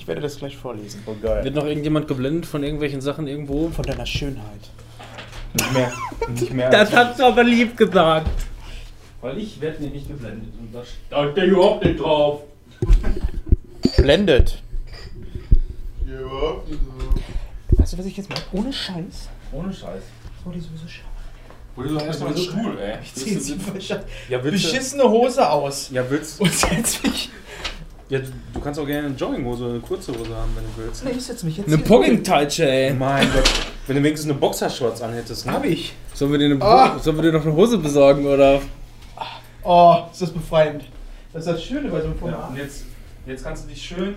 Ich werde das gleich vorlesen. Oh, geil. Wird noch irgendjemand geblendet von irgendwelchen Sachen irgendwo? Von deiner Schönheit. Nicht mehr. Nicht mehr. Das hast du aber lieb gesagt. Weil ich werde nämlich geblendet und da steht der überhaupt nicht drauf. Blendet. Weißt du, was ich jetzt mache? Ohne Scheiß. Ohne Scheiß. Oh, die sowieso scheiße. Hol dir doch erstmal einen Stuhl, ey. Ich zieh jetzt die Bescheid- Ja, willst du, beschissene Hose aus. ja, willst, Und setz mich. Ja, du, du kannst auch gerne eine Jogginghose oder eine kurze Hose haben, wenn du willst. Nee, ich setz mich jetzt Eine hier Pogging-Touch, ey. Mein Gott. Wenn du wenigstens eine Boxershorts anhättest, ne? Hab ich. Sollen wir, dir eine, Ah. Sollen wir dir noch eine Hose besorgen, oder? Oh, ist das befreiend. Das ist das Schöne bei so einem Ja, Format. und jetzt, jetzt kannst du dich schön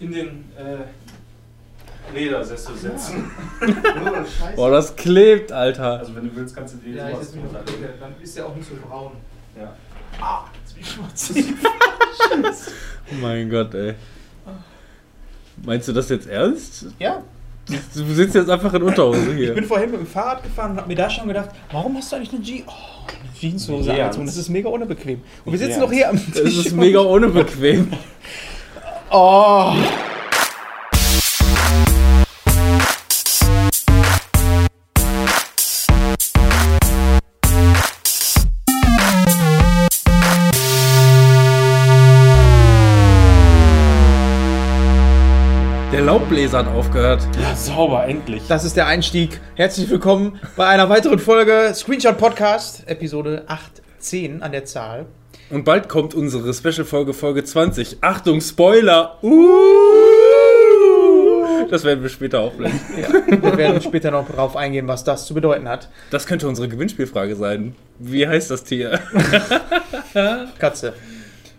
in den äh, Ledersessel setzen. Scheiße. Boah, das klebt, Alter. Also wenn du willst, kannst du dir Ja, legen. drunter. Dann ist der auch nicht so braun. Ja. Ah, ich schmutzig. Mein Gott, ey. Meinst du das jetzt ernst? ja, Du sitzt jetzt einfach in Unterhose ich hier. bin vorhin mit dem Fahrrad gefahren und hab mir da schon gedacht, warum hast du eigentlich eine G oh, eine Jeanshose Nicht angezogen? Das ist mega unbequem. Und wir sitzen doch hier am Das Tisch. ist mega unbequem. Oh. Der Laubbläser hat aufgehört. ja, sauber, endlich. Das ist der Einstieg. Herzlich willkommen bei einer weiteren Folge Screenshot Podcast, Episode 810 an der Zahl. Und bald kommt unsere Special-Folge, Folge 20. Achtung, Spoiler! Uh! Das werden wir später auch blenden. Ja, wir werden später noch darauf eingehen, was das zu bedeuten hat. Das könnte unsere Gewinnspielfrage sein. Wie heißt das Tier? Katze.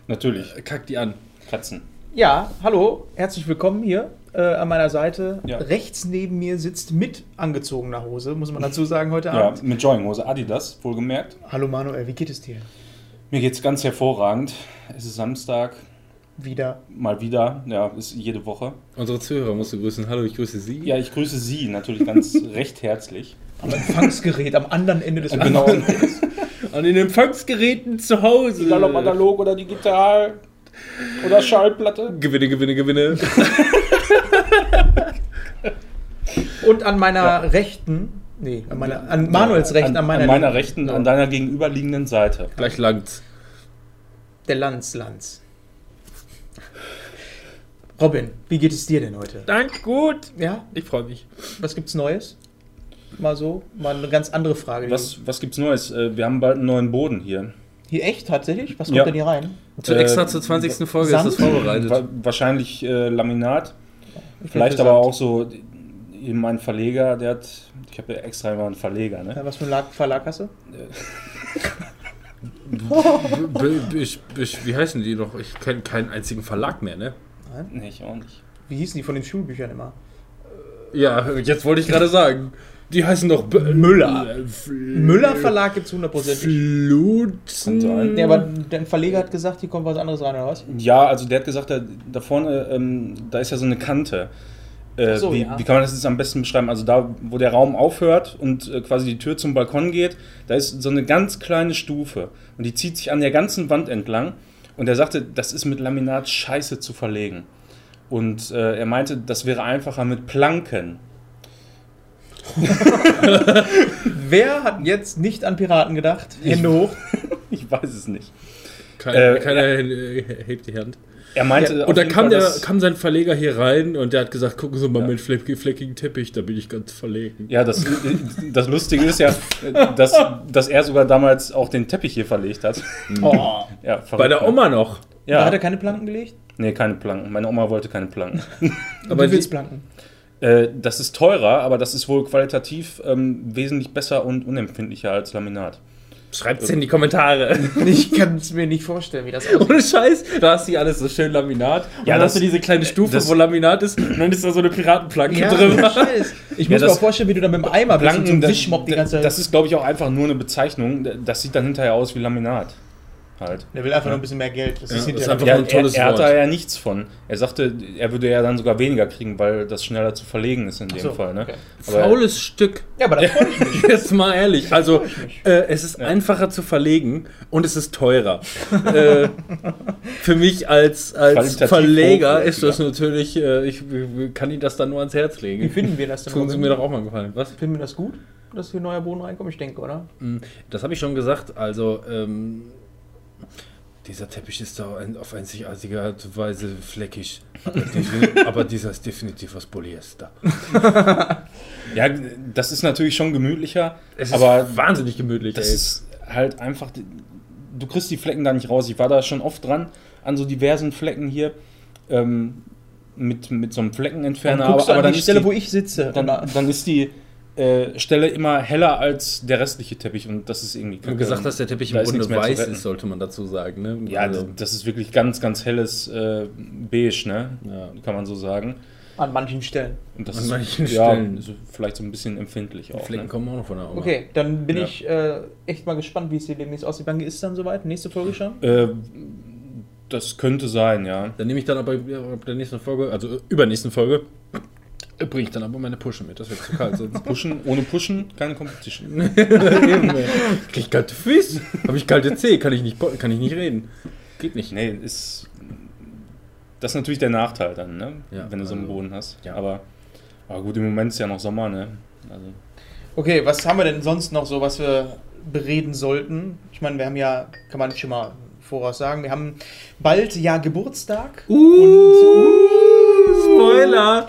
Natürlich. Kack die an. Katzen. Ja, hallo, herzlich willkommen hier äh, an meiner Seite. Ja. Rechts neben mir sitzt mit angezogener Hose, muss man dazu sagen, heute Ja, Abend. mit Jogginghose, Adidas, wohlgemerkt. Hallo Manuel, wie geht es dir? Mir geht's ganz hervorragend. Es ist Samstag, Wieder. mal wieder. Ja, ist jede Woche. Unsere Zuhörer musst du grüßen. Hallo, ich grüße Sie. Ja, ich grüße Sie natürlich ganz recht herzlich. Am Empfangsgerät am anderen Ende des Genau. An den Empfangsgeräten zu Hause. Egal ob analog oder digital oder Schallplatte. Gewinne, gewinne, gewinne. Und an meiner rechten, nee, an, meiner, an Manuels rechten, an, meiner, an meiner rechten, an deiner gegenüberliegenden Seite. Gleich langt's. Der Lanz, Lanz. Robin, wie geht es dir denn heute? Danke, gut. Ja, Ich freue mich. was gibt's Neues? Mal so, mal eine ganz andere Frage. Was, was gibt's Neues? Äh, Wir haben bald einen neuen Boden hier. Hier echt tatsächlich? Was kommt Ja. denn hier rein? Zu Äh, extra zur 20. Folge Sand? ist das vorbereitet. Wa- Wahrscheinlich äh, Laminat. Vielleicht aber auch so, eben mein Verleger, der hat, ich habe ja extra immer einen Verleger, ne? Ja, was für ein Lag- Verlag hast du? B- b- ich, ich, wie heißen die noch? Ich kenne keinen einzigen Verlag mehr, ne? Nee, ich auch nicht. Wie hießen die von den Schulbüchern immer? Ja, jetzt wollte ich gerade sagen. Die heißen doch B Müller. Äh, Müller Verlag gibt's hundertprozentig. Flutzen. Kann sein. Ja, aber der Verleger hat gesagt, hier kommt was anderes rein, oder was? Ja, also der hat gesagt, da, da vorne, ähm, da ist ja so eine Kante. Äh, so, wie, ja. wie kann man das jetzt am besten beschreiben? Also da, wo der Raum aufhört und äh, quasi die Tür zum Balkon geht, da ist so eine ganz kleine Stufe und die zieht sich an der ganzen Wand entlang. Und er sagte, das ist mit Laminat scheiße zu verlegen. Und äh, er meinte, das wäre einfacher mit Planken. Wer hat jetzt nicht an Piraten gedacht? Hände hoch. Ich weiß es nicht. Keiner, Äh, keiner äh, hebt die Hand. Er meinte, Ja, Und da kam, der, kam sein Verleger hier rein und der hat gesagt, gucken Sie mal Ja. mit fleck- fleckigen Teppich, da bin ich ganz verlegen. Ja, das, das Lustige ist ja, dass, dass er sogar damals auch den Teppich hier verlegt hat. Oh. Ja, Bei der ne? Oma noch. Da Ja. hat er keine Planken gelegt? Nee, keine Planken. Meine Oma wollte keine Planken. Aber du willst Planken. Äh, das ist teurer, aber das ist wohl qualitativ ähm, wesentlich besser und unempfindlicher als Laminat. Schreibt's in die Kommentare. Ich kann es mir nicht vorstellen, wie das aussieht. Ohne Scheiß, da hast du hier alles so schön Laminat. Und Ja, dann das- hast du diese kleine Stufe, das- wo Laminat ist und dann ist da so eine Piratenplanke Ja, drin. Scheiß. Ich Ja, muss mir auch vorstellen, wie du dann mit dem Eimer bist und das, Wischmopp die ganze Zeit. das ist, glaube ich, auch einfach nur eine Bezeichnung. Das sieht dann hinterher aus wie Laminat. Halt. Der will einfach nur ein bisschen mehr Geld. Das Ja, ist das ist einfach Ja, ein tolles er, er hat Wort. da ja nichts von. Er sagte, er würde ja dann sogar weniger kriegen, weil das schneller zu verlegen ist in dem so, Fall. Ne? okay. Aber Faules Stück. Ja, aber das freut mich. Jetzt mal ehrlich, also äh, es ist einfacher zu verlegen und es ist teurer. äh, für mich als, als Verleger ist das natürlich, äh, ich kann Ihnen das dann nur ans Herz Wie legen. finden wir das denn? Tun Sie mir doch auch mal gefallen. Was? Finden wir das gut, dass hier neuer Boden reinkommt? Ich denke, oder? Mm, Das habe ich schon gesagt. Also, ähm, dieser Teppich ist da auf einzigartige Art und Weise fleckig. Aber, aber dieser ist definitiv aus Polyester. ja, das ist natürlich schon gemütlicher, Es ist aber wahnsinnig gemütlich. das ey. ist halt einfach, du kriegst die Flecken da nicht raus. Ich war da schon oft dran, an so diversen Flecken hier, ähm, mit, mit so einem Fleckenentferner. Aber, aber an dann die ist Stelle, die, wo ich sitze. dann, dann ist die äh, Stelle immer heller als der restliche Teppich und das ist irgendwie Wenn du gesagt hast, der Teppich Da im ist Grunde weiß ist, sollte man dazu sagen. Ne? Ja, Also, das ist wirklich ganz, ganz helles äh, Beige, ne? Ja. Kann man so sagen. An manchen Stellen. Und das An ist manchen ja, Stellen. so, vielleicht so ein bisschen empfindlich die auch. Flecken Ne? kommen auch noch von der Oma. Okay, dann bin Ja. ich äh, echt mal gespannt, wie es hier demnächst aussieht. Wann ist es dann soweit? Nächste Folge schon? Äh, das könnte sein, ja. Dann nehme ich dann aber ab der nächsten Folge, also übernächsten Folge, bringe ich dann aber meine Pusche mit. Das wird zu kalt. Sonst Pushen, ohne Pushen, keine Competition. Krieg ich kalte Füße? Habe ich kalte Zeh? Kann ich nicht, kann ich nicht reden. Geht nicht. Nee, ist. Das ist natürlich der Nachteil dann, ne? Ja, Wenn du so einen also, Boden hast. ja. Aber, aber gut, im Moment ist ja noch Sommer, ne? Also, Okay, was haben wir denn sonst noch so, was wir bereden sollten? Ich meine, wir haben ja, kann man schon mal voraus sagen, wir haben bald ja Geburtstag Uh, Spoiler!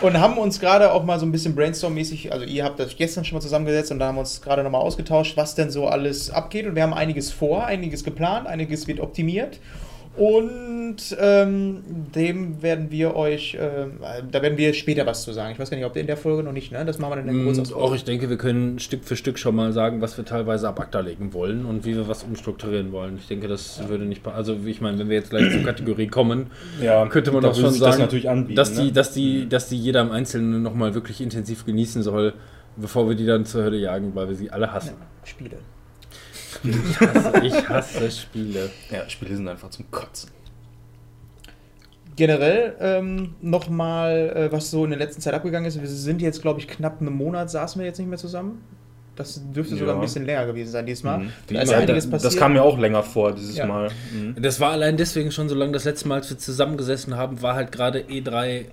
Und haben uns gerade auch mal so ein bisschen brainstorm-mäßig, also ihr habt das gestern schon mal zusammengesetzt und da haben wir uns gerade nochmal ausgetauscht, was denn so alles abgeht. Und wir haben einiges vor, einiges geplant, einiges wird optimiert und ähm, dem werden wir euch, ähm, da werden wir später was zu sagen. Ich weiß gar nicht, ob in der Folge noch nicht, ne? Das machen wir dann in der Mm, Geburtstagsfolge. Auch ich denke, wir können Stück für Stück schon mal sagen, was wir teilweise ab ACTA legen wollen und wie wir was umstrukturieren wollen. Ich denke, das würde nicht. Also, ich meine, wenn wir jetzt gleich zur Kategorie kommen, ja, könnte man doch würde schon das sagen, natürlich anbieten, dass, die, ne? dass, die, dass die jeder im Einzelnen nochmal wirklich intensiv genießen soll, bevor wir die dann zur Hölle jagen, weil wir sie alle hassen. Spiele. Ich hasse, ich hasse Spiele. Ja, Spiele sind einfach zum Kotzen. Generell ähm, nochmal, äh, was so in der letzten Zeit abgegangen ist. Wir sind jetzt, glaube ich, knapp einen Monat saßen wir jetzt nicht mehr zusammen. Das dürfte sogar Ja. ein bisschen länger gewesen sein diesmal. Mhm. Da ist immer, einiges das, passiert. das kam mir auch länger vor, dieses Ja. Mal. Mhm. Das war allein deswegen schon so lange. Das letzte Mal, als wir zusammengesessen haben, war halt gerade E3,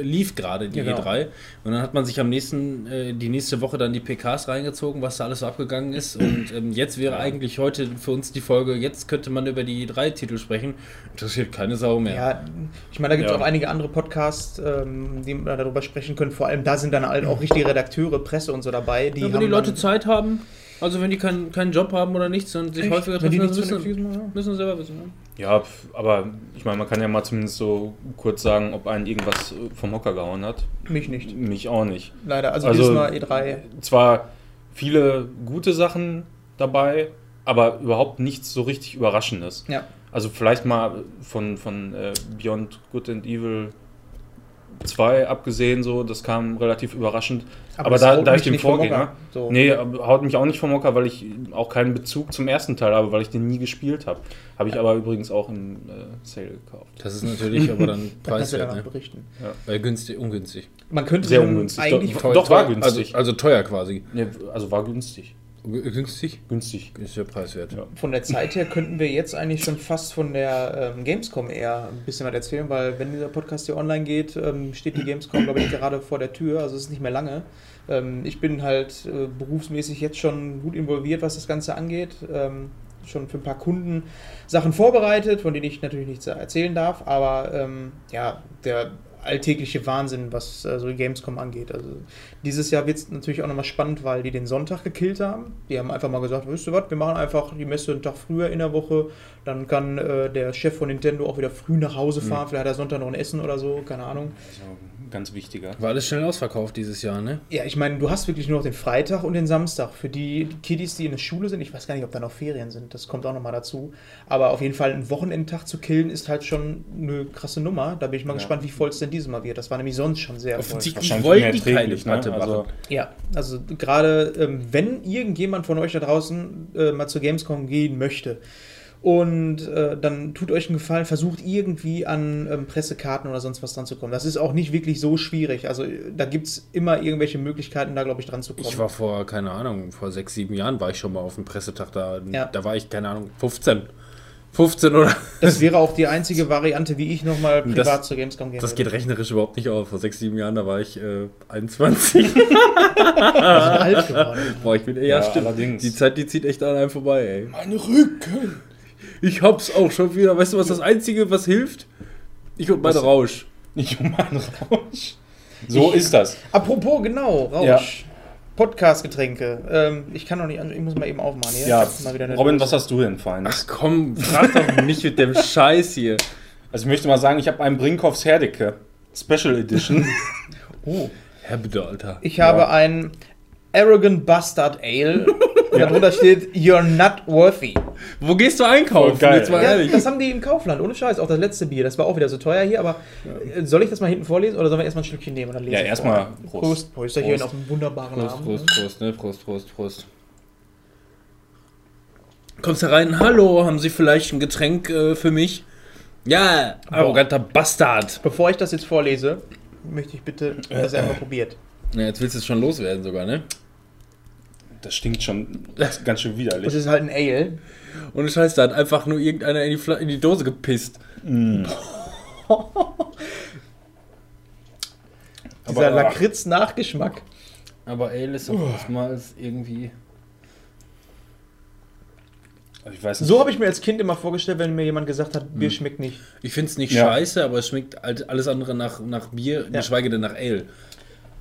lief gerade die Genau. E3. Und dann hat man sich am nächsten, äh, die nächste Woche dann die PKs reingezogen, was da alles so abgegangen ist. Und ähm, jetzt wäre eigentlich heute für uns die Folge, jetzt könnte man über die E3-Titel sprechen. Interessiert keine Sau mehr. Ja, ich meine, da gibt es Ja. auch einige andere Podcasts, ähm, die darüber sprechen können. Vor allem da sind dann halt auch richtige Redakteure, Presse und so dabei. Die Ja, wenn haben die Leute Zeit haben, also wenn die keinen keinen Job haben oder nichts und sich Echt? häufiger treffen, nichts müssen, ja. müssen sie selber wissen. Ja, pf, aber ich meine, man kann ja mal zumindest so kurz sagen, ob einen irgendwas äh, vom Hocker gehauen hat. Mich nicht, Mich auch nicht. leider. Also, Also- dieses Mal E3. Zwar viele gute Sachen dabei, aber überhaupt nichts so richtig Überraschendes. Ja. Also vielleicht mal von, von äh, Beyond Good and Evil 2 abgesehen, so, das kam relativ überraschend. Aber, das da, da ich Vorgänger. Hocker. So. Nee, aber haut mich auch nicht vom Hocker, weil ich auch keinen Bezug zum ersten Teil habe, weil ich den nie gespielt habe. Habe ich aber übrigens auch im äh, Sale gekauft. Das ist natürlich aber dann Da preiswert, danach ne? berichten. Weil günstig, ungünstig. Man könnte Sehr ungünstig. eigentlich Doch, Teuer- doch war günstig. Also, also teuer quasi. Nee, also war günstig. Günstig? Günstig. Ist ja preiswert. Ja. von der Zeit her könnten wir jetzt eigentlich schon fast von der ähm, Gamescom eher ein bisschen was erzählen, weil wenn dieser Podcast hier online geht, ähm, steht die Gamescom, glaube ich, gerade vor der Tür, also es ist nicht mehr lange. Ähm, ich bin halt äh, berufsmäßig jetzt schon gut involviert, was das Ganze angeht. Ähm, schon für ein paar Kunden Sachen vorbereitet, von denen ich natürlich nichts erzählen darf, aber ähm, ja, der alltägliche Wahnsinn, was äh, so die Gamescom angeht. Also dieses Jahr wird es natürlich auch nochmal spannend, weil die den Sonntag gekillt haben. Die haben einfach mal gesagt, wisst ihr was, wir machen einfach die Messe einen Tag früher in der Woche. Dann kann äh, der Chef von Nintendo auch wieder früh nach Hause fahren. Vielleicht hat er Sonntag noch ein Essen oder so, keine Ahnung. Ganz wichtiger. War alles schnell ausverkauft dieses Jahr, ne? Ja, ich meine, du hast wirklich nur noch den Freitag und den Samstag. Für die Kiddies, die in der Schule sind, ich weiß gar nicht, ob da noch Ferien sind, das kommt auch nochmal dazu. Aber auf jeden Fall einen Wochenendtag zu killen, ist halt schon eine krasse Nummer. Da bin ich mal Ja. gespannt, wie voll es denn dieses Mal wird. Das war nämlich sonst schon sehr voll. Offensichtlich Wahrscheinlich wollten die keine ne? Platte machen. Also- Ja, also gerade ähm, wenn irgendjemand von euch da draußen äh, mal zur Gamescom gehen möchte Und äh, dann tut euch einen Gefallen, versucht irgendwie an ähm, Pressekarten oder sonst was dran zu kommen. Das ist auch nicht wirklich so schwierig. Also äh, da gibt es immer irgendwelche Möglichkeiten, da glaube ich dran zu kommen. Ich war vor, keine Ahnung, vor sechs, sieben Jahren war ich schon mal auf dem Pressetag da. Ja. Da war ich, keine Ahnung, 15. 15 oder? das wäre auch die einzige Variante, wie ich nochmal privat Das- zur Gamescom gehen Das würde. geht rechnerisch überhaupt nicht auf. Vor sechs, sieben Jahren, da war ich äh, 21. alt geworden. Boah, ich bin ja, Ja, stimmt. allerdings. Die Zeit, die zieht echt an einem vorbei, ey. Meine Rücken! Ich hab's auch schon wieder. Weißt du, was das Einzige, was hilft? Ich und meine Was? Rausch. Ich um meinen Rausch. So ist das. Apropos, genau, Rausch. Ja. Podcast-Getränke. Ähm, ich kann noch nicht, an- ich muss mal eben aufmachen hier. Ja, Ich Robin, Dose. was hast du denn Feines? Ach komm, frag doch nicht mit dem Scheiß hier. Also ich möchte mal sagen, ich habe einen Brinkhoffs Herdecke Special Edition. Oh. Herr bitte, Alter. Ich habe ein Arrogant Bastard Ale. Und darunter steht, You're not worthy. Wo gehst du einkaufen? Geil. Jetzt mal Ja, ehrlich. das haben die im Kaufland, ohne Scheiß. Auch das letzte Bier, das war auch wieder so teuer hier, aber äh, soll ich das mal hinten vorlesen oder sollen wir erstmal ein Stückchen nehmen? Und dann lesen Ja, wir erstmal? Prost. Prost. Prost, hier Prost. auf einen wunderbaren Prost, Abend. Prost, Prost, ne? Prost, Prost, Prost. Kommst herein, hallo, haben Sie vielleicht ein Getränk äh, für mich? Ja, arroganter Bastard. Bevor ich das jetzt vorlese, möchte ich bitte, dass er einmal probiert. Ja, jetzt willst du es schon loswerden sogar, ne? Das stinkt schon ganz schön Das widerlich. ist halt ein Ale. Und Scheiß, da hat einfach nur irgendeiner in die, Fla in die Dose gepisst. Dieser Aber- Lakritz-Nachgeschmack. Aber Ale ist auch erstmals irgendwie. Ich weiß nicht. So habe ich mir als Kind immer vorgestellt, wenn mir jemand gesagt hat, Bier schmeckt nicht. Ich finde es nicht Ja. scheiße, aber es schmeckt alles andere nach, nach Bier, Ja. geschweige denn nach Ale.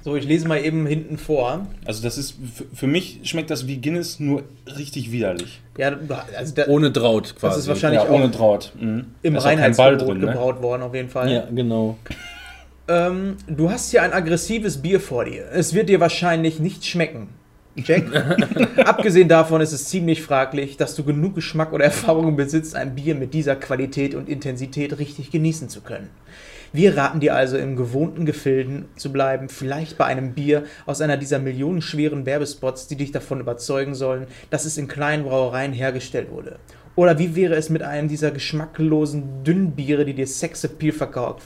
So, ich lese mal eben hinten vor. Also das ist, für- mich schmeckt das wie Guinness, nur richtig widerlich. Ja, also da, Ohne Draut quasi. ist wahrscheinlich- Ja, auch ohne Draht. Mhm. im drin, ne? gebraut worden, auf jeden Fall. Ja, genau. Ähm, du hast hier ein aggressives Bier vor dir. Es wird dir wahrscheinlich nicht schmecken. Check. Abgesehen davon ist es ziemlich fraglich, dass du genug Geschmack oder Erfahrung besitzt, ein Bier mit dieser Qualität und Intensität richtig genießen zu können. Wir raten dir also im gewohnten Gefilden zu bleiben, vielleicht bei einem Bier aus einer dieser millionenschweren Werbespots, die dich davon überzeugen sollen, dass es in kleinen Brauereien hergestellt wurde. Oder wie wäre es mit einem dieser geschmacklosen Dünnbiere, die dir Sexappeal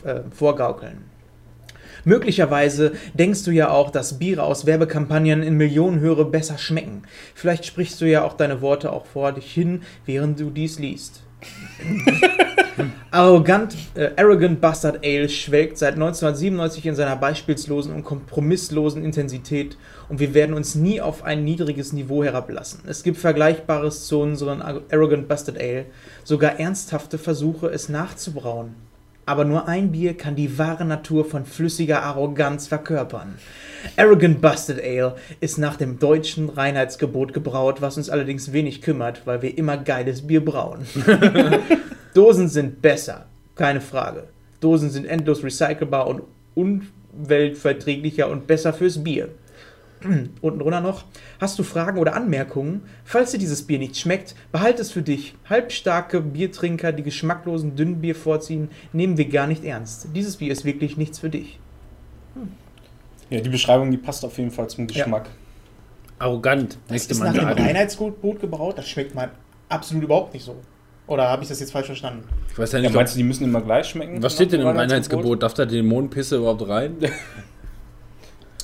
äh, vorgaukeln? Möglicherweise denkst du ja auch, dass Biere aus Werbekampagnen in Millionenhöhe besser schmecken. Vielleicht sprichst du ja auch deine Worte auch vor dich hin, während du dies liest. Arrogant, äh, Arrogant Bastard Ale schwelgt seit 1997 in seiner beispielslosen und kompromisslosen Intensität und wir werden uns nie auf ein niedriges Niveau herablassen. Es gibt Vergleichbares zu unseren Ar- Arrogant Bastard Ale, sogar ernsthafte Versuche, es nachzubrauen. Aber nur ein Bier kann die wahre Natur von flüssiger Arroganz verkörpern. Arrogant Bastard Ale ist nach dem deutschen Reinheitsgebot gebraut, was uns allerdings wenig kümmert, weil wir immer geiles Bier brauen. Dosen sind besser, keine Frage. Dosen sind endlos recycelbar und umweltverträglicher und besser fürs Bier. Unten drunter noch. Hast du Fragen oder Anmerkungen? Falls dir dieses Bier nicht schmeckt, behalte es für dich. Halbstarke Biertrinker, die geschmacklosen Dünnbier vorziehen, nehmen wir gar nicht ernst. Dieses Bier ist wirklich nichts für dich. Ja, die Beschreibung, die passt auf jeden Fall zum Geschmack. Arrogant. Das ist Mal nach dem sagen. Reinheitsgebot gebraut. Das schmeckt man absolut überhaupt nicht so. Oder habe ich das jetzt falsch verstanden? Ich weiß ja Ja, nicht, ob, meinst du, die müssen immer gleich schmecken? was steht denn im Reinheitsgebot? Darf da Dämonenpisse überhaupt rein?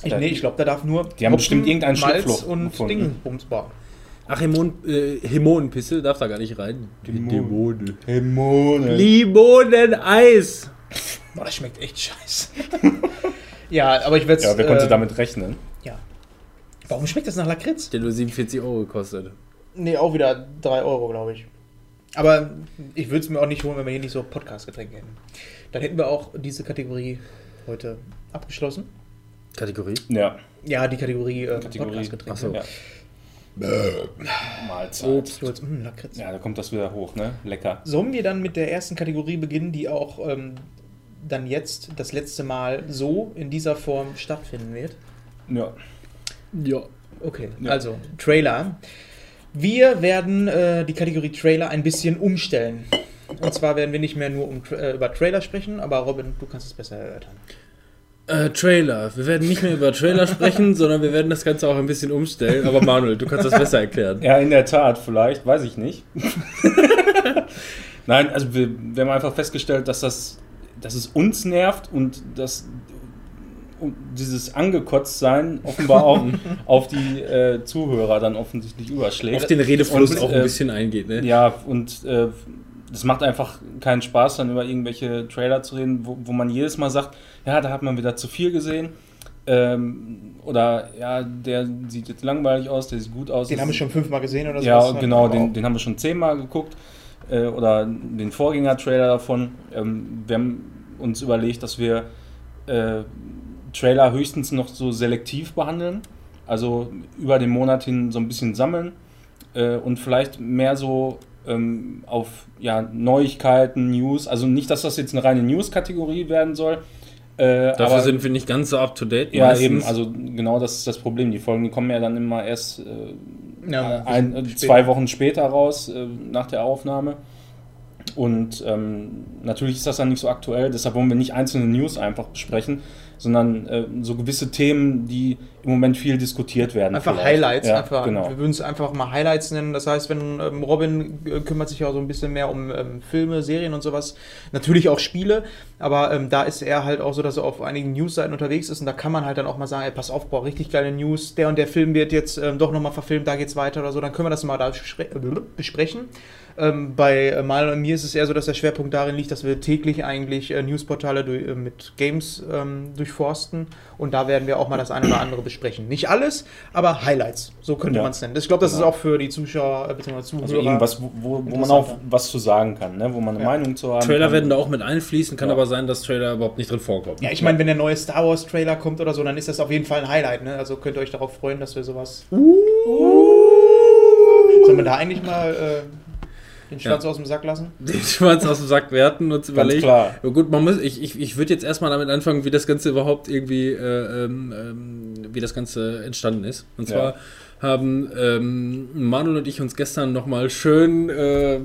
Ich, nee, ich glaube, da darf nur Die haben bestimmt irgendeinen Malz Schlupfloch und boah. Ach, Hämon, äh, Hämonenpisse darf da gar nicht rein. Dämonen. Dämonen. Limoneneis. Boah, das schmeckt echt scheiße. ja, aber ich werde Ja, wer konnte äh, damit rechnen? Ja. Warum schmeckt das nach Lakritz? Der nur 47 Euro gekostet. Nee, auch wieder 3 Euro, glaube ich. Aber ich würde es mir auch nicht holen, wenn wir hier nicht so Podcast-Getränke hätten. Dann hätten wir auch diese Kategorie heute abgeschlossen. Kategorie? Ja. Ja, die Kategorie, äh, Kategorie. Podcast-Getränke. Ach so. ja. Mahlzeit. Obst, Obst, mh, Lakritz. Ja, da kommt das wieder hoch, ne? Lecker. Sollen wir dann mit der ersten Kategorie beginnen, die auch ähm, dann jetzt das letzte Mal so in dieser Form stattfinden wird? Ja. Ja. Okay, Ja. also Trailer. Wir werden äh, die Kategorie Trailer ein bisschen umstellen. Und zwar werden wir nicht mehr nur um, äh, über Trailer sprechen, aber Robin, du kannst es besser erörtern. Äh, Trailer. Wir werden nicht mehr über Trailer sprechen, sondern wir werden das Ganze auch ein bisschen umstellen. Aber Manuel, du kannst das besser erklären. Ja, in der Tat, vielleicht, weiß ich nicht. Nein, also wir, wir haben einfach festgestellt, dass das dass es uns nervt und dass dieses Angekotztsein offenbar auch auf die äh, Zuhörer dann offensichtlich überschlägt. Auf den Redefluss Und, auch ein äh, bisschen eingeht, ne? Ja, und äh, das macht einfach keinen Spaß, dann über irgendwelche Trailer zu reden, wo, wo man jedes Mal sagt, ja, da hat man wieder zu viel gesehen. Ähm, oder ja, der sieht jetzt langweilig aus, der sieht gut aus. Den Das haben wir schon fünfmal gesehen oder so. ja, genau, den, den haben wir schon zehnmal geguckt. Äh, oder den Vorgänger-Trailer davon. Ähm, wir haben uns überlegt, dass wir äh, Trailer höchstens noch so selektiv behandeln. Also über den Monat hin so ein bisschen sammeln. Äh, und vielleicht mehr so ähm, auf ja, Neuigkeiten, News. Also nicht, dass das jetzt eine reine News-Kategorie werden soll. Äh, Dafür aber- sind wir nicht ganz so up to date. ja, meistens. eben, also genau das ist das Problem. Die Folgen, die kommen ja dann immer erst äh, Ja, ein, zwei Wochen später raus, äh, nach der Aufnahme. Und ähm, natürlich ist das dann nicht so aktuell, deshalb wollen wir nicht einzelne News einfach besprechen, sondern äh, so gewisse Themen, die im Moment viel diskutiert werden. Einfach vielleicht. Highlights. Ja, einfach. genau. Wir würden es einfach mal Highlights nennen. Das heißt, wenn ähm, Robin äh, kümmert sich ja so ein bisschen mehr um ähm, Filme, Serien und sowas. Natürlich auch Spiele. Aber ähm, da ist er halt auch so, dass er auf einigen Newsseiten unterwegs ist. Und da kann man halt dann auch mal sagen, ey, pass auf, boah, richtig geile News. Der und der Film wird jetzt ähm, doch nochmal verfilmt, da geht's weiter oder so. Dann können wir das mal da äh, besprechen. Ähm, bei äh, Mal und mir ist es eher so, dass der Schwerpunkt darin liegt, dass wir täglich eigentlich äh, Newsportale durch, äh, mit Games ähm, durchforsten und da werden wir auch mal das eine oder andere besprechen. Nicht alles, aber Highlights, so könnte Ja. man es nennen. Ich glaube, das Genau. ist auch für die Zuschauer äh, bzw. Zuhörer. Also irgendwas, wo, wo, wo man auch was zu sagen kann, ne? wo man eine Ja. Meinung zu haben Trailer kann. werden da auch mit einfließen, kann Ja. aber sein, dass Trailer überhaupt nicht drin vorkommen. ja, ich meine, wenn der neue Star Wars Trailer kommt oder so, dann ist das auf jeden Fall ein Highlight. Ne? Also könnt ihr euch darauf freuen, dass wir sowas. Sollen wir da eigentlich mal äh, den Schwanz aus dem Sack lassen? Den Schwanz aus dem Sack werten und überlegen. klar. Ja, gut, man muss, ich, ich, ich würde jetzt erstmal damit anfangen, wie das Ganze überhaupt irgendwie, äh, ähm, ähm, wie das Ganze entstanden ist. Und zwar Ja. haben ähm, Manuel und ich uns gestern nochmal schön äh,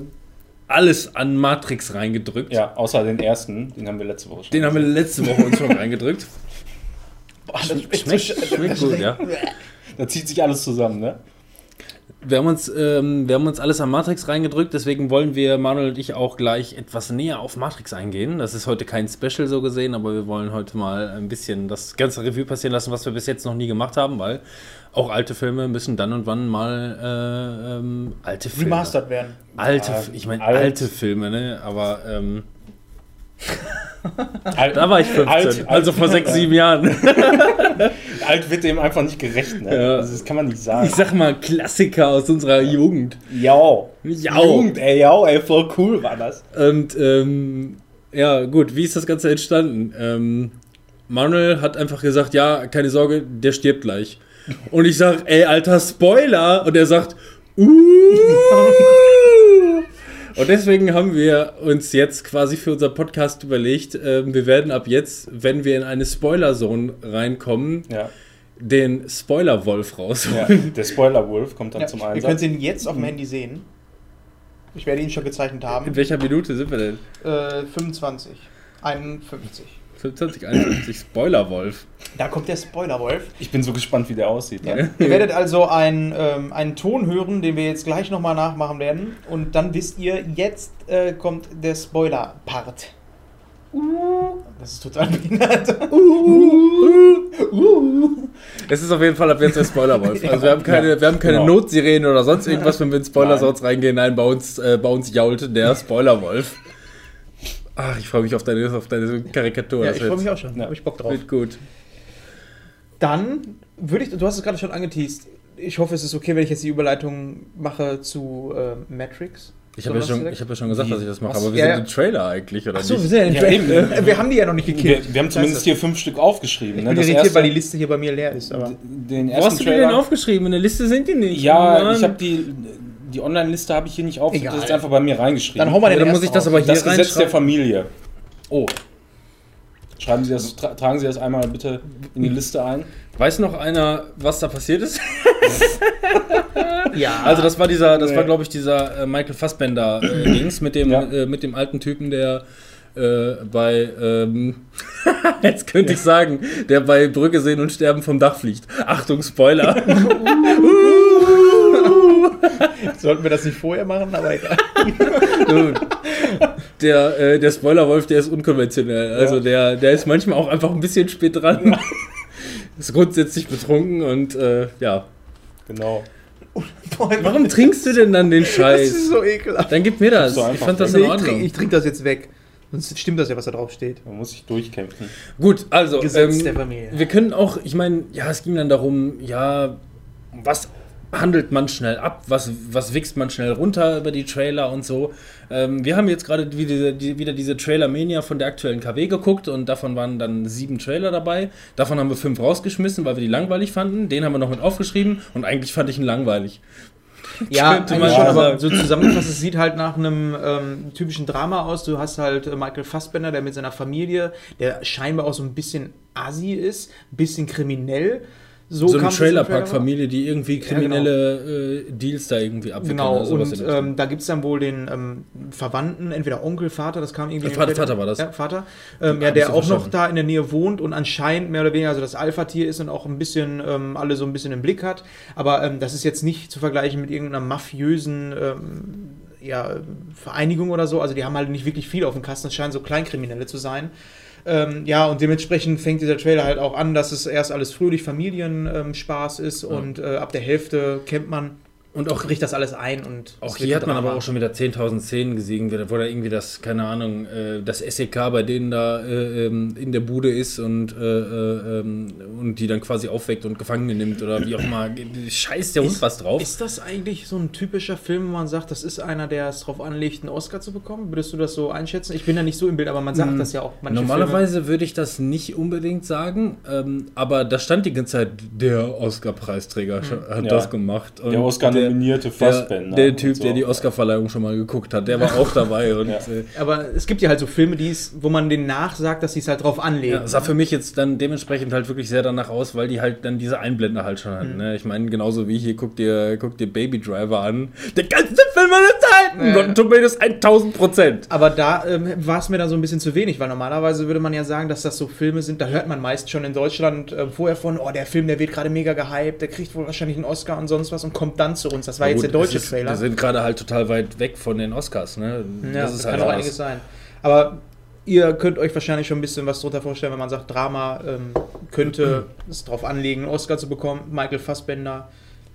alles an Matrix reingedrückt. Ja, außer den ersten, den haben wir letzte Woche schon. Den haben wir letzte Woche uns schon reingedrückt. Boah, das Schmeckt, schmeckt gut, ja. Da zieht sich alles zusammen, ne? Wir haben, uns, ähm, wir haben uns alles an Matrix reingedrückt, deswegen wollen wir, Manuel und ich, auch gleich etwas näher auf Matrix eingehen. Das ist heute kein Special so gesehen, aber wir wollen heute mal ein bisschen das ganze Review passieren lassen, was wir bis jetzt noch nie gemacht haben, weil auch alte Filme müssen dann und wann mal äh, ähm, alte Filme. Remastered werden. Alte, Ja, ich meine alt. alte Filme, ne? Aber ähm, Alt, da war ich 15, Alt, also vor sechs, sieben Jahren. alt wird dem einfach nicht gerecht, ne? Ja. Also das kann man nicht sagen. Ich sag mal Klassiker aus unserer Jugend. Ja. Ja. Jugend, ey, ja, ey, voll cool war das. Und ähm, ja, gut, wie ist das Ganze entstanden? Ähm, Manuel hat einfach gesagt, ja, keine Sorge, der stirbt gleich. Und ich sag, ey, alter Spoiler. Und er sagt, uh. Und deswegen haben wir uns jetzt quasi für unser Podcast überlegt, ähm, wir werden ab jetzt, wenn wir in eine Spoiler-Zone reinkommen, Ja, den Spoiler-Wolf raus. ja. Der Spoiler-Wolf kommt dann Ja, zum ihr könnt Einsatz. ihn jetzt auf dem Handy sehen. Ich werde ihn schon gezeichnet haben. In welcher Minute sind wir denn? Äh, 25. 51. 25, 51, Spoiler-Wolf. Da kommt der Spoilerwolf. Ich bin so gespannt, wie der aussieht. Ja. Ne? Ihr werdet also einen, ähm, einen Ton hören, den wir jetzt gleich nochmal nachmachen werden. Und dann wisst ihr, jetzt äh, kommt der Spoiler-Part. Das ist total behindert. Es ist auf jeden Fall ab jetzt der Spoilerwolf. Also wir haben keine, wir haben keine Genau. Notsirenen oder sonst irgendwas, wenn wir in Spoiler-Sounds reingehen. Nein, bei uns, äh, bei uns jault der Spoilerwolf. Ach, ich freue mich auf deine, auf deine Karikatur. Ja, ich freue mich auch schon. Ja. Hab ich Bock drauf. Wird gut. Dann würde ich, du hast es gerade schon angeteased. Ich hoffe, es ist okay, wenn ich jetzt die Überleitung mache zu äh, Matrix. Ich habe ja, schon- ich hab ja schon gesagt, Wie? dass ich das mache, Was? aber wir Ja, sind ja. im Trailer eigentlich, oder Achso, wir nicht? sind ja in Ja, Tra- eben. äh, Wir haben die ja noch nicht gekillt. Wir, wir haben zumindest hier fünf Stück aufgeschrieben. Ich Ne? bin Das irritiert, erste, weil die Liste hier bei mir leer ist. Aber den Wo ersten hast du die denn Trailer. aufgeschrieben? In der Liste sind die nicht. Ja, Mann. ich habe die, die Online-Liste habe ich hier nicht auf. Egal. Das ist einfach bei mir reingeschrieben. dann wir Ja, den dann muss ich das aber hier das Gesetz der. Familie. Oh. Schreiben Sie das, tra tragen Sie das einmal bitte in die Liste ein. Weiß noch einer, was da passiert ist? Ja. Also das war dieser, das Nee. war glaube ich dieser äh, Michael Fassbender äh, Dings mit dem Ja. äh, mit dem alten Typen, der äh, bei ähm, jetzt könnte ich sagen, der bei Brücke sehen und sterben vom Dach fliegt. Achtung Spoiler. Sollten wir das nicht vorher machen, aber egal. Der, äh, der Spoilerwolf, der ist unkonventionell. Also Ja. der, der ist manchmal auch einfach ein bisschen spät dran. ist grundsätzlich betrunken und äh, ja. Genau. Warum trinkst du denn dann den Das ist Scheiß? so ekelhaft. Dann gib mir das. So Ich fand das in ich Ordnung. trinke trink das jetzt weg. Sonst stimmt das ja, was da drauf steht. Man muss sich durchkämpfen. Gut, also Gesetz ähm, der Familie. wir können auch, ich meine, ja, es ging dann darum, ja, was handelt man schnell ab, was, was wächst man schnell runter über die Trailer und so. Ähm, wir haben jetzt gerade wieder, die, wieder diese Trailer-Mania von der aktuellen KW geguckt und davon waren dann sieben Trailer dabei. Davon haben wir fünf rausgeschmissen, weil wir die langweilig fanden. Den haben wir noch mit aufgeschrieben und eigentlich fand ich ihn langweilig. Ja, schon, aber so zusammengefasst, es sieht halt nach einem ähm, typischen Drama aus. Du hast halt äh, Michael Fassbender, der mit seiner Familie, der scheinbar auch so ein bisschen assi ist, ein bisschen kriminell. So, So eine Trailerpark-Familie, die irgendwie kriminelle äh, Deals da irgendwie abwickeln. Genau, oder sowas und der ähm, da gibt es dann wohl den ähm, Verwandten, entweder Onkel, Vater, das kam irgendwie. Äh, im Vater-. Vater war das. Ja, Vater. Ähm, ja, der so auch noch da in der Nähe wohnt und anscheinend mehr oder weniger also das Alpha-Tier ist und auch ein bisschen ähm, alle so ein bisschen im Blick hat. Aber ähm, das ist jetzt nicht zu vergleichen mit irgendeiner mafiösen ähm, ja, Vereinigung oder so. Also die haben halt nicht wirklich viel auf dem Kasten, das scheinen so Kleinkriminelle zu sein. Ähm, ja, und dementsprechend fängt dieser Trailer halt auch an, dass es erst alles fröhlich Familienspaß Spaß ist und äh, ab der Hälfte kennt man Und auch bricht das alles ein und Auch hier ein hat man aber auch schon wieder 10.000 Szenen gesehen, wo da irgendwie das, keine Ahnung, äh, das SEK bei denen da äh, ähm, in der Bude ist und, äh, äh, ähm, und die dann quasi aufweckt und Gefangene nimmt oder wie auch immer. Scheiß der Hund Ist- was drauf. Ist das eigentlich so ein typischer Film, wo man sagt, das ist einer, der es drauf anlegt, einen Oscar zu bekommen? Würdest du das so einschätzen? Ich bin da nicht so im Bild, aber man sagt das ja auch. manche Normalerweise würde ich das nicht unbedingt sagen, ähm, aber da stand die ganze Zeit, der Oscar-Preisträger hat Ja. das gemacht. Und Der Oscar-nominierte der, Fassbender. der und Typ, so. der die Oscar-Verleihung schon mal geguckt hat, der war auch dabei. Und, Ja. äh, aber es gibt ja halt so Filme, die es, wo man denen nachsagt, dass sie es halt drauf anlegen. Ja, sah für mich jetzt dann dementsprechend halt wirklich sehr danach aus, weil die halt dann diese Einblender halt schon hatten. Ne? Ich meine, genauso wie hier, guck dir, guck dir Baby Driver an. Der geilste Film aller Zeiten! Ja. Rotten Tomatoes 1000 Prozent. Aber da ähm, war es mir dann so ein bisschen zu wenig, weil normalerweise würde man ja sagen, dass das so Filme sind, da hört man meist schon in Deutschland äh, vorher von, oh, der Film, der wird gerade mega gehypt, der kriegt wohl wahrscheinlich einen Oscar und sonst was und kommt dann zu uns. Das war jetzt der deutsche Wir Trailer. sind gerade halt total weit weg von den Oscars. Ne? Ja, das das, ist kann halt auch was. einiges sein. Aber ihr könnt euch wahrscheinlich schon ein bisschen was drunter vorstellen, wenn man sagt, Drama ähm, könnte es drauf anlegen, einen Oscar zu bekommen. Michael Fassbender.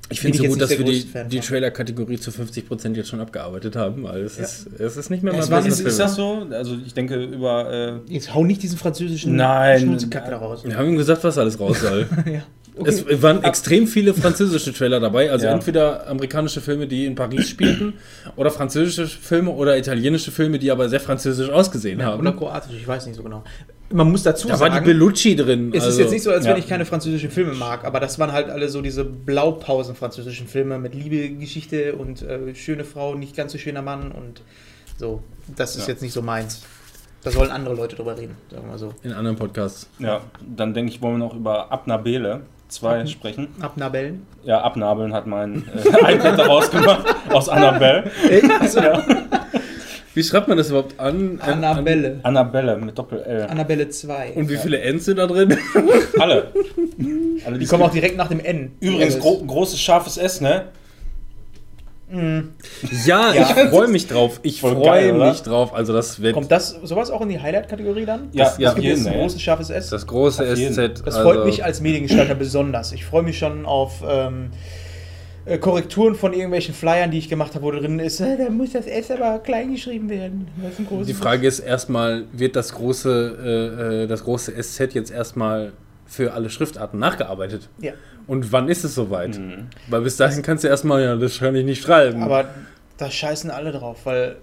Ich finde es so gut, dass wir die, die. Trailer-Kategorie zu 50% jetzt schon abgearbeitet haben, weil es, ist, es ist nicht mehr Ja, mal waren- bester Ist, Film. ist das so? Also ich denke über. Äh, Jetzt hau nicht diesen französischen Nein. Schnurzekack da raus. Wir haben ihm gesagt, was alles raus soll. ja. Es waren extrem viele französische Trailer dabei, also Ja. entweder amerikanische Filme, die in Paris spielten, oder französische Filme oder italienische Filme, die aber sehr französisch ausgesehen Oder haben. kroatisch, ich weiß nicht so genau. Man muss dazu Da war sagen, die Bellucci drin. es ist also- jetzt nicht so, als ja. wenn ich keine französischen Filme mag, aber das waren halt alle so diese Blaupausen französischen Filme mit Liebe, Geschichte und äh, schöne Frau, nicht ganz so schöner Mann und so. Das ist Ja. jetzt nicht so meins. Da sollen andere Leute drüber reden, sagen wir mal so. in anderen Podcasts. ja, dann denke ich, wollen wir noch über Abnabele 2 sprechen. Abnabellen. Ja, Abnabeln hat mein äh, iPad daraus gemacht aus Annabelle. Ja. Wie schreibt man das überhaupt an? An- Annabelle. Annabelle mit Doppel-L. Annabelle 2. Und wie viele Ns sind da drin? Alle. Alle die kommen auch direkt nach dem N. Übrigens, gro großes scharfes S, ne? Ja, Ja. ich freue mich drauf. Ich freue mich drauf. Also das wird Kommt das sowas auch in die Highlight-Kategorie dann? Ja, das, ja, das gibt jeden, ein ey. großes, scharfes S. das große Auf jeden. SZ. Das also, freut mich als Mediengestalter besonders. Ich freue mich schon auf ähm, äh, Korrekturen von irgendwelchen Flyern, die ich gemacht habe, wo drin ist, äh, da muss das S aber klein geschrieben werden. Das ist ein großes Die Frage ist erstmal, wird das große, äh, äh, das große SZ jetzt erstmal für alle Schriftarten nachgearbeitet? Ja, Und wann ist es soweit? Mhm. Weil bis dahin kannst du erstmal, ja, das kann ich nicht schreiben. aber da scheißen alle drauf, weil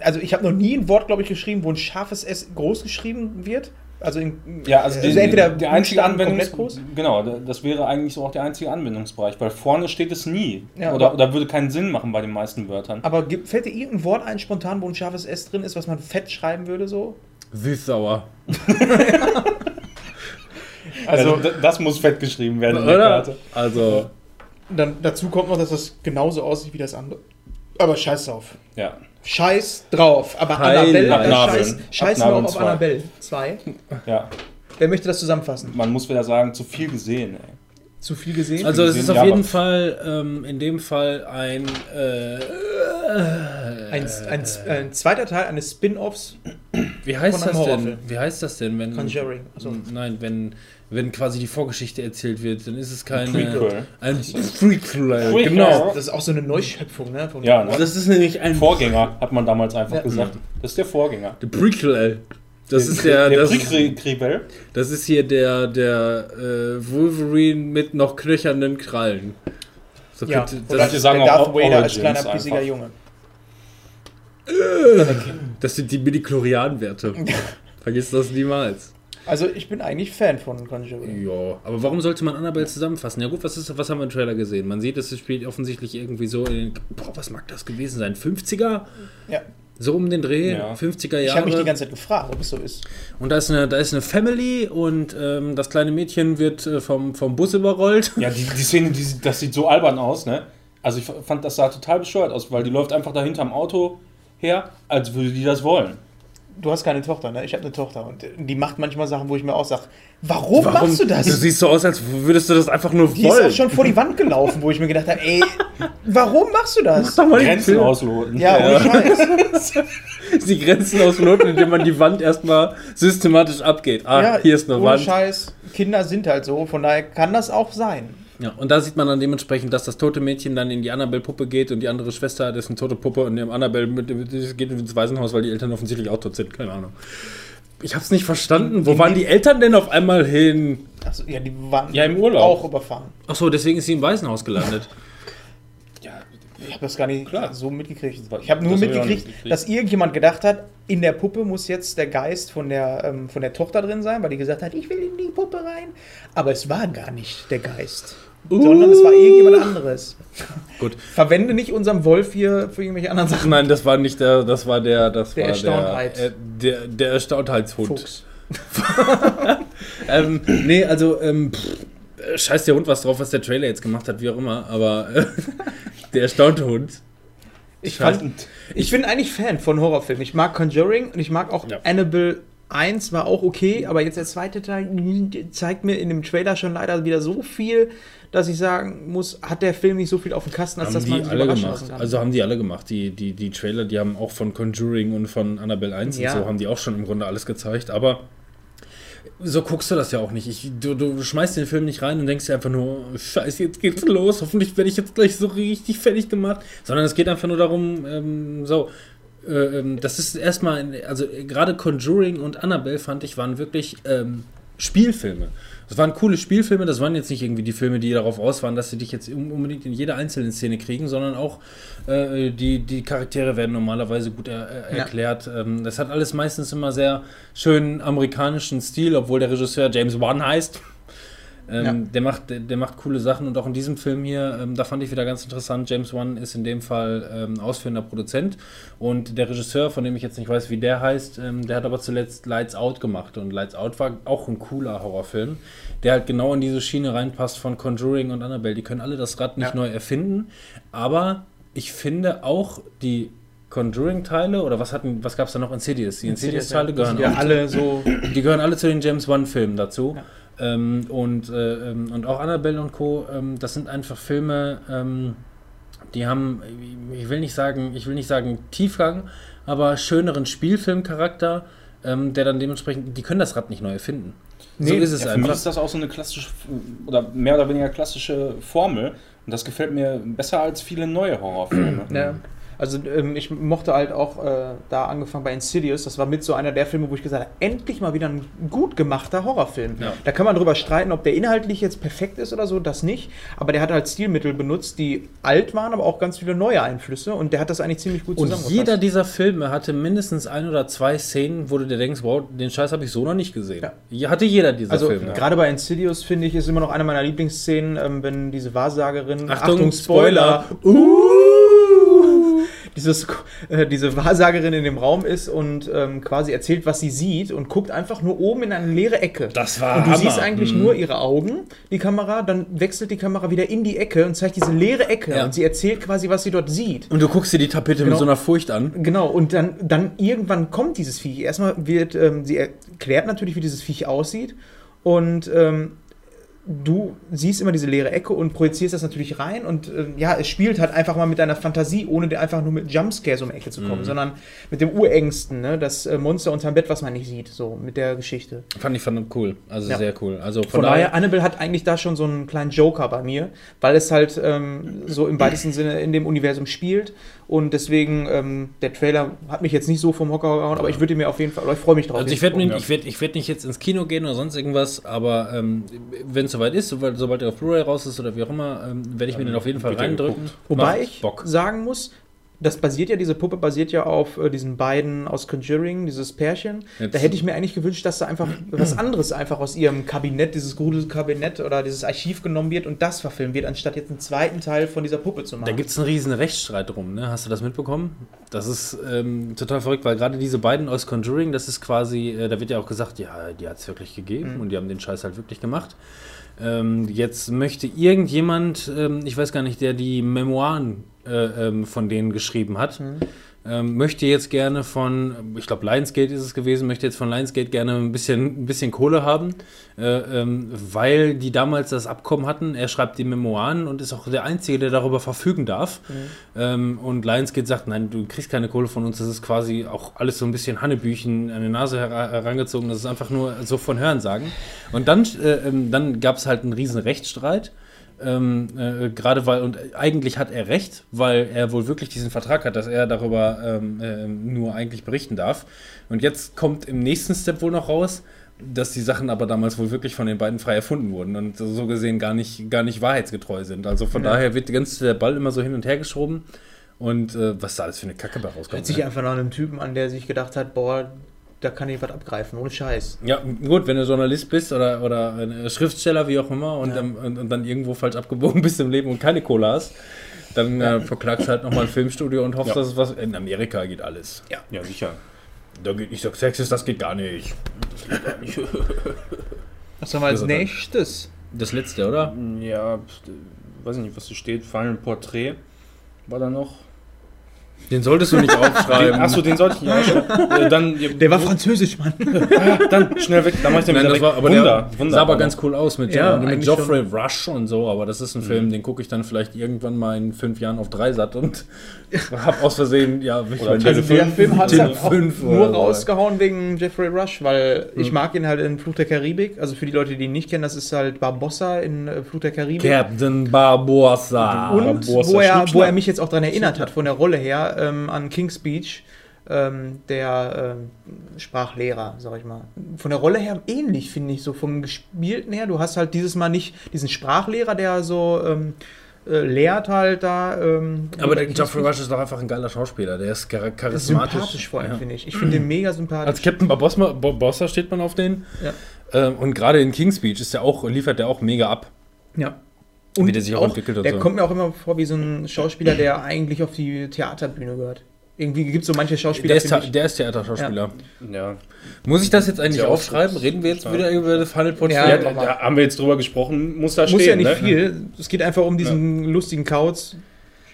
also ich habe noch nie ein Wort, glaube ich, geschrieben, wo ein scharfes S groß geschrieben wird. Also, in, Ja, also, also die, entweder die einzige Buchstaben Anwendungs komplett groß. Genau, da- das wäre eigentlich so auch der einzige Anwendungsbereich, weil vorne steht es nie. Ja, oder, aber- oder würde keinen Sinn machen bei den meisten Wörtern. Aber fällt dir irgendein Wort ein spontan, wo ein scharfes S drin ist, was man fett schreiben würde so? Süß-sauer. Also, d- das muss fett geschrieben werden in der? Karte. Also, Dann dazu kommt noch, dass das genauso aussieht wie das andere. Aber scheiß drauf. Ja. Scheiß drauf. Aber. Annabelle, äh, Abnabeln. scheiß, auch Abnabeln auf zwei. Annabelle 2. ja. Wer möchte das zusammenfassen? Man muss wieder sagen, zu viel gesehen, ey. Zu viel gesehen? also es ist auf ja, jeden Fall ähm, in dem Fall ein äh, Ein, ein, ein zweiter Teil eines Spin-Offs Wie heißt von einem das denn? Wie heißt das denn, wenn. Conjuring. Achso. Nein, wenn, wenn quasi die Vorgeschichte erzählt wird, dann ist es keine. Prequel. Ein Prequel. Prequel. Genau. Das ist auch so eine Neuschöpfung, ne? Von Ja, ne? Das ist nämlich ein Vorgänger, hat man damals einfach Ja. gesagt. Das ist der Vorgänger. Der Prequel. Das ist der. der Das, Prequel. das ist hier der, der äh, Wolverine mit noch knöchernen Krallen. So Ja, könnte- oder Manche sagen der auch Darth Vader als kleiner pissiger Junge. das sind die Midi-Chlorian-Werte. Vergiss das niemals. Also ich bin eigentlich Fan von Conjuring. Ja, aber warum sollte man Annabelle zusammenfassen? Ja gut, was, ist, was haben wir im Trailer gesehen? Man sieht, es spielt offensichtlich irgendwie so in den, boah, was mag das gewesen sein? 50er? Ja. So um den Dreh, Ja. 50er Ich habe mich die Jahre. ganze Zeit gefragt, ob es so ist. Und da ist eine, da ist eine Family und ähm, das kleine Mädchen wird äh, vom, vom Bus überrollt. Ja, die, die Szene, die, das sieht so albern aus, ne? Also ich fand, das sah total bescheuert aus, weil die läuft einfach da hinterm Auto her, als würde die das wollen. Du hast keine Tochter, ne? Ich habe eine Tochter und die macht manchmal Sachen, wo ich mir auch sage, warum, machst du das? Du siehst so aus, als würdest du das einfach nur die ist wollen. auch schon vor die Wand gelaufen, wo ich mir gedacht habe, ey, warum machst du das? Mach mal die Grenzen ausloten. Ja, ohne Scheiß. Die Grenzen ausloten, indem man die Wand erstmal systematisch abgeht. Ah, ja, hier ist eine ohne Wand. Scheiß. Kinder sind halt so, von daher kann das auch sein. Ja, und da sieht man dann dementsprechend, dass das tote Mädchen dann in die Annabelle-Puppe geht und die andere Schwester, das ist eine tote Puppe und dem Annabelle mit, geht ins Waisenhaus, weil die Eltern offensichtlich auch tot sind. Keine Ahnung. Ich hab's nicht verstanden. Wo waren die Eltern denn auf einmal hin? Also, ja, die waren Ja, im Urlaub. auch überfahren. Achso, deswegen ist sie im Waisenhaus gelandet. Ja, Ich habe das gar nicht Klar. so mitgekriegt. Das Ich habe nur mitgekriegt, nicht mitgekriegt. dass irgendjemand gedacht hat, in der Puppe muss jetzt der Geist von der, ähm, von der Tochter drin sein, weil die gesagt hat, ich will in die Puppe rein. Aber es war gar nicht der Geist. Sondern es war irgendjemand anderes. Gut. Verwende nicht unseren Wolf hier für irgendwelche anderen Sachen. Nein, das war nicht der, das war der, das Der war Erstauntheit. der, äh, der, der Erstauntheitshund. Fuchs. Ähm, nee, also, ähm, pff, scheiß der Hund was drauf, was der Trailer jetzt gemacht hat, wie auch immer, aber äh, der erstaunte Hund. Ich, fand, ich bin eigentlich Fan von Horrorfilmen. Ich mag Conjuring und ich mag auch Ja. Annabelle 1 war auch okay, aber jetzt der zweite Teil zeigt mir in dem Trailer schon leider wieder so viel, dass ich sagen muss, hat der Film nicht so viel auf dem Kasten, als Haben dass man sich alle gemacht. kann. Also haben die alle gemacht. Die, die, die Trailer, die haben auch von Conjuring und von Annabelle 1 Ja. und so, haben die auch schon im Grunde alles gezeigt. Aber so guckst du das ja auch nicht. Ich, du, du schmeißt den Film nicht rein und denkst dir einfach nur, scheiße, jetzt geht's los. Hoffentlich werde ich jetzt gleich so richtig fertig gemacht. Sondern es geht einfach nur darum, ähm, so, äh, ähm, das ist erstmal, also äh, gerade Conjuring und Annabelle fand ich, waren wirklich ähm, Spielfilme. Das waren coole Spielfilme, das waren jetzt nicht irgendwie die Filme, die darauf aus waren, dass sie dich jetzt un- unbedingt in jeder einzelnen Szene kriegen, sondern auch äh, die, die Charaktere werden normalerweise gut er, er, Ja. erklärt. Ähm, das hat alles meistens immer sehr schönen amerikanischen Stil, obwohl der Regisseur James Wan heißt. Ähm, Ja. der, macht, der, der macht coole Sachen und auch in diesem Film hier, ähm, da fand ich wieder ganz interessant, James Wan ist in dem Fall ähm, ausführender Produzent und der Regisseur, von dem ich jetzt nicht weiß, wie der heißt, ähm, der hat aber zuletzt Lights Out gemacht und Lights Out war auch ein cooler Horrorfilm, der halt genau in diese Schiene reinpasst von Conjuring und Annabelle. Die können alle das Rad nicht Ja. neu erfinden, aber ich finde auch die Conjuring-Teile oder was hatten, was gab es da noch? Insidious. Die Insidious-Teile gehören ja alle so. die gehören alle zu den James Wan-Filmen dazu. Ähm, und, äh, ähm, und auch Annabelle und Co., ähm, das sind einfach Filme, ähm, die haben, ich will nicht sagen, ich will nicht sagen Tiefgang, aber schöneren Spielfilmcharakter, ähm, der dann dementsprechend, die können das Rad nicht neu erfinden. so Nee, ist es Ja, für mich einfach. ist das auch so eine klassische oder mehr oder weniger klassische Formel. Und das gefällt mir besser als viele neue Horrorfilme. Ja. Also ähm, ich mochte halt auch äh, da angefangen bei Insidious, das war mit so einer der Filme, wo ich gesagt habe, endlich mal wieder ein gut gemachter Horrorfilm. Ja. Da kann man drüber streiten, ob der inhaltlich jetzt perfekt ist oder so, das nicht. Aber der hat halt Stilmittel benutzt, die alt waren, aber auch ganz viele neue Einflüsse und der hat das eigentlich ziemlich gut Und zusammengefasst. jeder dieser Filme hatte mindestens ein oder zwei Szenen, wo du dir denkst, wow, den Scheiß habe ich so noch nicht gesehen. Ja. Hatte jeder dieser also Filme. gerade bei Insidious finde ich, ist immer noch eine meiner Lieblingsszenen, ähm, wenn diese Wahrsagerin, Achtung, Spoiler, Spoiler. uh, dieses, äh, diese Wahrsagerin in dem Raum ist und ähm, quasi erzählt, was sie sieht und guckt einfach nur oben in eine leere Ecke. Das war Und du Hammer. siehst eigentlich Mhm. nur ihre Augen, die Kamera, dann wechselt die Kamera wieder in die Ecke und zeigt diese leere Ecke Ja. und sie erzählt quasi, was sie dort sieht. Und du guckst dir die Tapete Genau. mit so einer Furcht an. Genau, und dann, dann irgendwann kommt dieses Viech. Erstmal wird, ähm, sie erklärt natürlich, wie dieses Viech aussieht. Und ähm, du siehst immer diese leere Ecke und projizierst das natürlich rein und äh, ja, es spielt halt einfach mal mit deiner Fantasie, ohne dir einfach nur mit Jumpscares um die Ecke zu kommen, Mhm. sondern mit dem Urängsten, ne? das äh, Monster unterm Bett, was man nicht sieht, so mit der Geschichte. Fand ich fand cool. Also Ja. sehr cool. Also von, Von daher, Annabelle hat eigentlich da schon so einen kleinen Joker bei mir, weil es halt ähm, so im weitesten Sinne in dem Universum spielt und deswegen, ähm, der Trailer hat mich jetzt nicht so vom Hocker gehauen, aber ich würde mir auf jeden Fall, ich freue mich drauf. Also ich werde Ja. ich werd, ich werd nicht jetzt ins Kino gehen oder sonst irgendwas, aber ähm, wenn es soweit ist, sobald, sobald er auf Blu-ray raus ist oder wie auch immer, ähm, werde ich mir den auf jeden Fall reindrücken. Wobei ich Bock. sagen muss, das basiert ja, diese Puppe basiert ja auf äh, diesen beiden aus Conjuring, dieses Pärchen. Jetzt- da hätte ich mir eigentlich gewünscht, dass da einfach was anderes einfach aus ihrem Kabinett, dieses Gruselkabinett oder dieses Archiv genommen wird und das verfilmt wird, anstatt jetzt einen zweiten Teil von dieser Puppe zu Da machen. gibt es einen riesen Rechtsstreit drum, ne? Hast du das mitbekommen? Das ist ähm, total verrückt, weil gerade diese beiden aus Conjuring, das ist quasi, äh, da wird ja auch gesagt, ja, die hat es wirklich gegeben Mhm. und die haben den Scheiß halt wirklich gemacht. Ähm, jetzt möchte irgendjemand, ähm, ich weiß gar nicht, der die Memoiren äh, ähm, von denen geschrieben hat, Mhm. ähm, möchte jetzt gerne von, ich glaube Lionsgate ist es gewesen, möchte jetzt von Lionsgate gerne ein bisschen, ein bisschen Kohle haben, äh, ähm, weil die damals das Abkommen hatten. Er schreibt die Memoiren und ist auch der Einzige, der darüber verfügen darf. Ähm, und Lionsgate sagt, nein, du kriegst keine Kohle von uns, das ist quasi auch alles so ein bisschen Hannebüchen an die Nase hera- herangezogen, das ist einfach nur so von Hörensagen. Und dann, äh, ähm, dann gab es halt einen riesen Rechtsstreit. Ähm, äh, gerade weil, und eigentlich hat er recht, weil er wohl wirklich diesen Vertrag hat, dass er darüber ähm, ähm, nur eigentlich berichten darf. Und jetzt kommt im nächsten Step wohl noch raus, dass die Sachen aber damals wohl wirklich von den beiden frei erfunden wurden und so gesehen gar nicht, gar nicht wahrheitsgetreu sind. Also von Ja. daher wird die ganze der Ball immer so hin und her geschoben. Und äh, was da alles für eine Kacke bei rauskommt. Hört sich ne? einfach nach einem Typen an, der sich gedacht hat, boah, da kann ich was abgreifen, ohne Scheiß. Ja, gut, wenn du Journalist bist oder, oder ein Schriftsteller, wie auch immer, und, Ja. ähm, und, und dann irgendwo falsch abgebogen bist im Leben und keine Kohle hast, dann äh, verklagst du halt nochmal ein Filmstudio und hoffst, Ja. dass es was. In Amerika geht alles. Ja, sicher. Da geht, ich sag Sexist, das geht gar nicht. Was haben wir als Das ist dann- nächstes? Das letzte, oder? Ja, weiß ich nicht, was hier steht. Final Portrait war da noch. Den solltest du nicht aufschreiben. Achso, den sollte ich nicht aufschreiben. Äh, dann, Der war französisch, Mann. dann schnell weg. Dann mach ich den Nein, wieder das weg. war, aber Wunder, der Wunder. sah aber ganz cool aus mit, Ja, ja, mit Geoffrey Rush und so, aber das ist ein Film, den gucke ich dann vielleicht irgendwann mal in fünf Jahren auf Dreisat und hab aus Versehen, ja, ich Oder Also der Film hat halt nur rausgehauen wegen Jeffrey Rush, weil ich Hm. mag ihn halt in Fluch der Karibik. Also für die Leute, die ihn nicht kennen, das ist halt Barbossa in äh, Fluch der Karibik. Captain Barbossa. Und Barbossa wo er, wo er mich jetzt auch daran erinnert hat, von der Rolle her, ähm, an King's Speech, ähm, der ähm, Sprachlehrer, sag ich mal. Von der Rolle her ähnlich, finde ich, so vom Gespielten her. Du hast halt dieses Mal nicht diesen Sprachlehrer, der so ähm, äh, lehrt halt da. Ähm, Aber der Geoffrey. Rush ist doch einfach ein geiler Schauspieler. Der ist char charismatisch. sympathisch vor allem, Ja. finde ich. Ich finde den mega sympathisch. Als Captain Barbossa, Barbossa steht man auf den. Ja. Ähm, und gerade in King's Speech ist der auch, liefert der auch mega ab. Ja. Wie der sich auch entwickelt und Der so. kommt mir auch immer vor wie so ein Schauspieler, der eigentlich auf die Theaterbühne gehört. Irgendwie gibt es so manche Schauspieler, Der ist, der ist Theaterschauspieler. Ja. Muss ich das jetzt eigentlich ja aufschreiben? Reden wir jetzt wieder über das Final Portrait? Ja, Ja, da, haben wir jetzt drüber gesprochen, muss da muss ja stehen. nicht ne? viel. Es geht einfach um diesen lustigen Kauz.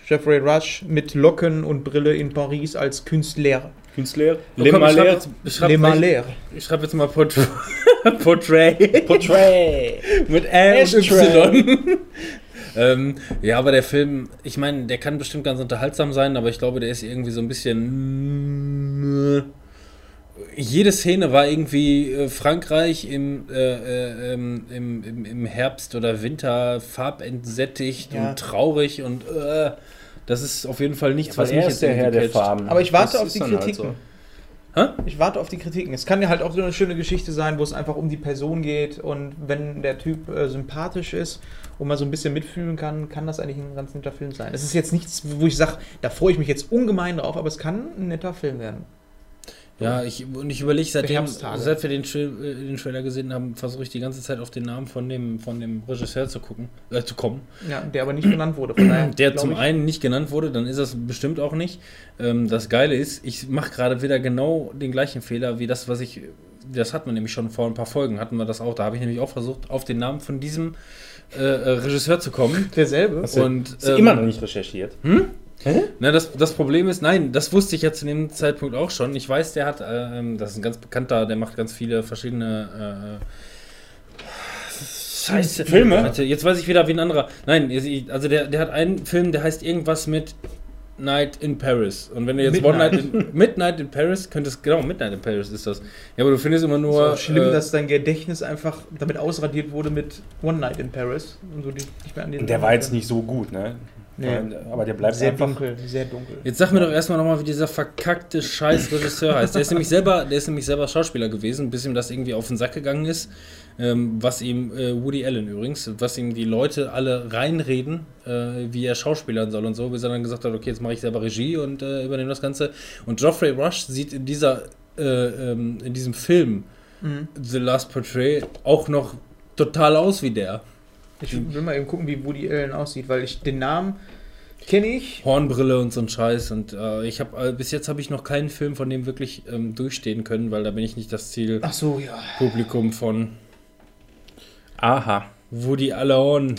Jeffrey Rush mit Locken und Brille in Paris als Künstler. Künstler. Oh, Le komm, ich schreib Malheur. jetzt, ich schreib, Le ich, Malheur. ich schreib jetzt mal Port Portrait. Portrait. Mit L und. Y. ähm, ja, aber der Film, ich meine, der kann bestimmt ganz unterhaltsam sein, aber ich glaube, der ist irgendwie so ein bisschen. Jede Szene war irgendwie äh, Frankreich im, äh, äh, ähm, im, im, im Herbst oder Winter farbentsättigt Ja. und traurig und äh, das ist auf jeden Fall nichts, Weil was er mich ist der Herr der. Farben. Aber ich warte Das auf die halt Kritiken. Hä? Ich warte auf die Kritiken. Es kann ja halt auch so eine schöne Geschichte sein, wo es einfach um die Person geht und wenn der Typ äh, sympathisch ist und man so ein bisschen mitfühlen kann, kann das eigentlich ein ganz netter Film sein. Es ist jetzt nichts, wo ich sage, da freue ich mich jetzt ungemein drauf, aber es kann ein netter Film werden. Ja, ich, und ich überlege, seitdem, seit wir den, äh, den Trailer gesehen haben, versuche ich die ganze Zeit auf den Namen von dem, von dem Regisseur zu gucken, äh, zu kommen. Ja, der aber nicht genannt wurde. Von daher Der zum ich, einen nicht genannt wurde, dann ist das bestimmt auch nicht. Ähm, das Geile ist, ich mache gerade wieder genau den gleichen Fehler wie das, was ich. Das hatten wir nämlich schon vor ein paar Folgen, hatten wir das auch. Da habe ich nämlich auch versucht, auf den Namen von diesem äh, äh, Regisseur zu kommen. derselbe. Hast du- Und Hast du ähm, immer noch nicht recherchiert? Na, das, das Problem ist, nein, das wusste ich ja zu dem Zeitpunkt auch schon. Ich weiß, der hat, ähm, das ist ein ganz bekannter, der macht ganz viele verschiedene äh, Scheiße. Filme? Warte, jetzt weiß ich wieder wie ein anderer. Nein, also der, der hat einen Film, der heißt irgendwas mit Night in Paris. Und wenn du jetzt One Night in, Midnight in Paris könntest, genau, Midnight in Paris ist das. Ja, aber du findest immer Ist nur. auch schlimm, äh, dass dein Gedächtnis einfach damit ausradiert wurde mit One Night in Paris und du dich nicht mehr an den. Und der war jetzt nicht so gut, ne? Nee. Aber der bleibt sehr einfach. dunkel, sehr dunkel. Jetzt sag mir doch erstmal nochmal, wie dieser verkackte scheiß Regisseur heißt. Der ist nämlich selber, der ist nämlich selber Schauspieler gewesen, bis ihm das irgendwie auf den Sack gegangen ist. Ähm, was ihm, äh, Woody Allen übrigens, was ihm die Leute alle reinreden, äh, wie er schauspielern soll und so, bis er dann gesagt hat, okay, jetzt mache ich selber Regie und äh, übernehme das Ganze. Und Geoffrey Rush sieht in dieser, äh, ähm, in diesem Film Mhm. The Last Portrait auch noch total aus wie der. Ich will mal eben gucken, wie Woody Allen aussieht, weil ich den Namen kenne ich. Hornbrille und so ein Scheiß. Und äh, ich habe äh, bis jetzt habe ich noch keinen Film von dem wirklich ähm, durchstehen können, weil da bin ich nicht das Ach so, ja. Zielpublikum von Aha. Woody Allen.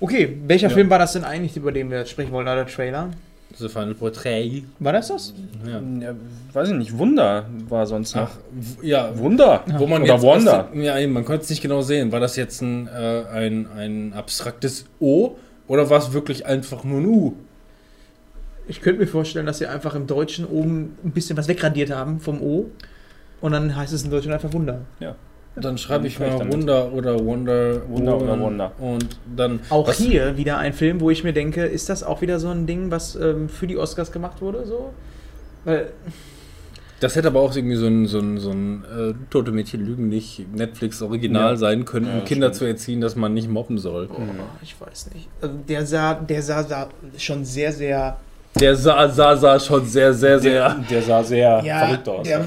Okay, welcher Ja. Film war das denn eigentlich, über den wir jetzt sprechen wollen, oder der Trailer? The Final Portrait. War das das? Ja. Ja, weiß ich nicht, Wunder war sonst noch. Ach, ja, Wunder. wo man Oder jetzt Wonder. Ja, eben, man konnte es nicht genau sehen. War das jetzt ein, äh, ein, ein abstraktes O oder war es wirklich einfach nur ein U? Ich könnte mir vorstellen, dass sie einfach im Deutschen oben ein bisschen was wegradiert haben vom O. Und dann heißt es in Deutschland einfach Wunder. Dann schreibe ich mal. Wunder oder Wonder. Wunder oder. Wonder. Und dann. Auch was- hier wieder ein Film, wo ich mir denke, ist das auch wieder so ein Ding, was ähm, für die Oscars gemacht wurde? So? Weil, Das hätte aber auch irgendwie so ein, so ein, so ein äh, Tote Mädchen lügen nicht Netflix-Original Ja. sein können, um Ja, Kinder stimmt. zu erziehen, dass man nicht mobben soll. oh, ich weiß nicht. Also der sah, der sah, sah schon sehr, sehr. Der sah, sah, sah schon sehr, sehr, sehr. Der, der sah sehr Ja, verrückt aus. der,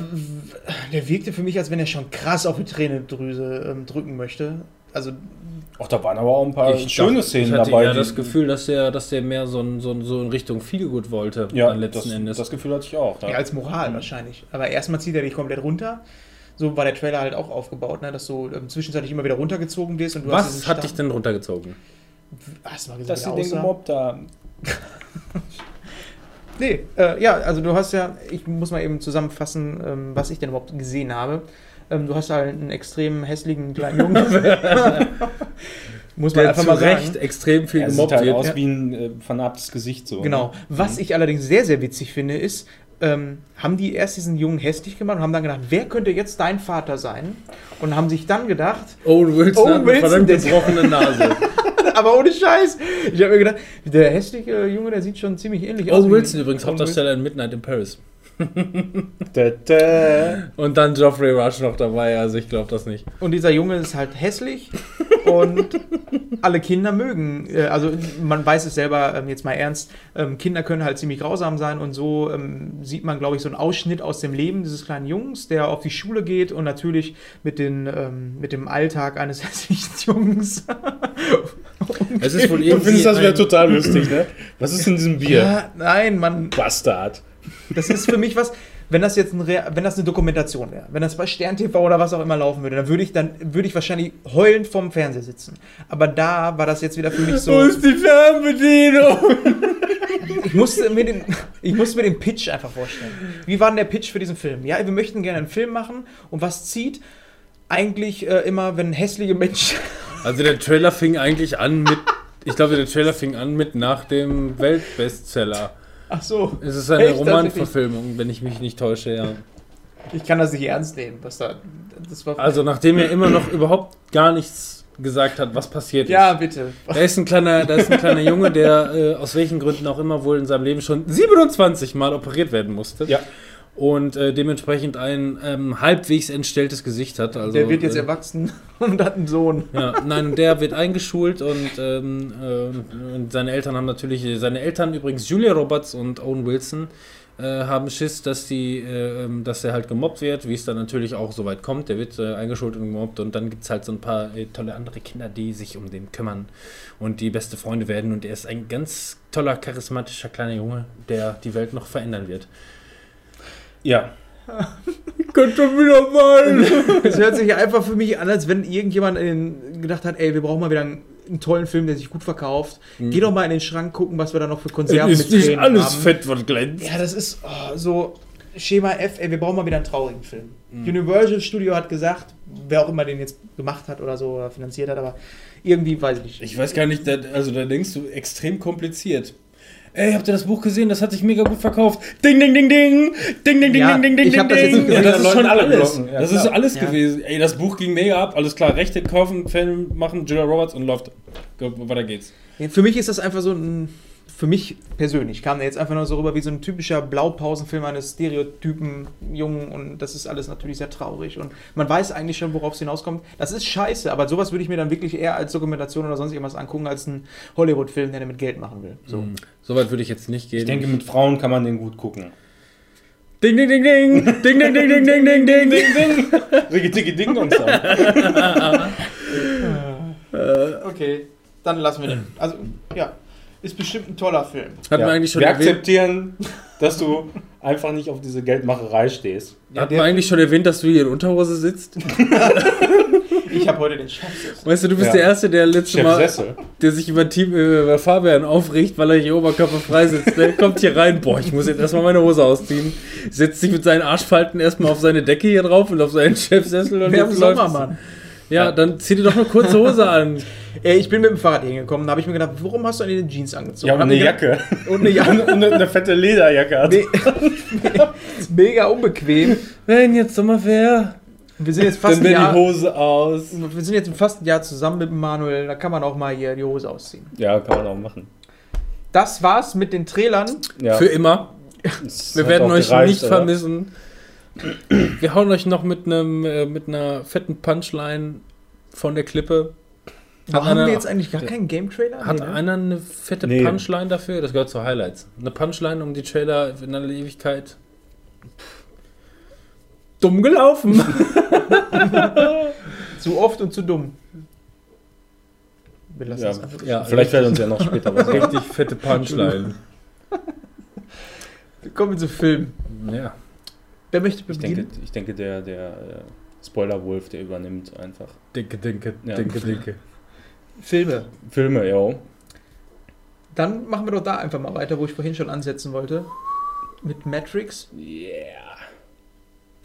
der wirkte für mich, als wenn er schon krass auf die Tränendrüse ähm, drücken möchte. Also, Ach, da waren aber auch ein paar Ich schöne dachte- Szenen ich hatte dabei. die- das Gefühl, dass der, dass der mehr so, ein, so, ein, so in Richtung Feelgood wollte, ja, dann letzten das, Endes. das Gefühl hatte ich auch. ja, als Moral wahrscheinlich. Aber erstmal zieht er dich komplett runter. So war der Trailer halt auch aufgebaut, ne? dass du ähm, zwischenzeitlich immer wieder runtergezogen wirst. Und du hast Was diesen hat dich denn runtergezogen? Hast du mal gesehen, Dass sie den gemobbt haben. Nee, äh, ja, also du hast ja, ich muss mal eben zusammenfassen, ähm, was ich denn überhaupt gesehen habe. Ähm, du hast halt einen extrem hässlichen kleinen Jungen. muss man Der einfach zu mal sagen. Recht extrem viel Er sieht gemobbt halt wird. aus Ja. wie ein äh, vernarbtes Gesicht so. Genau. Ne? Was ich allerdings sehr, sehr witzig finde, ist, ähm, haben die erst diesen Jungen hässlich gemacht und haben dann gedacht, wer könnte jetzt dein Vater sein? Und haben sich dann gedacht, Owen Wilson Owen hat eine Wilson, verdammt der- gebrochene Nase. aber ohne Scheiß. Ich habe mir gedacht, der hässliche Junge, der sieht schon ziemlich ähnlich aus. Owen Wilson übrigens, Owen Hauptdarsteller in Midnight in Paris. Und dann Geoffrey Rush noch dabei, also ich glaube das nicht. Und dieser Junge ist halt hässlich und alle Kinder mögen. äh, Also man weiß es selber ähm, jetzt mal ernst. ähm, Kinder können halt ziemlich grausam sein und so ähm, sieht man, glaube ich, so einen Ausschnitt aus dem Leben dieses kleinen Jungs, der auf die Schule geht und natürlich mit, den, mit dem Alltag eines hässlichen Jungs. Es ist wohl Du findest das wieder total lustig, ne? Was ist in diesem Bier? Ja, nein, man, Bastard. Das ist für mich was. Wenn das jetzt ein wenn das eine Dokumentation wäre, wenn das bei Stern TV oder was auch immer laufen würde, dann würde ich dann würde ich wahrscheinlich heulend vorm Fernseher sitzen. Aber da war das jetzt wieder für mich so. Wo ist die Fernbedienung? Ich musste, mir den, ich musste mir den Pitch einfach vorstellen. Wie war denn der Pitch für diesen Film? Ja, wir möchten gerne einen Film machen und was zieht eigentlich äh, immer, wenn hässliche Menschen. Also der Trailer fing eigentlich an mit, ich glaube der Trailer fing an mit nach dem Weltbestseller. Ach so. Es ist eine Echt? Romanverfilmung, wenn ich mich nicht täusche, ja. Ich kann das nicht ernst nehmen, was da. Das war. Also nachdem er immer noch überhaupt gar nichts gesagt hat, was passiert ja, ist. bitte. Da ist ein kleiner, da ist ein kleiner Junge, der äh, aus welchen Gründen auch immer wohl in seinem Leben schon 27 Mal operiert werden musste. Ja. Und äh, dementsprechend ein ähm, halbwegs entstelltes Gesicht hat. Also, der wird jetzt äh, erwachsen und hat einen Sohn. Ja, nein, der wird eingeschult und, ähm, äh, und seine Eltern haben natürlich, seine Eltern übrigens Julia Roberts und Owen Wilson äh, haben Schiss, dass die, äh, ähm, dass er halt gemobbt wird, wie es dann natürlich auch so weit kommt. Der wird äh, eingeschult und gemobbt und dann gibt es halt so ein paar tolle andere Kinder, die sich um den kümmern und die beste Freunde werden und er ist ein ganz toller, charismatischer kleiner Junge, der die Welt noch verändern wird. Ja. Könnte wieder mal! Es hört sich einfach für mich an, als wenn irgendjemand gedacht hat, ey, wir brauchen mal wieder einen, einen tollen Film, der sich gut verkauft. Geh doch mal in den Schrank gucken, was wir da noch für Konserven ist nicht Tränen alles haben. fett, was glänzt. Ja, das ist oh, so. Schema F, ey, wir brauchen mal wieder einen traurigen Film. Universal Studio hat gesagt, wer auch immer den jetzt gemacht hat oder so oder finanziert hat, aber irgendwie weiß ich nicht. Ich weiß gar nicht, da, also da denkst du extrem kompliziert. Ey, habt ihr das Buch gesehen? Das hat sich mega gut verkauft. Ding, ding, ding, ding. Ding, ding, ding, Ja, ding, ding, ding, ding, nicht ding. Ja, das da ist schon alles. Ja, das klar. ist alles gewesen. Ey, das Buch ging mega ab. Alles klar, Rechte kaufen, Film machen, Julia Roberts und läuft. Weiter geht's. Ja, Für mich ist das einfach so ein, für mich persönlich kam der jetzt einfach nur so rüber wie so ein typischer Blaupausenfilm eines Stereotypen Jungen und das ist alles natürlich sehr traurig und man weiß eigentlich schon, worauf es hinauskommt. Das ist scheiße, aber sowas würde ich mir dann wirklich eher als Dokumentation oder sonst irgendwas angucken, als ein Hollywood-Film, der damit Geld machen will. So. Soweit würde ich jetzt nicht gehen. Ich denke, mit Frauen kann man den gut gucken. Ding, ding, ding, ding. Ding, ding, ding, ding, ding, ding, ding, ding, ding. Riggi, diggi, ding und so. Okay, dann lassen wir den. Also, ja, ist bestimmt ein toller Film. Wir Ja. eigentlich schon Wir erwähnt, akzeptieren, dass du einfach nicht auf diese Geldmacherei stehst. hatten wir eigentlich schon erwähnt, dass du hier in Unterhose sitzt? Ich habe heute den Chefsitz. Weißt du, du bist Ja. der Erste, der letzte Mal, Chefsessel. der sich über Team äh, über Fabian aufregt, weil er hier oberkörperfrei sitzt. Der kommt hier rein, boah, ich muss jetzt erstmal meine Hose ausziehen. Setzt sich mit seinen Arschfalten erstmal auf seine Decke hier drauf und auf seinen Chefsessel und Wer jetzt läuft Sommer, es. Mann. Ja, dann zieh dir doch eine kurze Hose an. Ey, ich bin mit dem Fahrrad hingekommen, da habe ich mir gedacht, warum hast du eine Jeans angezogen? Ja, und eine Jacke. Und eine Jacke. Und eine, eine fette Lederjacke. Nee. Mega unbequem. Wenn jetzt Sommerfair, Wir sind jetzt fast Dann Jahr, die Hose aus. wir sind jetzt fast ein Jahr zusammen mit dem Manuel, da kann man auch mal hier die Hose ausziehen. Ja, kann man auch machen. Das war's mit den Trailern. Ja. für immer. Das Wir werden euch gereicht, nicht oder? vermissen. Wir hauen euch noch mit einem äh, mit einer fetten Punchline von der Klippe. Hat haben einer- wir jetzt eigentlich gar keinen Game-Trailer? Hat Nee, ne? einer eine fette Nee. Punchline dafür? Das gehört zu Highlights. Eine Punchline um die Trailer in aller Ewigkeit. Dumm gelaufen. Zu oft und zu dumm. Wir lassen Ja, es einfach. ja, Vielleicht fällt uns ja noch später was richtig fette Punchline. Wir kommen zu Film. Ja. Wer möchte Ich beginnen? denke, ich denke der, der äh, Spoiler-Wolf, der übernimmt einfach. Denke, denke, Ja. denke, denke. Filme. Filme, ja. Dann machen wir doch da einfach mal weiter, wo ich vorhin schon ansetzen wollte. Mit Matrix. Yeah.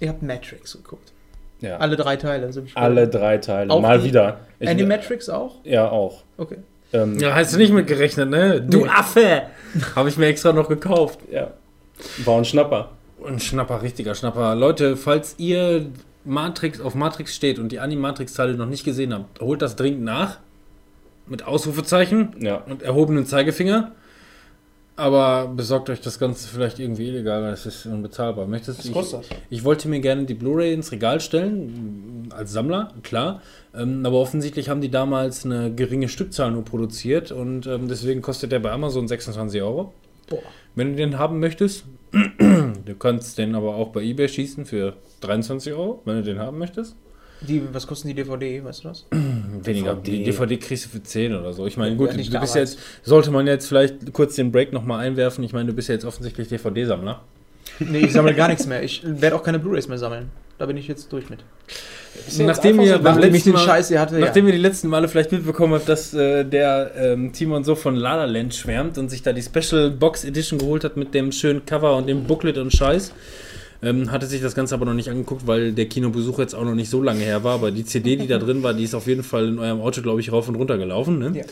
Ihr habt Matrix geguckt. Ja. Alle drei Teile. So wie ich Alle drei Teile. Auch Mal wieder. Ich- Animatrix auch? Ja, auch. Okay. Ähm, Ja, hast du nicht mitgerechnet, ne? Du Nee. Affe! Habe ich mir extra noch gekauft. ja. War ein Schnapper. Ein Schnapper, richtiger Schnapper. Leute, falls ihr Matrix auf Matrix steht und die Animatrix-Teile noch nicht gesehen habt, holt das dringend nach. Mit Ausrufezeichen Ja. und erhobenen Zeigefinger. Aber besorgt euch das Ganze vielleicht irgendwie illegal, weil es ist unbezahlbar. Möchtest ich, das? ich wollte mir gerne die Blu-ray ins Regal stellen, als Sammler, klar. Ähm, aber offensichtlich haben die damals eine geringe Stückzahl nur produziert und ähm, deswegen kostet der bei Amazon 26 Euro. Boah. Wenn du den haben möchtest, du kannst den aber auch bei eBay schießen für 23 Euro, wenn du den haben möchtest. Die, was kosten die DVD, weißt du das? Weniger. DVD. Die DVD kriegst du für 10 oder so. Ich meine, Ja, gut, nicht du bist damals. jetzt, sollte man jetzt vielleicht kurz den Break nochmal einwerfen. Ich meine, du bist ja jetzt offensichtlich DVD-Sammler. Nee, ich sammle gar nichts mehr. Ich werde auch keine Blu-Rays mehr sammeln. Da bin ich jetzt durch mit. Nachdem wir beim Nachdem ich den Mal, Scheiß hier hatte, Nachdem ihr die letzten Male vielleicht mitbekommen habt, dass äh, der ähm, Timon so von La La Land schwärmt und sich da die Special Box Edition geholt hat mit dem schönen Cover und dem Booklet und Scheiß, ähm, hatte sich das Ganze aber noch nicht angeguckt, weil der Kinobesuch jetzt auch noch nicht so lange her war. Aber die CD, die da drin war, die ist auf jeden Fall in eurem Auto, glaube ich, rauf und runter gelaufen. Ne? Ja.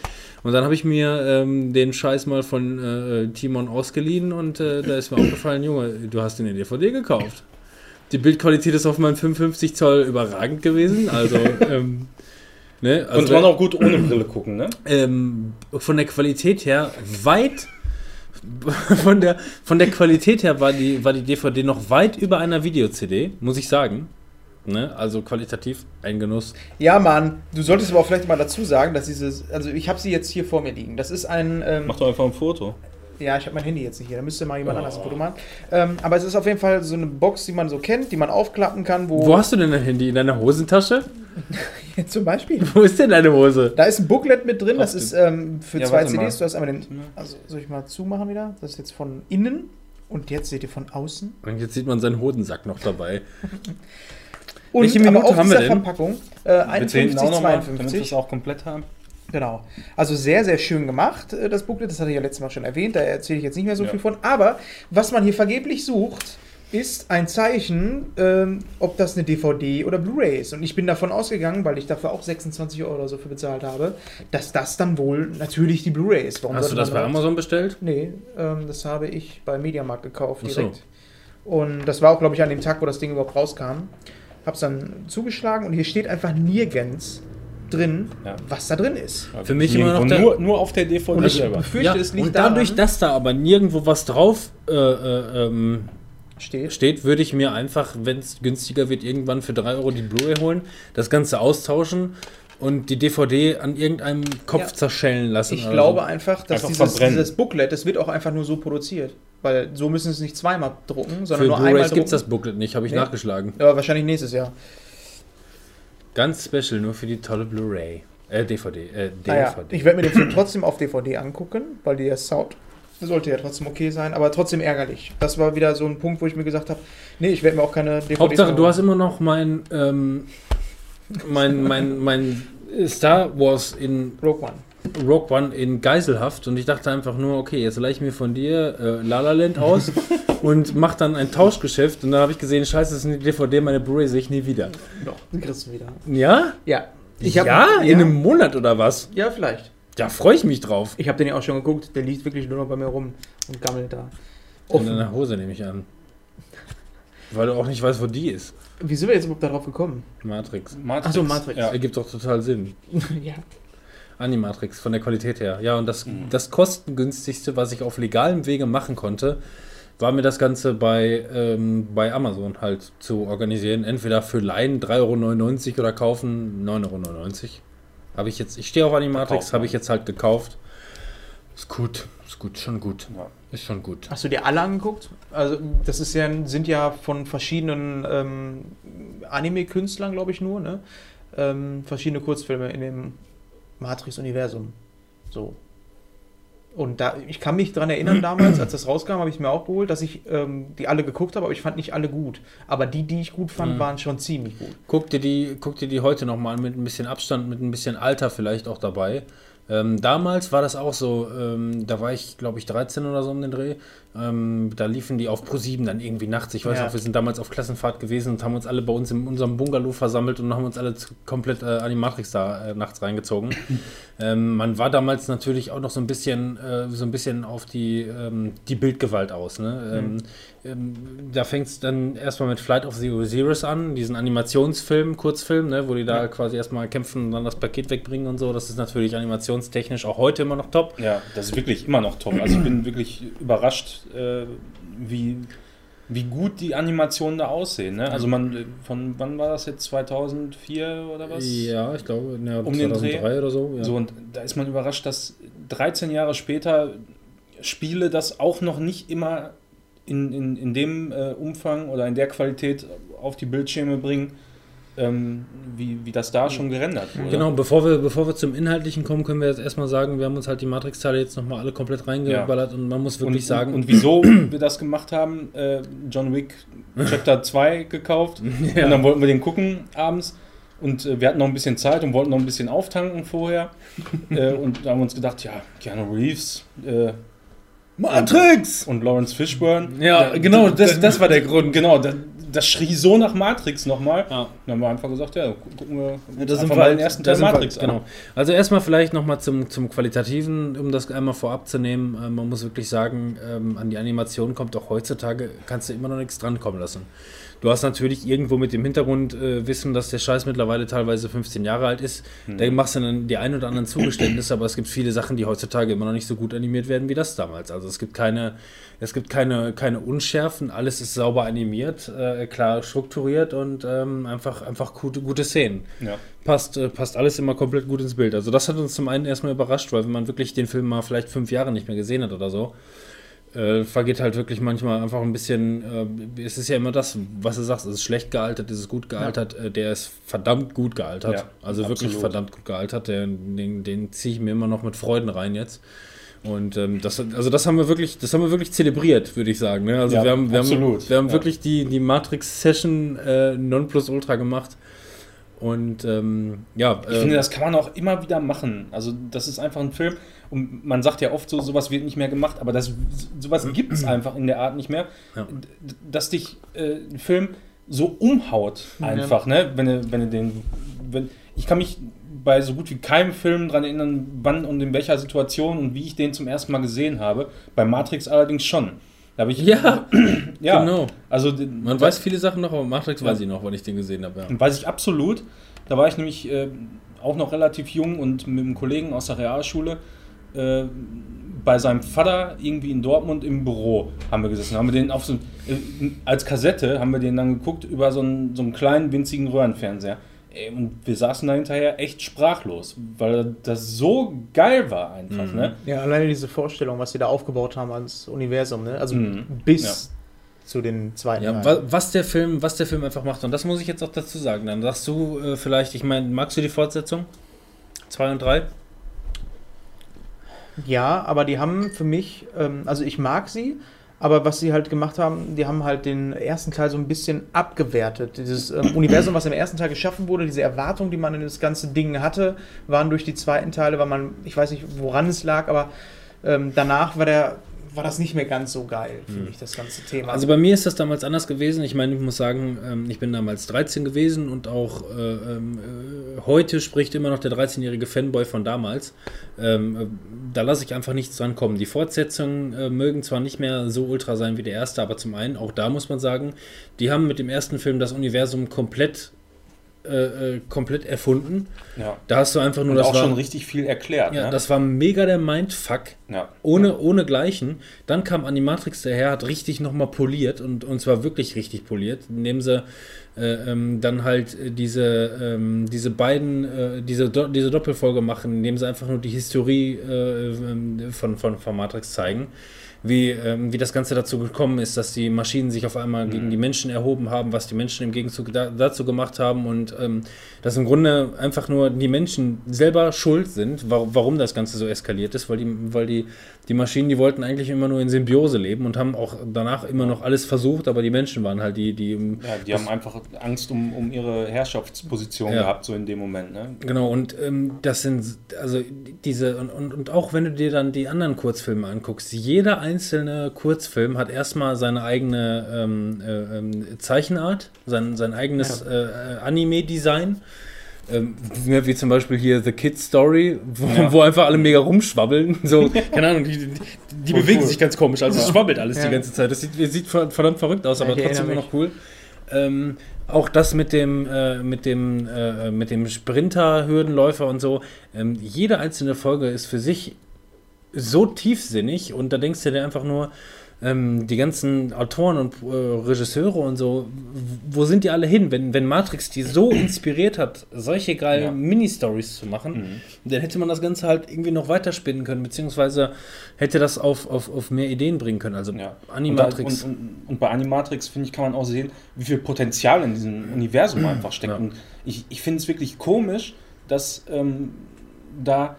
Und dann habe ich mir ähm, den Scheiß mal von äh, Timon ausgeliehen und äh, da ist mir aufgefallen, Junge, du hast dir eine DVD gekauft. Die Bildqualität ist auf meinem 55 Zoll überragend gewesen. Also, ähm, ne? also Konnte man auch gut ohne Brille gucken, ne? ähm, von der Qualität her weit von der, von der Qualität her war die, war die DVD noch weit über einer Video-CD, muss ich sagen. Ne? Also qualitativ ein Genuss. Ja, Mann, du solltest aber auch vielleicht mal dazu sagen, dass dieses, also ich habe sie jetzt hier vor mir liegen. Das ist ein, ähm, Mach doch einfach ein Foto. Ja, ich habe mein Handy jetzt nicht hier, da müsste mal jemand anders ein Foto machen. Ähm, aber es ist auf jeden Fall so eine Box, die man so kennt, die man aufklappen kann, wo, Wo hast du denn dein Handy? In deiner Hosentasche? zum Beispiel, Wo ist denn deine Hose? da ist ein Booklet mit drin, das ist ähm, für Ja, zwei. CDs. Du hast einmal den, also soll ich mal zumachen wieder? Das ist jetzt von innen und jetzt seht ihr von außen. Und jetzt sieht man seinen Hodensack noch dabei. Und Welche Minute aber auf haben wir dieser denn? Verpackung äh, Bitte hinten 51, auch noch mal, damit wir 52. es auch komplett haben. Genau. Also sehr, sehr schön gemacht, äh, das Booklet. Das hatte ich ja letztes Mal schon erwähnt. Da erzähle ich jetzt nicht mehr so Ja. viel von. Aber was man hier vergeblich sucht, ist ein Zeichen, ähm, ob das eine DVD oder Blu-ray ist. Und ich bin davon ausgegangen, weil ich dafür auch 26 Euro oder so für bezahlt habe, dass das dann wohl natürlich die Blu-ray ist. Warum Hast du das bei Amazon bestellt? Nee, ähm, das habe ich bei Mediamarkt gekauft so. direkt. Und das war auch, glaube ich, an dem Tag, wo das Ding überhaupt rauskam. Hab's dann zugeschlagen und hier steht einfach nirgends drin, Ja. was da drin ist. Für mich immer noch nur, nur auf der DVD Und ich selber. befürchte, es liegt und dadurch, daran, dass da aber nirgendwo was drauf äh, äh, ähm, steht. steht, würde ich mir einfach, wenn es günstiger wird, irgendwann für 3 Euro die Blu-ray holen, das Ganze austauschen und die DVD an irgendeinem Kopf Ja. zerschellen lassen. Ich glaube so. einfach, dass Einfach dieses, dieses Booklet, das wird auch einfach nur so produziert. Weil so müssen sie es nicht zweimal drucken, sondern Für nur einmal drucken. gibt es das Booklet nicht, habe ich Nee. nachgeschlagen. Aber wahrscheinlich nächstes Jahr. Ganz special, nur für die tolle Blu-ray. Äh, DVD. Äh, DVD. Naja, ich werde mir den Film trotzdem auf DVD angucken, weil der Sound sollte ja trotzdem okay sein, aber trotzdem ärgerlich. Das war wieder so ein Punkt, wo ich mir gesagt habe, nee, ich werde mir auch keine DVD Hauptsache, du hast immer noch mein, ähm, mein, mein, mein Star Wars in Rogue One. Rogue One in Geiselhaft und ich dachte einfach nur, okay, jetzt leih ich mir von dir äh, La La Land aus und mach dann ein Tauschgeschäft und dann habe ich gesehen, scheiße, das ist eine DVD, meine Blu-ray sehe ich nie wieder. Doch, den kriegst du wieder. Ja? Ja. Ich ja? hab, In einem Monat oder was? Ja, vielleicht. Da freue ich mich drauf. Ich habe den ja auch schon geguckt, der liegt wirklich nur noch bei mir rum und gammelt da. In Offen. deiner Hose nehme ich an. Weil du auch nicht weißt, wo die ist. Wie sind wir jetzt überhaupt darauf gekommen? Matrix. Matrix. Ach so, Matrix. Ja. Ergibt doch total Sinn. ja. Animatrix von der Qualität her. Ja, und das, Mhm. das kostengünstigste, was ich auf legalem Wege machen konnte, war mir das Ganze bei, ähm, bei Amazon halt zu organisieren. Entweder für Laien 3,99 Euro oder kaufen 9,99 Euro. Habe ich jetzt, ich stehe auf Animatrix, habe ne? ich jetzt halt gekauft. Ist gut, ist gut, schon gut. Ja. Ist schon gut. Hast du dir alle angeguckt? Also, das ist ja, sind ja von verschiedenen ähm, Anime-Künstlern, glaube ich, nur, ne? Ähm, verschiedene Kurzfilme in dem Matrix-Universum. So. Und da, ich kann mich daran erinnern, damals, als das rauskam, habe ich es mir auch geholt, dass ich ähm, die alle geguckt habe, aber ich fand nicht alle gut. Aber die, die ich gut fand, Mhm. waren schon ziemlich gut. Guck dir die, guck dir die heute nochmal mit ein bisschen Abstand, mit ein bisschen Alter vielleicht auch dabei. Ähm, damals war das auch so, ähm, da war ich, glaube ich, 13 oder so um den Dreh. Ähm, da liefen die auf Pro7 dann irgendwie nachts. Ich weiß Ja. auch, wir sind damals auf Klassenfahrt gewesen und haben uns alle bei uns in unserem Bungalow versammelt und haben uns alle komplett äh, Animatrix da äh, nachts reingezogen. ähm, man war damals natürlich auch noch so ein bisschen, äh, so ein bisschen auf die, ähm, die Bildgewalt aus. Ne? Ähm, ähm, da fängt es dann erstmal mit Flight of the Osiris an, diesen Animationsfilm, Kurzfilm, ne, wo die da quasi erstmal kämpfen und dann das Paket wegbringen und so. Das ist natürlich animationstechnisch auch heute immer noch top. Ja, das ist wirklich immer noch top. Also ich bin wirklich überrascht, äh, wie, wie gut die Animationen da aussehen. Ne? Also man, äh, von wann war das jetzt? 2004 oder was? Ja, ich glaube, ja, Um den Dreh? oder so. Ja. So, und da ist man überrascht, dass 13 Jahre später Spiele das auch noch nicht immer in, in, in dem äh, Umfang oder in der Qualität auf die Bildschirme bringen, ähm, wie, wie das da schon gerendert wurde. Genau, bevor wir, bevor wir zum Inhaltlichen kommen, können wir jetzt erstmal sagen, wir haben uns halt die Matrix-Teile jetzt nochmal alle komplett reingeballert und man muss wirklich und, sagen, Und, und wieso wir das gemacht haben, äh, John Wick Chapter 2 gekauft Ja. und dann wollten wir den gucken abends und äh, wir hatten noch ein bisschen Zeit und wollten noch ein bisschen auftanken vorher äh, und da haben wir uns gedacht, ja, Keanu Reeves äh, Matrix! und Lawrence Fishburne. Ja, genau, da- das, da- das war der Grund. Genau, da, das schrie so nach Matrix nochmal. Ja. Dann haben wir einfach gesagt, ja, gu- gucken wir Ja, da sind einfach wir mal halt- den ersten Teil sind wir- Matrix Genau. Also erstmal vielleicht nochmal zum, zum Qualitativen, um das einmal vorab zu nehmen. Äh, man muss wirklich sagen, ähm, an die Animation kommt auch heutzutage, kannst du immer noch nichts drankommen lassen. Du hast natürlich irgendwo mit dem Hintergrund äh, wissen, dass der Scheiß mittlerweile teilweise 15 Jahre alt ist. Da machst du dann die ein oder anderen Zugeständnisse, aber es gibt viele Sachen, die heutzutage immer noch nicht so gut animiert werden wie das damals. Also es gibt keine, es gibt keine, keine Unschärfen, alles ist sauber animiert, äh, klar strukturiert und ähm, einfach, einfach gute, gute Szenen Ja. passt, äh, passt alles immer komplett gut ins Bild. Also das hat uns zum einen erstmal überrascht, weil wenn man wirklich den Film mal vielleicht fünf Jahre nicht mehr gesehen hat oder so, äh, vergeht halt wirklich manchmal einfach ein bisschen, äh, es ist ja immer das, was du sagst, es ist schlecht gealtert, es ist gut gealtert, äh, der ist verdammt gut gealtert, Ja, also wirklich absolut. verdammt gut gealtert, der, den, den ziehe ich mir immer noch mit Freuden rein jetzt. Und ähm, das, also das haben wir wirklich, das haben wir wirklich zelebriert, würde ich sagen. Ne? Also Ja, wir haben, wir haben, absolut, wir haben ja. wirklich die, die Matrix-Session äh, Nonplusultra gemacht. Und ähm, ja, Ich äh, finde, das kann man auch immer wieder machen. Also, das ist einfach ein Film. Und man sagt ja oft so, sowas wird nicht mehr gemacht, aber das, sowas gibt es einfach in der Art nicht mehr. Ja. Dass dich äh, ein Film so umhaut, einfach, ne? Wenn du, wenn du den. Wenn, ich kann mich bei so gut wie keinem Film daran erinnern, wann und in welcher Situation und wie ich den zum ersten Mal gesehen habe. Bei Matrix allerdings schon. Da habe ich. ja, ja. genau. Also, Man weiß viele Sachen noch, aber Matrix weiß ich noch, wann ich den gesehen habe. Ja. Weiß ich absolut. Da war ich nämlich äh, auch noch relativ jung und mit einem Kollegen aus der Realschule äh, bei seinem Vater irgendwie in Dortmund im Büro haben wir gesessen. Haben wir den auf so äh, als Kassette haben wir den dann geguckt über so einen, so einen kleinen winzigen Röhrenfernseher. Ey, und wir saßen da hinterher echt sprachlos, weil das so geil war einfach, ne? Ja, alleine diese Vorstellung, was sie da aufgebaut haben als Universum, ne? Also Mhm. bis zu den zweiten Ja, wa- was der Film, was der Film einfach macht, und das muss ich jetzt auch dazu sagen. Dann sagst du äh, vielleicht, ich meine, magst du die Fortsetzung? Zwei und drei? Ja, aber die haben für mich, ähm, also ich mag sie, aber was sie halt gemacht haben, die haben halt den ersten Teil so ein bisschen abgewertet. Dieses ähm, Universum, was im ersten Teil geschaffen wurde, diese Erwartungen, die man in das ganze Ding hatte, waren durch die zweiten Teile, weil man, ich weiß nicht, woran es lag, aber ähm, danach war der war das nicht mehr ganz so geil, finde ich, das ganze Thema. Also bei mir ist das damals anders gewesen. Ich meine, ich muss sagen, ähm, ich bin damals 13 gewesen und auch äh, ähm, äh, heute spricht immer noch der 13-jährige Fanboy von damals. Ähm, äh, da lasse ich einfach nichts dran kommen. Die Fortsetzungen äh, mögen zwar nicht mehr so ultra sein wie der erste, aber zum einen, auch da muss man sagen, die haben mit dem ersten Film das Universum komplett, äh, äh, komplett erfunden. Ja. Da hast du einfach nur Und das auch war, schon richtig viel erklärt. ja, ne? das war mega der Mindfuck. ja. Ohne, ohne Gleichen. Dann kam Animatrix daher, hat richtig nochmal poliert und, und zwar wirklich richtig poliert, indem sie äh, ähm, dann halt äh, diese, ähm, diese beiden, äh, diese, Do diese Doppelfolge machen, indem sie einfach nur die Historie äh, ähm, von, von, von Matrix zeigen. Wie, ähm, wie das Ganze dazu gekommen ist, dass die Maschinen sich auf einmal gegen die Menschen erhoben haben, was die Menschen im Gegenzug da, dazu gemacht haben und ähm, dass im Grunde einfach nur die Menschen selber schuld sind, wa warum das Ganze so eskaliert ist, weil die, weil die, die Maschinen, die wollten eigentlich immer nur in Symbiose leben und haben auch danach immer noch alles versucht, aber die Menschen waren halt die, die im- Ja, die haben einfach Angst um, um ihre Herrschaftsposition Ja. gehabt, so in dem Moment. Ne? Genau, und ähm, das sind, also diese, und, und, und auch wenn du dir dann die anderen Kurzfilme anguckst, jeder einzelne Kurzfilm hat erstmal seine eigene ähm, äh, ähm, Zeichenart, sein, sein eigenes äh, äh, Anime-Design. Ähm, wie, zum Beispiel hier The Kid Story, wo, Ja. wo einfach alle mega rumschwabbeln. So, keine Ahnung, die, die, die bewegen cool. sich ganz komisch. Also es schwabbelt alles Ja. die ganze Zeit. Das sieht, sieht verdammt verrückt aus, Ja, aber ich trotzdem immer noch cool. Ähm, auch das mit dem, äh, mit dem, äh, mit dem Sprinter, Hürdenläufer und so. Ähm, jede einzelne Folge ist für sich so tiefsinnig und da denkst du dir einfach nur, ähm, die ganzen Autoren und äh, Regisseure und so, wo sind die alle hin? Wenn, wenn Matrix die so inspiriert hat, solche geilen Ja. Mini-Stories zu machen, dann hätte man das Ganze halt irgendwie noch weiterspinnen können, beziehungsweise hätte das auf, auf, auf mehr Ideen bringen können. Also Ja. Animatrix. Und, da, und, und, und bei Animatrix, finde ich, kann man auch sehen, wie viel Potenzial in diesem Universum einfach steckt. Ja. Und ich, ich finde es wirklich komisch, dass ähm, da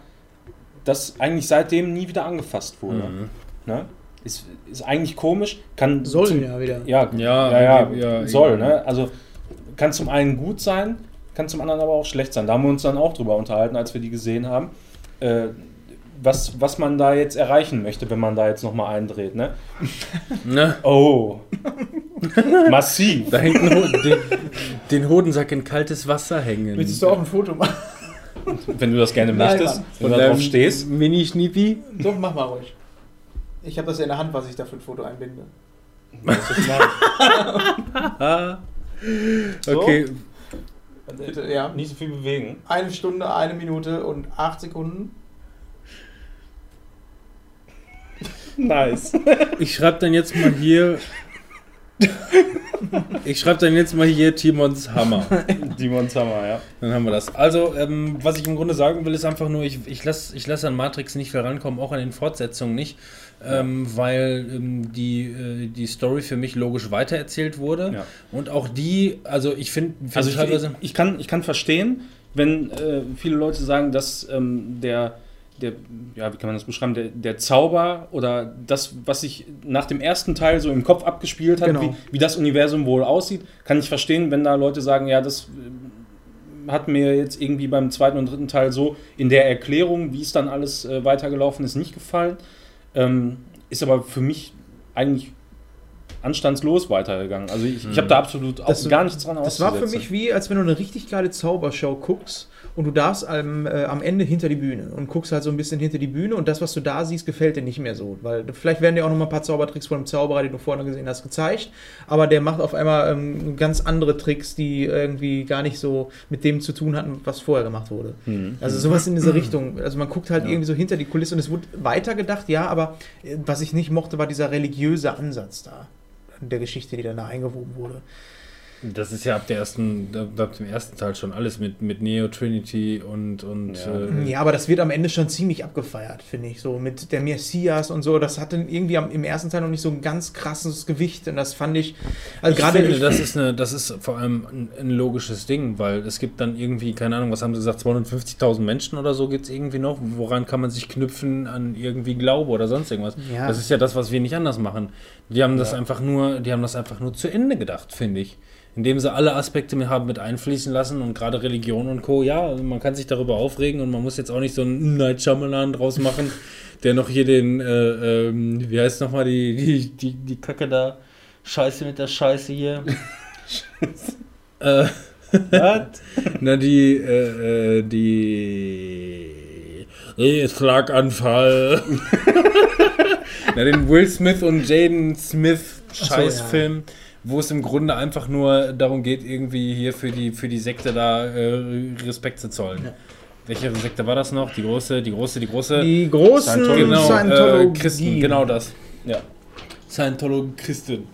das eigentlich seitdem nie wieder angefasst wurde. Mhm. Ne? Ist, ist eigentlich komisch, kann Sollen zum- ja wieder. Ja, Ja, ja, ja, ja, soll, ne? Also kann zum einen gut sein, kann zum anderen aber auch schlecht sein. Da haben wir uns dann auch drüber unterhalten, als wir die gesehen haben. Äh, was, was man da jetzt erreichen möchte, wenn man da jetzt nochmal eindreht, ne? Ne? Oh. Massiv. Da hängt Ho den, den Hodensack in kaltes Wasser hängen. Willst du auch ein Foto machen? Wenn du das gerne Nein, möchtest, Mann. wenn du da drauf stehst. Mini-Schniepi? Doch, mach mal ruhig. Ich habe das ja in der Hand, was ich da für ein Foto einbinde. So? Okay, Bitte, ja. Nicht so viel bewegen. Eine Stunde, eine Minute und acht Sekunden. Nice. ich schreibe dann jetzt mal hier. Ich schreibe dann jetzt mal hier Timons Hammer. Demons Hammer, ja. Dann haben wir das. Also, ähm, was ich im Grunde sagen will, ist einfach nur, ich, ich lasse ich lass an Matrix nicht viel rankommen, auch an den Fortsetzungen nicht, ähm, weil ähm, die, äh, die Story für mich logisch weitererzählt wurde. Ja. Und auch die, also ich finde find Also ich, teilweise. ich, ich, kann, ich kann verstehen, wenn äh, viele Leute sagen, dass ähm, der, der, ja, wie kann man das beschreiben, der, der Zauber oder das, was sich nach dem ersten Teil so im Kopf abgespielt hat, Genau. wie, wie das Universum wohl aussieht, kann ich verstehen, wenn da Leute sagen, ja, das äh, hat mir jetzt irgendwie beim zweiten und dritten Teil so in der Erklärung, wie es dann alles äh, weitergelaufen ist, nicht gefallen. Ähm, ist aber für mich eigentlich anstandslos weitergegangen. Also ich, ich habe da absolut auch Das- gar nichts dran Das war für mich wie, als wenn du eine richtig geile Zaubershow guckst und du darfst am, äh, am Ende hinter die Bühne und guckst halt so ein bisschen hinter die Bühne und das, was du da siehst, gefällt dir nicht mehr so. Weil vielleicht werden dir auch noch mal ein paar Zaubertricks von dem Zauberer, den du vorne gesehen hast, gezeigt, aber der macht auf einmal ähm, ganz andere Tricks, die irgendwie gar nicht so mit dem zu tun hatten, was vorher gemacht wurde. Hm. Also sowas in diese Richtung. Also man guckt halt Ja. irgendwie so hinter die Kulisse und es wurde weitergedacht, ja, aber äh, was ich nicht mochte, war dieser religiöse Ansatz da der Geschichte, die dann da eingewoben wurde. Das ist ja ab, der ersten, ab dem ersten Teil schon alles mit, mit Neo, Trinity und. und Ja. äh, Ja, aber das wird am Ende schon ziemlich abgefeiert, finde ich. So mit der Messias und so. Das hatte irgendwie am, im ersten Teil noch nicht so ein ganz krasses Gewicht. Und das fand ich. Also ich gerade. finde, das ist, eine, das ist vor allem ein, ein logisches Ding, weil es gibt dann irgendwie, keine Ahnung, was haben sie gesagt, 250.000 Menschen oder so gibt es irgendwie noch. Woran kann man sich knüpfen an irgendwie Glaube oder sonst irgendwas? Ja. Das ist ja das, was wir nicht anders machen. Die haben das Ja. einfach nur, die haben das einfach nur zu Ende gedacht, finde ich. Indem sie alle Aspekte mit haben mit einfließen lassen und gerade Religion und Co. Ja, also man kann sich darüber aufregen und man muss jetzt auch nicht so einen Night Shyamalan draus machen, der noch hier den, äh, ähm, wie heißt nochmal die, die, die, die Kacke da, Scheiße mit der Scheiße hier. äh, na, die, äh, äh, die Schlaganfall. Na, den Will Smith und Jaden Smith so, Scheißfilm, wo es im Grunde einfach nur darum geht, irgendwie hier für die, für die Sekte da äh, Respekt zu zollen. Ja. Welche Sekte war das noch? Die große, die große, die große. die großen Scientology. genau, äh. Christen, genau das. Ja. Scientologie-Christen.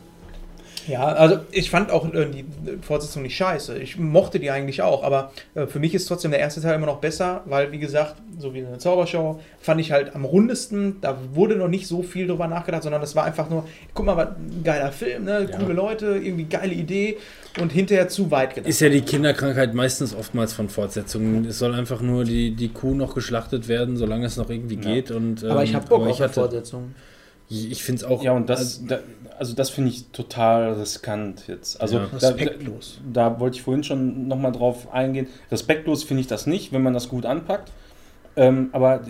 Ja, also ich fand auch äh, die Fortsetzung nicht scheiße. Ich mochte die eigentlich auch, aber äh, für mich ist trotzdem der erste Teil immer noch besser, weil, wie gesagt, so wie eine Zaubershow, fand ich halt am rundesten. Da wurde noch nicht so viel drüber nachgedacht, sondern das war einfach nur, guck mal, was ein geiler Film, ne? Ja. coole Leute, irgendwie geile Idee und hinterher zu weit gedacht. Ist ja die Kinderkrankheit meistens oftmals von Fortsetzungen. Es soll einfach nur die, die Kuh noch geschlachtet werden, solange es noch irgendwie Ja. geht. Und, aber ich ähm, habe Bock aber auf ich hatte, Fortsetzung. Ich finde es auch. Ja, und das, da, also das finde ich total riskant jetzt. Also Ja. da, da, Respektlos. da wollte ich vorhin schon nochmal drauf eingehen. Respektlos finde ich das nicht, wenn man das gut anpackt. Ähm, aber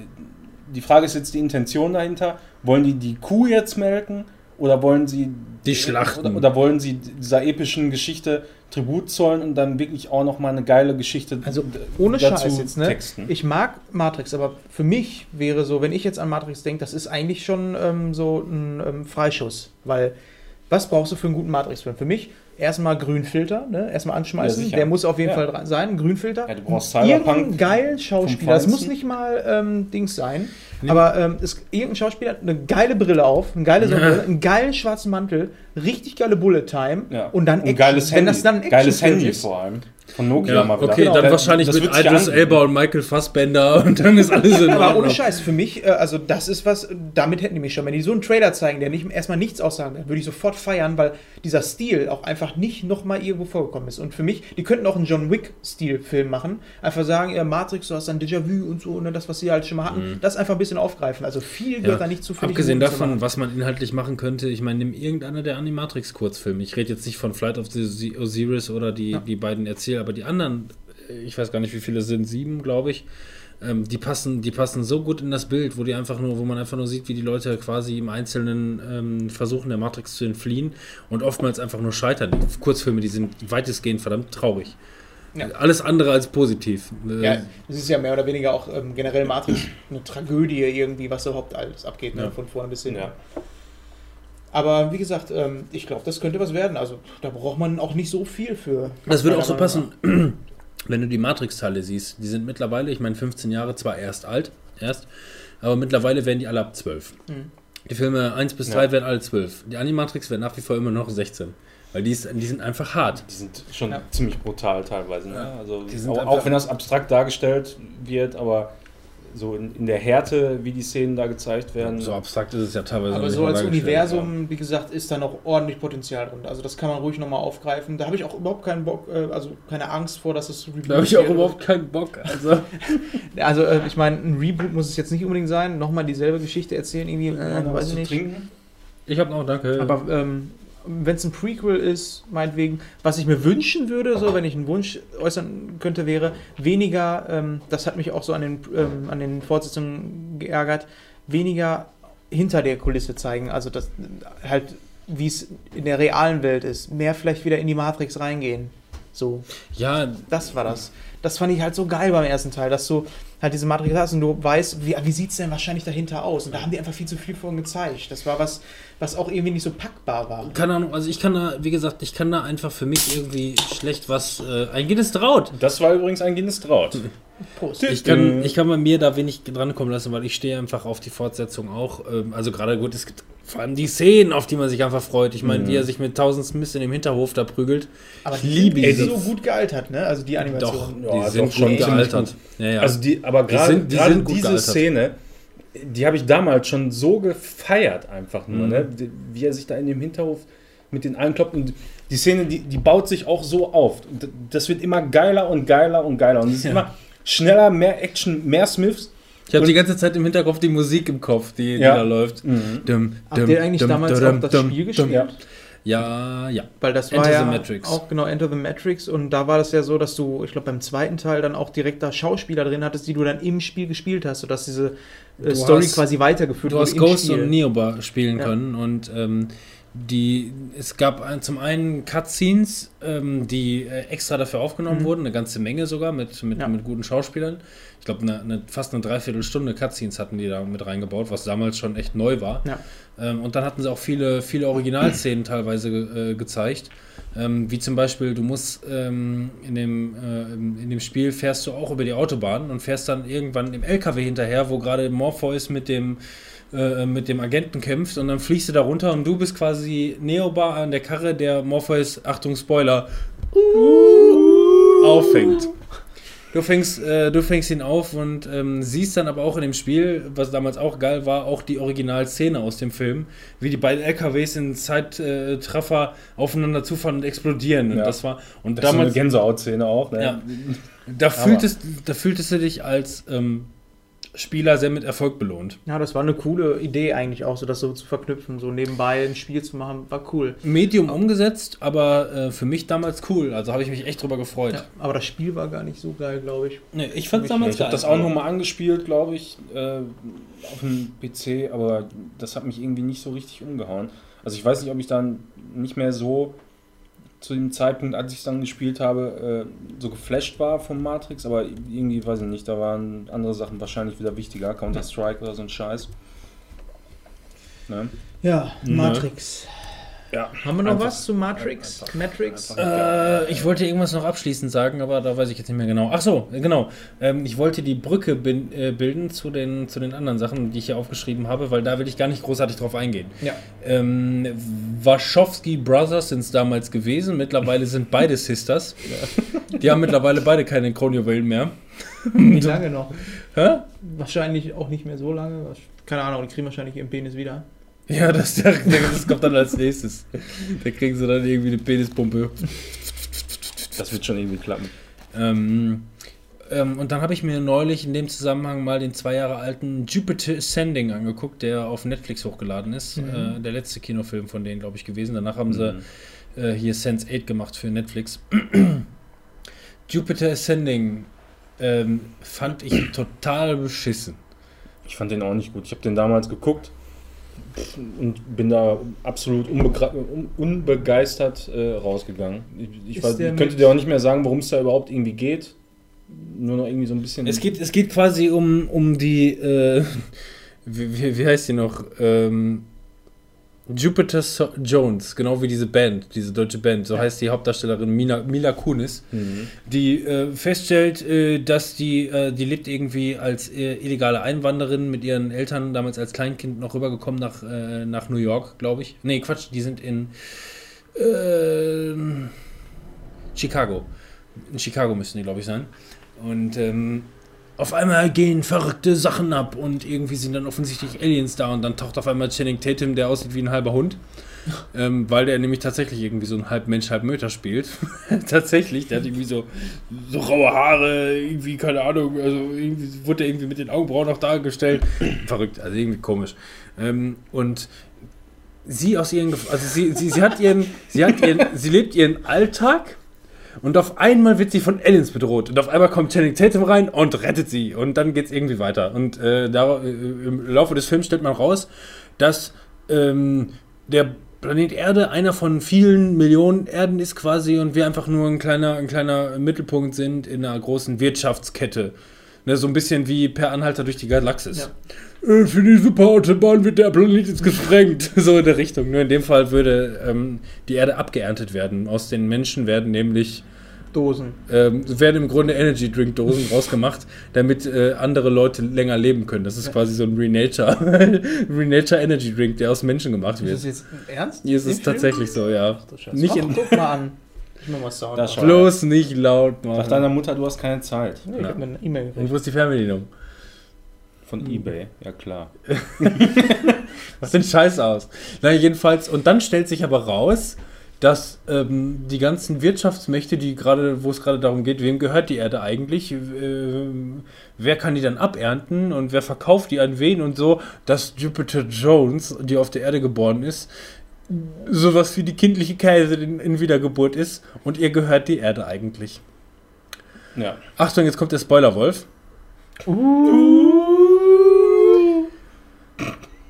die Frage ist jetzt die Intention dahinter. Wollen die die Kuh jetzt melken oder wollen sie Die schlachten. Oder, oder wollen sie dieser epischen Geschichte Tribut zollen und dann wirklich auch nochmal eine geile Geschichte Also ohne dazu Scheiß jetzt, ne? texten? Ich mag Matrix, aber für mich wäre so, wenn ich jetzt an Matrix denke, das ist eigentlich schon ähm, so ein ähm, Freischuss. Weil, was brauchst du für einen guten Matrix-Film? Für mich erstmal Grünfilter, ne? erstmal Ja, anschmeißen. sicher. Der muss auf jeden Ja. Fall sein, ein Grünfilter. Ja, du brauchst Irgendeinen Cyberpunk geilen Schauspieler. Das muss nicht mal ähm, Dings sein. Nee. Aber ähm, es, irgendein Schauspieler hat eine geile Brille auf, eine geile Sonnenbrille, einen geilen schwarzen Mantel, richtig geile Bullet Time Ja. und dann Und geiles Wenn Handy. das dann ein geiles Handy ist, vor allem. Von Nokia Ja, mal wieder. okay, dann Da- wahrscheinlich das mit wird Idris. Elba und Michael Fassbender und dann ist alles in Aber Ordnung. ohne Scheiß, für mich, äh, also das ist was, damit hätten die mich schon. Wenn die so einen Trailer zeigen, der nicht, erstmal nichts aussagen will, würde ich sofort feiern, weil dieser Stil auch einfach nicht nochmal irgendwo vorgekommen ist. Und für mich, die könnten auch einen John Wick-Stil-Film machen. Einfach sagen, ja, Matrix, du hast ein Déjà-vu und so, ne, das, was sie halt schon mal hatten, das einfach ein bisschen aufgreifen. Also viel gehört da nicht zu ich, Abgesehen davon, was man inhaltlich machen könnte, ich meine, nimm irgendeiner der Animatrix-Kurzfilme. Ich rede jetzt nicht von Flight of the Osiris oder die, Ja. die beiden Erzähl, aber die anderen, äh, ich weiß gar nicht, wie viele es sind, sieben, glaube ich. Ähm, die passen, die passen so gut in das Bild, wo die einfach nur, wo man einfach nur sieht, wie die Leute quasi im Einzelnen ähm, versuchen, der Matrix zu entfliehen und oftmals einfach nur scheitern. Die Kurzfilme, die sind weitestgehend verdammt traurig. Ja. Alles andere als positiv. Äh, Ja, es ist ja mehr oder weniger auch ähm, generell Matrix eine Tragödie irgendwie, was überhaupt alles abgeht, ne? Ja. von vorne bis hinten. Ja. Aber wie gesagt, ähm, ich glaube, das könnte was werden. Also da braucht man auch nicht so viel für. Das würde auch so passen, wenn du die Matrix-Teile siehst. Die sind mittlerweile, ich meine, 15 Jahre zwar erst alt, erst, aber mittlerweile werden die alle ab 12. Mhm. Die Filme 1 bis Ja. 3 werden alle 12. Die Animatrix werden nach wie vor immer noch 16. Weil die, ist, die sind einfach hart. Die sind schon Ja. ziemlich brutal teilweise. Ne? Ja. Also Die sind auch, auch wenn das abstrakt dargestellt wird, aber so in, in der Härte, wie die Szenen da gezeigt werden. So abstrakt ist es ja teilweise Aber so als. Universum, wie gesagt, ist da noch ordentlich Potenzial drin. Also das kann man ruhig nochmal aufgreifen. Da habe ich auch überhaupt keinen Bock, äh, also keine Angst vor, dass es Reboot Da habe ich auch wird. überhaupt keinen Bock. Also, Also äh, ich meine, ein Reboot muss es jetzt nicht unbedingt sein. Nochmal dieselbe Geschichte erzählen, irgendwie, äh, weiß ich nicht. trinken. ich habe noch, danke. Aber ähm, wenn es ein Prequel ist, meinetwegen, was ich mir wünschen würde, so wenn ich einen Wunsch äußern könnte, wäre weniger, ähm, das hat mich auch so an den, ähm, an den Fortsetzungen geärgert, weniger hinter der Kulisse zeigen. Also das halt, wie es in der realen Welt ist. Mehr vielleicht wieder in die Matrix reingehen. So, Ja, das war das. Das fand ich halt so geil beim ersten Teil, dass du halt diese Matrix hast und du weißt, wie, wie sieht es denn wahrscheinlich dahinter aus? Und da haben die einfach viel zu viel von gezeigt. Das war was, was auch irgendwie nicht so packbar war. keine Ahnung, also ich kann da, wie gesagt, ich kann da einfach für mich irgendwie schlecht was äh, eingehen. Es traut. Das war übrigens ein Guinness Traut. Prost. Ich kann, ich kann bei mir da wenig drankommen lassen, weil ich stehe einfach auf die Fortsetzung auch. Ähm, also gerade gut, es gibt vor allem die Szenen, auf die man sich einfach freut. Ich meine, wie er sich mit tausend Smiths in dem Hinterhof da prügelt. Aber ich die liebe sind diese- so gut gealtert, ne? Also die Animation. Doch, Ja, die sind doch, schon gealtert. Ja, ja. Also die, aber Die gerade sind- die gerade sind gut diese gealtert. Szene, die habe ich damals schon so gefeiert einfach nur, Mhm. ne? Wie er sich da in dem Hinterhof mit den allen kloppt und die Szene, die, die baut sich auch so auf. Und das wird immer geiler und geiler und geiler und es ist Ja. immer schneller, mehr Action, mehr Smiths. ich habe die ganze Zeit im Hinterkopf die Musik im Kopf, die, die Ja. da läuft. Dum, Habt dum, ihr eigentlich dum, damals dum, auch das dum, Spiel dum. gespielt? Ja. Ja, ja. Weil das Enter war the ja Matrix. auch genau Enter the Matrix und da war das ja so, dass du, ich glaube beim zweiten Teil dann auch direkt da Schauspieler drin hattest, die du dann im Spiel gespielt hast, sodass diese äh, Story hast- quasi weitergeführt Du hast Ghost Spiel. und Neoba spielen Ja. können und ähm, die, es gab zum einen Cutscenes, ähm, die äh, extra dafür aufgenommen Mhm. wurden, eine ganze Menge sogar mit, mit, Ja. mit guten Schauspielern. Ich glaube, eine, eine, fast eine Dreiviertelstunde Cutscenes hatten die da mit reingebaut, was damals schon echt neu war. Ja. Ähm, und dann hatten sie auch viele, viele Originalszenen teilweise äh, gezeigt. Ähm, wie zum Beispiel, du musst ähm, in, dem, äh, in dem Spiel fährst du auch über die Autobahn und fährst dann irgendwann im LKW hinterher, wo gerade Morpheus mit dem, äh, mit dem Agenten kämpft und dann fliegst du da runter und du bist quasi Neobar an der Karre, der Morpheus, Achtung Spoiler, auffängt. Du fängst, äh, du fängst ihn auf und ähm, siehst dann aber auch in dem Spiel, was damals auch geil war, auch die Originalszene aus dem Film, wie die beiden LKWs in Zeitraffer aufeinander zufahren und explodieren. Und Ja. das war und Das ist so eine damals, Gänsehautszene auch, ne? ja, da fühltest, da fühltest du dich als ähm, Spieler sehr mit Erfolg belohnt. Ja, das war eine coole Idee eigentlich auch, so das so zu verknüpfen, so nebenbei ein Spiel zu machen, war cool. Medium umgesetzt, aber äh, für mich damals cool. Also habe ich mich echt drüber gefreut. Ja, aber das Spiel war gar nicht so geil, glaube ich. Nee, ich fand Mich damals Ich habe das auch nochmal angespielt, glaube ich, äh, auf dem PC, aber das hat mich irgendwie nicht so richtig umgehauen. Also ich weiß nicht, ob ich dann nicht mehr so zu dem Zeitpunkt, als ich es dann gespielt habe, äh, so geflasht war vom Matrix, aber irgendwie, weiß ich nicht, da waren andere Sachen wahrscheinlich wieder wichtiger, Counter-Strike oder so ein Scheiß. Ne? Ja, Ne. Ja. Haben wir noch Einfach- was zu Matrix? einfach- Matrix? einfach- Äh, ich wollte irgendwas noch abschließend sagen, aber da weiß ich jetzt nicht mehr genau. Ach so, genau. Ähm, ich wollte die Brücke bin, äh, bilden zu den, zu den anderen Sachen, die ich hier aufgeschrieben habe, weil da will ich gar nicht großartig drauf eingehen. Ja. Ähm, Wachowski Brothers sind es damals gewesen. Mittlerweile sind beide Sisters. Die haben mittlerweile beide keine Kronjuwelen mehr. Wie lange noch? Hä? Wahrscheinlich auch nicht mehr so lange. Keine Ahnung, die kriegen wahrscheinlich ihren Penis wieder. Ja, das, das kommt dann als nächstes. Da kriegen sie dann irgendwie eine Penispumpe. Das wird schon irgendwie klappen. Ähm, ähm, und dann habe ich mir neulich in dem Zusammenhang mal den zwei Jahre alten Jupiter Ascending angeguckt, der auf Netflix hochgeladen ist. Mhm. Äh, der letzte Kinofilm von denen, glaube ich, gewesen. Danach haben sie Mhm. äh, hier Sense 8 gemacht für Netflix. Jupiter Ascending ähm, fand ich total beschissen. Ich fand den auch nicht gut. Ich habe den damals geguckt und bin da absolut unbegra- un unbegeistert äh, rausgegangen. Ich, ich, ich könnte dir auch nicht mehr sagen, worum es da überhaupt irgendwie geht. Nur noch irgendwie so ein bisschen. Es geht, es geht quasi um, um die, äh, wie, wie, wie heißt die noch? Ähm, Jupiter so Jones, genau wie diese Band, diese deutsche Band, so heißt die Hauptdarstellerin Mina, Mila Kunis, Mhm. die äh, feststellt, äh, dass die, äh, die lebt irgendwie als äh, illegale Einwanderin mit ihren Eltern, damals als Kleinkind noch rübergekommen nach, äh, nach New York, glaube ich. Nee, Quatsch, die sind in äh, Chicago. In Chicago müssen die, glaube ich, sein. Und ähm, auf einmal gehen verrückte Sachen ab und irgendwie sind dann offensichtlich Aliens da und dann taucht auf einmal Channing Tatum, der aussieht wie ein halber Hund. Ähm, weil der nämlich tatsächlich irgendwie so ein halb Mensch, halb Möter spielt. tatsächlich, der hat irgendwie so, so raue Haare, irgendwie, keine Ahnung, also irgendwie wurde er irgendwie mit den Augenbrauen noch dargestellt. Verrückt, also irgendwie komisch. Ähm, und sie aus ihren, also sie, sie, sie hat ihren, sie hat ihren, sie lebt ihren Alltag und auf einmal wird sie von Aliens bedroht und auf einmal kommt Channing Tatum rein und rettet sie und dann geht's irgendwie weiter und äh, da, äh, im Laufe des Films stellt man raus, dass ähm, der Planet Erde einer von vielen Millionen Erden ist quasi und wir einfach nur ein kleiner, ein kleiner Mittelpunkt sind in einer großen Wirtschaftskette. Ne, so ein bisschen wie per Anhalter durch die Galaxis. Äh, für die Superautobahn wird der Planet jetzt gesprengt. so in der Richtung. Nur in dem Fall würde ähm, die Erde abgeerntet werden. Aus den Menschen werden nämlich Dosen. ähm, es werden im Grunde Energy Drink Dosen rausgemacht, damit äh, andere Leute länger leben können. Das ist quasi so ein Renature, Renature Energy Drink, der aus Menschen gemacht Ist wird. das jetzt ernst? Hier ist es Film? tatsächlich so, ja. Ach, du Scheiße. Nicht in, guck mal an. Ich mach mal Sound. Das bloß nicht laut Sag machen. deiner Mutter, du hast keine Zeit. Nee, ich hab mir eine E-Mail Und gekriegt. wo ist die Fernbedienung? Von Ebay, ja klar. Was den Scheiß aus? Na, jedenfalls, und dann stellt sich aber raus, dass ähm, die ganzen Wirtschaftsmächte, die gerade, wo es gerade darum geht, wem gehört die Erde eigentlich, ähm, wer kann die dann abernten und wer verkauft die an wen und so, dass Jupiter Jones, die auf der Erde geboren ist, sowas wie die kindliche Kaiserin in Wiedergeburt ist und ihr gehört die Erde eigentlich. Ja. Achtung, jetzt kommt der Spoilerwolf.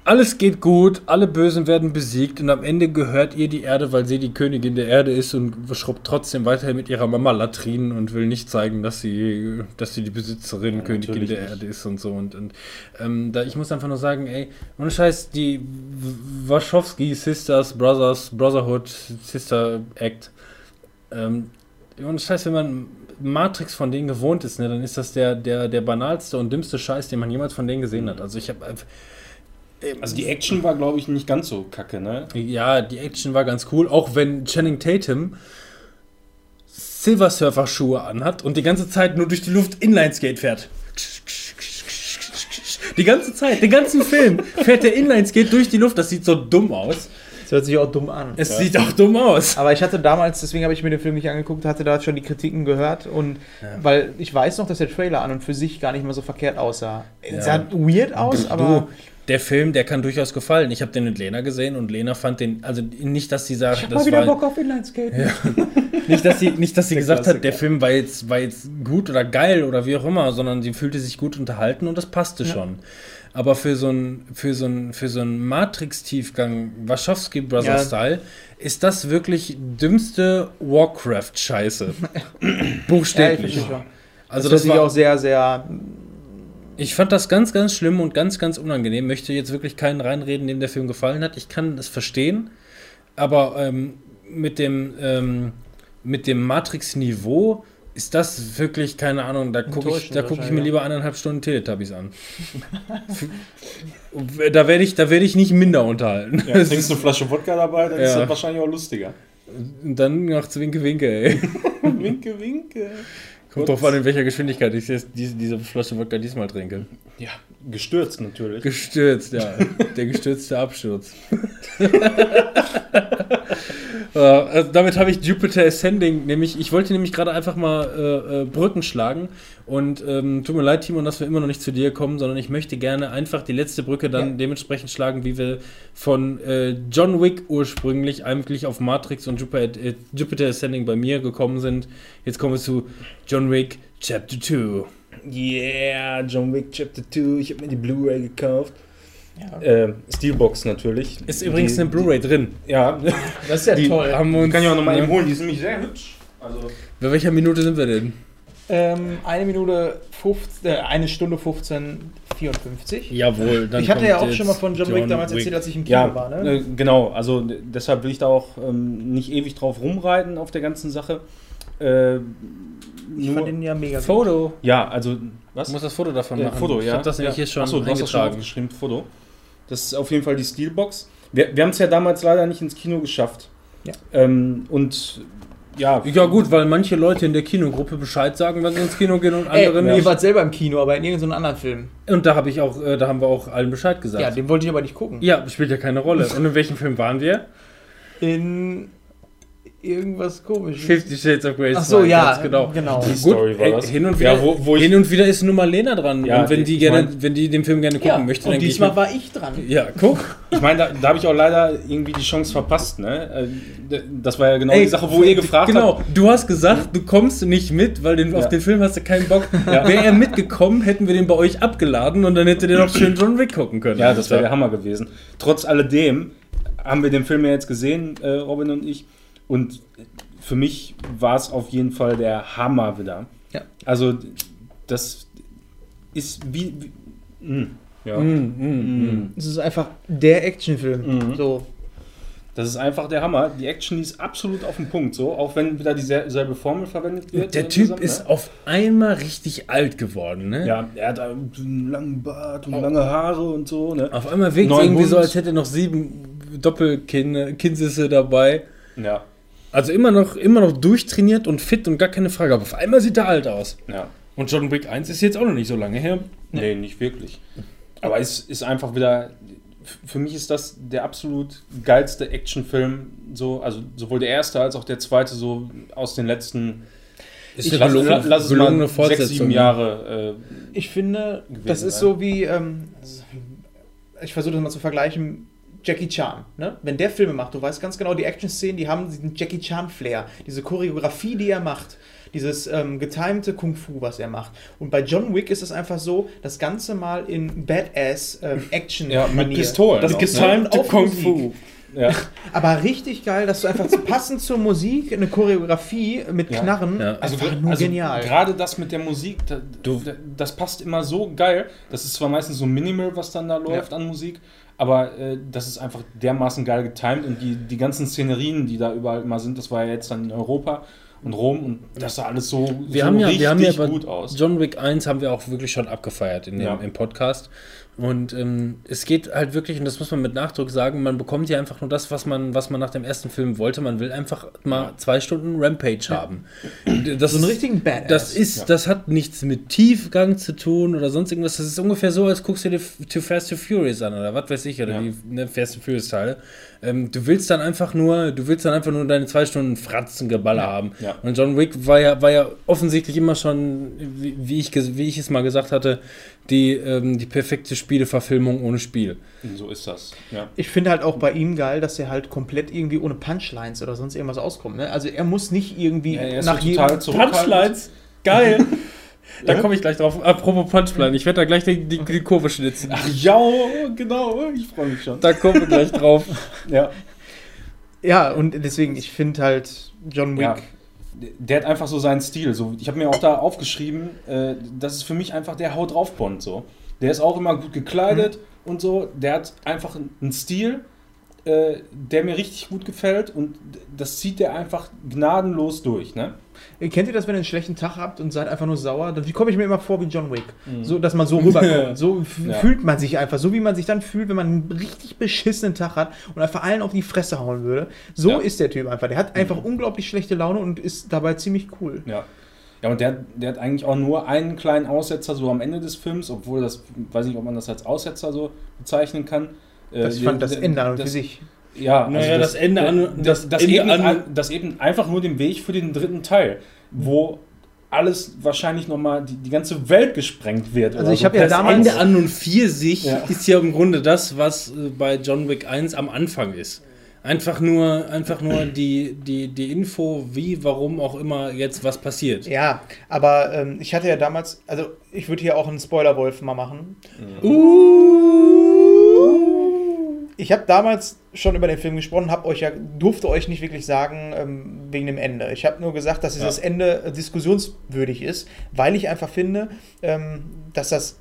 Alles geht gut, alle Bösen werden besiegt und am Ende gehört ihr die Erde, weil sie die Königin der Erde ist und schrubbt trotzdem weiterhin mit ihrer Mama Latrinen und will nicht zeigen, dass sie, dass sie die Besitzerin, Ja, Königin der nicht. Erde ist und so. Und, und ähm, da, ich muss einfach nur sagen, ey, ohne Scheiß, die W- Wachowski Sisters, Brothers, Brotherhood, Sister Act, ähm, ohne Scheiß, wenn man Matrix von denen gewohnt ist, ne, dann ist das der, der, der banalste und dümmste Scheiß, den man jemals von denen gesehen hat. Also ich habe Also die Action war, glaube ich, nicht ganz so kacke, ne? ja, die Action war ganz cool, auch wenn Channing Tatum Silver Surfer Schuhe anhat und die ganze Zeit nur durch die Luft Inlineskate fährt. Die ganze Zeit, den ganzen Film fährt der Inlineskate durch die Luft. Das sieht so dumm aus. Das hört sich auch dumm an. Es Ja. sieht auch dumm aus. Aber ich hatte damals, deswegen habe ich mir den Film nicht angeguckt, hatte da schon die Kritiken gehört und weil ich weiß noch, dass der Trailer an und für sich gar nicht mal so verkehrt aussah. Ja. Es sah weird aus, aber du, der Film, der kann durchaus gefallen. Ich habe den mit Lena gesehen und Lena fand den, also nicht, dass sie sagt, ich hab das mal wieder war, Bock auf Inlineskate. nicht, dass sie, nicht, dass sie Der gesagt hat, der Klassiker. Film war jetzt, war jetzt gut oder geil oder wie auch immer, sondern sie fühlte sich gut unterhalten und das passte Ja. schon. Aber für so ein, für so ein, für so ein Matrix-Tiefgang, Wachowski Ja. Brothers-Style, ist das wirklich dümmste Warcraft-Scheiße. Ja, ich Buchstäblich. also das, das war, auch sehr, sehr. Ich fand das ganz, ganz schlimm und ganz, ganz unangenehm. Möchte jetzt wirklich keinen reinreden, dem der Film gefallen hat. Ich kann es verstehen, aber ähm, mit dem, ähm, mit dem Matrix-Niveau ist das wirklich, keine Ahnung, da gucke ich, da guck ich mir lieber eineinhalb Stunden Teletubbies an. da werde ich, da werd ich nicht minder unterhalten. Ja, trinkst du eine Flasche Wodka dabei, dann ist Ja. das wahrscheinlich auch lustiger. Und dann noch Zwinke, Winke, ey. winke, winke. Kommt drauf an, in welcher Geschwindigkeit ich jetzt diese, diese Flasche Wodka diesmal trinke. Ja, gestürzt natürlich. Gestürzt, ja. Der gestürzte Absturz. Äh, also damit habe ich Jupiter Ascending, nämlich, ich wollte nämlich gerade einfach mal äh, äh, Brücken schlagen und ähm, tut mir leid, Timon, dass wir immer noch nicht zu dir kommen, sondern ich möchte gerne einfach die letzte Brücke dann Ja. dementsprechend schlagen, wie wir von äh, John Wick ursprünglich eigentlich auf Matrix und Jupiter, äh, Jupiter Ascending bei mir gekommen sind. Jetzt kommen wir zu John Wick Chapter 2. Yeah, John Wick Chapter 2. Ich habe mir die Blu-ray gekauft. Ja. Äh, Steelbox natürlich. Ist übrigens Die- eine Blu-ray drin. Ja, Das ist ja Die toll. Haben wir die uns, kann ich auch nochmal ne? eben holen. Die sind nämlich sehr hübsch. Also, Bei welcher Minute sind wir denn? Ähm, eine Minute 15, äh, eine Stunde 15, 54. Jawohl, dann ich hatte ja auch schon mal von John, Wick damals Wick. erzählt, als ich im Kino ja, war. Ne? äh, genau. Also deshalb will ich da auch ähm, nicht ewig drauf rumreiten auf der ganzen Sache. Äh, ich fand den ja mega gut. Foto. ja, also was? Du musst das Foto davon Äh, machen. Foto, ich ja. habe das nämlich ja. hier schon Achso, du hast das schon aufgeschrieben, Foto. Das ist auf jeden Fall die Steelbox. Wir, wir haben es ja damals leider nicht ins Kino geschafft. Ja. Ähm, und ja, Ja gut, weil manche Leute in der Kinogruppe Bescheid sagen, wenn sie ins Kino gehen und Ey, andere ihr nicht. wart selber im Kino, aber in irgendeinem anderen Film. Und da habe ich auch, äh, da haben wir auch allen Bescheid Ja, gesagt. den wollte ich aber nicht gucken. Ja, spielt ja keine Rolle. Und in welchem Film waren wir? In. Irgendwas komisches. Fifty Shades of Grey. Ach so, 2, ja, ganz genau. genau. Die Gut, Story war ey, das. hin und wieder, Ja, wo- wo ich- hin und wieder ist nur mal Lena dran. Ja, und wenn die ich gerne, mein- wenn die den Film gerne gucken Ja, möchte, und dann ich diesmal mit. war ich dran. Ja, guck. Ich meine, da, da habe ich auch leider irgendwie die Chance verpasst, ne? Äh, Das war ja genau Ey, die Sache, wo ihr gefragt Genau, habt. du hast gesagt, du kommst nicht mit, weil den, auf Ja. den Film hast du keinen Bock. Ja. Wäre er mitgekommen, hätten wir den bei euch abgeladen und dann hättet ihr noch schön John Wick gucken können. Ja, das wäre der Hammer gewesen. Trotz alledem haben wir den Film ja jetzt gesehen, äh, Robin und ich. Und für mich war es auf jeden Fall der Hammer wieder. Ja. Also, das ist wie. wie mh, ja. Mm, mm, mm. Es ist einfach der Actionfilm. Mhm. So. Das ist einfach der Hammer. Die Action ist absolut auf den Punkt, so, auch wenn wieder dieselbe Formel verwendet wird. Der äh, Typ zusammen, ist ne? auf einmal richtig alt geworden, ne? Ja, er hat einen langen Bart und lange Haare und so, ne? Auf einmal wirkt irgendwie so, Hund. als hätte er noch sieben Doppelkinnsisse dabei. Ja, Also immer noch, immer noch durchtrainiert und fit und gar keine Frage. Aber auf einmal sieht er alt aus. ja. Und John Wick 1 ist jetzt auch noch nicht so lange her. Nee, nicht wirklich. Aber es ist einfach wieder. Für mich ist das der absolut geilste Actionfilm, so, also sowohl der erste als auch der zweite, so aus den letzten. Ist lass, lass, lass es gelungene mal sechs, sieben ne? Jahre. Äh, Ich finde, das ist sein. so wie, ähm, ich versuche das mal zu vergleichen, Jackie Chan. Ne? Wenn der Filme macht, du weißt ganz genau, die Action-Szenen, die haben diesen Jackie Chan-Flair, diese Choreografie, die er macht, dieses ähm, getimte Kung-Fu, was er macht. Und bei John Wick ist es einfach so, das Ganze mal in Badass ähm, Action ja, mit. Pistolen. Das auch, getimte ne? auf Musik. Ja. Aber richtig geil, dass du einfach passend zur Musik eine Choreografie mit Ja. Knarren, Ja. Also, einfach nur also genial. Gerade das mit der Musik, da, Du- da, das passt immer so geil. Das ist zwar meistens so minimal, was dann da läuft an Musik, aber äh, das ist einfach dermaßen geil getimed und die, die ganzen Szenerien, die da überall immer sind, das war ja jetzt dann in Europa und Rom und das sah alles so, Wir so haben ja, richtig wir haben ja gut aus. John Wick 1 haben wir auch wirklich schon abgefeiert in dem, Ja. im Podcast. Und ähm, es geht halt wirklich, und das muss man mit Nachdruck sagen, man bekommt ja einfach nur das, was man, was man nach dem ersten Film wollte. Man will einfach mal zwei Stunden Rampage haben. Das so einen ist- richtigen Badass. Das ist, Ja. das hat nichts mit Tiefgang zu tun oder sonst irgendwas. Das ist ungefähr so, als guckst du dir Too Fast to Furious an oder was weiß ich, oder Ja. die ne, Fast and Furious Teile. Ähm, du willst dann einfach nur, du willst dann einfach nur deine zwei Stunden Fratzengeballer haben. Ja. Und John Wick war ja, war ja offensichtlich immer schon, wie, wie, ich, wie ich es mal gesagt hatte, die, ähm, die perfekte Spieleverfilmung ohne Spiel. So ist das. Ja. Ich finde halt auch bei ihm geil, dass er halt komplett irgendwie ohne Punchlines oder sonst irgendwas auskommt. Ne? Also er muss nicht irgendwie Ja, nach so jedem... zurückhaltend. geil. da komme ich gleich drauf. Apropos Punchline, ich werde da gleich die, die, die Kurve schnitzen. Ach ja, genau, ich freue mich schon. Da kommen wir gleich drauf. Ja. Ja, und deswegen, ich finde halt John Wick... Ja. Der hat einfach so seinen Stil. So, ich habe mir auch da aufgeschrieben, äh, das ist für mich einfach der Haut drauf Bond. So. Der ist auch immer gut gekleidet und so. Der hat einfach einen Stil, äh, der mir richtig gut gefällt und das zieht der einfach gnadenlos durch. Ne? Kennt ihr das, wenn ihr einen schlechten Tag habt und seid einfach nur sauer? Dann komme ich mir immer vor wie John Wick. Mhm. So, dass man so rüberkommt. So Ja. fühlt man sich einfach. So wie man sich dann fühlt, wenn man einen richtig beschissenen Tag hat und einfach allen auf die Fresse hauen würde. So Ja. ist der Typ einfach. Der hat einfach unglaublich schlechte Laune und ist dabei ziemlich cool. Ja. Ja, und der, der hat eigentlich auch nur einen kleinen Aussetzer so am Ende des Films, obwohl das, weiß nicht, ob man das als Aussetzer so bezeichnen kann. Äh, Das ich fand das der- Ende an und für das- sich. Ja, also Naja, das Ende an- das, das das, Ende eben, an- das eben einfach nur den Weg für den dritten Teil, wo alles wahrscheinlich nochmal, die, die ganze Welt gesprengt wird. Also oder ich so. hab ja Das damals- Ende an und für sich Ja. ist ja im Grunde das, was äh, bei John Wick 1 am Anfang ist. Einfach nur, einfach nur die, die, die Info, wie, warum auch immer jetzt was passiert. Ja, aber ähm, ich hatte ja damals, also ich würde hier auch einen Spoiler-Wolf mal machen. Ich habe damals schon über den Film gesprochen, habe euch ja durfte euch nicht wirklich sagen ähm, wegen dem Ende. Ich habe nur gesagt, dass dieses Ja. Ende diskussionswürdig ist, weil ich einfach finde, ähm, dass das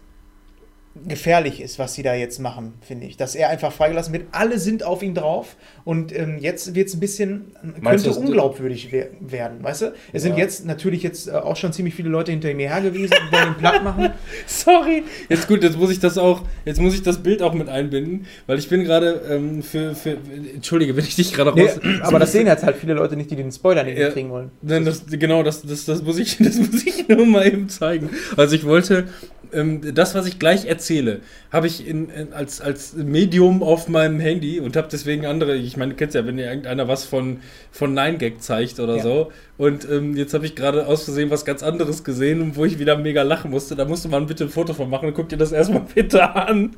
gefährlich ist, was sie da jetzt machen, finde ich. Dass er einfach freigelassen wird. Alle sind auf ihn drauf und ähm, jetzt wird es ein bisschen, Meinst könnte unglaubwürdig wer werden, weißt du? Es sind Ja. jetzt natürlich jetzt äh, auch schon ziemlich viele Leute hinter mir her gewesen und wollen ihn platt machen. Sorry. Jetzt gut, jetzt muss ich das auch, jetzt muss ich das Bild auch mit einbinden, weil ich bin gerade ähm, für, für, entschuldige, wenn ich dich gerade Nee, raus. aber das sehen jetzt halt viele Leute nicht, die den Spoiler nicht Ja. kriegen wollen. Nein, das, genau, das, das, das, muss ich, das muss ich nur mal eben zeigen. Also ich wollte, das, was ich gleich erzähle, habe ich in, in, als, als Medium auf meinem Handy und habe deswegen andere, ich meine, du kennst ja, wenn dir irgendeiner was von, von 9gag zeigt oder Ja. so. Und ähm, jetzt habe ich gerade aus Versehen was ganz anderes gesehen, wo ich wieder mega lachen musste. Da musste man bitte ein Foto von machen und guck dir das erstmal bitte an.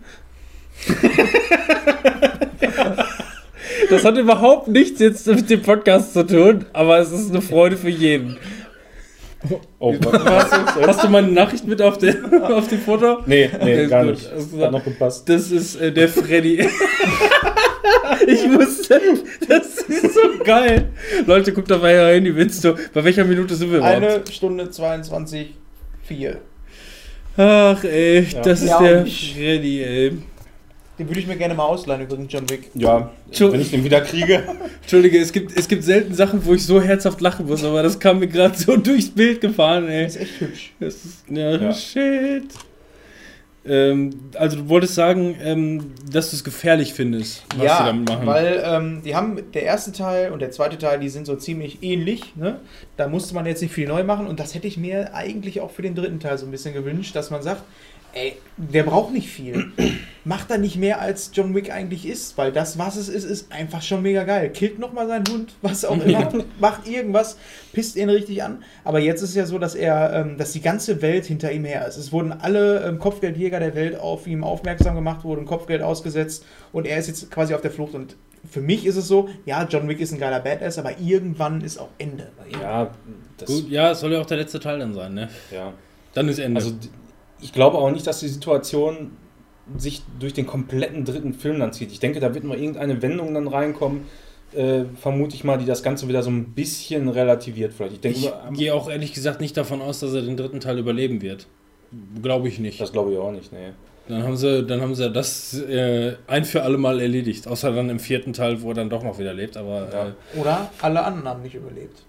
Das hat überhaupt nichts jetzt mit dem Podcast zu tun, aber es ist eine Freude für jeden. Oh, Hast du, hast du meine Nachricht mit auf, den, auf dem Foto? Nee, nee, Okay, gar gut. nicht. Also, Hat noch gepasst. Das ist äh, der Freddy. ich wusste, das ist so geil. Leute, guckt auf euer Handy, willst du? Bei welcher Minute sind wir überhaupt? Eine Stunde 22, 4. Ach ey, Ja. das ist Ja, der Freddy, ey. Den würde ich mir gerne mal ausleihen, übrigens, John Wick. Ja, wenn ich den wieder kriege. Entschuldige, es gibt, es gibt selten Sachen, wo ich so herzhaft lachen muss, aber das kam mir gerade so durchs Bild gefahren, ey. Ist echt hübsch. Das ist, ja, Ja. shit. Ähm, also du wolltest sagen, ähm, dass du es gefährlich findest, was sie ja, damit machen. weil ähm, die haben der erste Teil und der zweite Teil, die sind so ziemlich ähnlich. Ne? Da musste man jetzt nicht viel neu machen und das hätte ich mir eigentlich auch für den dritten Teil so ein bisschen gewünscht, dass man sagt, ey, der braucht nicht viel. Macht er nicht mehr als John Wick eigentlich ist, weil das, was es ist, ist einfach schon mega geil. Killt nochmal seinen Hund, was auch immer, macht irgendwas, pisst ihn richtig an. Aber jetzt ist es ja so, dass er, ähm, dass die ganze Welt hinter ihm her ist. Es wurden alle ähm, Kopfgeldjäger der Welt auf ihm aufmerksam gemacht, wurden Kopfgeld ausgesetzt und er ist jetzt quasi auf der Flucht. Und für mich ist es so, ja, John Wick ist ein geiler Badass, aber irgendwann ist auch Ende. Ja, das, Gut, ja, es soll ja auch der letzte Teil dann sein, ne? ja. Dann ist Ende. Also ich glaube auch nicht, dass die Situation sich durch den kompletten dritten Film dann zieht. Ich denke, da wird mal irgendeine Wendung dann reinkommen, äh, vermute ich mal, die das Ganze wieder so ein bisschen relativiert vielleicht. Ich denke, ich über- gehe auch ehrlich gesagt nicht davon aus, dass er den dritten Teil überleben wird. Glaube ich nicht. das glaube ich auch nicht, nee. Dann haben sie, dann haben sie das äh, ein für alle Mal erledigt. Außer dann im vierten Teil, wo er dann doch noch wieder lebt. Aber Ja. äh, Oder alle anderen haben nicht überlebt.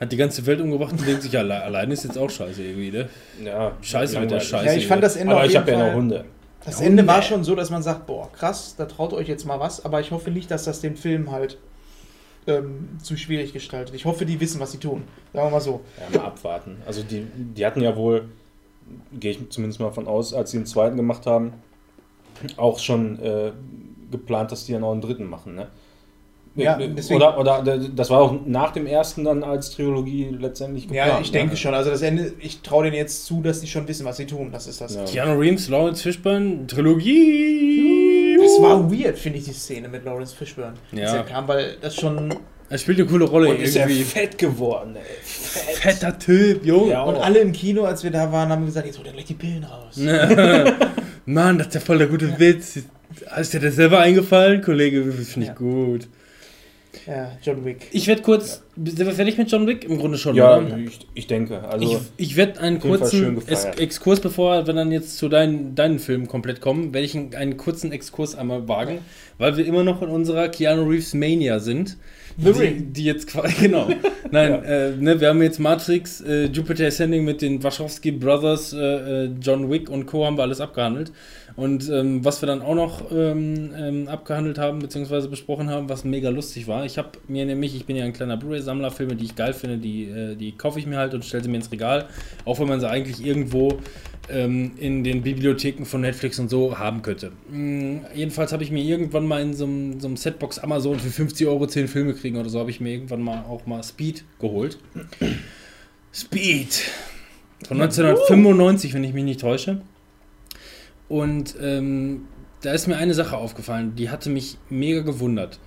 Hat die ganze Welt umgebracht und denkt sich, ja, alle, alleine ist jetzt auch scheiße irgendwie, ne? Ja, Scheiße mit der. Scheiße. Ja, ich fand das Ende Aber auf ich habe ja noch Hunde. Das Hunde. Ende war schon so, dass man sagt, boah, krass, da traut euch jetzt mal was, aber ich hoffe nicht, dass das den Film halt ähm, zu schwierig gestaltet. Ich hoffe, die wissen, was sie tun. Sagen wir mal so. Ja, mal abwarten. Also die, die hatten ja wohl, gehe ich zumindest mal von aus, als sie den zweiten gemacht haben, auch schon äh, geplant, dass die ja noch einen dritten machen, ne? Ja, Äh, deswegen- oder, oder das war auch nach dem ersten dann als Trilogie letztendlich geplant. Ja, ich denke ne? schon. Also das Ende, ich traue denen jetzt zu, dass die schon wissen, was sie tun. Das ist das. Ja. Keanu Reeves, Lawrence Fishburne, Trilogie. Das war weird, finde ich, die Szene mit Lawrence Fishburne. Ja. Als er kam, weil das schon. Er spielt eine coole Rolle Und ist er irgendwie. fett geworden, ey. Fett. Fetter Typ, Junge. Ja, Und alle im Kino, als wir da waren, haben gesagt, jetzt holt er gleich die Pillen raus. Mann, das ist ja voll der gute Witz. Ist dir das selber eingefallen, Kollege? Finde ich Ja. gut. Ja, John Wick. Ich werde kurz. Sind wir fertig mit John Wick? Im Grunde schon, Ja, oder? ich, ich denke. Also, Ich, ich werde einen kurzen. Exkurs, bevor wir dann jetzt zu deinen, deinen Filmen komplett kommen, werde ich einen, einen kurzen Exkurs einmal wagen, weil wir immer noch in unserer Keanu Reeves Mania sind. The die, Ring. Die jetzt quasi, genau. Nein, äh, ne, wir haben jetzt Matrix, äh, Jupiter Ascending mit den Wachowski Brothers, äh, äh, John Wick und Co. haben wir alles abgehandelt. Und ähm, was wir dann auch noch ähm, ähm, abgehandelt haben, beziehungsweise besprochen haben, was mega lustig war. Ich habe mir nämlich, ich bin ja ein kleiner Blu-ray-Sammler, Filme, die ich geil finde, die, äh, die kaufe ich mir halt und stelle sie mir ins Regal. Auch wenn man sie eigentlich irgendwo ähm, in den Bibliotheken von Netflix und so haben könnte. Mm, jedenfalls habe ich mir irgendwann mal in so einem, so einem Setbox Amazon für 50 Euro 10 Filme kriegen oder so, habe ich mir irgendwann mal auch mal Speed geholt. Speed! Von 1995, wenn ich mich nicht täusche. Und ähm, da ist mir eine Sache aufgefallen, die hatte mich mega gewundert.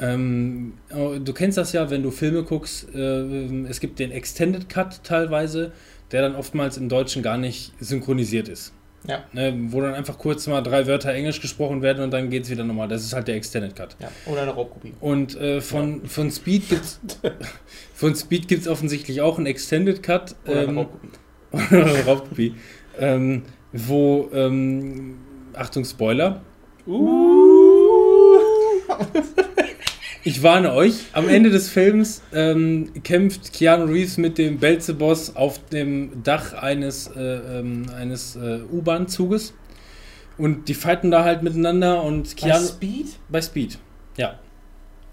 Ähm, äh, du kennst das ja, wenn du Filme guckst, äh, es gibt den Extended Cut teilweise, der dann oftmals im Deutschen gar nicht synchronisiert ist. Ja. Ne, wo dann einfach kurz mal drei Wörter Englisch gesprochen werden und dann geht es wieder nochmal. Das ist halt der Extended Cut. Ja. Oder eine Raubkopie. Und äh, von, von Speed gibt's von Speed gibt's offensichtlich auch einen Extended Cut. Oder eine ähm, Raubkopie. oder eine Raubkopie. ähm, wo, ähm, Achtung, Spoiler. Ich warne euch, am Ende des Films ähm, kämpft Keanu Reeves mit dem Belzeboss auf dem Dach eines, äh, ähm, eines äh, U-Bahn-Zuges. Und die fighten da halt miteinander und Bei Keanu. Speed? Bei Speed, ja.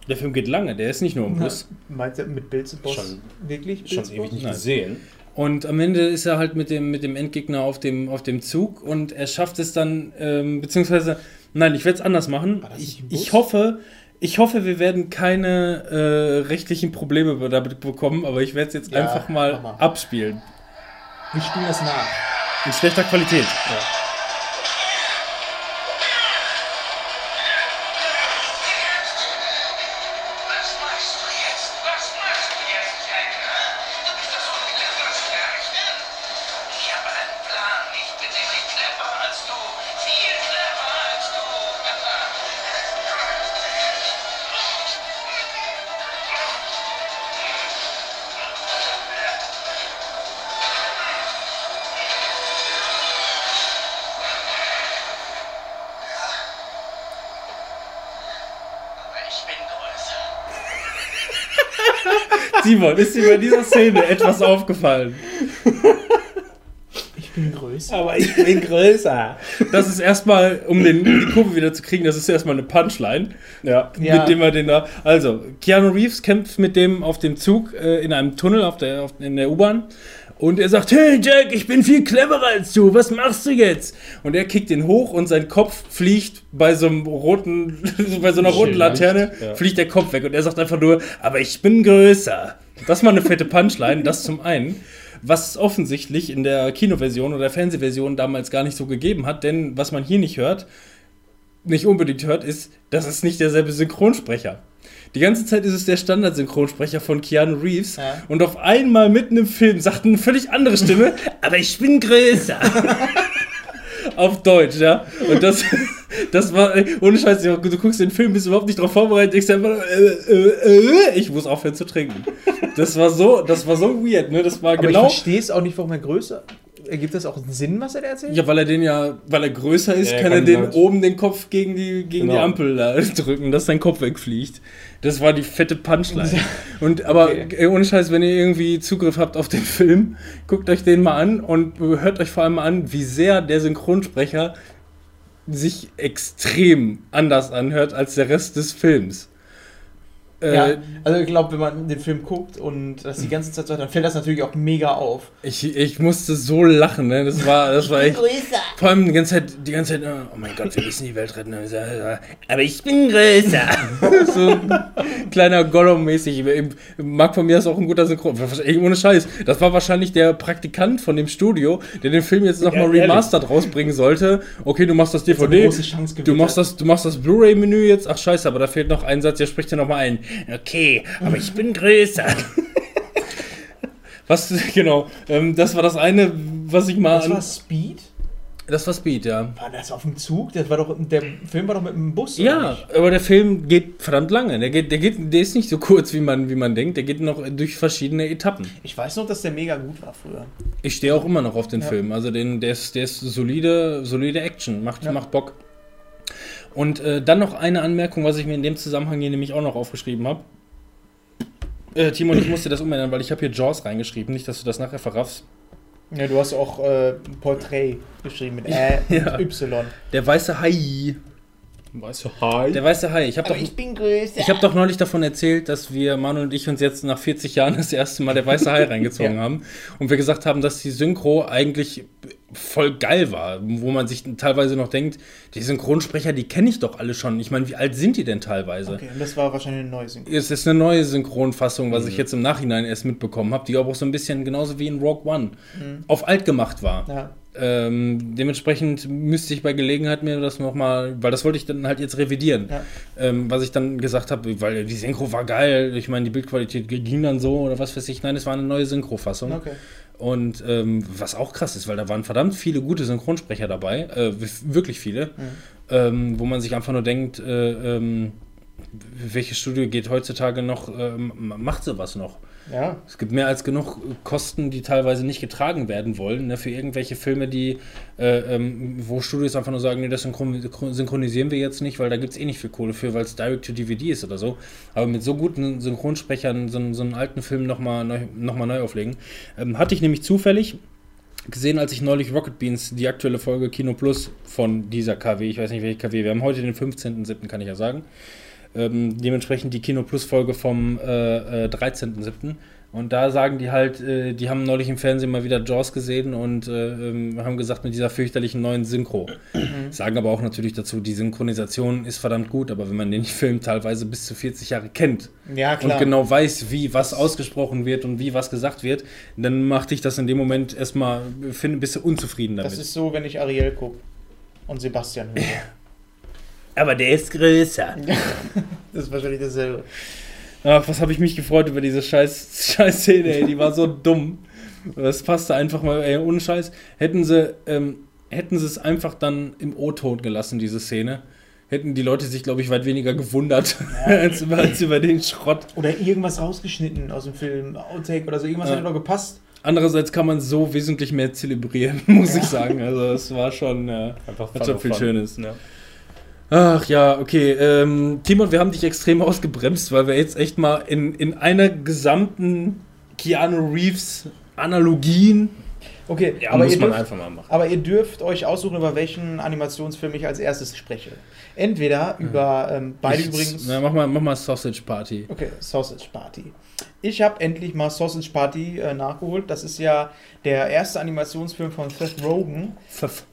Der Film geht lange, der ist nicht nur im Bus. Meint er mit Bilzeboss Schon- wirklich? schon ewig nicht Nein. gesehen. Und am Ende ist er halt mit dem, mit dem Endgegner auf dem, auf dem Zug und er schafft es dann, ähm, beziehungsweise, nein, ich werde es anders machen. War das Ich, ich hoffe, ich hoffe, wir werden keine äh, rechtlichen Probleme damit bekommen, aber ich werde es jetzt Ja, einfach mal, mal. abspielen. Wir spielen das nach. In schlechter Qualität. Was Simon, ist dir bei dieser Szene etwas aufgefallen? Ich bin größer. Aber ich bin größer. Das ist erstmal, um den, die Kurve wieder zu kriegen, das ist erstmal eine Punchline. Ja. Ja. Mit dem er den da. Also, Keanu Reeves kämpft mit dem auf dem Zug äh, in einem Tunnel auf der, auf, in der U-Bahn. Und er sagt, hey Jack, ich bin viel cleverer als du, was machst du jetzt? Und er kickt ihn hoch und sein Kopf fliegt bei so einem roten, bei so einer roten Laterne, ja. fliegt der Kopf weg und er sagt einfach nur, aber ich bin größer. Das war eine fette Punchline, das zum einen. Was es offensichtlich in der Kinoversion oder Fernsehversion damals gar nicht so gegeben hat, denn was man hier nicht hört, nicht unbedingt hört, ist, das ist nicht derselbe Synchronsprecher. Die ganze Zeit ist es der Standardsynchronsprecher von Keanu Reeves Ja. und auf einmal mitten im Film sagt eine völlig andere Stimme, aber ich bin größer. auf Deutsch, ja. Und das, das war, ohne Scheiß, du guckst den Film, bist überhaupt nicht darauf vorbereitet, denkst einfach, äh, äh, äh, ich muss aufhören zu trinken. Das war so, das war so weird, ne? Das war Aber genau. ich verstehe es auch nicht, warum er größer. Ergibt das auch Sinn, was er da erzählt? Ja, weil er den ja, weil er größer ist, Ja, er kann er kann den halt- oben den Kopf gegen die, gegen die Genau. Ampel da drücken, dass sein Kopf wegfliegt. Das war die fette Punchline. Und aber Okay. äh, ohne Scheiß, wenn ihr irgendwie Zugriff habt auf den Film, guckt euch den mal an und hört euch vor allem mal an, wie sehr der Synchronsprecher sich extrem anders anhört als der Rest des Films. Äh, Ja, also ich glaube, wenn man den Film guckt und das die ganze Zeit so hat, dann fällt das natürlich auch mega auf. ich, ich musste so lachen, ne? Das war, das war echt. Größer. Vor allem die ganze Zeit, die ganze Zeit, oh mein Gott, wir müssen die Welt retten. Aber ich bin größer. so ein kleiner Gollum-mäßig. Mag von mir ist auch ein guter Synchron. Ey, Ohne Scheiß. Das war wahrscheinlich der Praktikant von dem Studio, der den Film jetzt nochmal Ja, remastered rausbringen sollte. Okay, du machst das DVD. große Chance Du machst das, du machst das Blu-ray-Menü jetzt. Ach scheiße, aber da fehlt noch ein Satz. Der spricht ja nochmal ein. Okay, aber ich bin größer. Was, genau, ähm, das war das eine, was ich mal Das war Speed? das war Speed, ja. War das auf dem Zug? Das war doch, der Film war doch mit dem Bus. oder Ja, nicht? aber der Film geht verdammt lange. Der, geht, der, geht, der ist nicht so kurz, wie man, wie man denkt. Der geht noch durch verschiedene Etappen. Ich weiß noch, dass der mega gut war früher. Ich stehe auch immer noch auf den Ja. Film. Also den, der, ist, der ist solide, solide Action. Macht, Ja. macht Bock. Und äh, dann noch eine Anmerkung, was ich mir in dem Zusammenhang hier nämlich auch noch aufgeschrieben habe. Äh, Timon, ich musste das umändern, weil ich habe hier Jaws reingeschrieben. Nicht, dass du das nachher verraffst. Ja, du hast auch äh, ein Porträt geschrieben mit Ä Ja. und Y. Der weiße Hai. Weißt du, hi. Der weiße Hai. Ich habe doch, bin größer. ich hab doch neulich davon erzählt, dass wir, Manu und ich, uns jetzt nach 40 Jahren das erste Mal der weiße Hai reingezogen Ja. haben. Und wir gesagt haben, dass die Synchro eigentlich voll geil war. Wo man sich teilweise noch denkt, die Synchronsprecher, die kenne ich doch alle schon. Ich meine, wie alt sind die denn teilweise? Okay, und das war wahrscheinlich eine neue Synchro. Es ist eine neue Synchronfassung, was ich jetzt im Nachhinein erst mitbekommen habe, die aber auch so ein bisschen genauso wie in Rogue One auf alt gemacht war. Ja. Ähm, dementsprechend müsste ich bei Gelegenheit mir das nochmal, weil das wollte ich dann halt jetzt revidieren. Ja. Ähm, was ich dann gesagt habe, weil die Synchro war geil, ich meine, die Bildqualität ging dann so oder was weiß ich. Nein, es war eine neue Synchrofassung. Okay. Und ähm, was auch krass ist, weil da waren verdammt viele gute Synchronsprecher dabei, äh, wirklich viele, ähm, wo man sich einfach nur denkt, äh, ähm, welches Studio geht heutzutage noch, ähm, macht sowas noch? Ja. Es gibt mehr als genug Kosten, die teilweise nicht getragen werden wollen, ne, für irgendwelche Filme, die, äh, ähm, wo Studios einfach nur sagen, nee, das synchron synchronisieren wir jetzt nicht, weil da gibt es eh nicht viel Kohle für, weil es Direct-to-DVD ist oder so. Aber mit so guten Synchronsprechern so, einen- so einen alten Film nochmal neu, noch neu auflegen. Ähm, hatte ich nämlich zufällig gesehen, als ich neulich Rocket Beans, die aktuelle Folge Kino Plus von dieser KW, ich weiß nicht welche KW, wir haben heute den 15.07., kann ich ja sagen. Ähm, dementsprechend die Kino Plus Folge vom äh, äh, 13.07. Und da sagen die halt, äh, die haben neulich im Fernsehen mal wieder Jaws gesehen und äh, ähm, haben gesagt, mit dieser fürchterlichen neuen Synchro. Sagen aber auch natürlich dazu, die Synchronisation ist verdammt gut, aber wenn man den Film teilweise bis zu 40 Jahre kennt Ja, und genau weiß, wie was ausgesprochen wird und wie was gesagt wird, dann macht dich das in dem Moment erstmal, finde, bist du unzufrieden damit. Das ist so, wenn ich Ariel gucke und Sebastian höre. aber der ist größer. Das ist wahrscheinlich dasselbe. Ach, was habe ich mich gefreut über diese scheiß, scheiß Szene, ey. Die war so dumm. Das passte einfach mal, ey, ohne Scheiß. Hätten sie, ähm, hätten sie es einfach dann im O-Ton gelassen, diese Szene, hätten die Leute sich, glaube ich, weit weniger gewundert, als, über, als über den Schrott. Oder irgendwas rausgeschnitten aus dem Film, Outtake oder so. Irgendwas Ja. hätte noch gepasst. Andererseits kann man so wesentlich mehr zelebrieren, muss ich sagen. Also es war schon, äh, Einfach hat schon viel fun. Schönes. Ja. Ach ja, okay. Ähm, Timon, wir haben dich extrem ausgebremst, weil wir jetzt echt mal in, in einer gesamten Keanu Reeves Analogien. Okay, Ja, aber, muss ihr man dürft, einfach mal machen. aber ihr dürft euch aussuchen, über welchen Animationsfilm ich als erstes spreche. Entweder über ähm, beide Ich- übrigens. Na, mach, mal, mach mal Sausage Party. Okay, Sausage Party. Ich habe endlich mal Sausage Party äh, nachgeholt. Das ist ja der erste Animationsfilm von Seth Rogen.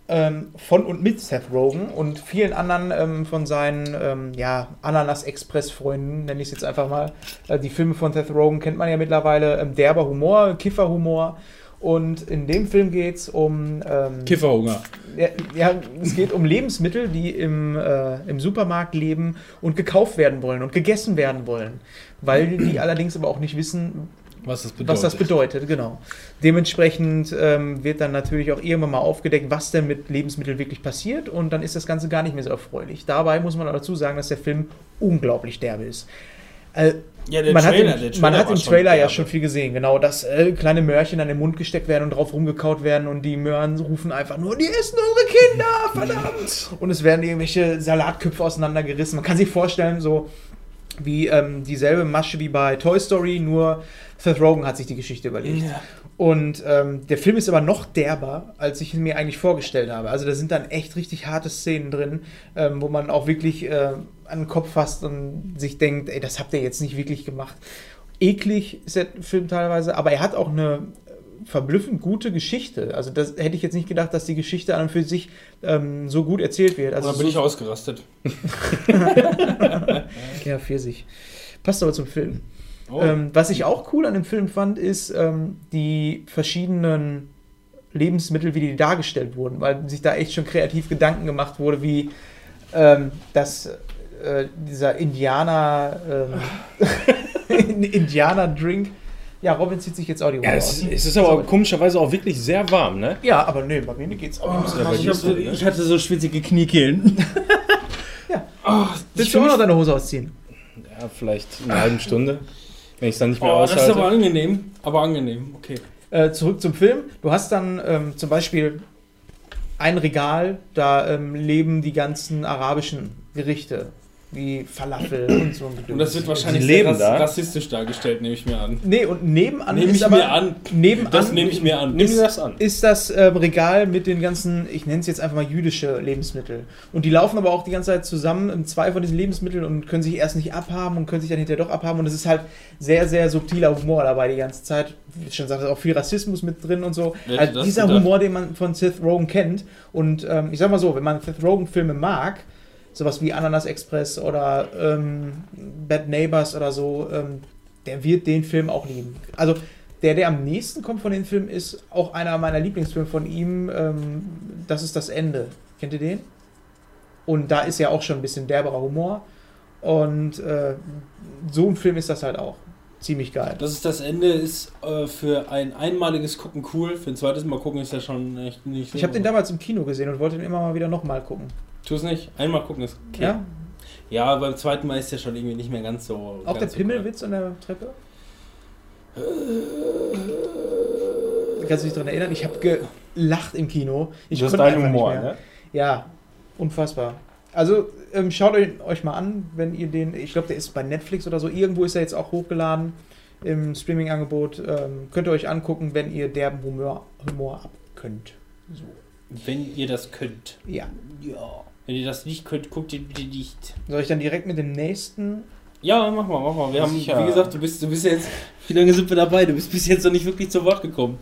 ähm, von und mit Seth Rogen und vielen anderen ähm, von seinen ähm, ja, Ananas-Express-Freunden, nenne ich es jetzt einfach mal. Äh, die Filme von Seth Rogen kennt man ja mittlerweile. Ähm, derber Humor, Kifferhumor. Und in dem Film geht es um. Ähm, Kifferhunger. ja, ja, es geht um Lebensmittel, die im, äh, im Supermarkt leben und gekauft werden wollen und gegessen werden wollen. Weil die allerdings aber auch nicht wissen, Was das bedeutet. was das bedeutet, genau. Dementsprechend ähm, wird dann natürlich auch irgendwann mal aufgedeckt, was denn mit Lebensmitteln wirklich passiert und dann ist das Ganze gar nicht mehr so erfreulich. Dabei muss man auch dazu sagen, dass der Film unglaublich derbe ist. Äh, Ja, der man Trailer, hat, der im, Trailer man hat im Trailer ja schon viel gesehen, genau, dass äh, kleine Möhrchen an den Mund gesteckt werden und drauf rumgekaut werden und die Möhren rufen einfach nur, die essen unsere Kinder, verdammt! Und es werden irgendwelche Salatköpfe auseinandergerissen. Man kann sich vorstellen, so wie ähm, dieselbe Masche wie bei Toy Story, nur Seth Rogen hat sich die Geschichte überlegt. Und ähm, der Film ist aber noch derber, als ich ihn mir eigentlich vorgestellt habe. Also da sind dann echt richtig harte Szenen drin, ähm, wo man auch wirklich äh, an den Kopf fasst und sich denkt, ey, das habt ihr jetzt nicht wirklich gemacht. Eklig ist der Film teilweise, aber er hat auch eine verblüffend gute Geschichte. Also das hätte ich jetzt nicht gedacht, dass die Geschichte an und für sich ähm, so gut erzählt wird. Also Oder bin so, ich ausgerastet? ja, Pfirsich. Passt aber zum Film. Oh. Ähm, was ich auch cool an dem Film fand, ist ähm, die verschiedenen Lebensmittel, wie die dargestellt wurden, weil sich da echt schon kreativ Gedanken gemacht wurde, wie ähm, dass äh, dieser Indianer ähm, Indianer-Drink. Ja, Robin zieht sich jetzt auch die Hose Ja, aus. es, ist- es ist aber komischerweise auch wirklich sehr warm, ne? Ja, aber nö, bei mir geht's auch. Ja, bei Ich, so, ne? ich hatte so schwitzige Kniekehlen. Willst du auch noch deine Hose ausziehen? Ja, vielleicht in einer halben Stunde, wenn ich es dann nicht mehr Oh, das ist aber aushalte. angenehm. Aber angenehm, okay. Äh, zurück zum Film. Du hast dann ähm, zum Beispiel ein Regal, da ähm, leben die ganzen arabischen Gerichte, wie Falafel und so. ein Und das wird wahrscheinlich sehr rass da? rassistisch dargestellt, nehme ich mir an. Nee, und nebenan Nehme ist ich aber mir an. nebenan Das nehme ich mir an. Nimm das an. ist das ähm, Regal mit den ganzen, ich nenne es jetzt einfach mal jüdische Lebensmittel. Und die laufen aber auch die ganze Zeit zusammen in zwei von diesen Lebensmitteln und können sich erst nicht abhaben und können sich dann hinterher doch abhaben. Und es ist halt sehr, sehr subtiler Humor dabei die ganze Zeit. Wie ich schon sagte, auch viel Rassismus mit drin und so. Das dieser gedacht? Humor, den man von Seth Rogen kennt. Und ähm, ich sag mal so, wenn man Seth Rogen-Filme mag, sowas wie Ananas Express oder ähm, Bad Neighbors oder so, ähm, der wird den Film auch lieben. Also der, der am nächsten kommt von den Filmen, ist auch einer meiner Lieblingsfilme von ihm. Ähm, das ist das Ende. Kennt ihr den? Und da ist ja auch schon ein bisschen derberer Humor. Und äh, so ein Film ist das halt auch. Ziemlich geil. Das ist das Ende, ist äh, für ein einmaliges Gucken cool. Für ein zweites Mal gucken ist ja schon echt nicht so. Ich habe den damals im Kino gesehen und wollte den immer mal wieder nochmal gucken. Tu es nicht. Einmal gucken ist okay. Ja? Ja, beim zweiten Mal ist der schon irgendwie nicht mehr ganz so. Auch der ganz so Pimmelwitz an der Treppe? Kannst du dich daran erinnern? Ich habe gelacht im Kino. Ich das ist dein Humor, ne? Ja, unfassbar. Also ähm, schaut euch, euch mal an, wenn ihr den, ich glaube, der ist bei Netflix oder so, irgendwo ist er jetzt auch hochgeladen im Streaming-Angebot. Ähm, könnt ihr euch angucken, wenn ihr derben Humor, Humor ab könnt. So. Wenn ihr das könnt. Ja. Ja. Wenn ihr das nicht könnt, guckt ihr bitte nicht. Soll ich dann direkt mit dem nächsten Ja, mach mal, mach mal. Wir haben, Sicher. wie gesagt, du bist, du bist jetzt, wie lange sind wir dabei? Du bist bis jetzt noch nicht wirklich zu Wort gekommen.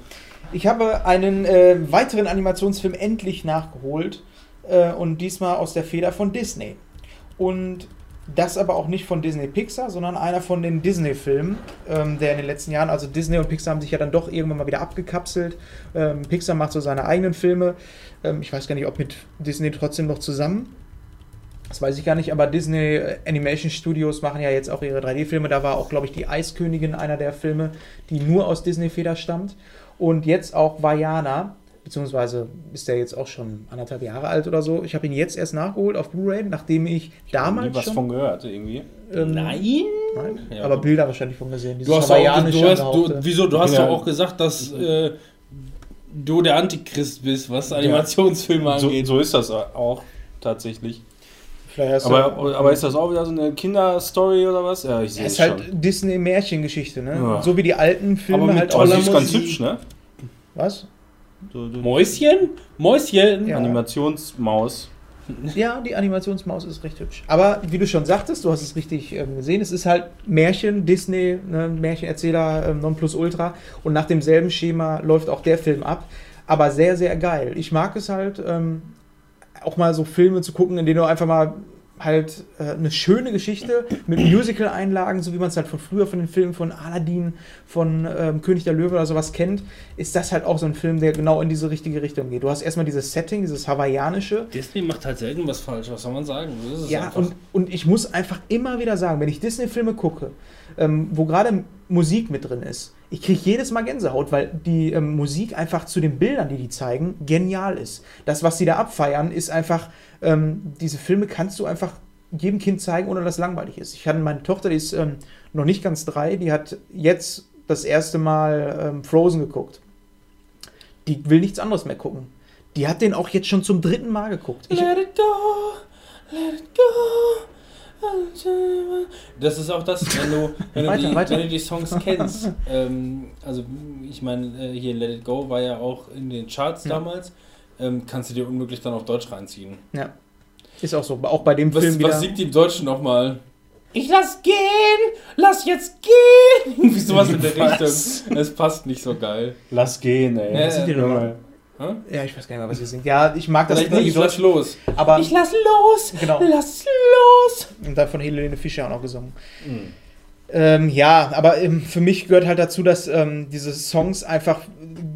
Ich habe einen äh, weiteren Animationsfilm endlich nachgeholt äh, und diesmal aus der Feder von Disney. Und das aber auch nicht von Disney Pixar, sondern einer von den Disney-Filmen, ähm, der in den letzten Jahren, also Disney und Pixar haben sich ja dann doch irgendwann mal wieder abgekapselt. Ähm, Pixar macht so seine eigenen Filme. Ähm, ich weiß gar nicht, ob mit Disney trotzdem noch zusammen. Das weiß ich gar nicht, aber Disney äh, Animation Studios machen ja jetzt auch ihre 3D-Filme. Da war auch, glaube ich, die Eiskönigin einer der Filme, die nur aus Disney-Feder stammt. Und jetzt auch Vajana, beziehungsweise ist der jetzt auch schon anderthalb Jahre alt oder so. Ich habe ihn jetzt erst nachgeholt auf Blu-ray, nachdem ich damals Nie was schon... von gehört, irgendwie. ähm, Nein? Nein, Ja, aber. Bilder wahrscheinlich von gesehen. Du hast, auch, du hast du, wieso, du hast Ja. doch auch gesagt, dass äh, du der Antichrist bist, was Animationsfilme So, angeht. so ist das auch tatsächlich. Vielleicht hast du- Aber, aber ist das auch wieder so eine Kinderstory oder was? Ja, ich sehe es ist halt. Disney-Märchengeschichte, ne? Ja. So wie die alten Filme Aber mit halt Aber toller sie ist ganz hübsch, ne? Was? So, so Mäuschen? Mäuschen? Ja. Animationsmaus. Ja, die Animationsmaus ist recht hübsch. Aber wie du schon sagtest, du hast es richtig ähm, gesehen, es ist halt Märchen, Disney, ne, Märchenerzähler ähm, Nonplusultra und nach demselben Schema läuft auch der Film ab. Aber sehr, sehr geil. Ich mag es halt, ähm, auch mal so Filme zu gucken, in denen du einfach mal halt äh, eine schöne Geschichte mit Musical-Einlagen, so wie man es halt von früher von den Filmen von Aladdin, von ähm, König der Löwe oder sowas kennt, ist das halt auch so ein Film, der genau in diese richtige Richtung geht. Du hast erstmal dieses Setting, dieses hawaiianische, Disney macht halt selten was falsch, was soll man sagen? Ja, einfach. und, und ich muss einfach immer wieder sagen, wenn ich Disney-Filme gucke, ähm, wo gerade Musik mit drin ist, ich kriege jedes Mal Gänsehaut, weil die ähm, Musik einfach zu den Bildern, die die zeigen, genial ist. Das, was sie da abfeiern, ist einfach, ähm, diese Filme kannst du einfach jedem Kind zeigen, ohne dass es langweilig ist. Ich hatte meine Tochter, die ist ähm, noch nicht ganz drei, die hat jetzt das erste Mal ähm, Frozen geguckt. Die will nichts anderes mehr gucken. Die hat den auch jetzt schon zum dritten Mal geguckt. Ich, Let it go, let it go. Das ist auch das, wenn du, wenn du, Weiter, die, weiter. Wenn du die Songs kennst. ähm, also, ich meine, äh, hier Let It Go war ja auch in den Charts Ja. damals. Ähm, kannst du dir unmöglich dann auf Deutsch reinziehen. Ja. Ist auch so. Auch bei dem Was, Film wieder. was singt die im Deutschen nochmal? Ich lass gehen, lass jetzt gehen. Irgendwie sowas in der? Richtung. Es passt nicht so geil. Lass gehen, ey. Ja, Was sind die nochmal? Hä? Ja, ich weiß gar nicht mehr, was sie singt. Ja, ich mag das Vielleicht nicht, lass los. aber Ich lass los, genau. lass los. Und dann von Helene Fischer auch noch gesungen. Mhm. Ähm, ja, aber ähm, für mich gehört halt dazu, dass ähm, diese Songs einfach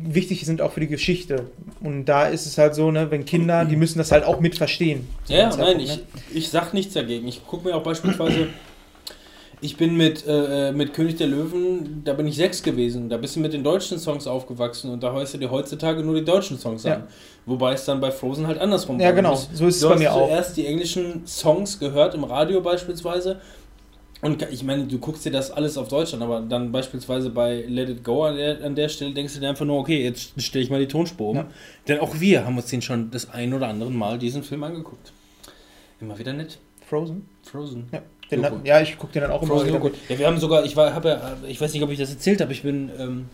wichtig sind auch für die Geschichte. Und da ist es halt so, ne, wenn Kinder, die müssen das halt auch mit verstehen. Zu Ja, nein, ich, ne? ich sag nichts dagegen. Ich gucke mir auch beispielsweise, ich bin mit, äh, mit König der Löwen, da bin ich sechs gewesen. Da bist du mit den deutschen Songs aufgewachsen und da hörst du dir heutzutage nur die deutschen Songs Ja. an. Wobei es dann bei Frozen halt andersrum Ja, war. Du genau. bist- So ist es du bei hast mir auch. zuerst die englischen Songs gehört, im Radio beispielsweise. Und ich meine, du guckst dir das alles auf Deutsch an, aber dann beispielsweise bei Let It Go an der, an der Stelle denkst du dir einfach nur, okay, jetzt stelle ich mal die Tonspur um. Ja. Denn auch wir haben uns den schon das ein oder andere Mal diesen Film angeguckt. Immer wieder nett. Frozen? Frozen. Ja. Den, Loco. ja, ich gucke den dann auch immer Frozen wieder. Loco. Ja, wir haben sogar, ich war, habe ja, ich weiß nicht, ob ich das erzählt habe, ich bin, ähm,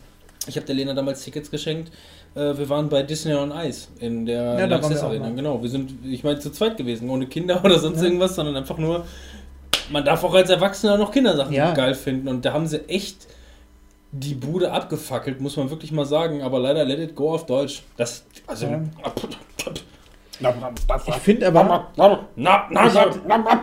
ich habe der Lena damals Tickets geschenkt. Äh, wir waren bei Disney on Ice in der Ja, auch Arena. mal. Genau, wir sind, ich meine, zu zweit gewesen, ohne Kinder oder sonst Ja. irgendwas, sondern einfach nur, man darf auch als Erwachsener noch Kindersachen Ja. geil finden und da haben sie echt die Bude abgefackelt, muss man wirklich mal sagen, aber leider Let It Go auf Deutsch. Das, also, Ja. Ich finde aber, hätte,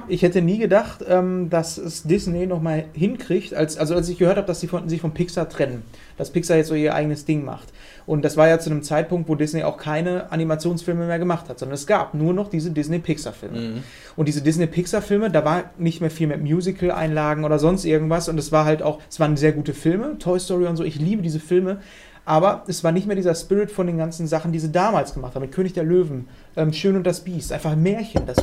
ich hätte nie gedacht, ähm, dass es Disney nochmal hinkriegt, als, also als ich gehört habe, dass sie von, sich von Pixar trennen, dass Pixar jetzt so ihr eigenes Ding macht. Und das war ja zu einem Zeitpunkt, wo Disney auch keine Animationsfilme mehr gemacht hat, sondern es gab nur noch diese Disney-Pixar-Filme. Mhm. Und diese Disney-Pixar-Filme, da war nicht mehr viel mit Musical-Einlagen oder sonst irgendwas. Und es war halt auch, es waren sehr gute Filme, Toy Story und so. Ich liebe diese Filme. Aber es war nicht mehr dieser Spirit von den ganzen Sachen, die sie damals gemacht haben. Mit König der Löwen, ähm, Schön und das Biest. Einfach ein Märchen, das,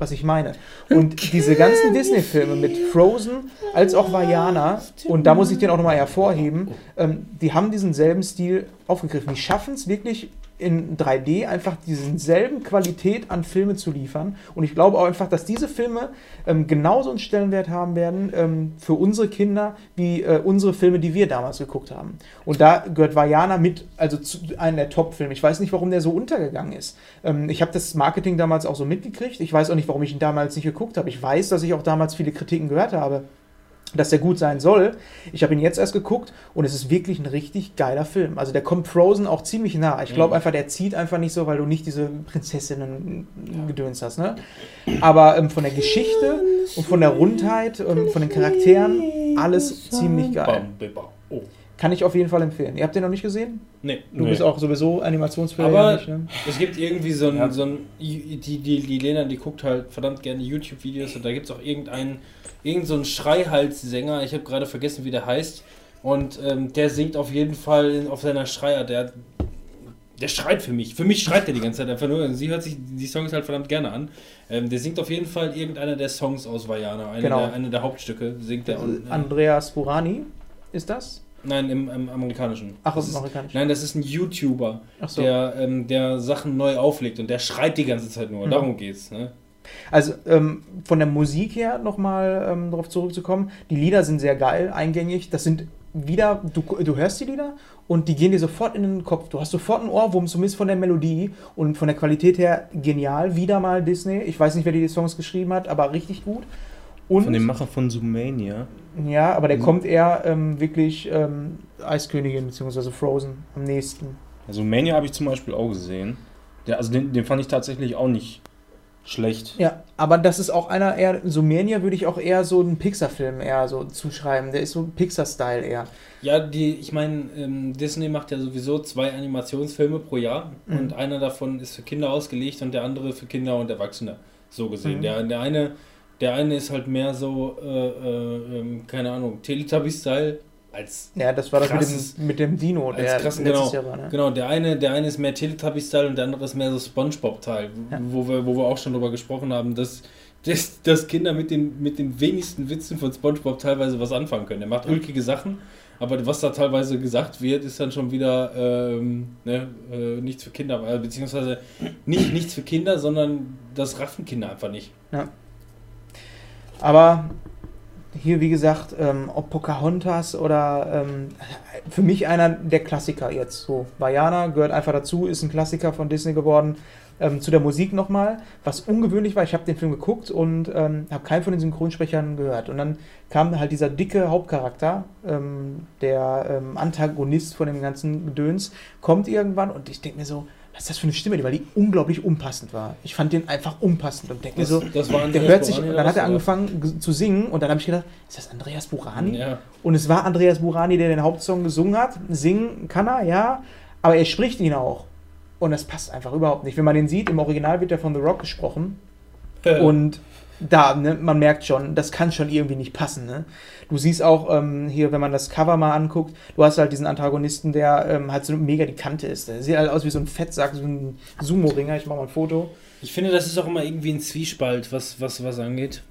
was ich meine. Und diese ganzen Disney-Filme mit Frozen als auch Vajana, und da muss ich den auch nochmal hervorheben, ähm, die haben diesen selben Stil aufgegriffen. Die schaffen es wirklich in 3D einfach diesen selben Qualität an Filme zu liefern. Und ich glaube auch einfach, dass diese Filme ähm, genauso einen Stellenwert haben werden ähm, für unsere Kinder wie äh, unsere Filme, die wir damals geguckt haben. Und da gehört Vajana mit, also zu einem der Top-Filme. Ich weiß nicht, warum der so untergegangen ist. Ähm, ich habe das Marketing damals auch so mitgekriegt. Ich weiß auch nicht, warum ich ihn damals nicht geguckt habe. Ich weiß, dass ich auch damals viele Kritiken gehört habe. Dass der gut sein soll. Ich habe ihn jetzt erst geguckt und es ist wirklich ein richtig geiler Film. Also der kommt Frozen auch ziemlich nah. Ich glaube Mhm. einfach, der zieht einfach nicht so, weil du nicht diese Prinzessinnen-Gedöns hast. Ne? Aber ähm, von der Geschichte und von der Rundheit, ähm, von den Charakteren, alles ziemlich geil. Oh. Kann ich auf jeden Fall empfehlen. Ihr habt den noch nicht gesehen? Nee. Du Nee. bist auch sowieso Animationsfilm. Aber nicht, ne? es gibt irgendwie so ein, Ja. so ein die, die, die Lena, die guckt halt verdammt gerne YouTube-Videos und da gibt es auch irgendeinen, irgend so einen Schreihalssänger, ich habe gerade vergessen, wie der heißt. Und ähm, der singt auf jeden Fall auf seiner Schreier, der, der schreit für mich. Für mich schreit der die ganze Zeit einfach nur. Sie hört sich die Songs halt verdammt gerne an. Ähm, der singt auf jeden Fall irgendeiner der Songs aus Vajana. Eine, Genau. der, eine der Hauptstücke singt er. Und, äh, Andreas Burani ist das? Nein, im, im amerikanischen. Ach, Das im amerikanischen. Nein, das ist ein YouTuber so. der, ähm, der Sachen neu auflegt und der schreit die ganze Zeit nur. Mhm. Darum geht's. Ne? Also ähm, von der Musik her nochmal ähm, darauf zurückzukommen, die Lieder sind sehr geil, eingängig. Das sind wieder, du, du hörst die Lieder und die gehen dir sofort in den Kopf. Du hast sofort einen Ohrwurm, zumindest von der Melodie und von der Qualität her genial. Wieder mal Disney. Ich weiß nicht, wer die Songs geschrieben hat, aber richtig gut. Und, Von dem Macher von Zoomania. ja, aber der Mhm. kommt eher ähm, wirklich ähm, Eiskönigin bzw. Frozen am nächsten. Also Mania habe ich zum Beispiel auch gesehen. Der, also den, den fand ich tatsächlich auch nicht schlecht. Ja, aber das ist auch einer eher, so Mania würde ich auch eher so einen Pixar-Film eher so zuschreiben. Der ist so Pixar-Style eher. Ja, die, ich meine, ähm, Disney macht ja sowieso zwei Animationsfilme pro Jahr Mhm. und einer davon ist für Kinder ausgelegt und der andere für Kinder und Erwachsene. So gesehen. Mhm. Der, der eine, der eine ist halt mehr so, äh, äh, ähm, keine Ahnung, Teletubby-Style als Ja, das war das mit dem, mit dem Dino, der krassen, letztes genau. Jahr war. Ne? Genau, der eine, der eine ist mehr Teletubby-Style und der andere ist mehr so Spongebob-Teil, Ja. wo, wir, wo wir auch schon drüber gesprochen haben, dass, dass, dass Kinder mit den, mit den wenigsten Witzen von Spongebob teilweise was anfangen können. Er macht ulkige Sachen, aber was da teilweise gesagt wird, ist dann schon wieder ähm, ne, äh, nichts für Kinder, äh, beziehungsweise nicht nichts für Kinder, sondern das raffen Kinder einfach nicht. Aber hier, wie gesagt, ähm, ob Pocahontas oder ähm, für mich einer der Klassiker jetzt. So, Vajana gehört einfach dazu, ist ein Klassiker von Disney geworden. Ähm, zu der Musik nochmal, was ungewöhnlich war, ich habe den Film geguckt und ähm, habe keinen von den Synchronsprechern gehört. Und dann kam halt dieser dicke Hauptcharakter, ähm, der ähm, Antagonist von dem ganzen Gedöns, kommt irgendwann und ich denke mir so, was ist das für eine Stimme, weil die unglaublich unpassend war. Ich fand den einfach unpassend und denke mir so, das war der Andreas hört sich, und oder dann hat er angefangen ge- zu singen und dann habe ich gedacht, ist das Andreas Burani? oder? Ja. Und es war Andreas Burani, der den Hauptsong gesungen hat. Singen kann er, ja, aber er spricht ihn auch. Und das passt einfach überhaupt nicht. Wenn man den sieht, im Original wird er von The Rock gesprochen. Und da, ne, man merkt schon, das kann schon irgendwie nicht passen. Ne? Du siehst auch ähm, hier, wenn man das Cover mal anguckt, du hast halt diesen Antagonisten, der ähm, halt so mega die Kante ist. Der sieht halt aus wie so ein Fettsack, so ein Sumo-Ringer. Ich mach mal ein Foto. Ich finde, das ist auch immer irgendwie ein Zwiespalt, was, was, was angeht.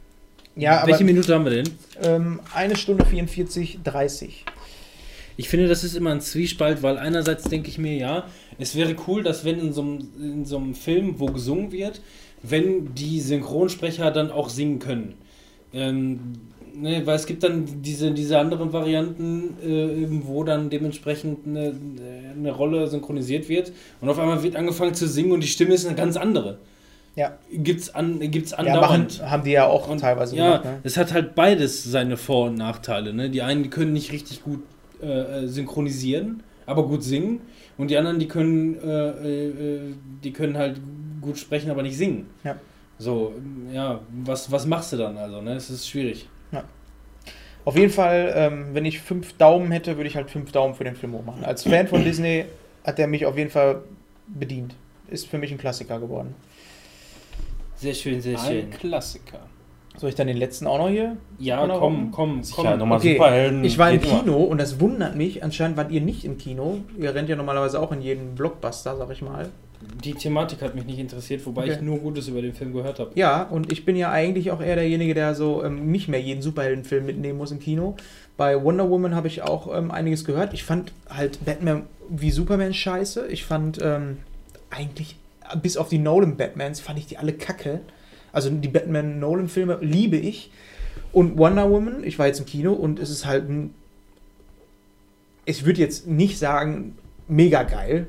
Ja, aber Welche Minute haben wir denn? ähm, eine Stunde 44, 30. Ich finde, das ist immer ein Zwiespalt, weil einerseits denke ich mir, ja, es wäre cool, dass wenn in so einem, in so einem Film, wo gesungen wird, wenn die Synchronsprecher dann auch singen können. Ähm, ne, weil es gibt dann diese, diese anderen Varianten, äh, wo dann dementsprechend eine, eine Rolle synchronisiert wird und auf einmal wird angefangen zu singen und die Stimme ist eine ganz andere. Ja. Gibt's an, gibt's Ja, machen, andauernd. haben die ja auch Und, teilweise ja, gemacht. Ne? es hat halt beides seine Vor- und Nachteile. Ne? Die einen die können nicht richtig gut äh, äh, synchronisieren, aber gut singen. Und die anderen, die können, äh, äh, äh, die können halt gut sprechen, aber nicht singen. Ja. So, ja, was, was machst du dann also? Ne? Es ist schwierig. Auf jeden Fall, ähm, wenn ich fünf Daumen hätte, würde ich halt fünf Daumen für den Film hoch machen. Als Fan von Disney hat der mich auf jeden Fall bedient. Ist für mich ein Klassiker geworden. Sehr schön, sehr Ein Klassiker. Soll ich dann den letzten auch noch hier? Ja, Genau. komm, komm, Sicher, komm. nochmal Okay, Superhelden. Ich war im. Kino und das wundert mich. Anscheinend wart ihr nicht im Kino. Ihr rennt ja normalerweise auch in jeden Blockbuster, sag ich mal. Die Thematik hat mich nicht interessiert, wobei Okay. ich nur Gutes über den Film gehört habe. Ja, und ich bin ja eigentlich auch eher derjenige, der so ähm, nicht mehr jeden Superheldenfilm mitnehmen muss im Kino. Bei Wonder Woman habe ich auch ähm, einiges gehört. Ich fand halt Batman wie Superman scheiße. Ich fand ähm, eigentlich, bis auf die Nolan-Batmans, fand ich die alle kacke. Also die Batman-Nolan-Filme liebe ich. Und Wonder Woman, ich war jetzt im Kino und es ist halt ein. Ich würde jetzt nicht sagen, mega geil.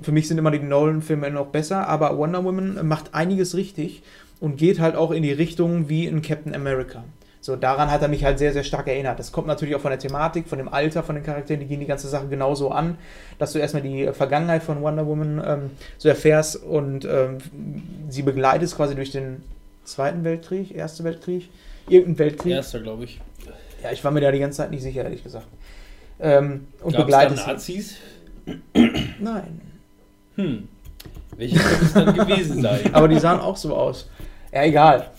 Für mich sind immer die Nolan-Filme noch besser, aber Wonder Woman macht einiges richtig und geht halt auch in die Richtung wie in Captain America. So, daran hat er mich halt sehr, sehr stark erinnert. Das kommt natürlich auch von der Thematik, von dem Alter von den Charakteren, die gehen die ganze Sache genauso an, dass du erstmal die Vergangenheit von Wonder Woman ähm, so erfährst und ähm, sie begleitest quasi durch den Zweiten Weltkrieg, Ersten Weltkrieg, irgendeinen Weltkrieg. Erster, glaube ich. Ja, ich war mir da die ganze Zeit nicht sicher, ehrlich gesagt. Ähm, und Gab's da begleitest sie. Nazis? Nein. Hm. Welche könnte es dann gewesen sein? Aber die sahen auch so aus. Ja, egal.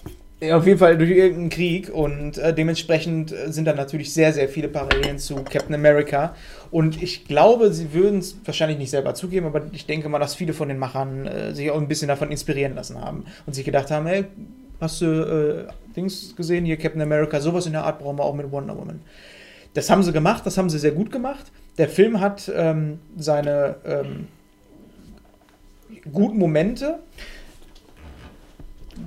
Auf jeden Fall durch irgendeinen Krieg und äh, dementsprechend äh, sind da natürlich sehr, sehr viele Parallelen zu Captain America. Und ich glaube, sie würden es wahrscheinlich nicht selber zugeben, aber ich denke mal, dass viele von den Machern äh, sich auch ein bisschen davon inspirieren lassen haben und sich gedacht haben, hey, hast du äh, Dings gesehen, hier Captain America, sowas in der Art brauchen wir auch mit Wonder Woman. Das haben sie gemacht, das haben sie sehr gut gemacht. Der Film hat ähm, seine ähm, guten Momente.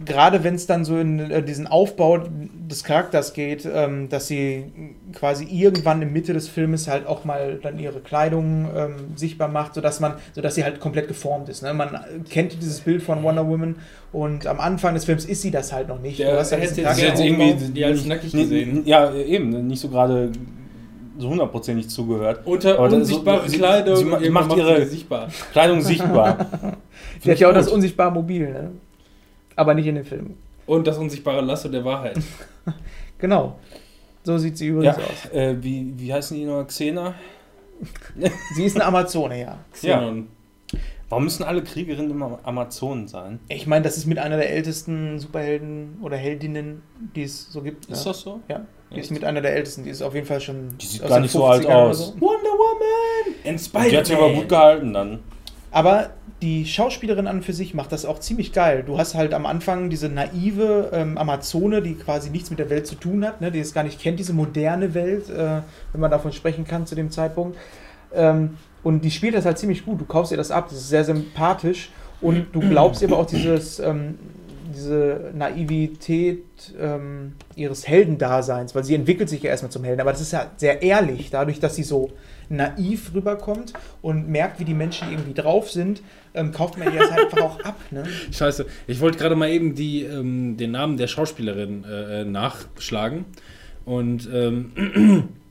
Gerade wenn es dann so in äh, diesen Aufbau des Charakters geht, ähm, dass sie quasi irgendwann in Mitte des Filmes halt auch mal dann ihre Kleidung ähm, sichtbar macht, sodass man, sodass sie halt komplett geformt ist. Ne? Man kennt dieses Bild von Wonder Woman und am Anfang des Films ist sie das halt noch nicht. Der Du hast diesen jetzt irgendwie die als nackig gesehen. Ja, eben, nicht so gerade so hundertprozentig zugehört. Unter Aber unsichtbare sie- Kleidung, sie irgendwann macht sie ihre- sichtbar. Kleidung sichtbar. Sie hat ja auch das unsichtbare Mobil, ne? aber nicht in den Filmen. Und das unsichtbare Lasso der Wahrheit. Genau. So sieht sie übrigens Ja, aus. äh, wie, wie heißen die noch? Xena? Sie ist eine Amazone, ja. Xenon. Warum müssen alle Kriegerinnen immer Amazonen sein? Ich meine, das ist mit einer der ältesten Superhelden oder Heldinnen, die es so gibt. Ist ja. das so? Ja, die ist mit einer der ältesten. Die ist auf jeden Fall schon. Die sieht aus gar den nicht so alt 50ern oder aus. so. Wonder Woman! And Die hat sich aber gut gehalten dann. Aber die Schauspielerin an und für sich macht das auch ziemlich geil. Du hast halt am Anfang diese naive ähm, Amazone, die quasi nichts mit der Welt zu tun hat, ne, die es gar nicht kennt, diese moderne Welt, äh, wenn man davon sprechen kann zu dem Zeitpunkt. Ähm, und die spielt das halt ziemlich gut. Du kaufst ihr das ab, das ist sehr sympathisch. Und du glaubst ihr aber auch dieses, ähm, diese Naivität ähm, ihres Heldendaseins, weil sie entwickelt sich ja erstmal zum Helden. Aber das ist ja sehr ehrlich, dadurch, dass sie so naiv rüberkommt und merkt, wie die Menschen irgendwie drauf sind, ähm, kauft man ihr das halt einfach auch ab. Ne? Scheiße, ich wollte gerade mal eben die, ähm, den Namen der Schauspielerin äh, nachschlagen und ähm,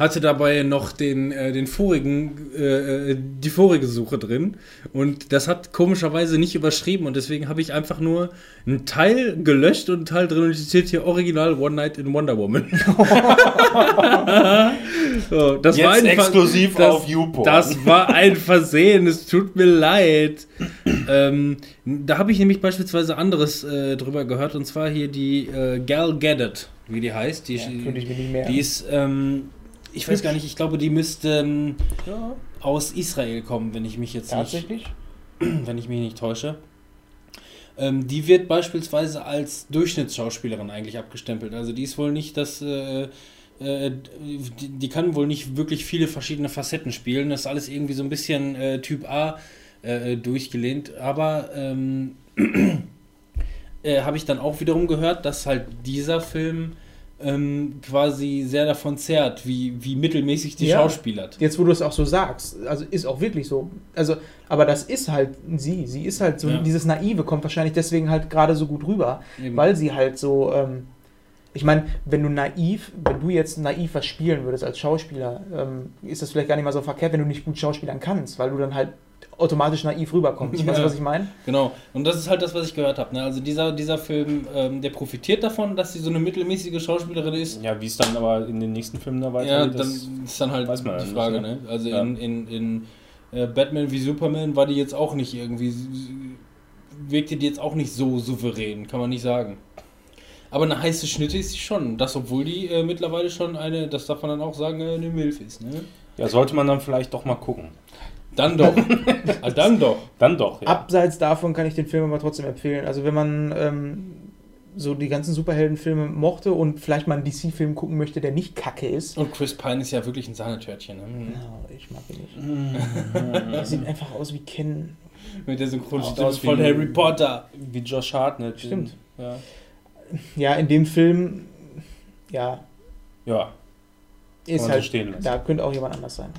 hatte dabei noch den, äh, den vorigen, äh, äh, die vorige Suche drin und das hat komischerweise nicht überschrieben und deswegen habe ich einfach nur einen Teil gelöscht und einen Teil drin und steht hier Original One Night in Wonder Woman. so, das Jetzt war ein exklusiv das, auf YouPorn. Das war ein Versehen, es tut mir leid. ähm, da habe ich nämlich beispielsweise anderes äh, drüber gehört und zwar hier die äh, Gal Gadot, wie die heißt. Die, Ja, könnte ich mir nicht mehr. die ist, ähm, ich weiß gar nicht, ich glaube, die müsste ähm, ja, aus Israel kommen, wenn ich mich jetzt nicht tatsächlich. wenn ich mich nicht täusche. Ähm, die wird beispielsweise als Durchschnittsschauspielerin eigentlich abgestempelt. Also die ist wohl nicht das, äh, äh, die, die kann wohl nicht wirklich viele verschiedene Facetten spielen. Das ist alles irgendwie so ein bisschen äh, Typ A äh, durchgelehnt. Aber ähm, äh, habe ich dann auch wiederum gehört, dass halt dieser Film ähm, quasi sehr davon zehrt, wie, wie mittelmäßig die Ja. schauspielert. Jetzt, wo du es auch so sagst, also ist auch wirklich so. Also, aber das ist halt sie. Sie ist halt so, Ja. dieses Naive kommt wahrscheinlich deswegen halt gerade so gut rüber, Eben. weil sie halt so, ähm, ich meine, wenn du naiv, wenn du jetzt naiv was spielen würdest als Schauspieler, ähm, ist das vielleicht gar nicht mal so verkehrt, wenn du nicht gut schauspielern kannst, weil du dann halt automatisch naiv rüberkommst. Weißt du, Ja. was ich meine? Genau, und das ist halt das, was ich gehört habe. Ne? Also dieser, dieser Film, ähm, der profitiert davon, dass sie so eine mittelmäßige Schauspielerin ist. Ja, wie es dann aber in den nächsten Filmen da Ja, weitergeht, dann das- ist dann halt weiß man die ja Frage. nicht, Ne? ne? Also Ja. in, in, in äh, Batman wie Superman war die jetzt auch nicht irgendwie, wirkte die jetzt auch nicht so souverän, kann man nicht sagen. Aber eine heiße Schnitte ist sie schon. Das, obwohl die äh, mittlerweile schon eine, das darf man dann auch sagen, äh, eine Milf ist. Ne? ja, sollte man dann vielleicht doch mal gucken. Dann doch. ah, dann doch. Dann doch, ja. Abseits davon kann ich den Film aber trotzdem empfehlen. Also wenn man ähm, so die ganzen Superheldenfilme mochte und vielleicht mal einen DC-Film gucken möchte, der nicht kacke ist. Und Chris Pine ist ja wirklich ein Sahnetörtchen. Ne? No, ich mag ihn nicht. Er sieht einfach aus wie Ken. Mit der Synchronstimme von Harry Potter. Wie Josh Hartnett. Stimmt. Ja. Ja, in dem Film, ja, ja. ist halt, da könnte auch jemand anders sein.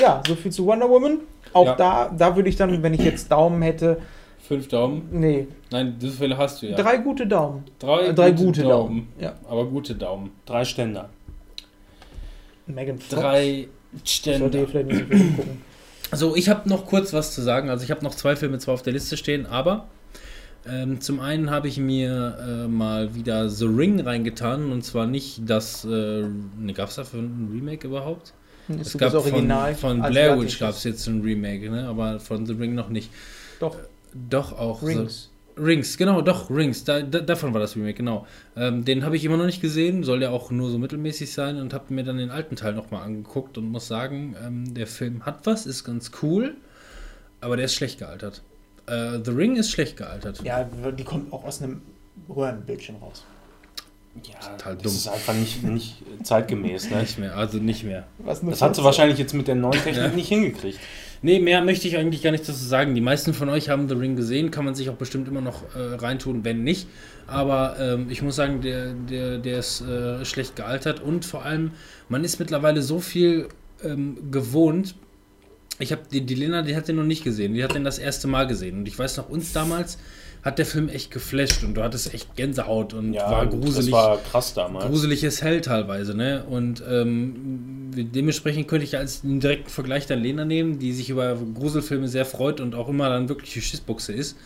Ja, so viel zu Wonder Woman. Auch Ja. da, da würde ich dann, wenn ich jetzt Daumen hätte, Fünf Daumen. Nee, Nein, so viele hast du ja. drei gute Daumen. Drei, Äh, drei gute Daumen. Ja. Aber gute Daumen. Drei Ständer. Megan Fox. Drei Sollte Stände. ihr vielleicht nicht so viel gucken. Also ich habe noch kurz was zu sagen. Also ich habe noch zwei Filme zwar auf der Liste stehen, aber ähm, zum einen habe ich mir äh, mal wieder The Ring reingetan und zwar nicht das, äh, ne, gab es dafür ein Remake überhaupt? Es Es gab das Original. von, von Blair Witch gab es jetzt ein Remake, ne? aber von The Ring noch nicht. Doch, Doch auch. Rings. So, Rings, genau, doch, Rings. Da, da, davon war das Remake, genau. Ähm, den habe ich immer noch nicht gesehen, soll ja auch nur so mittelmäßig sein und habe mir dann den alten Teil nochmal angeguckt und muss sagen, ähm, der Film hat was, ist ganz cool, aber der ist schlecht gealtert. Äh, The Ring ist schlecht gealtert. Ja, die kommt auch aus einem Röhrenbildchen raus. Ja, Total das ist einfach nicht, nicht zeitgemäß. Ne? Nicht mehr, also nicht mehr. Das hat sie wahrscheinlich jetzt mit der neuen Technik Ja. nicht hingekriegt. Nee, mehr möchte ich eigentlich gar nicht dazu sagen. Die meisten von euch haben The Ring gesehen, kann man sich auch bestimmt immer noch äh, reintun, wenn nicht. Aber ähm, ich muss sagen, der, der, der ist äh, schlecht gealtert und vor allem, man ist mittlerweile so viel ähm, gewohnt. Ich habe die, die Lena, die hat den noch nicht gesehen, die hat den das erste Mal gesehen. Und ich weiß noch, uns damals hat der Film echt geflasht und du hattest echt Gänsehaut und Ja, war das gruselig war krass damals. gruseliges Hell teilweise, ne? Und ähm, dementsprechend könnte ich als einen direkten Vergleich dann Lena nehmen, die sich über Gruselfilme sehr freut und auch immer dann wirklich die Schissbuchse ist.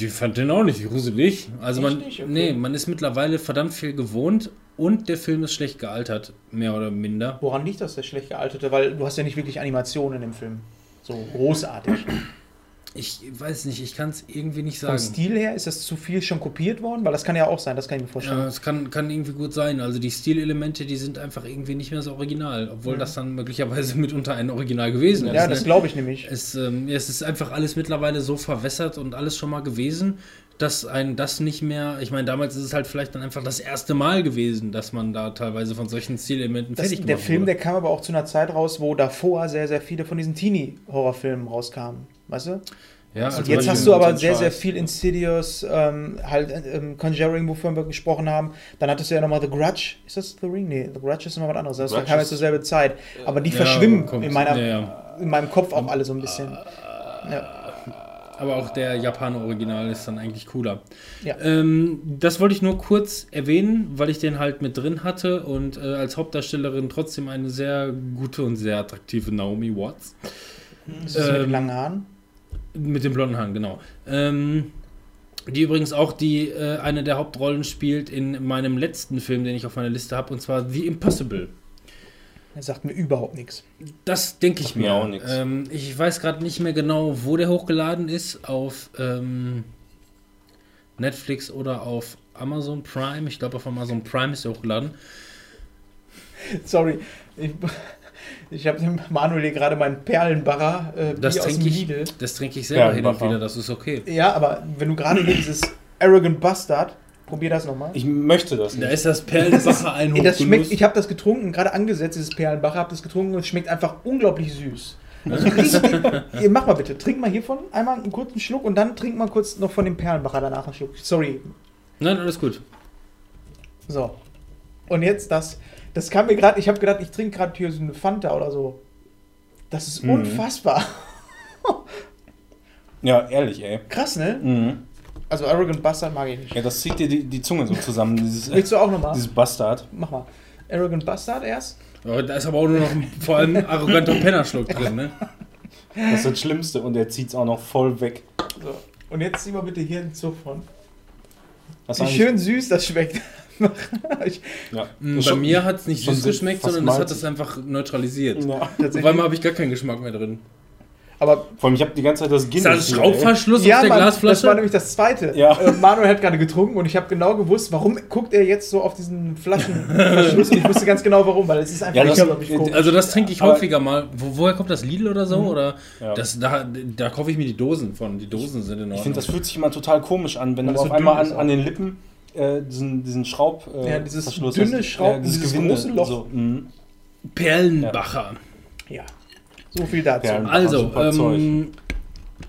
Die, fand den auch nicht gruselig. Also man, nicht? Okay. nee, man ist mittlerweile verdammt viel gewohnt und der Film ist schlecht gealtert, mehr oder minder. Woran liegt das, der schlecht gealterte? Weil du hast ja nicht wirklich Animationen im Film. So großartig. Ich weiß nicht, ich kann es irgendwie nicht Vom sagen. Stil her ist das zu viel schon kopiert worden? Weil das kann ja auch sein, das kann ich mir vorstellen. Ja, es kann, kann irgendwie gut sein. Also die Stilelemente, die sind einfach irgendwie nicht mehr so original, obwohl das dann möglicherweise mitunter ein Original gewesen Ja, ist. das ne? glaube ich nämlich. Es, ähm, ja, es ist einfach alles mittlerweile so verwässert und alles schon mal gewesen, dass ein das nicht mehr. Ich meine, damals ist es halt vielleicht dann einfach das erste Mal gewesen, dass man da teilweise von solchen Zielelementen Das, fertig der gemacht Film, wurde. der kam aber auch zu einer Zeit raus, wo davor sehr, sehr viele von diesen Teenie-Horrorfilmen rauskamen. Weißt du? ja, Und also jetzt man hast du aber sehr, sehr viel Insidious, ähm, halt ähm, Conjuring, wovon wir gesprochen haben. Dann hattest du ja nochmal The Grudge. Ist das The Ring? Nee, The Grudge ist nochmal was anderes. Das jetzt ist- zur selben Zeit. Aber die Ja, verschwimmen kommt. in, meiner, Ja, ja. in meinem Kopf auch alle so ein bisschen. Ja. Aber auch der Japaner-Original ist dann eigentlich cooler. Ja. Ähm, das wollte ich nur kurz erwähnen, weil ich den halt mit drin hatte und äh, als Hauptdarstellerin trotzdem eine sehr gute und sehr attraktive Naomi Watts. Ist das mit den Ähm, langen Haaren? Mit dem blonden Haaren, genau. Ähm, die übrigens auch die äh, eine der Hauptrollen spielt in meinem letzten Film, den ich auf meiner Liste habe, und zwar The Impossible. Er sagt mir überhaupt nichts. Das denke ich mir mir. Ähm, ich weiß gerade nicht mehr genau, wo der hochgeladen ist. Auf ähm, Netflix oder auf Amazon Prime. Ich glaube, auf Amazon Prime ist er hochgeladen. Sorry. Ich, ich habe dem Manuel hier gerade meinen Perlenbarrer äh, Das wie aus trinke dem ich, Lidl. das trinke ich selber hin und wieder. Das ist okay. Ja, aber wenn du gerade hier dieses Arrogant Bastard, probier das nochmal. Ich möchte das Da nicht. ist das Perlenbacher ein das schmeckt, ich habe das getrunken, gerade angesetzt, dieses Perlenbacher, habe das getrunken und es schmeckt einfach unglaublich süß. Also richtig, mach mal bitte, trink mal hiervon einmal einen kurzen Schluck und dann trink mal kurz noch von dem Perlenbacher danach einen Schluck. Sorry. Nein, alles gut. So. Und jetzt das. Das kam mir gerade, ich habe gedacht, ich trinke gerade hier so eine Fanta oder so. Das ist Mhm. unfassbar. Ja, ehrlich, ey. Krass, ne? Mhm. Also Arrogant Bastard mag ich nicht. Ja, das zieht dir die, die Zunge so zusammen, dieses, Willst du auch nochmal? dieses Bastard. Mach mal. Arrogant Bastard erst. Aber da ist aber auch nur noch ein, vor allem ein arroganter Pennerschluck drin, ne? Das ist das Schlimmste und er zieht es auch noch voll weg. So. Und jetzt zieh mal bitte hier einen Zug von. Was Wie schön süß das schmeckt. ich, Ja. Mm, Bei Schon- mir hat es nicht süß geschmeckt, sondern das hat es einfach neutralisiert. Ja. Auf einmal habe ich gar keinen Geschmack mehr drin. Aber Vor allem, ich habe die ganze Zeit das Ist Guinness. das hier, ey. Schraubverschluss ja, auf der Mann, Glasflasche? das war nämlich das Zweite. Ja. Äh, Manuel hat gerade getrunken und ich habe genau gewusst, warum guckt er jetzt so auf diesen Flaschenverschluss. ich wusste ganz genau warum, weil es ist einfach Ja, das- komisch. also das trinke ich Aber- häufiger mal. Wo, woher kommt das Lidl oder so? Oder Ja. das, da, da kaufe ich mir die Dosen von. Die Dosen sind in Ordnung. Ich finde, das fühlt sich immer total komisch an, wenn du es auf so einmal an, ist an den Lippen äh, diesen, diesen Schraub. Äh, Ja, dieses Verschluss dünne hast. Schraub- dieses, dieses Gewinde. große Loch. So, mhm. Perlenbacher. ja, so viel dazu. Perlen. Also, ähm,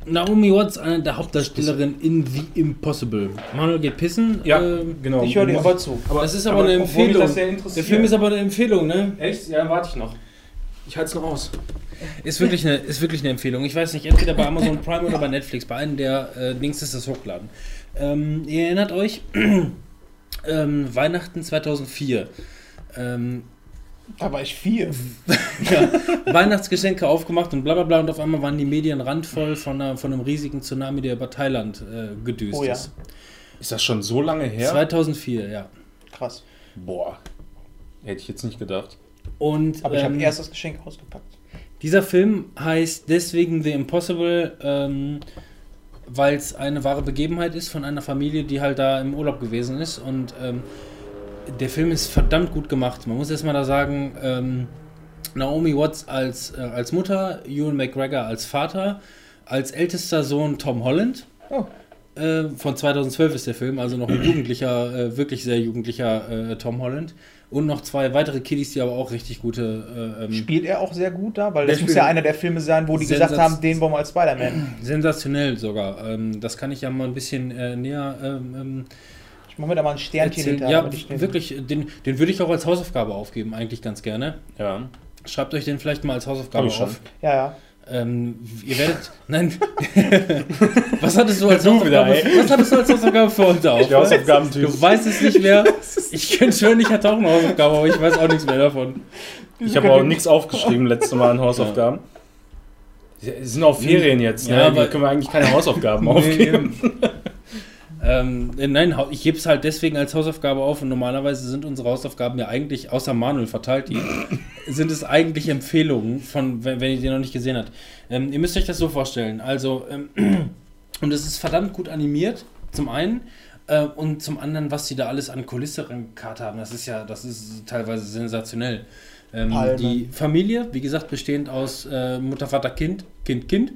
Naomi Watts, eine der Hauptdarstellerinnen in The Impossible. Manuel geht pissen. Ja, ähm, genau. Ich höre dir aber zu. aber das ist aber, eine obwohl mich Empfehlung. das sehr Der. Film ist aber eine Empfehlung, ne? Echt? Ja, warte ich noch. Ich halte es noch aus. Ist wirklich, eine, ist wirklich eine Empfehlung. Ich weiß nicht, entweder bei Amazon Prime oder bei Netflix. Bei einem der äh, Links ist das hochladen. Ähm, ihr erinnert euch, ähm, Weihnachten 2004. Ähm, Da war ich vier. ja, Weihnachtsgeschenke aufgemacht und bla bla bla und auf einmal waren die Medien randvoll von, einer, von einem riesigen Tsunami, der über Thailand äh, gedüst Oh ja. ist. Ist das schon so lange her? 2004, ja. Krass. Boah. Hätte ich jetzt nicht gedacht. Und Aber ich habe ähm, erst das Geschenk ausgepackt. dieser Film heißt deswegen The Impossible, ähm, weil es eine wahre Begebenheit ist von einer Familie, die halt da im Urlaub gewesen ist. Und ähm, der Film ist verdammt gut gemacht. Man muss erstmal da sagen, ähm, Naomi Watts als, äh, als Mutter, Ewan McGregor als Vater, als ältester Sohn Tom Holland. Oh. Äh, von 2012 ist der Film, also noch ein jugendlicher, äh, wirklich sehr jugendlicher äh, Tom Holland. Und noch zwei weitere Kiddies, die aber auch richtig gute. Äh, ähm, Spielt er auch sehr gut da? Weil das muss ja einer der Filme sein, wo die gesagt Sensaz- haben, den wollen wir als Spider-Man. sensationell sogar. Ähm, das kann ich ja mal ein bisschen äh, näher ähm, ähm, Ich mache mir da mal ein Sternchen erzählen. hinter. Ja, wirklich, den, den würde ich auch als Hausaufgabe aufgeben, eigentlich ganz gerne. Ja. Schreibt euch den vielleicht mal als Hausaufgabe auf. Ja, ja. Ähm, ihr werdet. Nein. was hattest du als Du Hausaufgabe? wieder, was hattest du als Hausaufgabe für heute auf? Hausaufgabentyp. Du weißt es nicht mehr. Ich könnte schwören, ich hatte auch eine Hausaufgabe, aber ich weiß auch nichts mehr davon. Ich habe auch nichts aufgeschrieben letzte Mal an Hausaufgaben. Es sind auch Ferien jetzt, ne? Ja, Ja, aber- können wir eigentlich keine Hausaufgaben Nee, aufgeben. Ähm, äh, nein, ich gebe es halt deswegen als Hausaufgabe auf und normalerweise sind unsere Hausaufgaben ja eigentlich, außer Manuel verteilt die, sind es eigentlich Empfehlungen, von, wenn, wenn ihr die noch nicht gesehen habt. Ähm, ihr müsst euch das so vorstellen. Also, ähm, und es ist verdammt gut animiert, zum einen. Äh, und zum anderen, was sie da alles an Kulisse rangekarrt haben, das ist ja, das ist teilweise sensationell. Ähm, die Familie, wie gesagt, bestehend aus äh, Mutter, Vater, Kind, Kind, Kind,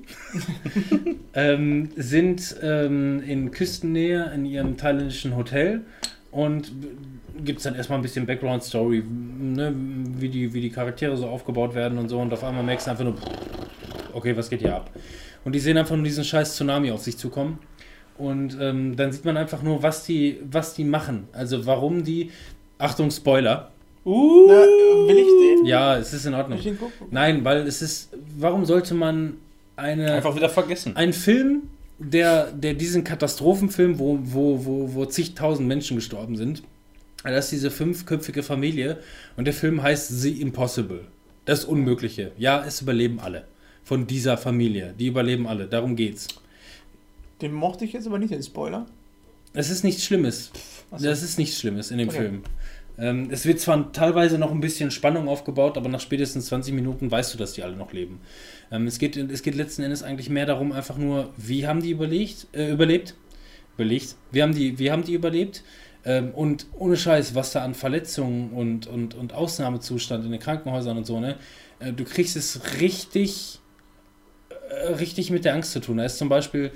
ähm, sind ähm, in Küstennähe in ihrem thailändischen Hotel und gibt es dann erstmal ein bisschen Background-Story, ne, wie, die, wie die Charaktere so aufgebaut werden und so und auf einmal merkst du einfach nur, okay, was geht hier ab? Und die sehen einfach nur diesen scheiß Tsunami auf sich zukommen. Und ähm, dann sieht man einfach nur, was die, was die machen. Also warum die. Achtung, Spoiler. Uh. Na, will ich den? Ja, es ist in Will Ordnung. ich den gucken? Nein, weil es ist. Warum sollte man eine. Einfach wieder vergessen. Ein Film, der, der diesen Katastrophenfilm, wo, wo, wo, wo zigtausend Menschen gestorben sind, das ist diese fünfköpfige Familie und der Film heißt The Impossible. Das Unmögliche. Ja, es überleben alle. Von dieser Familie. Die überleben alle. Darum geht's. Den mochte ich jetzt aber nicht, den Spoiler. Es ist nichts Schlimmes. So. Das ist nichts Schlimmes in dem Okay. Film. Ähm, es wird zwar teilweise noch ein bisschen Spannung aufgebaut, aber nach spätestens 20 Minuten weißt du, dass die alle noch leben. Ähm, es, geht, es geht letzten Endes eigentlich mehr darum, einfach nur, wie haben die überlegt, äh, überlebt? Überlegt. Wie haben die, wie haben die überlebt? Ähm, und ohne Scheiß, was da an Verletzungen und, und, und Ausnahmezustand in den Krankenhäusern und so, ne? Äh, du kriegst es richtig, äh, richtig mit der Angst zu tun. Da ist zum Beispiel,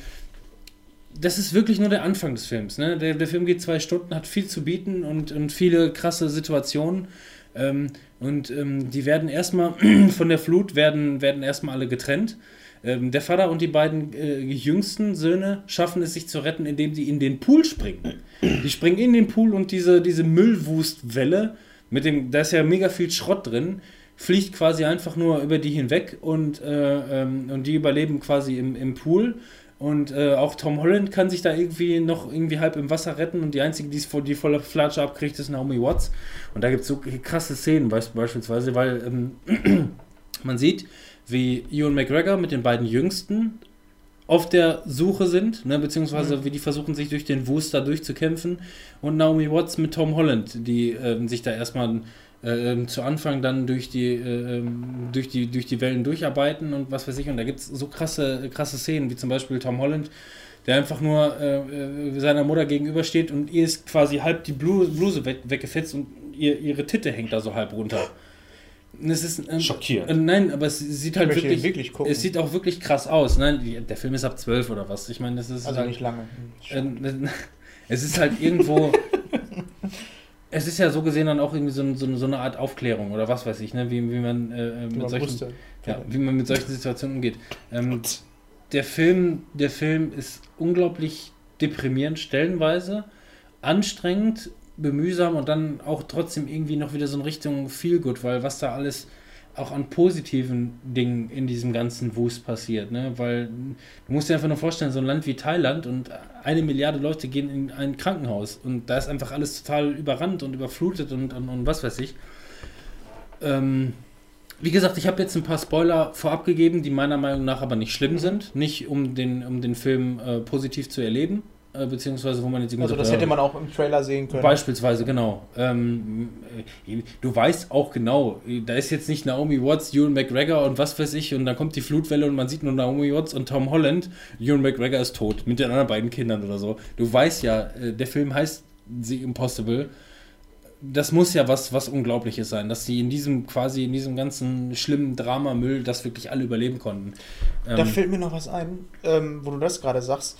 das ist wirklich nur der Anfang des Films. Ne? Der, der Film geht zwei Stunden, hat viel zu bieten und, und viele krasse Situationen. Ähm, und ähm, die werden erstmal von der Flut werden, werden erstmal alle getrennt. Ähm, der Vater und die beiden äh, jüngsten Söhne schaffen es, sich zu retten, indem sie in den Pool springen. Die springen in den Pool und diese, diese Müllwustwelle, mit dem, da ist ja mega viel Schrott drin, fliegt quasi einfach nur über die hinweg und, äh, ähm, und die überleben quasi im, im Pool. Und äh, auch Tom Holland kann sich da irgendwie noch irgendwie halb im Wasser retten und die einzige, die es die volle Flatsche abkriegt, ist Naomi Watts. Und da gibt es so krasse Szenen weißt, beispielsweise, weil ähm, man sieht, wie Ewan McGregor mit den beiden Jüngsten auf der Suche sind, ne, beziehungsweise wie die versuchen, sich durch den Wust da durchzukämpfen. Und Naomi Watts mit Tom Holland, die ähm, sich da erstmal äh, zu Anfang dann durch die, äh, ähm, durch, die, durch die Wellen durcharbeiten und was weiß ich. Und da gibt es so krasse, krasse Szenen, wie zum Beispiel Tom Holland, der einfach nur äh, äh, seiner Mutter gegenübersteht und ihr ist quasi halb die Bluse, Bluse weg, weggefetzt und ihr, ihre Titte hängt da so halb runter. Es ist, ähm, Schockierend. äh, nein, aber es sieht halt wirklich, wirklich es sieht auch wirklich krass aus. Nein, der Film ist ab 12 oder was. Ich meine, das ist Also halt, nicht lange. ähm, es ist halt irgendwo. es ist ja so gesehen dann auch irgendwie so, so, so eine Art Aufklärung oder was weiß ich, ne? wie, wie man äh, mit Man solchen wusste. ja, wie man mit solchen Situationen umgeht. Ähm, der, Film, der Film ist unglaublich deprimierend, stellenweise, anstrengend, bemühsam und dann auch trotzdem irgendwie noch wieder so in Richtung Feelgood, weil was da alles auch an positiven Dingen in diesem ganzen Wust passiert, ne? Weil du musst dir einfach nur vorstellen, so ein Land wie Thailand und eine Milliarde Leute gehen in ein Krankenhaus und da ist einfach alles total überrannt und überflutet und, und, und was weiß ich. Ähm, wie gesagt, ich habe jetzt ein paar Spoiler vorab gegeben, die meiner Meinung nach aber nicht schlimm sind. Nicht um den, um den Film äh, positiv zu erleben, äh, beziehungsweise wo man jetzt Also das hätte man auch im Trailer sehen können. Beispielsweise, genau. Ähm, äh, du weißt auch genau, da ist jetzt nicht Naomi Watts, Ewan McGregor und was weiß ich, und dann kommt die Flutwelle und man sieht nur Naomi Watts und Tom Holland. Ewan McGregor ist tot mit den anderen beiden Kindern oder so. Du weißt ja, äh, der Film heißt The Impossible. Das muss ja was, was Unglaubliches sein, dass sie in diesem quasi, in diesem ganzen schlimmen Dramamüll das wirklich alle überleben konnten. Da Ähm, fällt mir noch was ein, ähm, wo du das gerade sagst.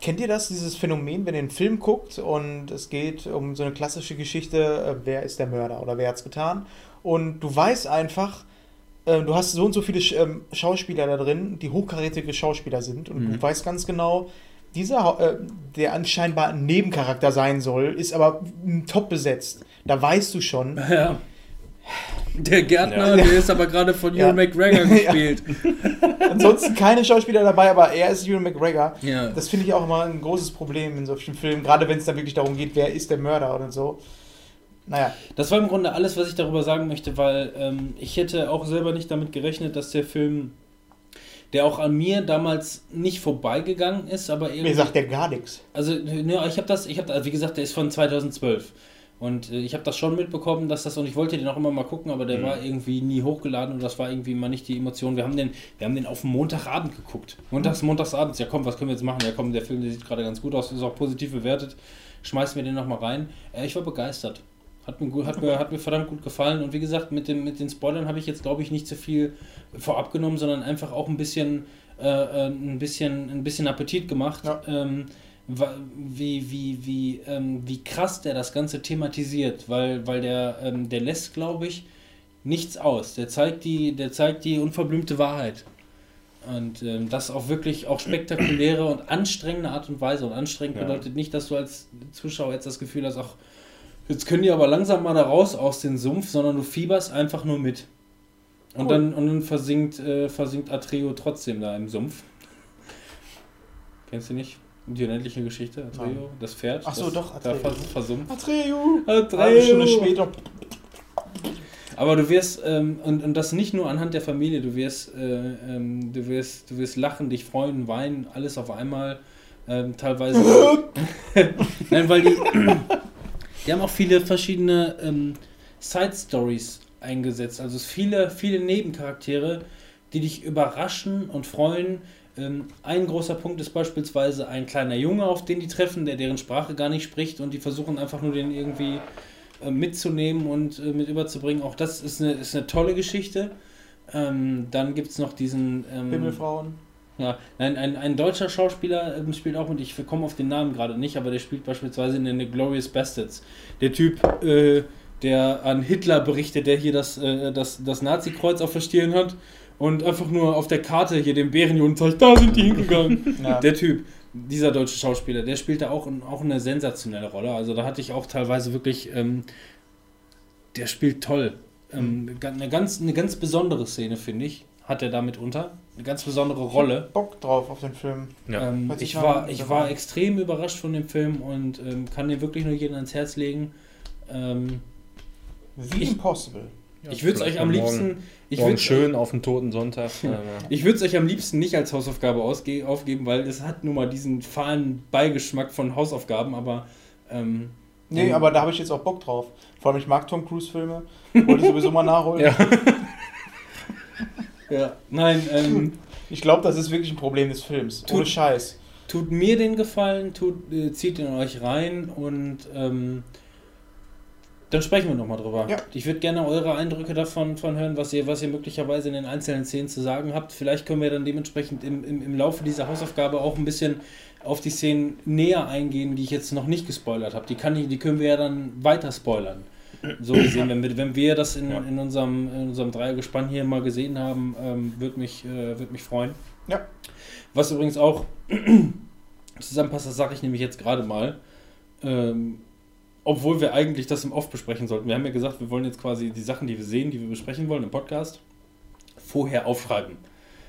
Kennt ihr das, dieses Phänomen, wenn ihr einen Film guckt und es geht um so eine klassische Geschichte, äh, wer ist der Mörder oder wer hat's getan? Und du weißt einfach, äh, du hast so und so viele ähm, Schauspieler da drin, die hochkarätige Schauspieler sind und Mhm. du weißt ganz genau, dieser, äh, der anscheinend ein Nebencharakter sein soll, ist aber top besetzt. Da weißt du schon, Ja. Der Gärtner, Ja. der ist aber gerade von Ja. Ewan McGregor Ja. gespielt. ansonsten keine Schauspieler dabei, aber er ist Ewan McGregor. Ja. Das finde ich auch immer ein großes Problem in solchen Filmen, gerade wenn es dann wirklich darum geht, wer ist der Mörder oder so. Naja, Das war im Grunde alles, was ich darüber sagen möchte, weil ähm, ich hätte auch selber nicht damit gerechnet, dass der Film, der auch an mir damals nicht vorbeigegangen ist, aber irgendwie. mir sagt der gar nichts. Also, ne, ich habe das, ich habe, wie gesagt, der ist von 2012. Und äh, ich habe das schon mitbekommen, dass das, und ich wollte den auch immer mal gucken, aber der war irgendwie nie hochgeladen und das war irgendwie mal nicht die Emotion. Wir haben den, wir haben den auf Montagabend geguckt. Montags, montagsabends, ja komm, was können wir jetzt machen? Ja komm, der Film, der sieht gerade ganz gut aus, ist auch positiv bewertet. Schmeißen wir den nochmal rein. Äh, ich war begeistert. Hat mir, gut, hat, mir, hat mir verdammt gut gefallen. Und wie gesagt, mit, dem, mit den Spoilern habe ich jetzt, glaube ich, nicht so viel vorab genommen, sondern einfach auch ein bisschen, äh, äh, ein bisschen, ein bisschen Appetit gemacht. Ja. Ähm, wie, wie, wie, ähm, wie krass der das Ganze thematisiert, weil, weil der, ähm, der lässt, glaube ich, nichts aus. Der zeigt die, der zeigt die unverblümte Wahrheit. Und ähm, das auf wirklich auch spektakuläre und anstrengende Art und Weise. Und anstrengend Ja. bedeutet nicht, dass du als Zuschauer jetzt das Gefühl hast, ach, jetzt können die aber langsam mal da raus aus dem Sumpf, sondern du fieberst einfach nur mit. Und Cool. dann, und dann versinkt, äh, versinkt Atreo trotzdem da im Sumpf. Kennst du nicht? Die unendliche Geschichte, Atreo, das Pferd. Ach so, das doch, Da Atreo. vers versumpft. Atreo! Halbe Stunde später. Aber du wirst, ähm, und, und das nicht nur anhand der Familie, du wirst, äh, ähm, du wirst, du wirst lachen, dich freuen, weinen, alles auf einmal. Ähm, teilweise. Nein, weil die, die haben auch viele verschiedene ähm, Side-Stories eingesetzt. Also viele, viele Nebencharaktere, die dich überraschen und freuen. Ähm, ein großer Punkt ist beispielsweise ein kleiner Junge, auf den die treffen, der deren Sprache gar nicht spricht und die versuchen einfach nur den irgendwie äh, mitzunehmen und äh, mit überzubringen. Auch das ist eine, ist eine tolle Geschichte. Ähm, dann gibt es noch diesen. Ähm, Himmelfrauen. ja, nein, ein, ein deutscher Schauspieler ähm, spielt auch mit, ich komme auf den Namen gerade nicht, aber der spielt beispielsweise in den Glorious Bastards. Der Typ, äh, der an Hitler berichtet, der hier das, äh, das, das Nazi-Kreuz auf der Stirn hat und einfach nur auf der Karte hier den Bärenjungen zeigt, da sind die hingegangen. Ja. Der Typ, dieser deutsche Schauspieler, der spielt da auch, auch eine sensationelle Rolle. Also da hatte ich auch teilweise wirklich, ähm, der spielt toll. Ähm, ga- eine, ganz, eine ganz besondere Szene, finde ich, hat er damit unter. Eine ganz besondere Rolle. Bock drauf auf den Film. Ja. Ähm, ich, war, ich war extrem überrascht von dem Film und ähm, kann den wirklich nur jedem ans Herz legen. Ähm, Wie Ich- Impossible. Ich würde es euch am morgen- liebsten. Ich Morgen würde schön auf den toten Sonntag. ich würde es euch am liebsten nicht als Hausaufgabe ausge aufgeben, weil es hat nun mal diesen fahlen Beigeschmack von Hausaufgaben, aber ähm, Nee, ähm, aber da habe ich jetzt auch Bock drauf. Vor allem, ich mag Tom Cruise-Filme. Wollte ich sowieso mal nachholen. Ja. ja, nein, ähm, Ich glaube, das ist wirklich ein Problem des Films. Ohne Tut- Scheiß. tut mir den Gefallen, tut, äh, zieht ihn euch rein und ähm, dann sprechen wir nochmal drüber. Ja. Ich würde gerne eure Eindrücke davon von hören, was ihr, was ihr möglicherweise in den einzelnen Szenen zu sagen habt. Vielleicht können wir dann dementsprechend im, im, im Laufe dieser Hausaufgabe auch ein bisschen auf die Szenen näher eingehen, die ich jetzt noch nicht gespoilert habe. Die, kann ich, die können wir ja dann weiter spoilern. So gesehen, wenn wir, wenn wir das in, Ja. in unserem, in unserem Dreiergespann hier mal gesehen haben, ähm, würde mich, äh, würd mich freuen. Ja. Was übrigens auch zusammenpasst, das sage ich nämlich jetzt gerade mal. Ähm, obwohl wir eigentlich das im Off besprechen sollten. Wir haben ja gesagt, wir wollen jetzt quasi die Sachen, die wir sehen, die wir besprechen wollen im Podcast, vorher aufschreiben.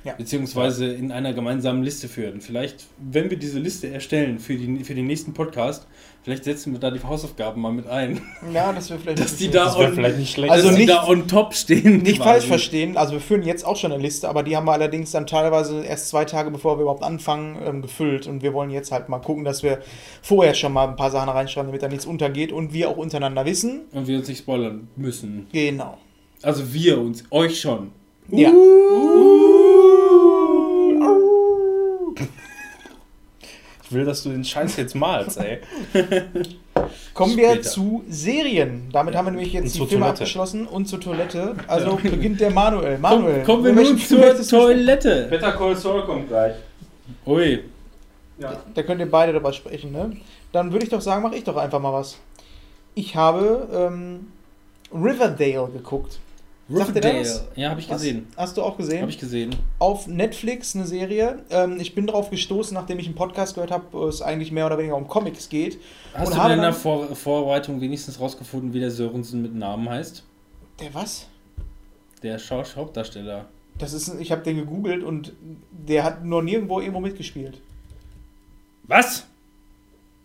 Ja. Beziehungsweise in einer gemeinsamen Liste führen. Vielleicht, wenn wir diese Liste erstellen für, die, für den nächsten Podcast, vielleicht setzen wir da die Hausaufgaben mal mit ein. Ja, das wäre vielleicht. Dass die da on, vielleicht nicht schlecht. Also dass die nicht- da on top stehen. Nicht quasi. falsch verstehen, also wir führen jetzt auch schon eine Liste, aber die haben wir allerdings dann teilweise erst zwei Tage bevor wir überhaupt anfangen ähm, gefüllt und wir wollen jetzt halt mal gucken, dass wir vorher schon mal ein paar Sachen reinschreiben, damit da nichts untergeht und wir auch untereinander wissen. Und wir uns nicht spoilern müssen. Genau. Also wir uns, euch schon. Ja. Ich will, dass du den Scheiß jetzt malst, ey. Kommen wir Später. zu Serien. Damit haben wir nämlich Und jetzt die zur Filme Toilette. abgeschlossen und zur Toilette. Also beginnt der Manuel. Manuel, Komm, kommen wir nun zur? Toilette. Better Call Saul kommt gleich. Ui. Da könnt ihr beide drüber sprechen, ne? Dann würde ich doch sagen, mache ich doch einfach mal was. Ich habe ähm, Riverdale geguckt. Sagt Riverdale. das? Ja, habe ich gesehen. Hast du auch gesehen? Habe ich gesehen. Auf Netflix eine Serie. Ähm, ich bin darauf gestoßen, nachdem ich einen Podcast gehört habe, wo es eigentlich mehr oder weniger um Comics geht. Hast Und du in der Vor Vorbereitung wenigstens rausgefunden, wie der Sörensen mit Namen heißt? Der was? Der Schau Hauptdarsteller. Das ist, ich habe den gegoogelt und der hat noch nirgendwo irgendwo mitgespielt. Was?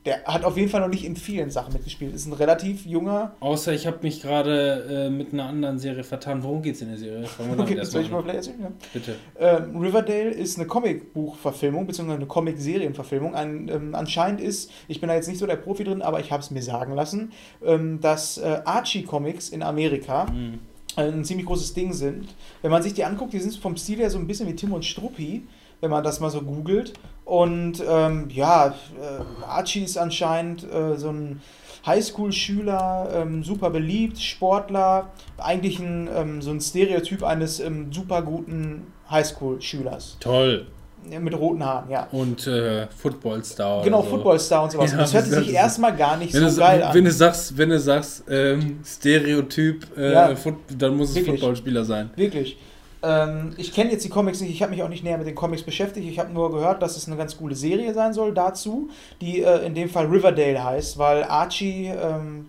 Der hat auf jeden Fall noch nicht in vielen Sachen mitgespielt. Ist ein relativ junger. Außer ich habe mich gerade äh, mit einer anderen Serie vertan. Worum geht's in der Serie? Okay, das soll ich mal an. vielleicht erzählen. Ja. Bitte. Ähm, Riverdale ist eine Comicbuchverfilmung, beziehungsweise eine Comic-Serienverfilmung. Ein, ähm, anscheinend ist, ich bin da jetzt nicht so der Profi drin, aber ich habe es mir sagen lassen, ähm, dass äh, Archie-Comics in Amerika Hm. äh, ein ziemlich großes Ding sind. Wenn man sich die anguckt, die sind vom Stil her so ein bisschen wie Tim und Struppi, wenn man das mal so googelt. Und ähm, ja, äh, Archie ist anscheinend äh, so ein Highschool-Schüler, ähm, super beliebt, Sportler, eigentlich ein, ähm, so ein Stereotyp eines ähm, super guten Highschool-Schülers. Toll. Mit roten Haaren, ja. Und äh, Footballstar. Genau, so. Footballstar und sowas. Ja, das hört sich erstmal gar nicht so geil an. wenn du sagst, wenn du sagst ähm, Stereotyp, äh, Ja. Dann muss es Wirklich. Footballspieler sein. Wirklich. Ähm, ich kenne jetzt die Comics nicht, ich habe mich auch nicht näher mit den Comics beschäftigt. Ich habe nur gehört, dass es eine ganz coole Serie sein soll dazu, die äh, in dem Fall Riverdale heißt, weil Archie, ähm,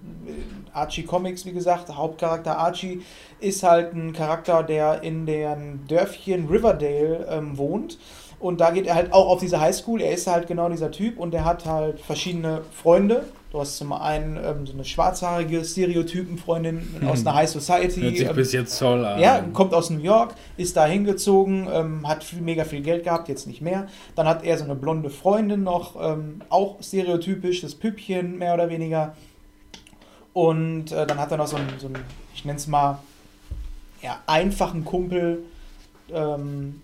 Archie Comics, wie gesagt, Hauptcharakter Archie ist halt ein Charakter, der in dem Dörfchen Riverdale ähm, wohnt. Und da geht er halt auch auf diese Highschool. Er ist halt genau dieser Typ und der hat halt verschiedene Freunde. Du hast zum einen ähm, so eine schwarzhaarige Stereotypenfreundin aus einer High Society. Hört sich ähm, bis jetzt toll an. ja, kommt aus New York, ist da hingezogen, ähm, hat viel, mega viel Geld gehabt, jetzt nicht mehr. Dann hat er so eine blonde Freundin noch, ähm, auch stereotypisch, das Püppchen mehr oder weniger. Und äh, dann hat er noch so einen, so einen ich nenne es mal, ja, einfachen Kumpel, ähm,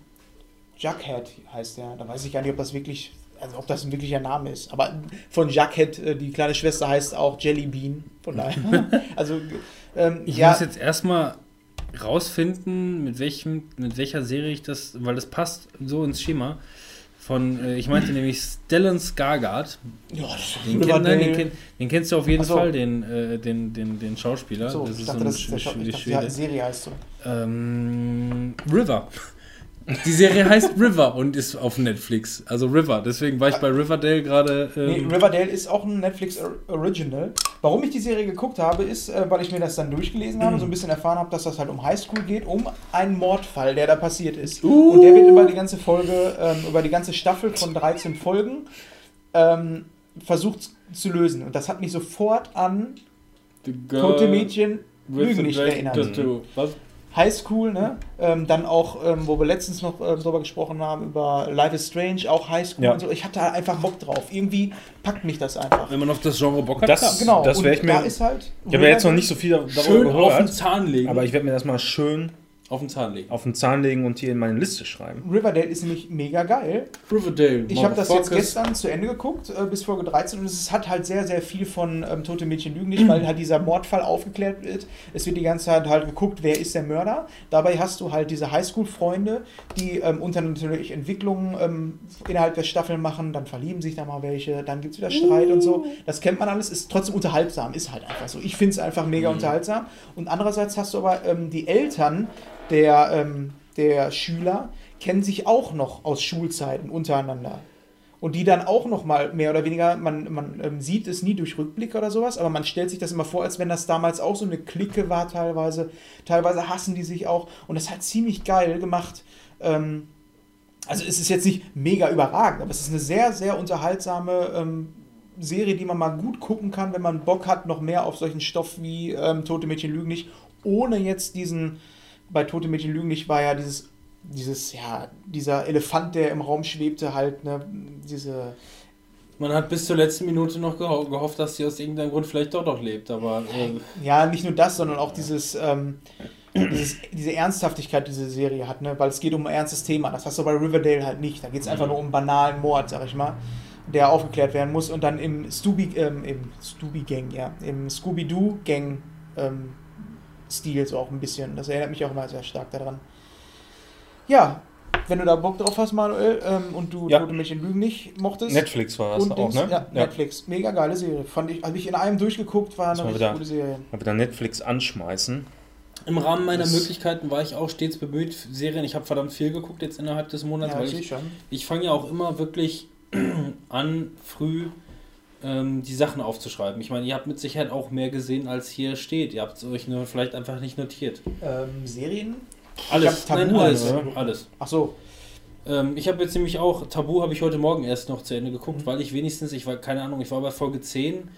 Jughead heißt der. Da weiß ich gar nicht, ob das wirklich, also ob das ein wirklicher Name ist. Aber von Jughead, äh, die kleine Schwester heißt auch Jelly Bean. Von daher. also, ähm, Ich ja. muss jetzt erstmal rausfinden, mit, welchem, mit welcher Serie ich das, weil das passt so ins Schema. Von, äh, ich meinte nämlich Stellan Skarsgård. Ja, das ist Den, kenn, nein, den, kenn, den kennst du auf jeden so. Fall, den, äh, den, den, den Schauspieler. So, das ich ist dachte, so ein das ist der die Serie heißt so. Ähm, River. Die Serie heißt River und ist auf Netflix. Also River. Deswegen war ich bei Riverdale gerade. Nee, Ähm, Riverdale ist auch ein Netflix Or- Original. Warum ich die Serie geguckt habe, ist, äh, weil ich mir das dann durchgelesen habe, so ein bisschen erfahren habe, dass das halt um Highschool geht, um einen Mordfall, der da passiert ist. Und der wird über die ganze Folge, ähm, über die ganze Staffel von 13 Folgen ähm, versucht zu lösen. Und das hat mich sofort an Tote Mädchen Lügen nicht erinnert. Was? Highschool, ne? Ähm, dann auch, ähm, wo wir letztens noch ähm, drüber gesprochen haben, über Life is Strange, auch Highschool Ja. und so. Ich hatte da einfach Bock drauf. Irgendwie packt mich das einfach. Wenn man auf das Genre Bock hat, Das- klar. Genau, das und wär ich mir- da ist halt. Ich habe ja jetzt noch nicht so viel darüber schön auf den gehört, Zahn legen. aber ich werde mir das mal schön auf den Zahn legen. auf den Zahn legen und hier in meine Liste schreiben. Riverdale ist nämlich mega geil. Riverdale. Ich habe das jetzt gestern zu Ende geguckt, äh, bis Folge 13, und es hat halt sehr, sehr viel von ähm, Tote Mädchen lügen nicht, weil halt dieser Mordfall aufgeklärt wird. Es wird die ganze Zeit halt geguckt, wer ist der Mörder. Dabei hast du halt diese Highschool-Freunde, die ähm, unter natürlich Entwicklungen ähm, innerhalb der Staffeln machen, dann verlieben sich da mal welche, dann gibt es wieder Streit und so. Das kennt man alles, ist trotzdem unterhaltsam, ist halt einfach so. Ich finde es einfach mega unterhaltsam. Und andererseits hast du aber ähm, die Eltern der, ähm, der Schüler kennen sich auch noch aus Schulzeiten untereinander. Und die dann auch nochmal mehr oder weniger, man, man ähm, sieht es nie durch Rückblicke oder sowas, aber man stellt sich das immer vor, als wenn das damals auch so eine Clique war teilweise. Teilweise hassen die sich auch und das halt ziemlich geil gemacht. Ähm, also es ist jetzt nicht mega überragend, aber es ist eine sehr, sehr unterhaltsame ähm, Serie, die man mal gut gucken kann, wenn man Bock hat, noch mehr auf solchen Stoff wie ähm, Tote Mädchen lügen nicht, ohne jetzt diesen, bei Tote Mädchen lügen nicht war ja dieses, dieses, ja, dieser Elefant, der im Raum schwebte, halt, ne, diese, Man hat bis zur letzten Minute noch geho gehofft, dass sie aus irgendeinem Grund vielleicht doch noch lebt, aber äh, ja, nicht nur das, sondern auch dieses, ähm, dieses, diese Ernsthaftigkeit, die diese Serie hat, ne? weil es geht um ein ernstes Thema. Das hast du bei Riverdale halt nicht. Da geht es einfach nur um banalen Mord, sag ich mal, der aufgeklärt werden muss. Und dann im Scooby, ähm, im Scooby-Gang, ja, im Scooby-Doo-Gang ähm, Stil so auch ein bisschen. Das erinnert mich auch immer sehr stark daran. Ja, wenn du da Bock drauf hast, Manuel, ähm, und du Ja. Tote Mädchen lügen nicht mochtest. Netflix war das und auch, ne? ja, Netflix. Mega geile Serie. Fand ich, habe ich in einem durchgeguckt, war eine richtig wieder- gute Serie. Mal wieder Netflix anschmeißen. im Rahmen meiner Das- Möglichkeiten war ich auch stets bemüht, Serien, ich habe verdammt viel geguckt jetzt innerhalb des Monats, Ja, weil ich ich, schon. ich fange ja auch immer wirklich an, früh ähm, die Sachen aufzuschreiben. Ich meine, ihr habt mit Sicherheit auch mehr gesehen, als hier steht. Ihr habt es euch nur vielleicht einfach nicht notiert. Ähm, Serien? Alles, hab Tabu nein, alles, alles. Ach so. Ähm, ich habe jetzt nämlich auch, Tabu habe ich heute Morgen erst noch zu Ende geguckt, weil ich wenigstens, ich war, keine Ahnung, ich war bei Folge 10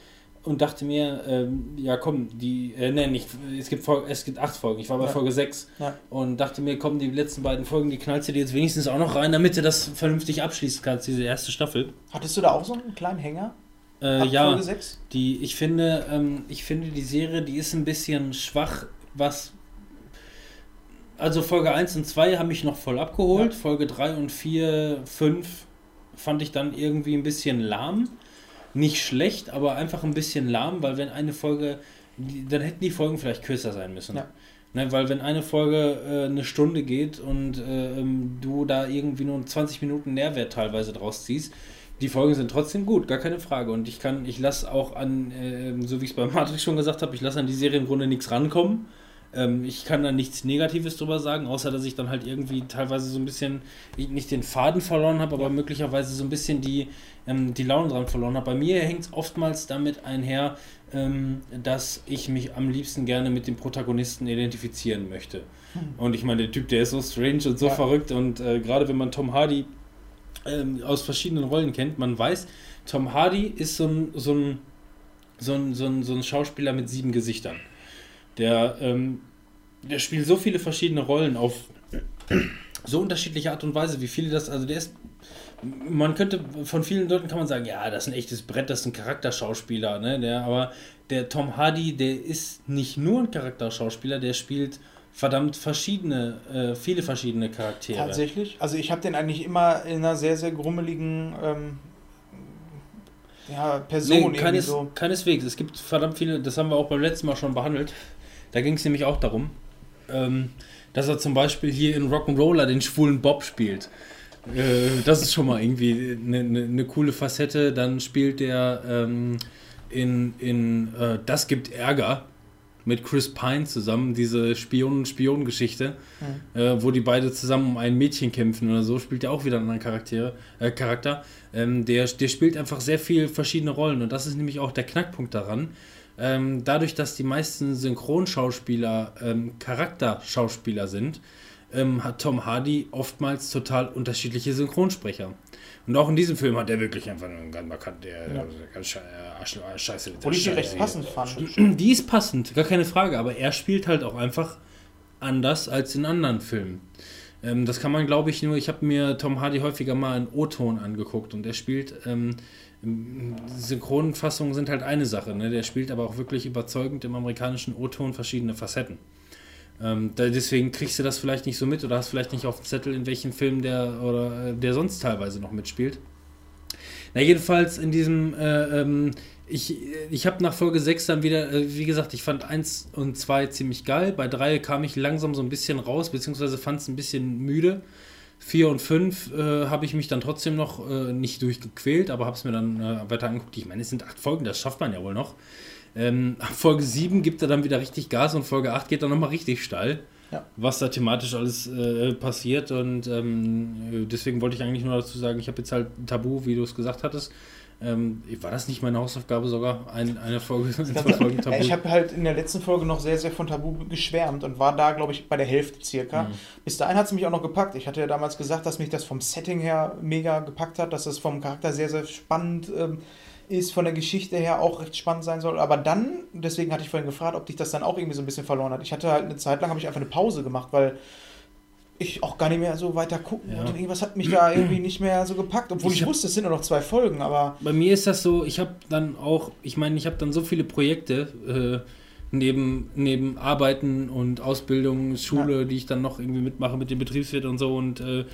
und dachte mir, ähm, ja komm, die, äh, nein, nicht, es gibt, Folge, es gibt acht Folgen, ich war bei Ja. Folge 6 Ja. und dachte mir, komm, die letzten beiden Folgen, die knallst du dir jetzt wenigstens auch noch rein, damit du das vernünftig abschließen kannst, diese erste Staffel. Hattest du da auch so einen kleinen Hänger? Äh, ja, Folge 6? die, ich finde, ähm, ich finde die Serie, die ist ein bisschen schwach, was. Also Folge 1 und 2 haben mich noch voll abgeholt. Folge 3 und 4, 5 fand ich dann irgendwie ein bisschen lahm. Nicht schlecht, aber einfach ein bisschen lahm, weil wenn eine Folge, dann hätten die Folgen vielleicht kürzer sein müssen. Ja. Ne, weil wenn eine Folge äh, eine Stunde geht und äh, ähm, du da irgendwie nur 20 Minuten Nährwert teilweise draus ziehst, die Folgen sind trotzdem gut, gar keine Frage. Und ich kann, ich lasse auch an, ähm, so wie ich es bei Matrix schon gesagt habe, ich lasse an die Serie im Grunde nichts rankommen. Ähm, ich kann da nichts Negatives drüber sagen, außer dass ich dann halt irgendwie teilweise so ein bisschen, ich nicht den Faden verloren habe, aber möglicherweise so ein bisschen die, ähm, die Laune dran verloren habe. Bei mir hängt es oftmals damit einher, ähm, dass ich mich am liebsten gerne mit dem Protagonisten identifizieren möchte. Und ich meine, der Typ, der ist so strange und so Ja. verrückt und äh, gerade wenn man Tom Hardy ähm, aus verschiedenen Rollen kennt, man weiß, Tom Hardy ist so ein, so ein, so ein, so ein, so ein Schauspieler mit sieben Gesichtern. Der, ähm, der spielt so viele verschiedene Rollen auf so unterschiedliche Art und Weise, wie viele das, also der ist, man könnte, von vielen Leuten kann man sagen, ja, das ist ein echtes Brett, das ist ein Charakterschauspieler, ne, der, aber der Tom Hardy, der ist nicht nur ein Charakterschauspieler, der spielt verdammt verschiedene, äh, viele verschiedene Charaktere. Tatsächlich. Also ich habe den eigentlich immer in einer sehr, sehr grummeligen ähm, ja, Person Nee, keines, so. keineswegs. Es gibt verdammt viele, das haben wir auch beim letzten Mal schon behandelt. Da ging es nämlich auch darum, ähm, dass er zum Beispiel hier in Rock'n'Roller den schwulen Bob spielt. Äh, das ist schon mal irgendwie eine ne, ne coole Facette. Dann spielt er ähm, in, in äh, Das gibt Ärger mit Chris Pine zusammen, diese Spion-Spion-Geschichte, äh, wo die beide zusammen um ein Mädchen kämpfen oder so, spielt er auch wieder einen anderen Charaktere, äh, Charakter. Ähm, der, der spielt einfach sehr viel verschiedene Rollen und das ist nämlich auch der Knackpunkt daran. Ähm, dadurch, dass die meisten Synchronschauspieler ähm, Charakterschauspieler sind, ähm, hat Tom Hardy oftmals total unterschiedliche Synchronsprecher. Und auch in diesem Film hat er wirklich einfach einen ganz markant, der, der ganz sche äh, scheiße. Obwohl ich die recht passend fand. Die ist passend, gar keine Frage, aber er spielt halt auch einfach anders als in anderen Filmen. Ähm, das kann man, glaube ich, nur, ich habe mir Tom Hardy häufiger mal in O-Ton angeguckt und er spielt, ähm, Synchronfassungen sind halt eine Sache, ne? der spielt aber auch wirklich überzeugend im amerikanischen O-Ton verschiedene Facetten. Ähm, da, deswegen kriegst du das vielleicht nicht so mit oder hast vielleicht nicht auf dem Zettel, in welchen Film der oder äh, der sonst teilweise noch mitspielt. Na, jedenfalls in diesem, äh, ähm, ich, ich habe nach Folge 6 dann wieder, äh, wie gesagt, ich fand 1 und 2 ziemlich geil. Bei 3 kam ich langsam so ein bisschen raus, beziehungsweise fand es ein bisschen müde. 4 und 5 äh, habe ich mich dann trotzdem noch äh, nicht durchgequält, aber habe es mir dann äh, weiter angeguckt. Ich meine, es sind 8 Folgen, das schafft man ja wohl noch. Ähm, Folge 7 gibt er dann wieder richtig Gas und Folge 8 geht dann nochmal richtig steil. Ja. was da thematisch alles äh, passiert. Und ähm, deswegen wollte ich eigentlich nur dazu sagen, ich habe jetzt halt Tabu, wie du es gesagt hattest. Ähm, war das nicht meine Hausaufgabe sogar? Ein, eine Folge, zwei Folgen Tabu? Ich habe halt in der letzten Folge noch sehr, sehr von Tabu geschwärmt und war da, glaube ich, bei der Hälfte circa. Bis dahin hat es mich auch noch gepackt. Ich hatte ja damals gesagt, dass mich das vom Setting her mega gepackt hat, dass es vom Charakter sehr, sehr spannend ähm, ist, von der Geschichte her auch recht spannend sein soll. Aber dann, deswegen hatte ich vorhin gefragt, ob dich das dann auch irgendwie so ein bisschen verloren hat. Ich hatte halt eine Zeit lang, habe ich einfach eine Pause gemacht, weil ich auch gar nicht mehr so weiter gucken Ja. und irgendwas hat mich da irgendwie nicht mehr so gepackt, obwohl ich, Ich hab- wusste, es sind nur noch zwei Folgen, aber Bei mir ist das so, ich habe dann auch, ich meine, ich habe dann so viele Projekte äh, neben, neben Arbeiten und Ausbildung, Schule, die ich dann noch irgendwie mitmache mit dem Betriebswirt und so und äh,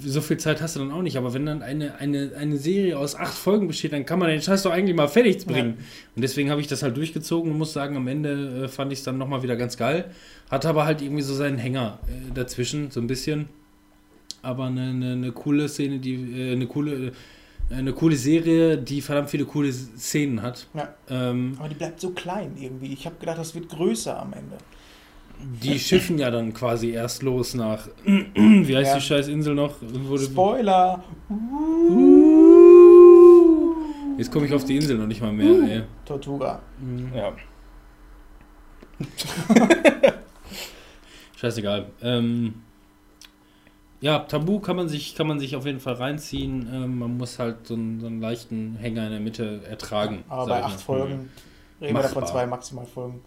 so viel Zeit hast du dann auch nicht. Aber wenn dann eine, eine, eine Serie aus acht Folgen besteht, dann kann man den Scheiß doch eigentlich mal fertig bringen. Und deswegen habe ich das halt durchgezogen und muss sagen, am Ende äh, fand ich es dann nochmal wieder ganz geil. Hatte aber halt irgendwie so seinen Hänger äh, dazwischen, so ein bisschen. Aber eine, eine, eine coole Szene, die äh, eine coole äh, eine coole Serie, die verdammt viele coole Szenen hat. ja. Ähm, Aber die bleibt so klein irgendwie. Ich habe gedacht, das wird größer am Ende. Die schiffen ja dann quasi erst los nach, wie heißt Ja. die scheiß Insel noch? Wurde, Spoiler! jetzt komme ich auf die Insel noch nicht mal mehr. Ey. Tortuga. Ja. Scheißegal. Ähm, ja, Tabu kann man sich, kann man sich auf jeden Fall reinziehen. Ähm, man muss halt so einen, so einen leichten Hänger in der Mitte ertragen. Aber bei acht. Folgen reden wir davon zwei maximal Folgen.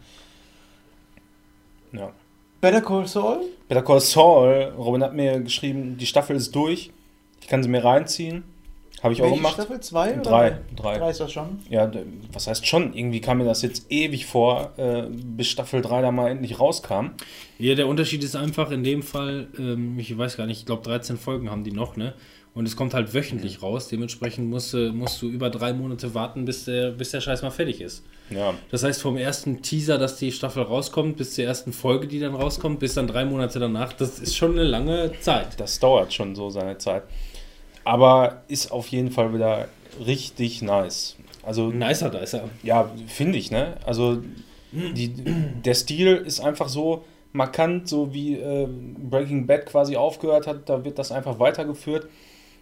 Ja. Better Call Saul? Better Call Saul, Robin hat mir geschrieben, die Staffel ist durch. Ich kann sie mir reinziehen. Habe ich auch Welche gemacht. Staffel? Zwei? oder Drei. Drei. Drei ist das schon. Ja, was heißt schon? Irgendwie kam mir das jetzt ewig vor, äh, bis Staffel 3 da mal endlich rauskam. Ja, der Unterschied ist einfach in dem Fall, ähm, ich weiß gar nicht, ich glaube 13 Folgen haben die noch, ne? Und es kommt halt wöchentlich raus. Dementsprechend musst, du- musst du über drei Monate warten, bis der, bis der Scheiß mal fertig ist. Ja, Das heißt, vom ersten Teaser, dass die Staffel rauskommt, bis zur ersten Folge, die dann rauskommt, bis dann drei Monate danach, das ist schon eine lange Zeit. das dauert schon so seine Zeit. Aber ist auf jeden Fall wieder richtig nice. Also, Nicer Dicer. ja, finde ich, ne? Also, die, der Stil ist einfach so markant, so wie äh, Breaking Bad quasi aufgehört hat, da wird das einfach weitergeführt.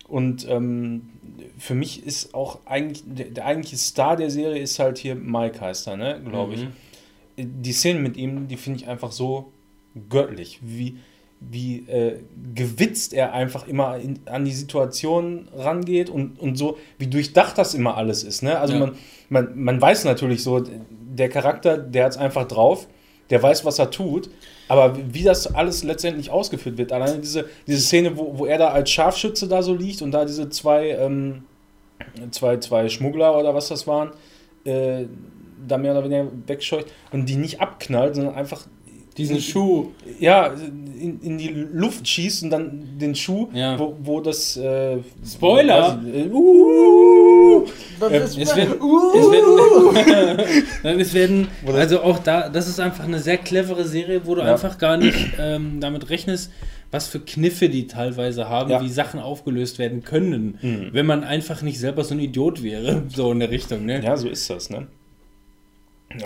Und ähm, für mich ist auch eigentlich, der, der eigentliche Star der Serie ist halt hier Mike heißt er, ne, glaube ich. Die Szenen mit ihm, die finde ich einfach so göttlich, wie, wie äh, gewitzt er einfach immer in, an die Situation rangeht und, und so, wie durchdacht das immer alles ist. Ne? Also Ja. man, man, man weiß natürlich so, der Charakter, der hat es einfach drauf, der weiß, was er tut, aber wie das alles letztendlich ausgeführt wird, alleine diese, diese Szene, wo, wo er da als Scharfschütze da so liegt und da diese zwei, ähm, zwei, zwei Schmuggler oder was das waren, äh, da mehr oder weniger wegscheucht und die nicht abknallt, sondern einfach Diesen Schuh. ja, in, in die Luft schießt und dann den Schuh, Ja. wo, wo das äh, Spoiler! äh, uh, Das Es werden, es werden, Nein, es werden, Wo das- also auch da, das ist einfach eine sehr clevere Serie, wo du Ja. einfach gar nicht ähm, damit rechnest, was für Kniffe die teilweise haben, Ja. wie Sachen aufgelöst werden können, Mhm. wenn man einfach nicht selber so ein Idiot wäre, so in der Richtung, ne? Ja, so ist das, ne?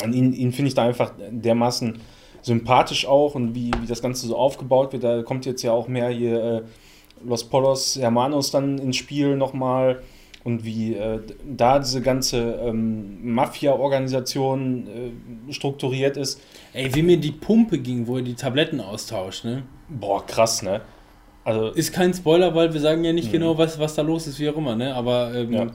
Und ihn, ihn finde ich da einfach dermaßen sympathisch auch und wie, wie das Ganze so aufgebaut wird. Da kommt jetzt ja auch mehr hier äh, Los Polos Hermanos dann ins Spiel nochmal und wie äh, da diese ganze ähm, Mafia-Organisation äh, strukturiert ist. Ey, wie mir die Pumpe ging, wo er die Tabletten austauscht, ne? Boah, krass, ne? Also, Ist kein Spoiler, weil wir sagen ja nicht genau, was, was da los ist, wie auch immer, ne? Aber ähm, Ja.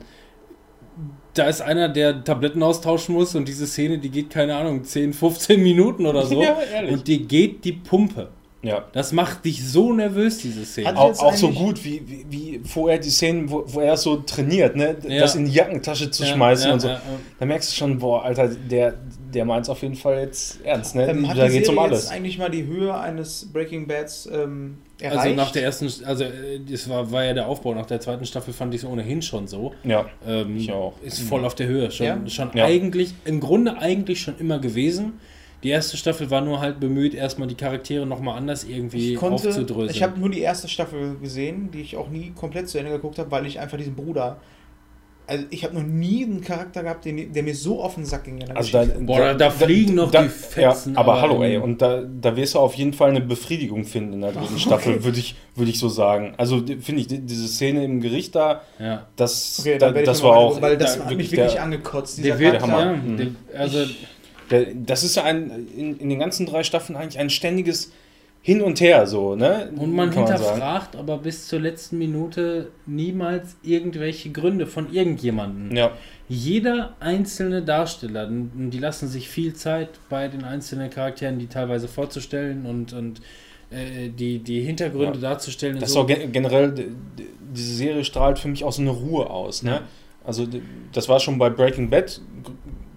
Da ist einer, der Tabletten austauschen muss und diese Szene, die geht, keine Ahnung, 10, 15 Minuten oder so. Ja, und dir geht die Pumpe. ja. Das macht dich so nervös, diese Szene. Hat- Auch, jetzt auch so gut wie, wie, wie vorher die Szenen, wo, wo er so trainiert, ne? Ja. das in die Jackentasche zu Ja, schmeißen ja, und so. ja, ja. Da merkst du schon, boah, Alter, der, der meint es auf jeden Fall jetzt ernst, ne? Ähm, da geht's Serie um jetzt alles. eigentlich mal die Höhe eines Breaking Bads ähm, erreicht? Also nach der ersten, also äh, das war, war ja der Aufbau, nach der zweiten Staffel fand ich es ohnehin schon so. Ja, Ähm, Ich auch. Ist voll auf der Höhe. Schon, Ja? schon Ja. eigentlich, im Grunde eigentlich schon immer gewesen. Die erste Staffel war nur halt bemüht, erstmal die Charaktere nochmal anders irgendwie ich konnte, aufzudröseln. ich habe nur die erste Staffel gesehen, die ich auch nie komplett zu Ende geguckt habe, weil ich einfach diesen Bruder Also ich habe noch nie einen Charakter gehabt, den, der mir so auf den Sack ging. In der Also da. Boah, da- da fliegen noch die Fetzen, Ja, aber, aber hallo, ey, im- und da, da wirst du auf jeden Fall eine Befriedigung finden in der dritten Staffel, würde ich, würde ich so sagen. Also finde ich, die- diese Szene im Gericht da, Ja. das, Okay, da, das war auch Weil das da hat mich wirklich der, angekotzt. Der Dieser wird, Charakter. Hammer. ja, Mhm. der, also der, das ist ja ein, in, in den ganzen drei Staffeln eigentlich ein ständiges Hin und Her, so, ne? Und man Kann hinterfragt aber bis zur letzten Minute niemals irgendwelche Gründe von irgendjemandem. Ja, Jeder einzelne Darsteller, die lassen sich viel Zeit bei den einzelnen Charakteren, die teilweise vorzustellen und, und äh, die, die Hintergründe darzustellen. und das ist so. auch ge- generell, diese Serie strahlt für mich auch so eine Ruhe aus, ne? Ja. Also das war schon bei Breaking Bad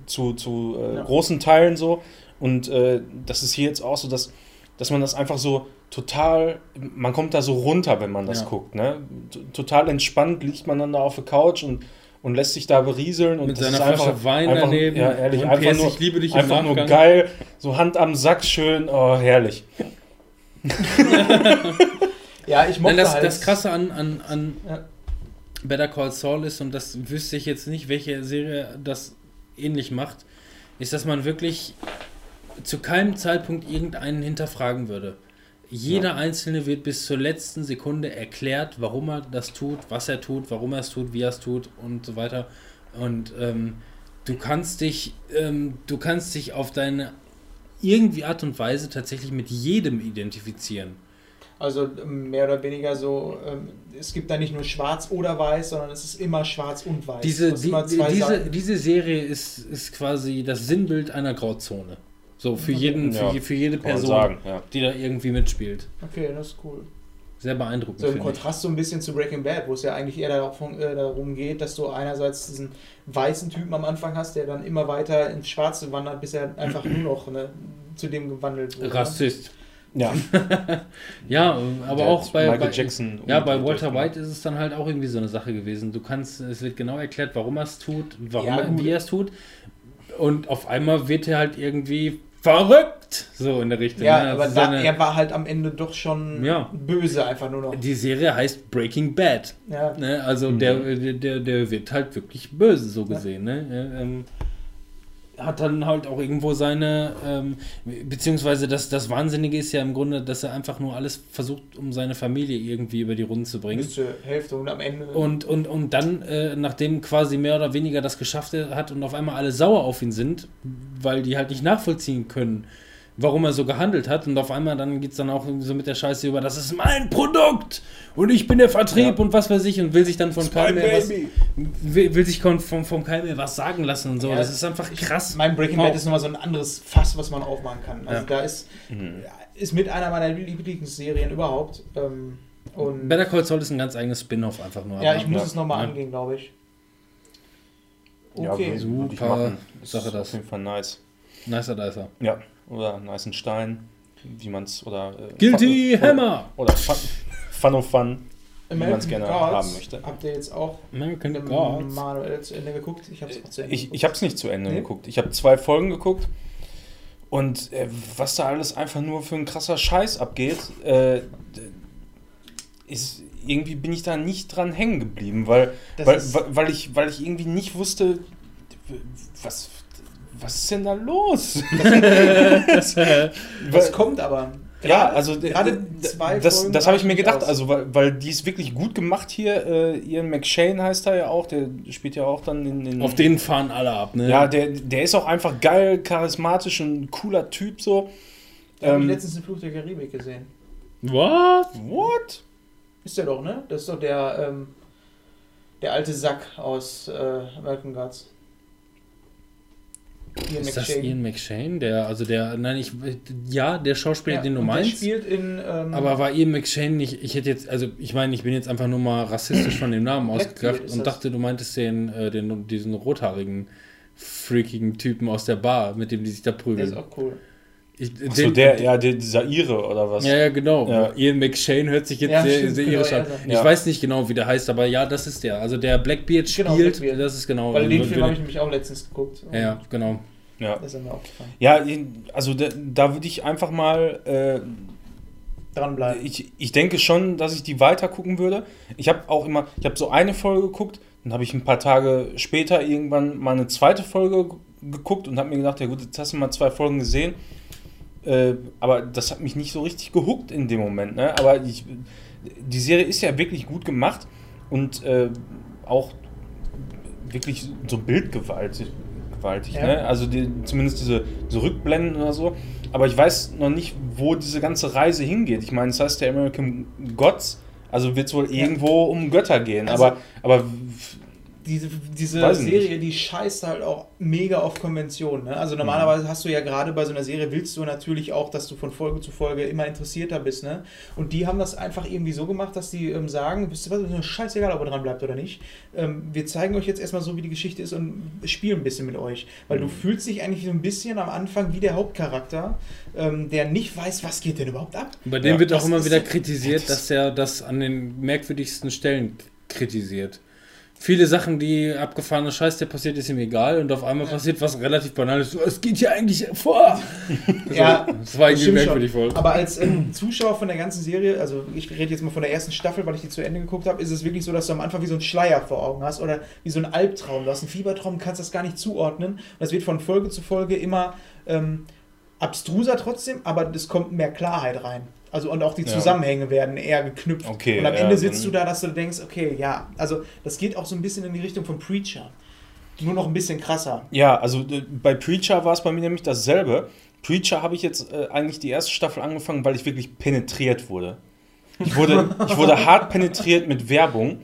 zu, zu äh, Ja. großen Teilen so und äh, das ist hier jetzt auch so, dass, dass man das einfach so total, man kommt da so runter, wenn man das Ja. guckt, ne? T total entspannt liegt man dann da auf der Couch und und lässt sich da berieseln und mit das seiner ist einfach, Flasche Wein einfach, daneben. Ja, ehrlich, und einfach PS, nur, ich liebe dich einfach nur geil, so Hand am Sack schön, oh herrlich. Ja, ich mochte Nein, das, halt. das Krasse an, an, an Ja. Better Call Saul ist, und das wüsste ich jetzt nicht, welche Serie das ähnlich macht, ist, dass man wirklich zu keinem Zeitpunkt irgendeinen hinterfragen würde. Jeder Einzelne wird bis zur letzten Sekunde erklärt, warum er das tut, was er tut, warum er es tut, wie er es tut und so weiter. Und ähm, du kannst dich, ähm, du kannst dich auf deine irgendwie Art und Weise tatsächlich mit jedem identifizieren. Also ähm, mehr oder weniger so, ähm, es gibt da nicht nur schwarz oder weiß, sondern es ist immer schwarz und weiß. Diese, die, diese, Seiten. diese Serie ist, ist quasi das Sinnbild einer Grauzone. So, für, jeden, für, Ja, je- für jede Person, sagen, ja. die da irgendwie mitspielt. Okay, das ist cool. Sehr beeindruckend. So im finde ich. Kontrast so ein bisschen zu Breaking Bad, wo es ja eigentlich eher darum, äh, darum geht, dass du einerseits diesen weißen Typen am Anfang hast, der dann immer weiter ins Schwarze wandert, bis er einfach nur noch ne, zu dem gewandelt wurde. Rassist. Ja, Ja, aber Der auch bei, Michael bei, Jackson ja, bei Walter White ist es dann halt auch irgendwie so eine Sache gewesen. Du kannst, es wird genau erklärt, warum er es tut, warum Ja, er, wie er es tut. Und auf einmal wird er halt irgendwie verrückt. So in der Richtung. Ja, ne? aber Also da, er war halt am Ende doch schon Ja. böse einfach nur noch. die Serie heißt Breaking Bad. Ja. Ne? Also Mhm. der, der, der wird halt wirklich böse, so gesehen. Ne? Er, ähm, hat dann halt auch irgendwo seine, ähm, beziehungsweise das, das Wahnsinnige ist ja im Grunde, dass er einfach nur alles versucht, um seine Familie irgendwie über die Runden zu bringen. Bis zur Hälfte und am Ende. Und, und, und dann, äh, nachdem quasi mehr oder weniger das geschafft hat und auf einmal alle sauer auf ihn sind, weil die halt nicht nachvollziehen können, warum er so gehandelt hat. Und auf einmal dann geht es dann auch so mit der Scheiße über, das ist mein Produkt und ich bin der Vertrieb und was weiß ich und will sich dann von keinem mehr was, will, will sich von, vom, vom keinem mehr was sagen lassen und so. Ja, das ist einfach krass. Mein Breaking. Bad ist nochmal so ein anderes Fass, was man aufmachen kann. Also Ja. da ist, ist mit einer meiner Lieblingsserien überhaupt. Ähm, und Better Call Saul ist ein ganz eigenes Spin-off einfach nur. ja, aber- ich muss Ja. es nochmal Ja. angehen, glaube ich. Ja, Okay. ich Super. Sache ist das. Auf jeden Fall nice. Nicer Dicer. Ja, oder nice and Stein, wie man es, oder... Äh, Guilty Fun- Hammer! Oder Fun, Fun of Fun, wie man es gerne Gods haben möchte. Habt ihr jetzt auch American Gods. Manuel zu Ende geguckt? Ich habe es auch zu Ende Ich, geguckt. ich habe es nicht zu Ende Nee? geguckt. Ich habe zwei Folgen geguckt und äh, was da alles einfach nur für ein krasser Scheiß abgeht, äh, ist irgendwie bin ich da nicht dran hängen geblieben, weil, Das weil, weil, ich, weil ich irgendwie nicht wusste, was, was ist denn da los? Was kommt aber? Ja, also gerade d- zwei das, das habe ich mir gedacht, aus. also weil, weil die ist wirklich gut gemacht hier. Äh, Ian McShane heißt er ja auch, der spielt ja auch dann in den. Auf den fahren alle ab, ne? Ja, der, der ist auch einfach geil, charismatisch und ein cooler Typ so. Da habe ich Ähm, letztens den Fluch der Karibik gesehen. Was? What? Ist der doch, ne? Das ist doch der, ähm, der alte Sack aus äh, American Gods. Ian Ist das McShane. Ian McShane? Der, also der, nein, ich, ja, der Schauspieler, Ja, den du und der meinst. spielt in. Ähm, Aber war Ian McShane nicht, ich hätte jetzt, also ich meine, ich bin jetzt einfach nur mal rassistisch von dem Namen ist und das. dachte, du meintest den, äh, den, diesen rothaarigen, freakigen Typen aus der Bar, mit dem die sich da der ist prügeln. auch cool. Ich, Achso, der, ja, der, dieser Ire oder was? Ja, ja, genau. Ja. Ian McShane hört sich jetzt Ja, sehr, stimmt, sehr genau, irisch an. ja, Ich ja. weiß nicht genau, wie der heißt, aber ja, das ist der. Also der Blackbeard spielt, Genau, Blackbeard. das ist genau. Weil den würde- Film habe ich nämlich auch letztens geguckt. ja, genau. Ja, Das ist mir aufgefallen. ja also da, da würde ich einfach mal. Äh, Dranbleiben. ich, ich denke schon, dass ich die weiter gucken würde. Ich habe auch immer, ich habe so eine Folge geguckt, Dann habe ich ein paar Tage später irgendwann mal eine zweite Folge geguckt und habe mir gedacht, ja gut, jetzt hast du mal zwei Folgen gesehen. Äh, aber das hat mich nicht so richtig gehuckt in dem Moment. Ne? Aber ich, die Serie ist ja wirklich gut gemacht und äh, auch wirklich so bildgewaltig. Gewaltig, Ja. ne? Also die, zumindest diese, diese Rückblenden oder so. Aber ich weiß noch nicht, wo diese ganze Reise hingeht. Ich meine, es heißt der American Gods, also wird es wohl irgendwo um Götter gehen. Also- aber, aber diese, diese Weiß Serie, die scheißt halt auch mega auf Konventionen. Ne? Also normalerweise hast du ja gerade bei so einer Serie, willst du natürlich auch, dass du von Folge zu Folge immer interessierter bist. Ne? Und die haben das einfach irgendwie so gemacht, dass die ähm, sagen, wisst ihr was, ist mir scheißegal, ob ihr dran bleibt oder nicht. Ähm, wir zeigen euch jetzt erstmal so, wie die Geschichte ist und spielen ein bisschen mit euch. Weil du fühlst dich eigentlich so ein bisschen am Anfang wie der Hauptcharakter, ähm, der nicht weiß, was geht denn überhaupt ab. Bei dem Ja, wird auch das immer wieder kritisiert, dass er das an den merkwürdigsten Stellen kritisiert. Viele Sachen, die abgefahrene Scheiß, der passiert, ist ihm egal und auf einmal passiert was relativ Banales. So, Es geht hier eigentlich vor. Ja, das war irgendwie merkwürdig voll. Aber als ähm, Zuschauer von der ganzen Serie, also ich rede jetzt mal von der ersten Staffel, weil ich die zu Ende geguckt habe, ist es wirklich so, dass du am Anfang wie so einen Schleier vor Augen hast oder wie so ein Albtraum. Du hast einen Fiebertraum, kannst das gar nicht zuordnen. Das wird von Folge zu Folge immer ähm, abstruser trotzdem, aber es kommt mehr Klarheit rein. Also und auch die Ja. Zusammenhänge werden eher geknüpft. Okay, und am ja, Ende sitzt du da, dass du denkst, okay, ja, also das geht auch so ein bisschen in die Richtung von Preacher. Nur noch ein bisschen krasser. Ja, also bei Preacher war es bei mir nämlich dasselbe. Preacher habe ich jetzt äh, eigentlich die erste Staffel angefangen, weil ich wirklich penetriert wurde. Ich wurde, ich wurde hart penetriert mit Werbung.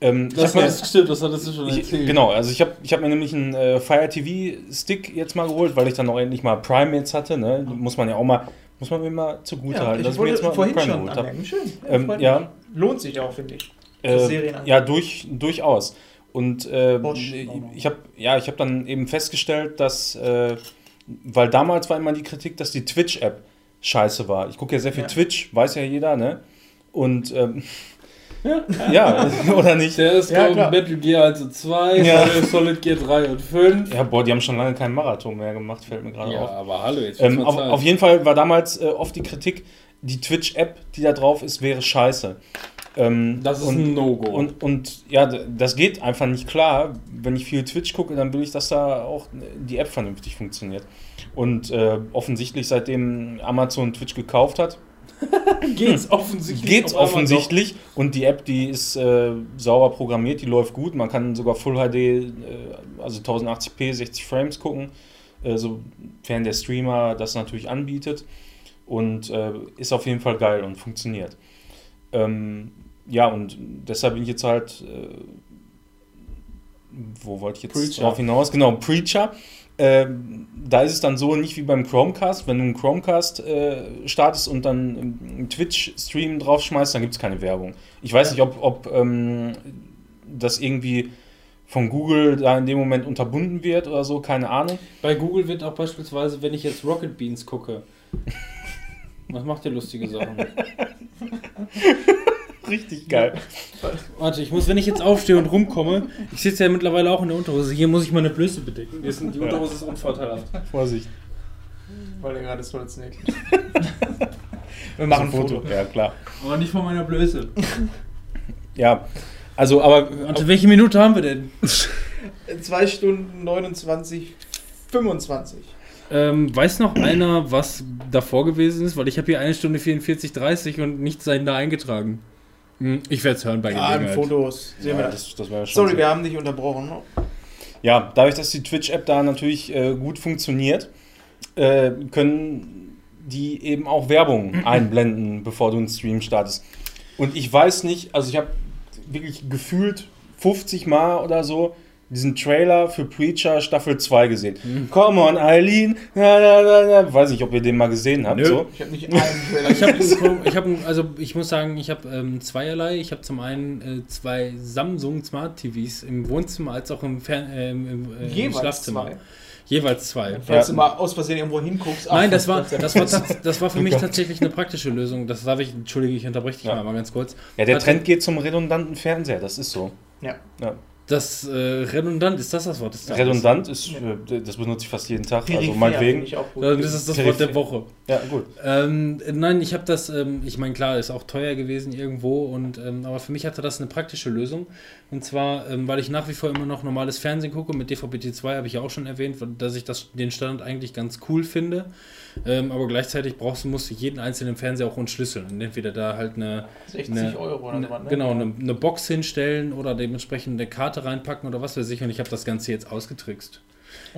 Ähm, hab mir- stimmt, das hattest du schon ich, genau, also ich habe ich hab mir nämlich einen äh, Fire TV Stick jetzt mal geholt, weil ich dann auch endlich mal Prime jetzt hatte. Ne? Muss man ja auch mal, muss man mir mal zugute halten, ich mir wollte jetzt mal vorhin schon anmerken. Schön. Ähm, ja. Lohnt sich auch, finde ich. Äh, ja, durch, durchaus. Und äh, ich habe ja, ich habe dann eben festgestellt, dass, äh, weil damals war immer die Kritik, dass die Twitch-App scheiße war. Ich gucke ja sehr viel Ja. Twitch, weiß ja jeder, ne? Und ähm, ja, oder nicht? Der ist Ja, ja, klar. Metal Gear 1 und 2, Ja. Solid Gear 3 und 5. Ja, boah, die haben schon lange keinen Marathon mehr gemacht, fällt mir gerade Ja, auf. aber hallo, jetzt Ähm, auf, auf jeden Fall war damals äh, oft die Kritik, die Twitch-App, die da drauf ist, wäre scheiße. Ähm, Das ist und, ein No-Go. Und, und ja, das geht einfach nicht klar. Wenn ich viel Twitch gucke, dann will ich, dass da auch die App vernünftig funktioniert. Und äh, offensichtlich, seitdem Amazon Twitch gekauft hat, geht's offensichtlich. geht's offensichtlich. Und die App, die ist äh, sauber programmiert, die läuft gut. Man kann sogar Full HD, äh, also 1080p, 60 Frames gucken, äh, sofern der Streamer das natürlich anbietet. Und äh, ist auf jeden Fall geil und funktioniert. Ähm, ja, und deshalb bin ich jetzt halt. Äh, wo wollte ich jetzt Preacher. drauf hinaus? Genau, Preacher. Ähm, da ist es dann so, nicht wie beim Chromecast. Wenn du einen Chromecast äh, startest und dann einen Twitch-Stream draufschmeißt, dann gibt es keine Werbung. Ich weiß nicht, ob, ob ähm, das irgendwie von Google da in dem Moment unterbunden wird oder so, keine Ahnung. Bei Google wird auch beispielsweise, wenn ich jetzt Rocket Beans gucke, was macht ihr lustige Sachen? Richtig geil. Warte, ich muss, wenn ich jetzt aufstehe und rumkomme, ich sitze ja mittlerweile auch in der Unterhose, hier muss ich meine Blöße bedecken. Die, Unterhose ist unvorteilhaft. Vorsicht. Weil er gerade Solid Snake. Wir machen ein Foto. Ja, klar. Aber nicht von meiner Blöße. Ja, also, aber. Warte, welche Minute haben wir denn? 2 Stunden 29, 25. Ähm, weiß noch einer, was davor gewesen ist? Weil ich habe hier eine Stunde 44, 30 und nichts sei da eingetragen. Hm, Ich werde es hören bei Ah, in Gelegenheit. Fotos. Sehen ja, wir das. das, das war ja schon Sorry, so. wir haben dich unterbrochen. Ja, dadurch, dass die Twitch-App da natürlich äh, gut funktioniert, äh, können die eben auch Werbung einblenden, bevor du einen Stream startest. Und ich weiß nicht, also ich habe wirklich gefühlt 50 Mal oder so diesen Trailer für Preacher Staffel 2 gesehen. Come on, Eileen. Weiß nicht, ob ihr den mal gesehen habt. Nö. So. Ich habe nicht einen Trailer Ich gesehen. ich hab, also ich muss sagen, ich habe ähm, zweierlei. Ich habe zum einen äh, zwei Samsung Smart TVs im Wohnzimmer als auch im, Fern äh, im, im, äh, im Jeweils Schlafzimmer. zwei. Jeweils zwei. Falls Ja. du mal aus Versehen irgendwo hinguckst. Nein, das war, das war, das war für mich Gott. tatsächlich eine praktische Lösung. Das darf ich, entschuldige, ich unterbreche dich Ja. mal, ganz kurz. Ja, der Hatte- Trend geht zum redundanten Fernseher, das ist so. Ja. Ja. Das äh, redundant, ist das das Wort? Ist das Redundant ist, äh, das benutze ich fast jeden Tag. Also Peripher meinetwegen. finde ich auch gut. Das ist das Wort der Woche. Ja, gut. Ähm, nein, ich habe das, ähm, ich meine, klar, ist auch teuer gewesen irgendwo, und, ähm, aber für mich hatte das eine praktische Lösung. Und zwar, ähm, weil ich nach wie vor immer noch normales Fernsehen gucke, mit DVB-T2 habe ich ja auch schon erwähnt, dass ich das, den Standard eigentlich ganz cool finde. Ähm, aber gleichzeitig brauchst du, musst du jeden einzelnen Fernseher auch entschlüsseln. Und entweder da halt eine, 60 eine, Euro oder eine, sowas, ne? genau, eine, eine Box hinstellen oder dementsprechend eine Karte reinpacken oder was weiß ich. Und ich habe das Ganze jetzt ausgetrickst.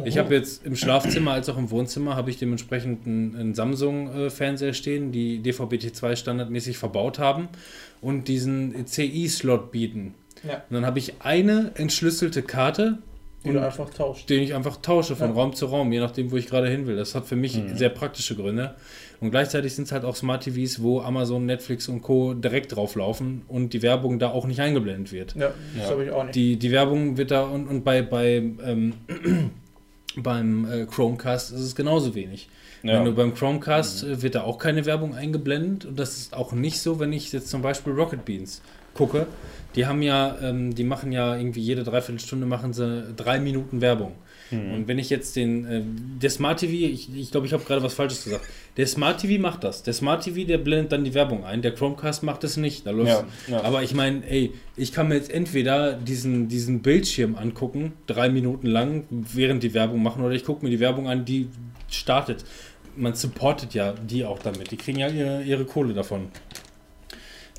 Ich habe jetzt im Schlafzimmer als auch im Wohnzimmer habe ich dementsprechend einen, einen Samsung-Fernseher stehen, die DVB-T2 standardmäßig verbaut haben und diesen CI-Slot bieten. Ja. Und dann habe ich eine entschlüsselte Karte, Du einfach tauscht. den ich einfach tausche von Ja. Raum zu Raum, je nachdem, wo ich gerade hin will. Das hat für mich sehr praktische Gründe. Und gleichzeitig sind es halt auch Smart TVs, wo Amazon, Netflix und Co. direkt drauf laufen und die Werbung da auch nicht eingeblendet wird. Ja, das habe ich auch nicht. Die, die Werbung wird da und, und bei, bei ähm, beim äh, Chromecast ist es genauso wenig. Ja. Wenn du beim Chromecast äh, wird da auch keine Werbung eingeblendet und das ist auch nicht so, wenn ich jetzt zum Beispiel Rocket Beans gucke. Die haben ja, ähm, die machen ja irgendwie jede Dreiviertelstunde machen sie drei Minuten Werbung. Und wenn ich jetzt den, äh, der Smart TV, ich glaube, ich, glaub, ich habe gerade was Falsches gesagt. Der Smart TV macht das. Der Smart TV, der blendet dann die Werbung ein. Der Chromecast macht es nicht. Da läuft Ja, ja. Aber ich meine, ey, ich kann mir jetzt entweder diesen, diesen Bildschirm angucken, drei Minuten lang, während die Werbung machen, oder ich gucke mir die Werbung an, die startet. Man supportet ja die auch damit. Die kriegen ja ihre, ihre Kohle davon.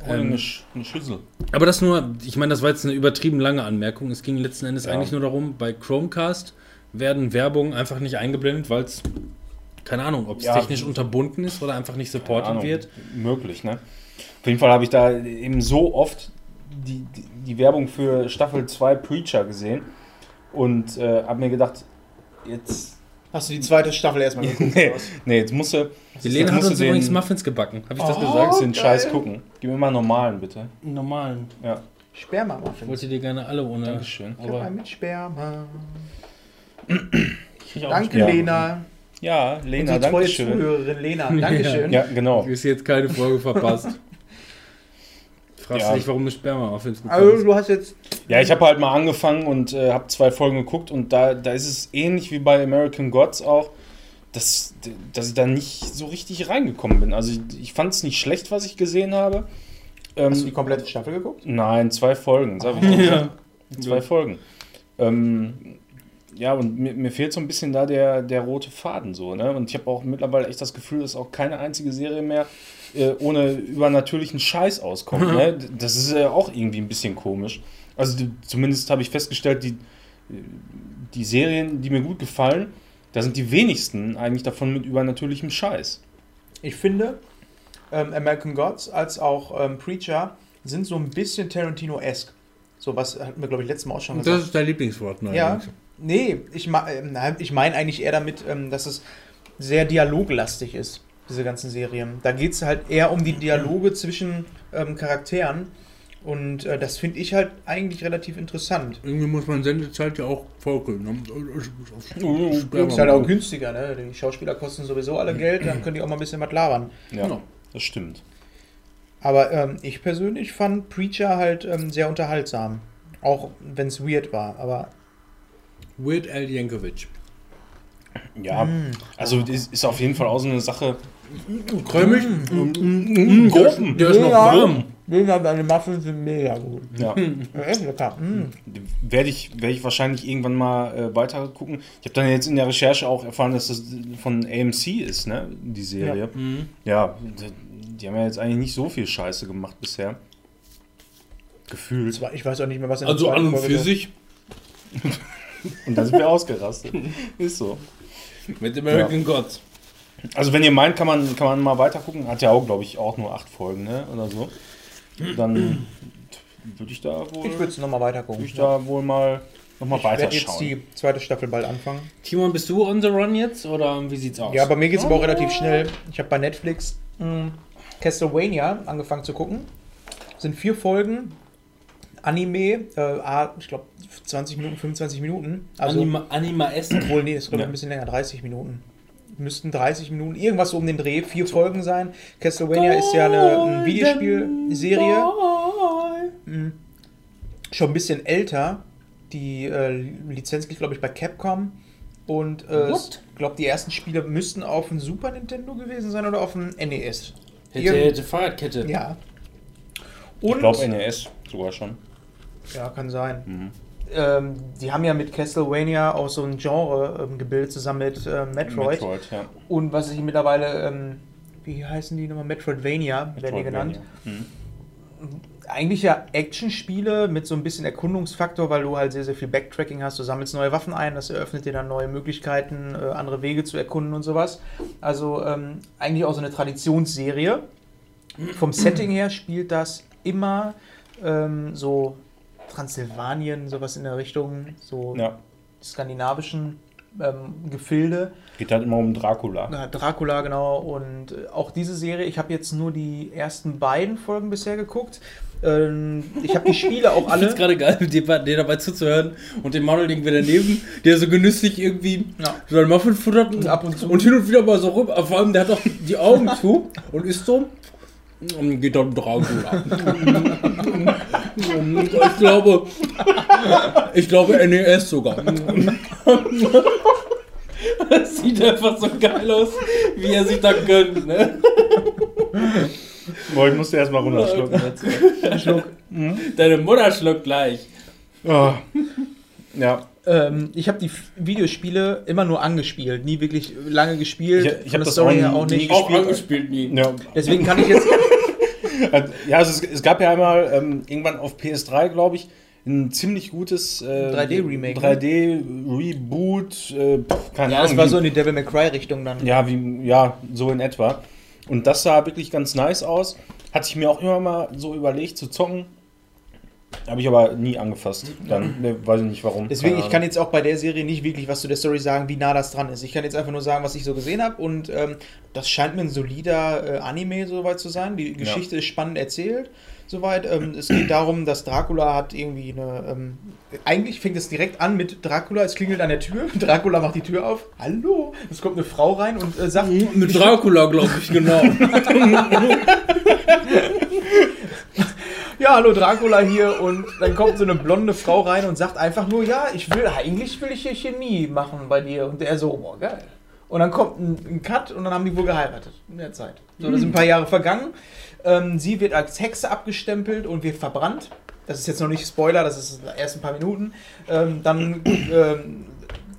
Oder Ähm, eine, Sch eine Schüssel. Aber das nur, ich meine, das war jetzt eine übertrieben lange Anmerkung. Es ging letzten Endes Ja. eigentlich nur darum, bei Chromecast werden Werbung einfach nicht eingeblendet, weil es, keine Ahnung, ob es Ja. technisch unterbunden ist oder einfach nicht supportet Ahnung, wird. Möglich, ne? Auf jeden Fall habe ich da eben so oft die, die, die Werbung für Staffel 2 Preacher gesehen und äh, habe mir gedacht, jetzt. Hast du die zweite Staffel erstmal geguckt? nee, jetzt musst du. Die Lena hat uns übrigens Muffins gebacken. Habe ich das Oh. gesagt? den geil. Scheiß gucken. Gib mir mal einen normalen, bitte. Normalen. Ja, Ich Sperma-Muffins. wollte dir gerne alle ohne. Dankeschön. Ich Aber mit Sperma. Danke, Ja. Lena. Ja, Lena, Unsere danke schön. Zuhörerin Lena. Dankeschön. Ja, genau. Du hast jetzt keine Folge verpasst. Fragst Ja. dich, warum du Sperma-Muffins Also bekommst. du hast jetzt Ja, ich habe halt mal angefangen und äh, habe zwei Folgen geguckt und da, da ist es ähnlich wie bei American Gods auch, dass, dass ich da nicht so richtig reingekommen bin. Also ich, ich fand es nicht schlecht, was ich gesehen habe. Ähm, hast du die komplette Staffel geguckt? nein, zwei Folgen, sag ich. Ja. Zwei Folgen. Ähm, ja, und mir, mir fehlt so ein bisschen da der, der rote Faden so, ne? Und ich habe auch mittlerweile echt das Gefühl, dass auch keine einzige Serie mehr äh, ohne übernatürlichen Scheiß auskommt. ne? Das ist ja auch irgendwie ein bisschen komisch. Also die, zumindest habe ich festgestellt, die, die Serien, die mir gut gefallen, da sind die wenigsten eigentlich davon mit übernatürlichem Scheiß. Ich finde, ähm, American Gods als auch ähm, Preacher sind so ein bisschen Tarantino-esque. So was hatten wir, glaube ich, letztes Mal auch schon gesagt. das ist dein Lieblingswort, ne? Ja, nee, ich, nein, ich meine eigentlich eher damit, ähm, dass es sehr dialoglastig ist, diese ganzen Serien. Da geht es halt eher um die Dialoge zwischen ähm, Charakteren und äh, das finde ich halt eigentlich relativ interessant. Irgendwie muss man Sendezeit ja auch folgen. Ne? Ist halt auch günstiger, ne? Die Schauspieler kosten sowieso alle Geld, dann können die auch mal ein bisschen was labern. Ja, Genau. das stimmt. Aber ähm, ich persönlich fand Preacher halt ähm, sehr unterhaltsam. Auch wenn es weird war, aber Weird Al Yankovic. Ja, also ist, ist auf jeden Fall auch so eine Sache. Cremig? Mm, Gruppen. Der ist noch warm. Lena, deine Muffins sind mega gut. Ja. Ja, Echt lecker. Mm. Werde ich, werde ich wahrscheinlich irgendwann mal äh, weiter gucken. Ich habe dann jetzt in der Recherche auch erfahren, dass das von AMC ist, ne? Die Serie. Ja, die, die haben ja jetzt eigentlich nicht so viel Scheiße gemacht bisher. Gefühlt. War- Ich weiß auch nicht mehr, was in der Also an und Folge für sich Und dann sind wir ausgerastet. ist so. mit American Gods. Also wenn ihr meint, kann man, kann man mal weiter gucken. Hat ja auch, glaube ich, auch nur acht Folgen, ne? Oder so. Dann würde ich da wohl, Ich würde es nochmal weiter gucken. würd ich da wohl mal nochmal Ich werde jetzt die zweite Staffel bald anfangen. Timon, bist du on the run jetzt oder wie sieht's aus? Ja, bei mir geht es aber auch relativ schnell. Ich habe bei Netflix mh, Castlevania angefangen zu gucken. Sind vier Folgen. Anime, äh, ah, ich glaube 20 Minuten, 25 Minuten. Also, Anima, Anima Essen. obwohl, nee, ist glaube ich Ja. ein bisschen länger, 30 Minuten. Müssten 30 Minuten, irgendwas so um den Dreh, vier Folgen sein. Castlevania ist ja eine, eine Videospielserie. Mhm. Schon ein bisschen älter. Die äh, Lizenz liegt, glaube ich, bei Capcom. Und äh, ich glaube, die ersten Spiele müssten auf dem Super Nintendo gewesen sein oder auf dem NES. Hätte, Irgend- hätte Fahrradkette. Ja. Ich Und, glaube NES sogar schon. ja, kann sein. Mhm. Ähm, die haben ja mit Castlevania auch so ein Genre ähm, gebildet, zusammen mit ähm, Metroid. Metroid, ja. Und was ich mittlerweile, ähm, wie heißen die nochmal? Metroidvania, werden die Metroidvania. genannt. Mhm. Eigentlich ja Actionspiele mit so ein bisschen Erkundungsfaktor, weil du halt sehr, sehr viel Backtracking hast. Du sammelst neue Waffen ein, das eröffnet dir dann neue Möglichkeiten, äh, andere Wege zu erkunden und sowas. Also ähm, eigentlich auch so eine Traditionsserie. Vom Setting her spielt das immer ähm, so Transsilvanien, sowas in der Richtung, so Ja. skandinavischen ähm, Gefilde. Geht halt immer um Dracula. Na, Dracula, genau. Und äh, auch diese Serie, ich habe jetzt nur die ersten beiden Folgen bisher geguckt. Ähm, ich habe die Spiele auch Ich finde es alle. gerade geil, dir, dir dabei zuzuhören und den Manuel irgendwie daneben, der so genüsslich irgendwie Ja. seinen Muffin futtert und, Ab und zu. und hin und wieder mal so rum. Aber vor allem, der hat auch die Augen zu und ist so. Und geht dann Dracula. ich glaube, ich glaube NES sogar. Das sieht einfach so geil aus, wie er sich da gönnt, ne? Boah, ich musste erstmal runterschlucken. jetzt. Deine Mutter schluckt gleich. Oh. Ja, Ähm, ich habe die F- Videospiele immer nur angespielt, nie wirklich lange gespielt. Ich- ich Von hab der das Story auch auch nie nicht. gespielt. Auch angespielt nie. ja. Deswegen kann ich jetzt. Ja, also es, es gab ja einmal ähm, irgendwann auf PS3, glaube ich, ein ziemlich gutes äh, 3D-Remake, 3D-Reboot, äh, pf, keine Ja, Ahnung. das war wie- so in die Devil May Cry Richtung dann. Ja, wie, ja, so in etwa. Und das sah wirklich ganz nice aus. Hatte ich mir auch immer mal so überlegt zu zocken. Habe ich aber nie angefasst. Dann ne, weiß ich nicht warum. Deswegen, Keine ich kann jetzt auch bei der Serie nicht wirklich was zu der Story sagen, wie nah das dran ist. Ich kann jetzt einfach nur sagen, was ich so gesehen habe und ähm, das scheint mir ein solider äh, Anime soweit zu sein. Die Geschichte ist spannend erzählt soweit. Ähm, es geht darum, dass Dracula hat irgendwie eine... Ähm, eigentlich fängt es direkt an mit Dracula, es klingelt an der Tür, Dracula macht die Tür auf, hallo, es kommt eine Frau rein und äh, sagt... Mit Dracula, glaube ich, genau. ja, hallo Dracula hier und dann kommt so eine blonde Frau rein und sagt einfach nur, ja, ich will, eigentlich will ich hier Chemie machen bei dir und der so, boah, geil. Und dann kommt ein, ein Cut und dann haben die wohl geheiratet in der Zeit. So, da sind ein paar Jahre vergangen. Ähm, sie wird als Hexe abgestempelt und wird verbrannt. Das ist jetzt noch nicht Spoiler, das ist erst ein paar Minuten. Ähm, dann ähm,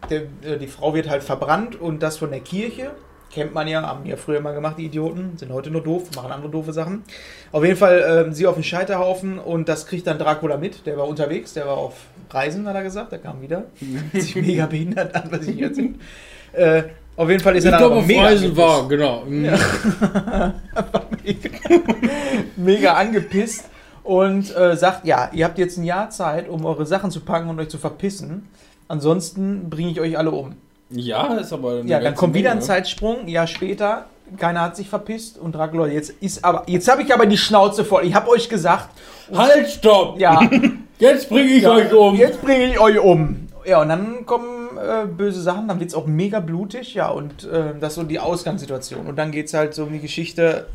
der, äh, die Frau wird halt verbrannt und das von der Kirche. Kennt man ja, haben ja früher mal gemacht, die Idioten. Sind heute nur doof, machen andere doofe Sachen. Auf jeden Fall ähm, sie auf den Scheiterhaufen und das kriegt dann Dracula mit. Der war unterwegs, der war auf Reisen, hat er gesagt. Der kam wieder. Hat sich mega behindert an, was ich erzählt. Äh, auf jeden Fall ist Ich er dann auf mega Reisen angepisst. war, genau. mega angepisst und äh, sagt, ja, ihr habt jetzt ein Jahr Zeit, um eure Sachen zu packen und euch zu verpissen. Ansonsten bringe ich euch alle um. Ja, ist aber. Ja, dann kommt wieder ein. Zeitsprung, ein Jahr später, keiner hat sich verpisst und Dracula, jetzt ist aber, jetzt habe ich aber die Schnauze voll. Ich habe euch gesagt, Halt, stopp! ja, Jetzt bringe ich ja, euch um! jetzt bringe ich euch um. Ja, und dann kommen äh, böse Sachen, dann wird es auch mega blutig, ja, und äh, das ist so die Ausgangssituation. Und dann geht es halt so um die Geschichte,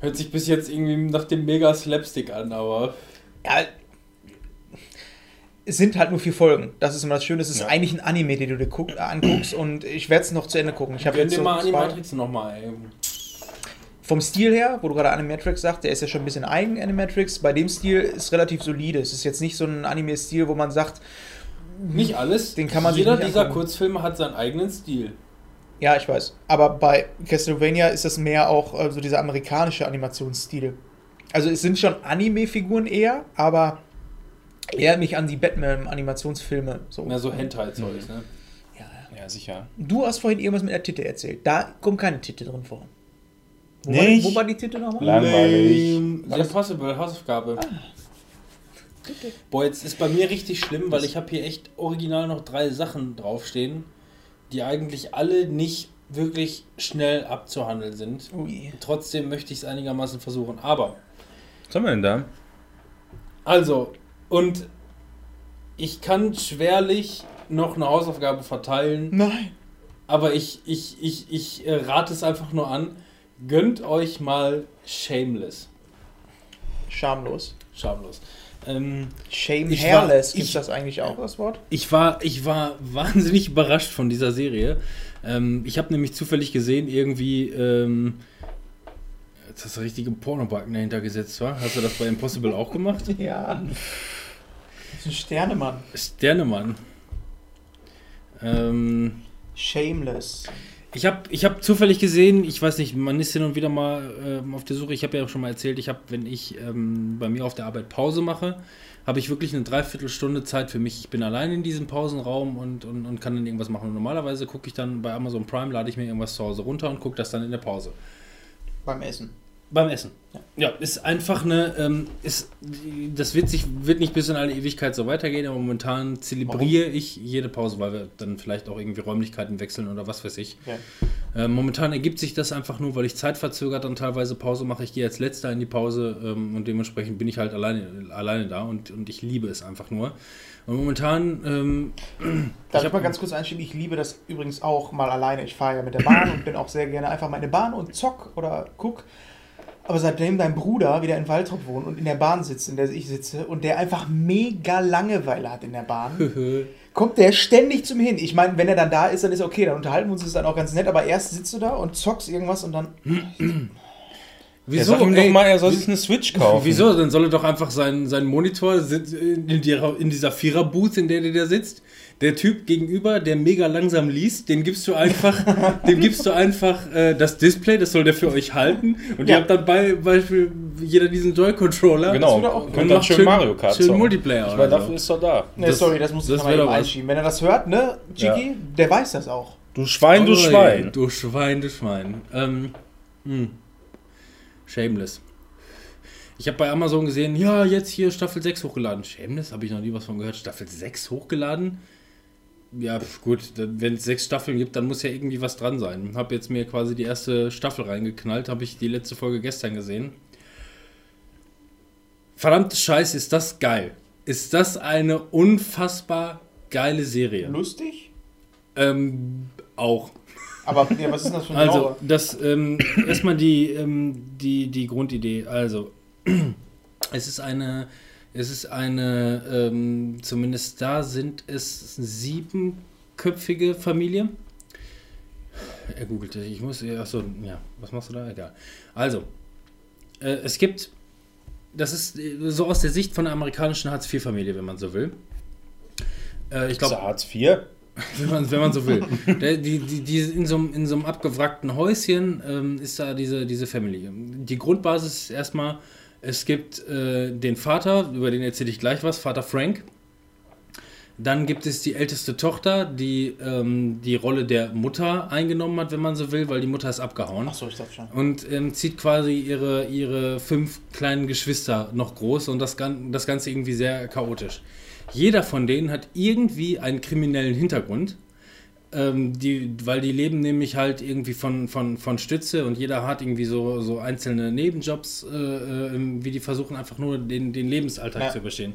Hört sich bis jetzt irgendwie nach dem mega Slapstick an, aber. ja, es sind halt nur vier Folgen. Das ist immer das Schöne. Es ist Ja. eigentlich ein Anime, den du dir guck, äh, anguckst und ich werde es noch zu Ende gucken. Ich habe jetzt so mal Animatrix nochmal, vom Stil her, wo du gerade Animatrix sagst, der ist ja schon ein bisschen eigen Animatrix. Bei dem Stil ist relativ solide. Es ist jetzt nicht so ein Anime-Stil, wo man sagt, Nicht alles. Den kann man sich Jeder nicht dieser angucken. Kurzfilme hat seinen eigenen Stil. ja, ich weiß. Aber bei Castlevania ist das mehr auch äh, so dieser amerikanische Animationsstil. Also es sind schon Anime-Figuren eher, aber eher mich an die Batman-Animationsfilme. So. Mehr so Hentai-Zeugs, ne? Ja, sicher. Du hast vorhin irgendwas mit der Titte erzählt. Da kommt keine Titte drin vor. Wo, Nicht? War, wo war die Titte nochmal? Langweilig. Lame. The Impossible, Hausaufgabe. Boah, jetzt ist bei mir richtig schlimm, weil ich habe hier echt original noch drei Sachen draufstehen, die eigentlich alle nicht wirklich schnell abzuhandeln sind. Ui. Trotzdem möchte ich es einigermaßen versuchen. Aber, Was haben wir denn da? also, und ich kann schwerlich noch eine Hausaufgabe verteilen, Nein. aber ich, ich, ich, ich äh, rate es einfach nur an. Gönnt euch mal Shameless. Schamlos. Schamlos. Ähm, Shame Hairless, gibt's das eigentlich auch, das Wort? ich, war, ich war wahnsinnig überrascht von dieser Serie. Ähm, ich habe nämlich zufällig gesehen, irgendwie, ähm, dass das richtige Pornobacken dahinter gesetzt war. Hast du das bei Impossible auch gemacht? Ja. Sternemann. Sternemann. Ähm, Shameless. Ich habe ich hab zufällig gesehen, ich weiß nicht, man ist hin und wieder mal ähm, auf der Suche. Ich habe ja auch schon mal erzählt, ich habe, wenn ich ähm, bei mir auf der Arbeit Pause mache, habe ich wirklich eine Dreiviertelstunde Zeit für mich. Ich bin allein in diesem Pausenraum und, und, und kann dann irgendwas machen. Und normalerweise gucke ich dann bei Amazon Prime, lade ich mir irgendwas zu Hause runter und gucke das dann in der Pause. Beim Essen. Beim Essen. Ja, ist einfach eine, ähm, ist, das wird sich, wird nicht bis in alle Ewigkeit so weitergehen, aber momentan zelebriere ich jede Pause, weil wir dann vielleicht auch irgendwie Räumlichkeiten wechseln oder was weiß ich. Okay. Äh, momentan ergibt sich das einfach nur, weil ich zeitverzögert dann teilweise Pause mache. Ich gehe als letzter in die Pause ähm, und dementsprechend bin ich halt alleine, alleine da und, und ich liebe es einfach nur. Und momentan, ähm, Darf ich, hab- mal ganz kurz einschieben? Ich liebe das übrigens auch mal alleine. Ich fahre ja mit der Bahn und bin auch sehr gerne einfach mal in der Bahn und zock oder guck. Aber seitdem dein Bruder wieder in Waldrop wohnt und in der Bahn sitzt, in der ich sitze, und der einfach mega Langeweile hat in der Bahn, kommt der ständig zu mir hin. Ich meine, wenn er dann da ist, dann ist okay, dann unterhalten wir uns, ist dann auch ganz nett, aber erst sitzt du da und zockst irgendwas und dann. Ja, sag ihm doch mal, er soll sich eine Switch kaufen. Wieso? Dann soll er doch einfach seinen, seinen Monitor in, der, in dieser Vierer-Booth, in der der da sitzt. Der Typ gegenüber, der mega langsam liest, dem gibst du einfach, dem gibst du einfach äh, das Display, das soll der für euch halten. Und Ja. ihr habt dann bei Beispiel jeder diesen Joy-Controller. Genau, würde auch könnt gehen. dann macht schön, schön- Mario Kart schön. Multiplayer Ich meine, so. dafür ist er da. Ne, Das- sorry, das muss ich wär eben einschieben. Wenn er das hört, ne, Chiki, der weiß das auch. Du Schwein, du Schwein. Du Schwein, du Schwein. Ähm, hm. Shameless. Ich habe bei Amazon gesehen, ja, jetzt hier Staffel 6 hochgeladen. Shameless, habe ich noch nie was von gehört. Staffel 6 hochgeladen? Ja, gut, wenn es sechs Staffeln gibt, dann muss ja irgendwie was dran sein. Habe jetzt mir quasi die erste Staffel reingeknallt, habe ich die letzte Folge gestern gesehen. Verdammte Scheiße, ist das geil. Ist das eine unfassbar geile Serie? Lustig? Ähm, auch. Aber ja, was ist das für ein Also, Genre? das ähm, erstmal die, ähm, die, die Grundidee. Also, es ist eine, es ist eine, ähm, zumindest da sind es siebenköpfige Familie. Er googelte, ich muss, achso, ja, was machst du da? Egal. Also, äh, es gibt, das ist äh, so aus der Sicht von der amerikanischen Hartz-IV-Familie, wenn man so will. Äh, ich glaube, Hartz IV? wenn man, wenn man so will. Der, die, die, die in, so einem, in so einem abgewrackten Häuschen ähm, ist da diese, diese Family. Die Grundbasis ist erstmal, es gibt äh, den Vater, über den erzähle ich gleich was, Vater Frank. Dann gibt es die älteste Tochter, die ähm, die Rolle der Mutter eingenommen hat, wenn man so will, weil die Mutter ist abgehauen. Achso, ich dachte schon. Und ähm, zieht quasi ihre, ihre fünf kleinen Geschwister noch groß und das, das Ganze irgendwie sehr chaotisch. Jeder von denen hat irgendwie einen kriminellen Hintergrund. Ähm, die, weil die leben nämlich halt irgendwie von, von, von Stütze und jeder hat irgendwie so, so einzelne Nebenjobs, äh, äh, wie die versuchen einfach nur den, den Lebensalltag Ja. zu überstehen.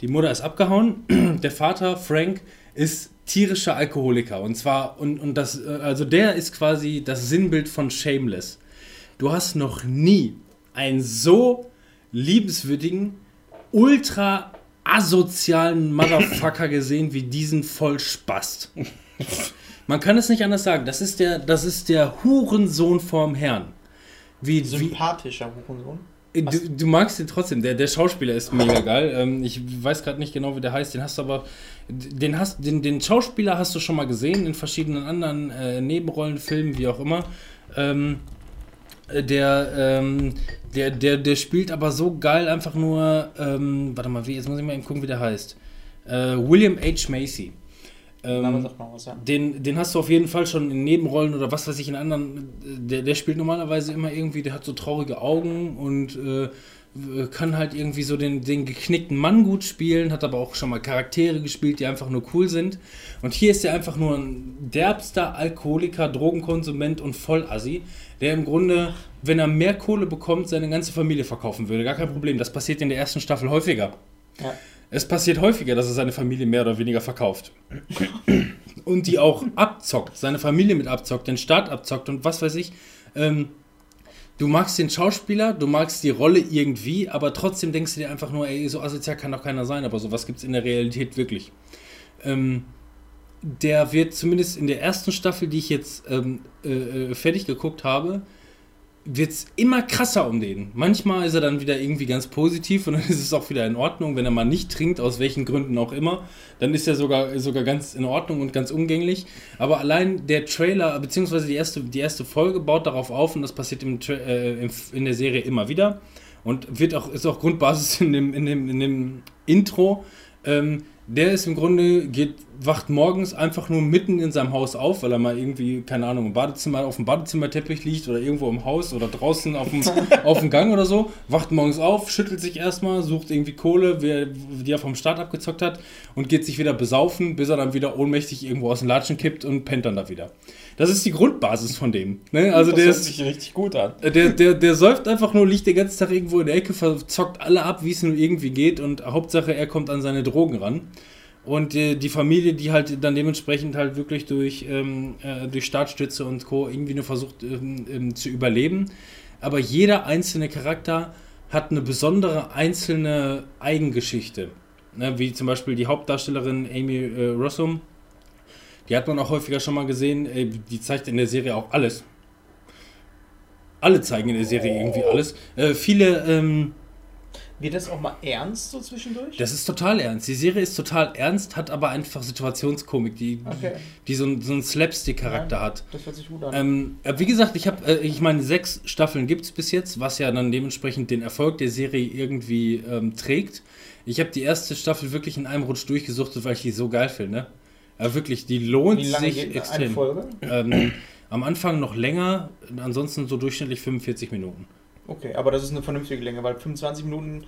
Die Mutter ist abgehauen, der Vater, Frank, ist tierischer Alkoholiker. Und zwar, und, und das, äh, also der ist quasi das Sinnbild von Shameless. Du hast noch nie einen so liebenswürdigen, ultra asozialen Motherfucker gesehen wie diesen Vollspast. Man kann es nicht anders sagen. Das ist der, das ist der Hurensohn vorm Herrn. Wie, Sympathischer Hurensohn. du, du magst ihn trotzdem. Der, der Schauspieler ist mega geil. Ähm, ich weiß gerade nicht genau, wie der heißt. Den hast du aber. Den, hast, den, den Schauspieler hast du schon mal gesehen in verschiedenen anderen äh, Nebenrollenfilmen, wie auch immer. Ähm, äh, der, ähm, der, der, der spielt aber so geil einfach nur. Ähm, warte mal, wie, jetzt muss ich mal eben gucken, wie der heißt. Äh, William H. Macy. Ähm, was, ja. den, den hast du auf jeden Fall schon in Nebenrollen oder was weiß ich in anderen. Der, der spielt normalerweise immer irgendwie, der hat so traurige Augen und äh, kann halt irgendwie so den, den geknickten Mann gut spielen, hat aber auch schon mal Charaktere gespielt, die einfach nur cool sind. Und hier ist er einfach nur ein derbster Alkoholiker, Drogenkonsument und Vollassi, der im Grunde, wenn er mehr Kohle bekommt, seine ganze Familie verkaufen würde. Gar kein Problem. Das passiert in der ersten Staffel häufiger. Ja. Es passiert häufiger, dass er seine Familie mehr oder weniger verkauft. Und die auch abzockt, seine Familie mit abzockt, den Staat abzockt und was weiß ich. Ähm, du magst den Schauspieler, du magst die Rolle irgendwie, aber trotzdem denkst du dir einfach nur, ey, so asozial kann doch keiner sein, aber sowas gibt es in der Realität wirklich. Ähm, der wird zumindest in der ersten Staffel, die ich jetzt ähm, äh, äh, fertig geguckt habe, wird es immer krasser um den. Manchmal ist er dann wieder irgendwie ganz positiv und dann ist es auch wieder in Ordnung, wenn er mal nicht trinkt, aus welchen Gründen auch immer. Dann ist er sogar, sogar ganz in Ordnung und ganz umgänglich. Aber allein der Trailer, beziehungsweise die erste, die erste Folge baut darauf auf und das passiert im, äh, in der Serie immer wieder. Und wird auch, ist auch Grundbasis in dem, in dem, in dem Intro. Ähm, der ist im Grunde, geht, wacht morgens einfach nur mitten in seinem Haus auf, weil er mal irgendwie, keine Ahnung, im Badezimmer, auf dem Badezimmerteppich liegt oder irgendwo im Haus oder draußen auf dem, auf dem Gang oder so, wacht morgens auf, schüttelt sich erstmal, sucht irgendwie Kohle, wer- die er vom Start abgezockt hat und geht sich wieder besaufen, bis er dann wieder ohnmächtig irgendwo aus den Latschen kippt und pennt dann da wieder. Das ist die Grundbasis von dem. Ne? Also das der hört ist, sich richtig gut an. der, der, der säuft einfach nur, liegt den ganzen Tag irgendwo in der Ecke, verzockt alle ab, wie es nur irgendwie geht und Hauptsache er kommt an seine Drogen ran. Und äh, die Familie, die halt dann dementsprechend halt wirklich durch, ähm, äh, durch Staatsstütze und Co. irgendwie nur versucht ähm, ähm, zu überleben. Aber jeder einzelne Charakter hat eine besondere einzelne Eigengeschichte. Ne, wie zum Beispiel die Hauptdarstellerin Amy äh, Rossum. Die hat man auch häufiger schon mal gesehen. Äh, die zeigt in der Serie auch alles. Alle zeigen in der Serie irgendwie alles. Äh, viele, ähm, Wird das auch mal ernst so zwischendurch? das ist total ernst. Die Serie ist total ernst, hat aber einfach Situationskomik, die, Okay. die so, einen- so einen Slapstick-Charakter hat. Das hört sich gut an. Ähm, äh, wie gesagt, ich habe, äh, ich meine, sechs Staffeln gibt es bis jetzt, was ja dann dementsprechend den Erfolg der Serie irgendwie ähm, trägt. Ich habe die erste Staffel wirklich in einem Rutsch durchgesuchtet, weil ich die so geil finde. Ja, wirklich, die lohnt Wie lange sich extrem. Folge? Ähm, am Anfang noch länger, ansonsten so durchschnittlich 45 Minuten. Okay, aber das ist eine vernünftige Länge, weil 25 Minuten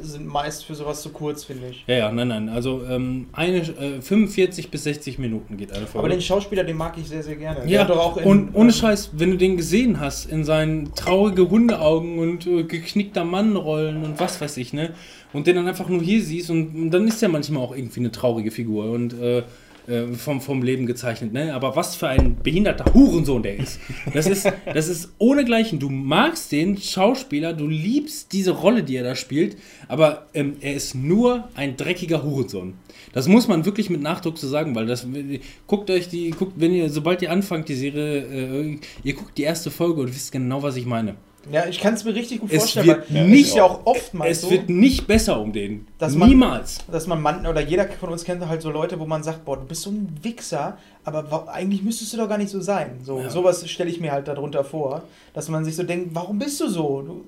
sind meist für sowas zu kurz, finde ich. Ja, ja, nein, nein. Also ähm, eine, äh, 45 bis 60 Minuten geht eine Folge. Aber den Schauspieler, den mag ich sehr, sehr gerne. Ja, doch auch in, und ohne ähm, Scheiß, wenn du den gesehen hast, in seinen traurige Hundeaugen und äh, geknickter Mannrollen und was weiß ich, ne? Und den dann einfach nur hier siehst und, und dann ist er manchmal auch irgendwie eine traurige Figur und äh, äh, vom, vom Leben gezeichnet, ne? Aber was für ein behinderter Hurensohn der ist. Das ist, das ist ohnegleichen. Du magst den Schauspieler, du liebst diese Rolle, die er da spielt, aber ähm, er ist nur ein dreckiger Hurensohn. Das muss man wirklich mit Nachdruck so sagen, weil das guckt euch die, guckt, wenn ihr, sobald ihr anfangt, die Serie, äh, ihr guckt die erste Folge und wisst genau, was ich meine. Ja, ich kann es mir richtig gut Es vorstellen, wird weil nicht- ja auch oftmals es so, wird nicht besser um den. Dass man- Niemals. dass man Mann oder jeder von uns kennt halt so Leute, wo man sagt, boah, du bist so ein Wichser, aber eigentlich müsstest du doch gar nicht so sein. So Ja. sowas stelle ich mir halt darunter vor, dass man sich so denkt, warum bist du so? Du,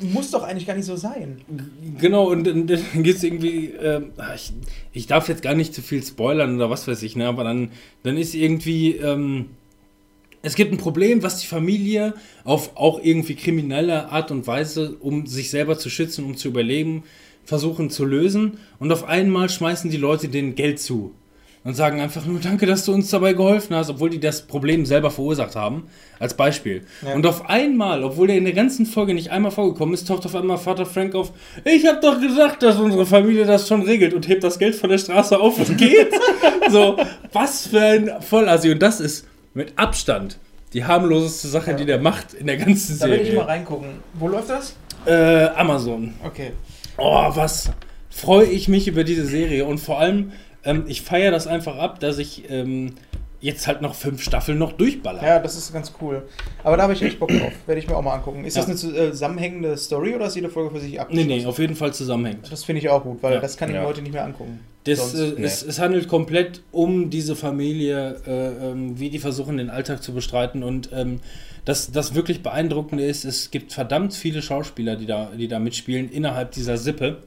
musst doch eigentlich gar nicht so sein. Genau, und dann, dann geht es irgendwie, ah, ich, ich darf jetzt gar nicht zu viel spoilern oder was weiß ich, ne, aber dann, dann ist irgendwie, ähm, es gibt ein Problem, was die Familie auf auch irgendwie kriminelle Art und Weise, um sich selber zu schützen, um zu überleben, versuchen zu lösen. Und auf einmal schmeißen die Leute denen Geld zu und sagen einfach nur, danke, dass du uns dabei geholfen hast, obwohl die das Problem selber verursacht haben, als Beispiel. Ja. Und auf einmal, obwohl der in der ganzen Folge nicht einmal vorgekommen ist, taucht auf einmal Vater Frank auf, ich habe doch gesagt, dass unsere Familie das schon regelt und hebt das Geld von der Straße auf und geht. so, was für ein Vollassi. Und das ist mit Abstand die harmloseste Sache, Ja. die der macht in der ganzen Da will ich mal Serie. reingucken. Wo läuft das? Äh, Amazon. Okay. Oh, was freue ich mich über diese Serie und vor allem, ähm, ich feiere das einfach ab, dass ich ähm, jetzt halt noch fünf Staffeln noch durchballer. Ja, das ist ganz cool. Aber da habe ich echt Bock drauf. Werde ich mir auch mal angucken. Ist Ja. das eine äh, zusammenhängende Story oder ist jede Folge für sich Nee, abgeschlossen? nee, auf jeden Fall zusammenhängt. Das finde ich auch gut, weil Ja. das kann ich Ja. mir heute nicht mehr angucken. Das, Sonst- äh, nee. es, es handelt komplett um diese Familie, äh, ähm, wie die versuchen, den Alltag zu bestreiten. Und ähm, das, das wirklich Beeindruckende ist, es gibt verdammt viele Schauspieler, die da, die da mitspielen, innerhalb dieser Sippe.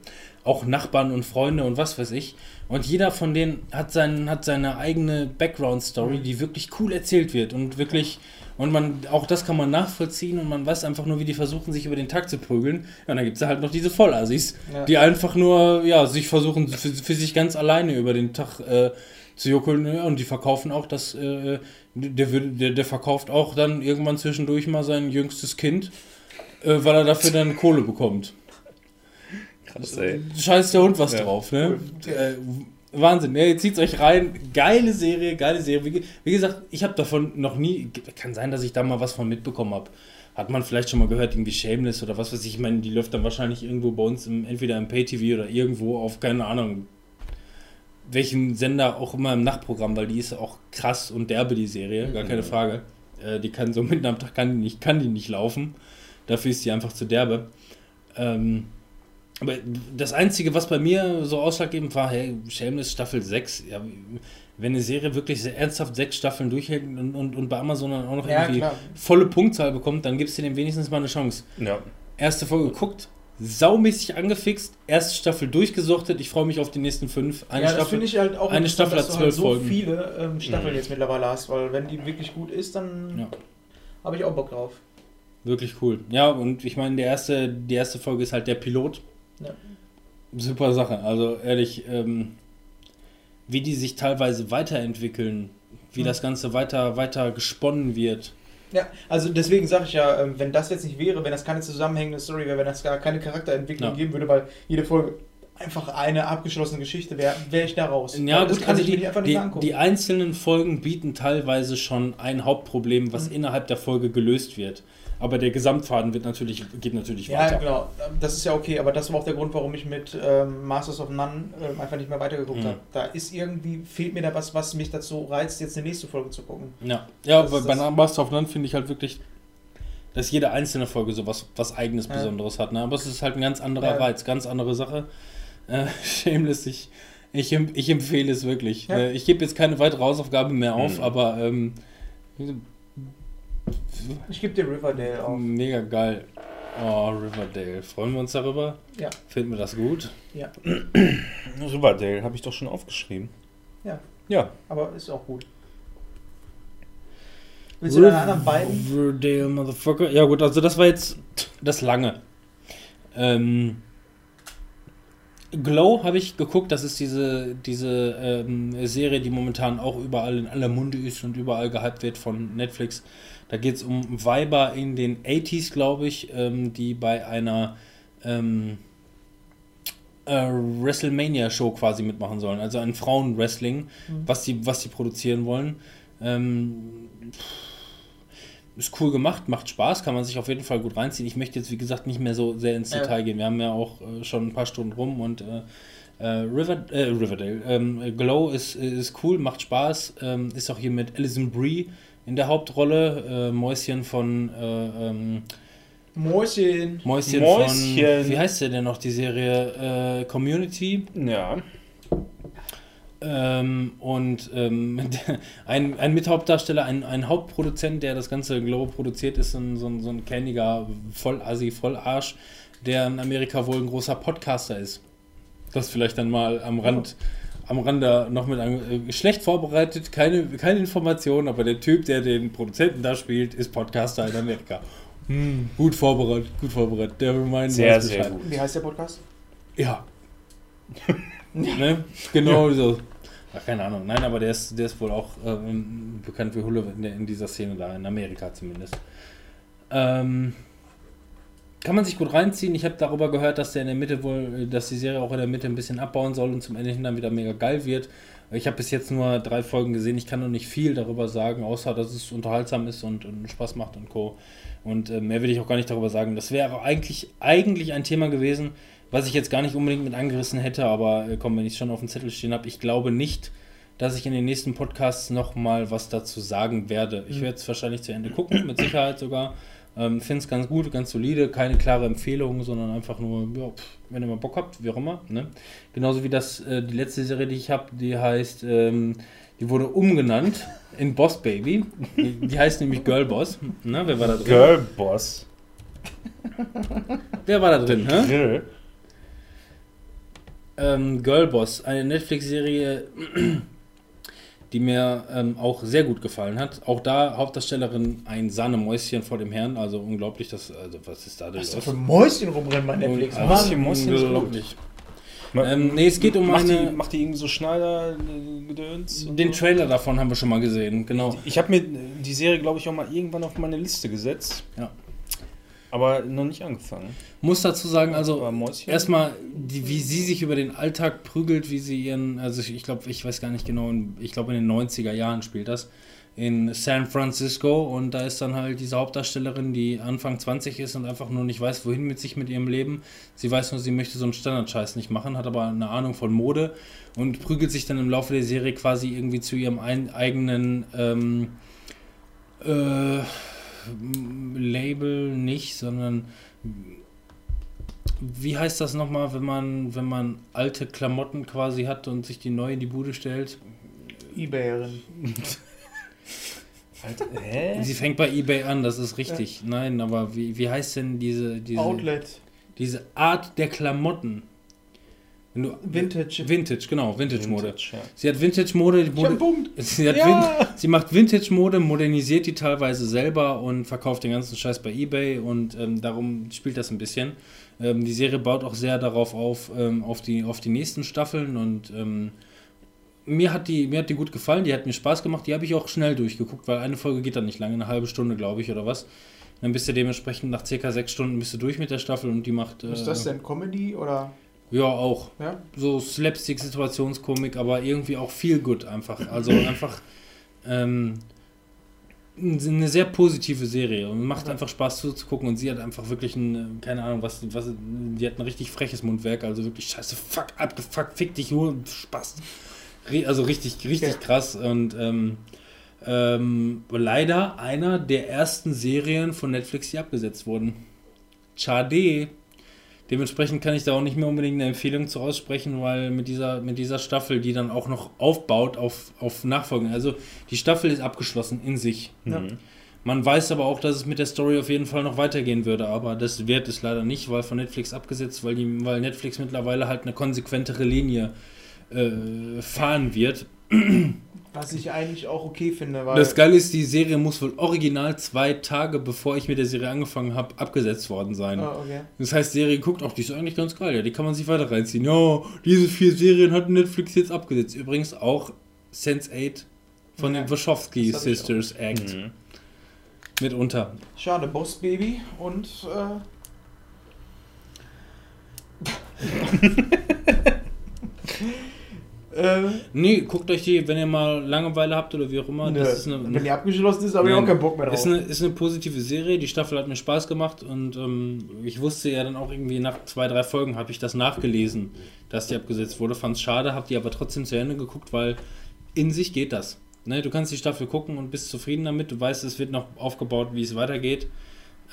Auch Nachbarn und Freunde und was weiß ich. Und jeder von denen hat, seinen, hat seine eigene Background-Story, die wirklich cool erzählt wird. Und wirklich, und man, auch das kann man nachvollziehen und man weiß einfach nur, wie die versuchen, sich über den Tag zu prügeln. Ja, und dann gibt es halt noch diese Vollassis, Ja. die einfach nur, ja, sich versuchen, für, für sich ganz alleine über den Tag äh, zu juckeln. Ja, und die verkaufen auch das, äh, der, der, der verkauft auch dann irgendwann zwischendurch mal sein jüngstes Kind, äh, weil er dafür dann Kohle bekommt. Krass, ey. Scheiß der Hund was Ja. drauf, ne? Äh, Wahnsinn, ne? Zieht's euch rein. Geile Serie, geile Serie. Wie, wie gesagt, ich habe davon noch nie. Kann sein, dass ich da mal was von mitbekommen habe. hat man vielleicht schon mal gehört, irgendwie Shameless oder was weiß ich. Ich meine, die läuft dann wahrscheinlich irgendwo bei uns im, entweder im Pay-TV oder irgendwo auf, keine Ahnung, welchen Sender auch immer im Nachtprogramm, weil die ist auch krass und derbe, die Serie, gar keine Frage. Äh, die kann so mitten am Tag, kann die nicht, kann die nicht laufen. Dafür ist die einfach zu derbe. Ähm, aber das Einzige, was bei mir so ausschlaggebend war, hey, Shameless Staffel 6, ja, wenn eine Serie wirklich sehr ernsthaft sechs Staffeln durchhält und, und, und bei Amazon dann auch noch Ja, irgendwie klar. volle Punktzahl bekommt, dann gibst du dem wenigstens mal eine Chance. Ja. Erste Folge geguckt, saumäßig angefixt, erste Staffel durchgesuchtet, ich freue mich auf die nächsten fünf. Eine ja, das Staffel. finde ich halt auch eine Staffel dass hat du halt zwölf so Folgen. viele ähm, Staffeln Mhm. jetzt mittlerweile hast, weil wenn die wirklich gut ist, dann Ja. habe ich auch Bock drauf. Wirklich cool. Ja, und ich meine, der erste, die erste Folge ist halt der Pilot. Ja. Super Sache. Also ehrlich, ähm, wie die sich teilweise weiterentwickeln, wie Mhm. das Ganze weiter, weiter gesponnen wird. Ja, also deswegen sage ich ja, ähm, wenn das jetzt nicht wäre, wenn das keine zusammenhängende Story wäre, wenn das gar keine Charakterentwicklung Ja. geben würde, weil jede Folge einfach eine abgeschlossene Geschichte wäre, wäre ich da raus. Ja, Weil das gut, kann also ich mir die, einfach nicht die, angucken. die einzelnen Folgen bieten teilweise schon ein Hauptproblem, was Mhm. innerhalb der Folge gelöst wird. Aber der Gesamtfaden wird natürlich, geht natürlich ja, weiter. genau. Das ist ja okay, aber das war auch der Grund, warum ich mit ähm, Masters of None ähm, einfach nicht mehr weitergeguckt Mhm. habe. Da ist irgendwie, fehlt mir da was, was mich dazu reizt, jetzt die nächste Folge zu gucken. Ja, ja Das bei, bei das- Master of None finde ich halt wirklich, dass jede einzelne Folge so was, was eigenes Ja. Besonderes hat. Ne? Aber es ist halt ein ganz anderer Ja. Reiz, ganz andere Sache. Äh, shameless, ich, ich, ich empfehle es wirklich. Ja. Äh, ich gebe jetzt keine weitere Hausaufgabe mehr auf, Mhm. aber ähm, Ich gebe dir Riverdale auf. mega geil. Oh, Riverdale. Freuen wir uns darüber? Ja. Finden wir das gut? Ja, Riverdale habe ich doch schon aufgeschrieben. Ja. Ja. aber ist auch gut. Willst du deine anderen beiden? Riverdale, Motherfucker. Ja gut, also das war jetzt das Lange. Ähm, Glow habe ich geguckt, das ist diese, diese ähm, Serie, die momentan auch überall in aller Munde ist und überall gehypt wird von Netflix. Da geht es um Weiber in den 80s, glaube ich, ähm, die bei einer ähm, äh, WrestleMania-Show quasi mitmachen sollen. Also ein Frauenwrestling, Mhm. was die, was die produzieren wollen. Ähm, ist cool gemacht, macht Spaß, kann man sich auf jeden Fall gut reinziehen. Ich möchte jetzt, wie gesagt, nicht mehr so sehr ins Ja. Detail gehen. Wir haben ja auch äh, schon ein paar Stunden rum und äh, äh, River, äh, Riverdale. Ähm, Glow ist, ist cool, macht Spaß. Ähm, ist auch hier mit Alison Brie in der Hauptrolle. Äh, Mäuschen von äh, ähm, Mäuschen. Mäuschen, Mäuschen. von wie heißt der denn noch die Serie äh, Community Ja. Ähm, und ähm, ein, ein Mithauptdarsteller, ein, ein Hauptproduzent, der das ganze Glow produziert, ist so ein, so ein, so ein kenniger Vollassi, Vollarsch, der in Amerika wohl ein großer Podcaster ist. Das vielleicht dann mal am Rand, am Rande noch mit einem, äh, schlecht vorbereitet, keine, keine Informationen, aber der Typ, der den Produzenten da spielt, ist Podcaster in Amerika. Hm, gut vorbereitet, gut vorbereitet. Der meinen Sehr, sehr gut. Wie heißt der Podcast? Ja. ne? Genau so. Ach, keine Ahnung. Nein, aber der ist, der ist wohl auch ähm, bekannt wie Hulle in, in dieser Szene da, in Amerika zumindest. Ähm, kann man sich gut reinziehen. Ich habe darüber gehört, dass der in der Mitte wohl, dass die Serie auch in der Mitte ein bisschen abbauen soll und zum Ende hin dann wieder mega geil wird. Ich habe bis jetzt nur drei Folgen gesehen. Ich kann noch nicht viel darüber sagen, außer dass es unterhaltsam ist und, und Spaß macht und Co. Und äh, mehr will ich auch gar nicht darüber sagen. Das wäre eigentlich, eigentlich ein Thema gewesen, was ich jetzt gar nicht unbedingt mit angerissen hätte, aber äh, komm, wenn ich es schon auf dem Zettel stehen habe, ich glaube nicht, dass ich in den nächsten Podcasts nochmal was dazu sagen werde. Ich werde es wahrscheinlich zu Ende gucken, mit Sicherheit sogar. Ähm, Finde es ganz gut, ganz solide, keine klare Empfehlung, sondern einfach nur, ja, pff, wenn ihr mal Bock habt, wie auch immer. Ne? Genauso wie das, äh, die letzte Serie, die ich habe, die heißt, ähm, die wurde umgenannt in Boss Baby. Die, die heißt nämlich Girl Boss. Na, wer war da drin? Girlboss. Wer war da drin? Hä? Ähm, Girlboss, eine Netflix-Serie, die mir ähm, auch sehr gut gefallen hat. Auch da Hauptdarstellerin ein Sahnemäuschen vor dem Herrn, also unglaublich, dass, also was ist da denn Was da los? für Mäuschen rumrennen bei Netflix? Und- Mann. Mäuschen ist unglaublich. Ähm, nee, es geht um macht, die, eine, macht die irgendwie so Schneider-Gedöns? den so? Trailer davon haben wir schon mal gesehen, genau. Ich habe mir die Serie, glaube ich, auch mal irgendwann auf meine Liste gesetzt. Ja. Aber noch nicht angefangen. Muss dazu sagen, also erstmal, die, wie sie sich über den Alltag prügelt, wie sie ihren, also ich, ich glaube, ich weiß gar nicht genau, ich glaube in den 90er Jahren spielt das, in San Francisco und da ist dann halt diese Hauptdarstellerin, die Anfang 20 ist und einfach nur nicht weiß, wohin mit sich mit ihrem Leben. Sie weiß nur, sie möchte so einen Standardscheiß nicht machen, hat aber eine Ahnung von Mode und prügelt sich dann im Laufe der Serie quasi irgendwie zu ihrem eigenen ähm, äh, Label nicht, sondern wie heißt das nochmal, wenn man, wenn man alte Klamotten quasi hat und sich die neu in die Bude stellt? Ebayerin. Hä? Sie fängt bei eBay an, das ist richtig. Nein, aber wie, wie heißt denn diese, diese, Outlet. diese Art der Klamotten? Vintage. Vintage, genau, Vintage-Mode. Vintage, ja. Sie hat Vintage-Mode. sie, hat Ja. Vin sie macht Vintage-Mode, modernisiert die teilweise selber und verkauft den ganzen Scheiß bei eBay und ähm, darum spielt das ein bisschen. Ähm, die Serie baut auch sehr darauf auf, ähm, auf, die, auf die nächsten Staffeln und ähm, mir hat, die, mir hat die gut gefallen, die hat mir Spaß gemacht, die habe ich auch schnell durchgeguckt, weil eine Folge geht dann nicht lange, eine halbe Stunde, glaube ich, oder was. Dann bist du dementsprechend nach circa sechs Stunden bist du durch mit der Staffel und die macht. Ist das denn Comedy oder? Ja, auch. Ja. So Slapstick-Situationskomik, aber irgendwie auch viel gut einfach. Also einfach ähm, eine sehr positive Serie und macht einfach Spaß zuzugucken und sie hat einfach wirklich ein, keine Ahnung, was, was, die hat ein richtig freches Mundwerk, also wirklich scheiße, fuck, abgefuckt, fick dich nur, Spaß. Also richtig, richtig Ja. krass und ähm, ähm, leider einer der ersten Serien von Netflix, die abgesetzt wurden. Schade. Dementsprechend kann ich da auch nicht mehr unbedingt eine Empfehlung zu aussprechen, weil mit dieser, mit dieser Staffel, die dann auch noch aufbaut auf, auf Nachfolgen, also die Staffel ist abgeschlossen in sich. Ja. Mhm. Man weiß aber auch, dass es mit der Story auf jeden Fall noch weitergehen würde, aber das wird es leider nicht, weil von Netflix abgesetzt, weil, die, weil Netflix mittlerweile halt eine konsequentere Linie äh, fahren wird. Was ich eigentlich auch okay finde, weil. Das Geile ist, die Serie muss wohl original zwei Tage, bevor ich mit der Serie angefangen habe, abgesetzt worden sein. Ah, okay. Das heißt, die Serie guckt auch, die ist eigentlich ganz geil, ja, die kann man sich weiter reinziehen. Ja, diese vier Serien hat Netflix jetzt abgesetzt. Übrigens auch Sense8 von Ja, den Wachowski Sisters Act Mhm. mitunter. Schade, Boss Baby und äh. äh, Nee, guckt euch die, wenn ihr mal Langeweile habt oder wie auch immer. Das ist eine, Wenn die abgeschlossen ist, habe ich auch keinen Bock mehr drauf. ist, eine, ist eine positive Serie. Die Staffel hat mir Spaß gemacht und ähm, ich wusste ja dann auch irgendwie nach zwei, drei Folgen habe ich das nachgelesen, dass die abgesetzt wurde. Fand es schade, habe die aber trotzdem zu Ende geguckt, weil in sich geht das. Ne, du kannst die Staffel gucken und bist zufrieden damit. Du weißt, es wird noch aufgebaut, wie es weitergeht.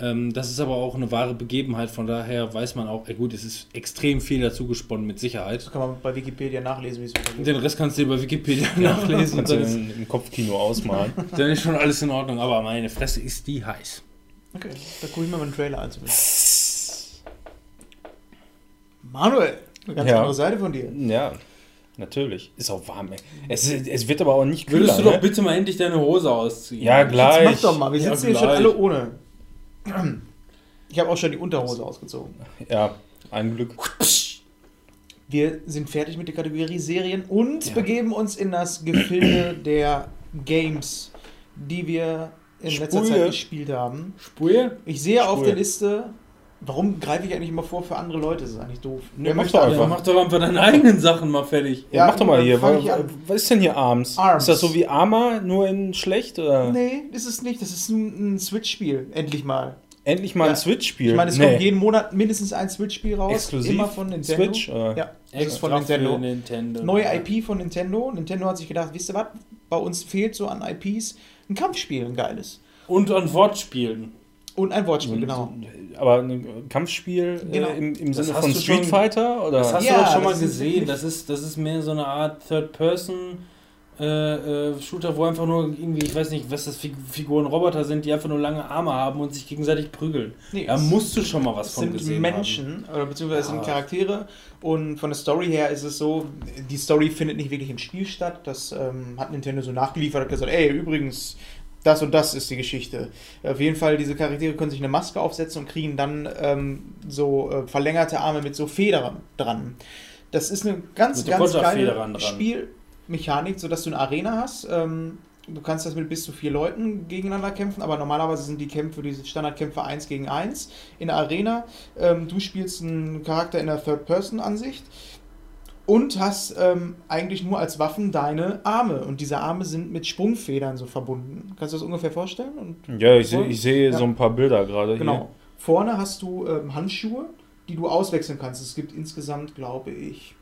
Ähm, das ist aber auch eine wahre Begebenheit. Von daher weiß man auch, ey, gut, es ist extrem viel dazu gesponnen, mit Sicherheit. das kann man bei Wikipedia nachlesen, wie es. Den Rest kannst du dir bei Wikipedia nachlesen. Kannst Und dann ist, im, Kopfkino ausmalen. dann ist schon alles in Ordnung. Aber meine Fresse ist die heiß. Okay, da gucke ich mal meinen Trailer an. zumindest. Manuel, eine ganz Ja. andere Seite von dir. Ja, natürlich. Ist auch warm, ey. Es, es wird aber auch nicht kühler, Würdest du doch ne? bitte mal endlich deine Hose ausziehen? Ja, Jetzt gleich. mach doch mal, wir Ja, sitzen hier schon alle ohne. Ich habe auch schon die Unterhose ausgezogen. Ja, ein Glück. Wir sind fertig mit der Kategorie Serien und begeben uns in das Gefilde der Games, die wir in letzter Spule. Zeit gespielt haben. Spur? Ich sehe auf Spule. der Liste, warum greife ich eigentlich immer vor für andere Leute? Das ist eigentlich doof. Wer mach möchte doch anfangen? Ja, mach doch einfach deine eigenen Sachen mal fertig. Ja, Ja, mach doch mal hier. Was, was ist denn hier Arms? Arms. Ist das so wie Arma, nur in schlecht? Oder? Nee, ist es nicht. Das ist ein, ein Switch-Spiel. Endlich mal. Endlich mal Ja. ein Switch-Spiel. Ich meine, es Nee. kommt jeden Monat mindestens ein Switch-Spiel raus. Exklusiv Immer von Nintendo. Switch? Oder? Ja, ist von Nintendo. Nintendo. Neue IP von Nintendo. Nintendo hat sich gedacht, wisst ihr was? Bei uns fehlt so an IPs ein Kampfspiel, ein geiles. Und an Wortspielen. Und ein Wortspiel, Und- genau. Aber ein Kampfspiel Genau. äh, im, im Sinne hast von du Street schon- Fighter? Oder? Das hast Ja, du doch schon mal das ist gesehen. wirklich- Das ist, das ist mehr so eine Art Third-Person-Shooter, wo einfach nur irgendwie, ich weiß nicht, was das Fig Figuren Roboter sind, die einfach nur lange Arme haben und sich gegenseitig prügeln. Nee, Da musst du schon mal was von sind gesehen Menschen, oder beziehungsweise es sind Ja. Charaktere. Und von der Story her ist es so, die Story findet nicht wirklich im Spiel statt. Das ähm, hat Nintendo so nachgeliefert, hat gesagt, ey, übrigens, das und das ist die Geschichte. Auf jeden Fall, diese Charaktere können sich eine Maske aufsetzen und kriegen dann ähm, so äh, verlängerte Arme mit so Federn dran. Das ist eine ganz, Mit ganz geile. Spielmechanik, sodass du eine Arena hast. Ähm, du kannst das mit bis zu vier Leuten gegeneinander kämpfen, aber normalerweise sind die Kämpfe, diese Standardkämpfe 1 gegen 1 in der Arena. Ähm, du spielst einen Charakter in der Third-Person-Ansicht Und hast ähm, eigentlich nur als Waffen deine Arme. Und diese Arme sind mit Sprungfedern so verbunden. Kannst du das ungefähr vorstellen? Und Ja, ich, seh- ich sehe Ja. so ein paar Bilder gerade Genau. Vorne hast du ähm, Handschuhe, die du auswechseln kannst. Es gibt insgesamt, glaube ich,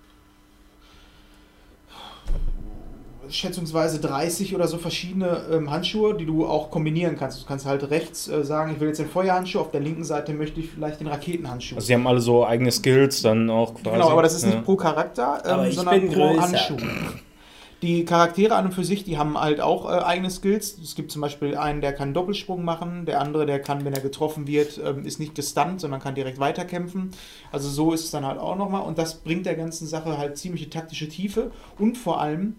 schätzungsweise 30 oder so verschiedene ähm, Handschuhe, die du auch kombinieren kannst. Du kannst halt rechts äh, sagen, ich will jetzt den Feuerhandschuh, auf der linken Seite möchte ich vielleicht den Raketenhandschuh. Also, sie haben alle so eigene Skills dann auch quasi. Genau, aber das ist ja. nicht pro Charakter, ähm, sondern pro größer. Handschuh. Die Charaktere an und für sich, die haben halt auch äh, eigene Skills. Es gibt zum Beispiel einen, der kann Doppelsprung machen, der andere, der kann, wenn er getroffen wird, ähm, ist nicht gestunt, sondern kann direkt weiterkämpfen. Also so ist es dann halt auch nochmal. Und das bringt der ganzen Sache halt ziemliche taktische Tiefe und vor allem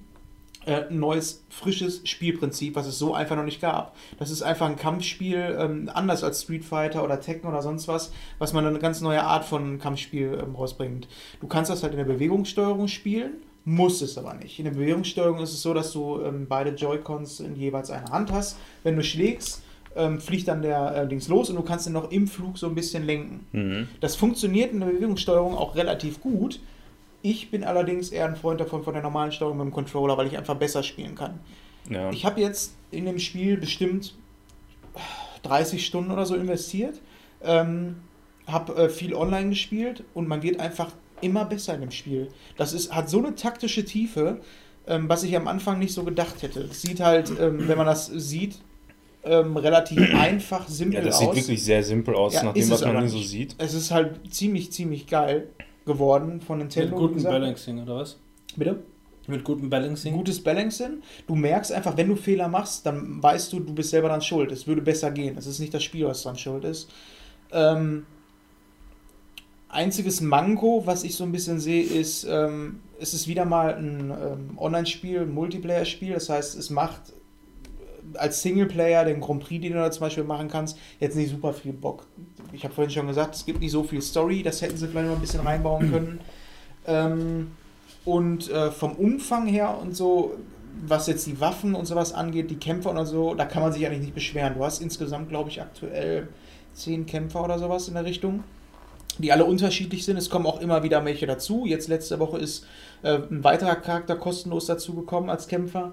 äh, ein neues, frisches Spielprinzip, was es so einfach noch nicht gab. Das ist einfach ein Kampfspiel, ähm, anders als Street Fighter oder Tekken oder sonst was, was man eine ganz neue Art von Kampfspiel ähm, rausbringt. Du kannst das halt in der Bewegungssteuerung spielen, musst es aber nicht. In der Bewegungssteuerung ist es so, dass du ähm, beide Joy-Cons in jeweils einer Hand hast. Wenn du schlägst, ähm, fliegt dann der äh, Dings los und du kannst ihn noch im Flug so ein bisschen lenken. Mhm. Das funktioniert in der Bewegungssteuerung auch relativ gut. Ich bin allerdings eher ein Freund davon von der normalen Steuerung mit dem Controller, weil ich einfach besser spielen kann. Ja. Ich habe jetzt in dem Spiel bestimmt 30 Stunden oder so investiert, ähm, habe äh, viel online gespielt und man wird einfach immer besser in dem Spiel. Das ist, hat so eine taktische Tiefe, ähm, was ich am Anfang nicht so gedacht hätte. Es sieht halt, ähm, wenn man das sieht, ähm, relativ einfach, simpel ja, das aus. sieht wirklich sehr simpel aus, Ja, nach dem, was man so sieht. Es ist halt ziemlich, ziemlich geil geworden von Mit Nintendo. wie gutem. Balancing, oder was? Bitte? Mit gutem Balancing? Gutes Balancing. Du merkst einfach, wenn du Fehler machst, dann weißt du, du bist selber dran schuld. Es würde besser gehen. Es ist nicht das Spiel, was dran schuld ist. Ähm, einziges Manko, was ich so ein bisschen sehe, ist, ähm, es ist wieder mal ein ähm, Online-Spiel, ein Multiplayer-Spiel. Das heißt, es macht äh, als Singleplayer den Grand Prix, den du da zum Beispiel machen kannst, jetzt nicht super viel Bock. Ich habe vorhin schon gesagt, es gibt nicht so viel Story. Das hätten sie vielleicht noch ein bisschen reinbauen können. Ähm, und äh, vom Umfang her und so, was jetzt die Waffen und sowas angeht, die Kämpfer und so, da kann man sich eigentlich nicht beschweren. Du hast insgesamt, glaube ich, aktuell zehn Kämpfer oder sowas in der Richtung, die alle unterschiedlich sind. Es kommen auch immer wieder welche dazu. Jetzt letzte Woche ist äh, ein weiterer Charakter kostenlos dazugekommen als Kämpfer.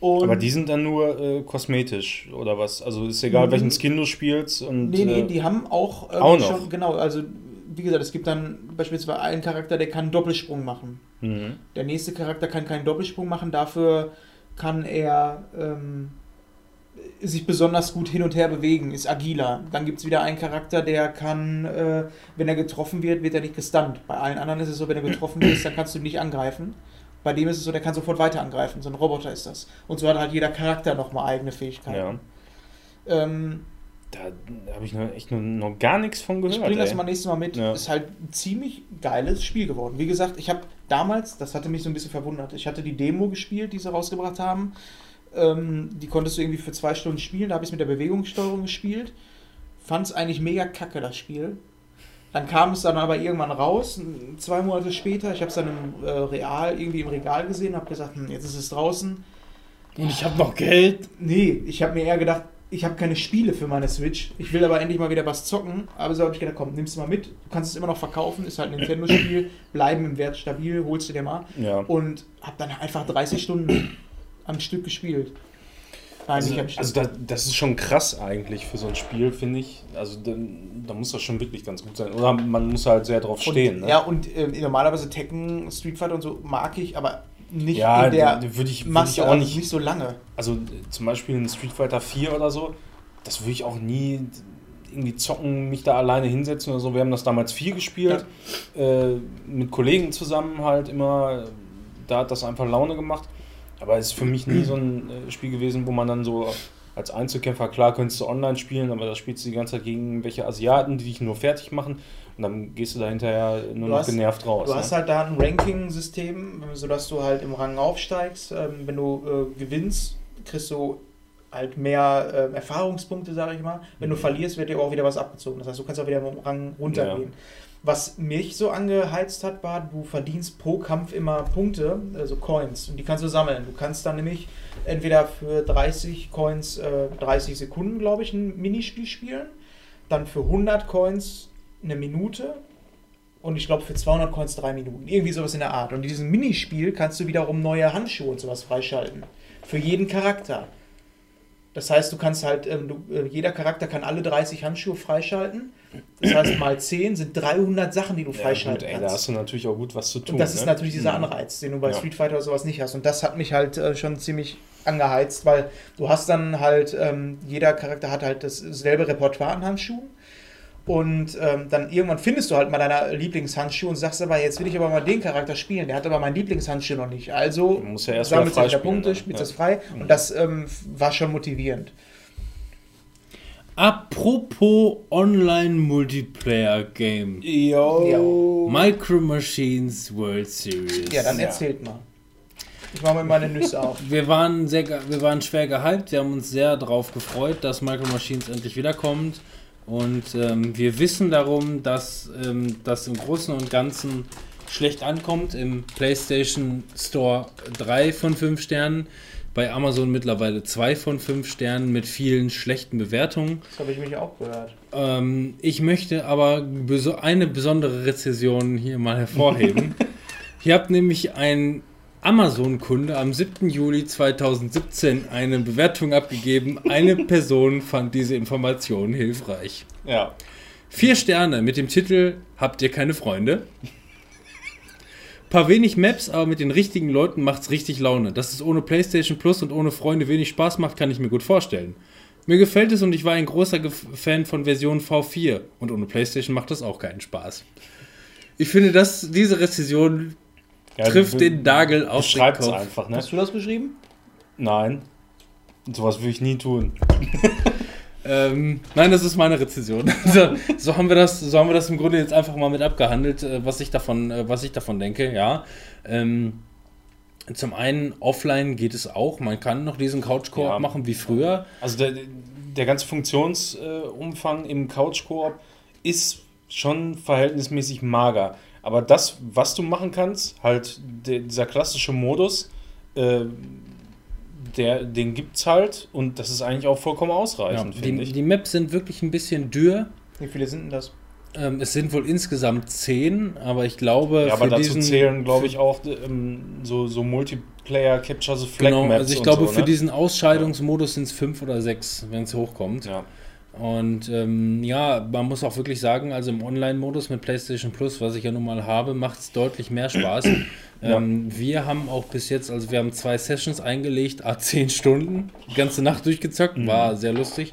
Und Aber die sind dann nur äh, kosmetisch oder was? Also ist egal, welchen Skin du spielst und Nee, nee, äh, die haben auch, ähm, auch schon, genau, also wie gesagt, es gibt dann beispielsweise einen Charakter, der kann einen Doppelsprung machen. mhm. Der nächste Charakter kann keinen Doppelsprung machen, dafür kann er ähm, sich besonders gut hin und her bewegen, ist agiler. Dann gibt es wieder einen Charakter, der kann, äh, wenn er getroffen wird, wird er nicht gestunt. Bei allen anderen ist es so, wenn er getroffen wird, dann kannst du ihn nicht angreifen. Bei dem ist es so, der kann sofort weiter angreifen. So ein Roboter ist das. Und so hat halt jeder Charakter nochmal eigene Fähigkeiten. ja. Ähm, Da habe ich noch, echt noch, noch gar nichts von gehört. Ich bringe das ey. mal nächstes Mal mit. Ja. Ist halt ein ziemlich geiles Spiel geworden. Wie gesagt, ich habe damals, das hatte mich so ein bisschen verwundert, ich hatte die Demo gespielt, die sie rausgebracht haben. Ähm, die konntest du irgendwie für zwei Stunden spielen. Da habe ich es mit der Bewegungssteuerung gespielt. Fand es eigentlich mega kacke, das Spiel. Dann kam es dann aber irgendwann raus, zwei Monate später. Ich habe es dann im äh, Real, irgendwie im Regal gesehen, habe gesagt, hm, jetzt ist es draußen. Und ich habe noch Geld. Nee, ich habe mir eher gedacht, ich habe keine Spiele für meine Switch. Ich will aber endlich mal wieder was zocken. Aber so habe ich gedacht, komm, nimm's mal mit. Du kannst es immer noch verkaufen. Ist halt ein Nintendo-Spiel. Bleiben im Wert stabil. Holst du dir mal. Ja. Und habe dann einfach 30 Stunden am Stück gespielt. Nein, Also, also da, das ist schon krass eigentlich für so ein Spiel, finde ich. Also da, da muss das schon wirklich ganz gut sein. Oder man muss halt sehr drauf stehen. und, ne? Ja, und äh, normalerweise Tekken, Street Fighter und so mag ich, aber nicht Ja, in der würde ich, würd ich auch nicht. nicht so lange. Also zum Beispiel in Street Fighter 4 oder so, das würde ich auch nie irgendwie zocken, mich da alleine hinsetzen oder so. Wir haben das damals viel gespielt, äh, mit Kollegen zusammen halt immer. Da hat das einfach Laune gemacht. Aber es ist für mich nie so ein äh, Spiel gewesen, wo man dann so als Einzelkämpfer, klar könntest du online spielen, aber da spielst du die ganze Zeit gegen welche Asiaten, die dich nur fertig machen und dann gehst du da hinterher nur Du noch hast- genervt raus. Du hast ne? halt da ein Ranking-System, sodass du halt im Rang aufsteigst. Ähm, wenn du äh, gewinnst, kriegst du halt mehr ähm, Erfahrungspunkte, sage ich mal. Wenn du verlierst, wird dir auch wieder was abgezogen. Das heißt, du kannst auch wieder im Rang runtergehen. Was mich so angeheizt hat, war, du verdienst pro Kampf immer Punkte, also Coins, und die kannst du sammeln. Du kannst dann nämlich entweder für 30 Coins, äh, 30 Sekunden, glaube ich, ein Minispiel spielen, dann für 100 Coins eine Minute und ich glaube für 200 Coins drei Minuten. Irgendwie sowas in der Art. Und in diesem Minispiel kannst du wiederum neue Handschuhe und sowas freischalten. Für jeden Charakter. Das heißt, du kannst halt, ähm, du, äh, jeder Charakter kann alle 30 Handschuhe freischalten. Das heißt, mal 10 sind 300 Sachen, die du Ja, gut, freischalten ey, da kannst. hast du natürlich auch gut was zu tun. Und das ist ne? natürlich dieser Mhm. Anreiz, den du bei Ja. Street Fighter oder sowas nicht hast. Und das hat mich halt äh, schon ziemlich angeheizt, weil du hast dann halt, ähm, jeder Charakter hat halt das- dasselbe Repertoire an Handschuhen. Und ähm, dann irgendwann findest du halt mal deine Lieblingshandschuhe und sagst aber, jetzt will ich aber mal den Charakter spielen, der hat aber meinen Lieblingshandschuh noch nicht. Also Du musst ja erst mal sammelst du Punkte, ne? spielst Ja. das frei und das ähm, war schon motivierend. Apropos Online-Multiplayer-Game. Yo. Micro Machines World Series. Ja, dann Ja. erzählt mal. Ich mache mir meine Nüsse auf. Wir waren, sehr, wir waren schwer gehypt, wir haben uns sehr darauf gefreut, dass Micro Machines endlich wiederkommt. Und ähm, wir wissen darum, dass ähm, das im Großen und Ganzen schlecht ankommt. Im PlayStation Store 3 von 5 Sternen, bei Amazon mittlerweile 2 von 5 Sternen mit vielen schlechten Bewertungen. Das habe ich mich auch gehört. Ähm, ich möchte aber eine besondere Rezession hier mal hervorheben. Hier habt nämlich ein Amazon-Kunde am 7. Juli 2017 eine Bewertung abgegeben. Eine Person fand diese Information hilfreich. Ja. Vier Sterne mit dem Titel Habt ihr keine Freunde? Paar wenig Maps, aber mit den richtigen Leuten macht's richtig Laune. Dass es ohne PlayStation Plus und ohne Freunde wenig Spaß macht, kann ich mir gut vorstellen. Mir gefällt es und ich war ein großer Fan von Version V4 und ohne PlayStation macht das auch keinen Spaß. Ich finde, dass diese Rezession Ja, trifft den Nagel auf den Kopf. einfach, ne? Hast du das beschrieben? Nein. Sowas würde ich nie tun. Ähm, nein, das ist meine Rezession. so, so haben wir das, so haben wir das im Grunde jetzt einfach mal mit abgehandelt, äh, was ich davon, äh, was ich davon denke. Ja. Ähm, zum einen offline geht es auch. Man kann noch diesen Couch Koop Ja. machen wie früher. Also der, der ganze Funktionsumfang im Couch-Koop ist schon verhältnismäßig mager. Aber das, was du machen kannst, halt der, dieser klassische Modus, äh, der, den gibt's halt und das ist eigentlich auch vollkommen Ja, ausreichend, finde die, ich. die Maps sind wirklich ein bisschen dürr. Wie viele sind denn das? Ähm, es sind wohl insgesamt zehn, aber ich glaube, ja, aber für dazu diesen, zählen, glaube ich, auch ähm, so, so Multiplayer Capture the Flag Genau, Maps also ich und glaube, so, für ne? diesen Ausscheidungsmodus sind es fünf oder sechs, wenn es hochkommt. Ja. Und ähm, ja, man muss auch wirklich sagen, also im Online-Modus mit PlayStation Plus, was ich ja nun mal habe, macht es deutlich mehr Spaß. ähm, wir haben auch bis jetzt, also wir haben zwei Sessions eingelegt, a 10 Stunden, die ganze Nacht durchgezockt, war sehr lustig.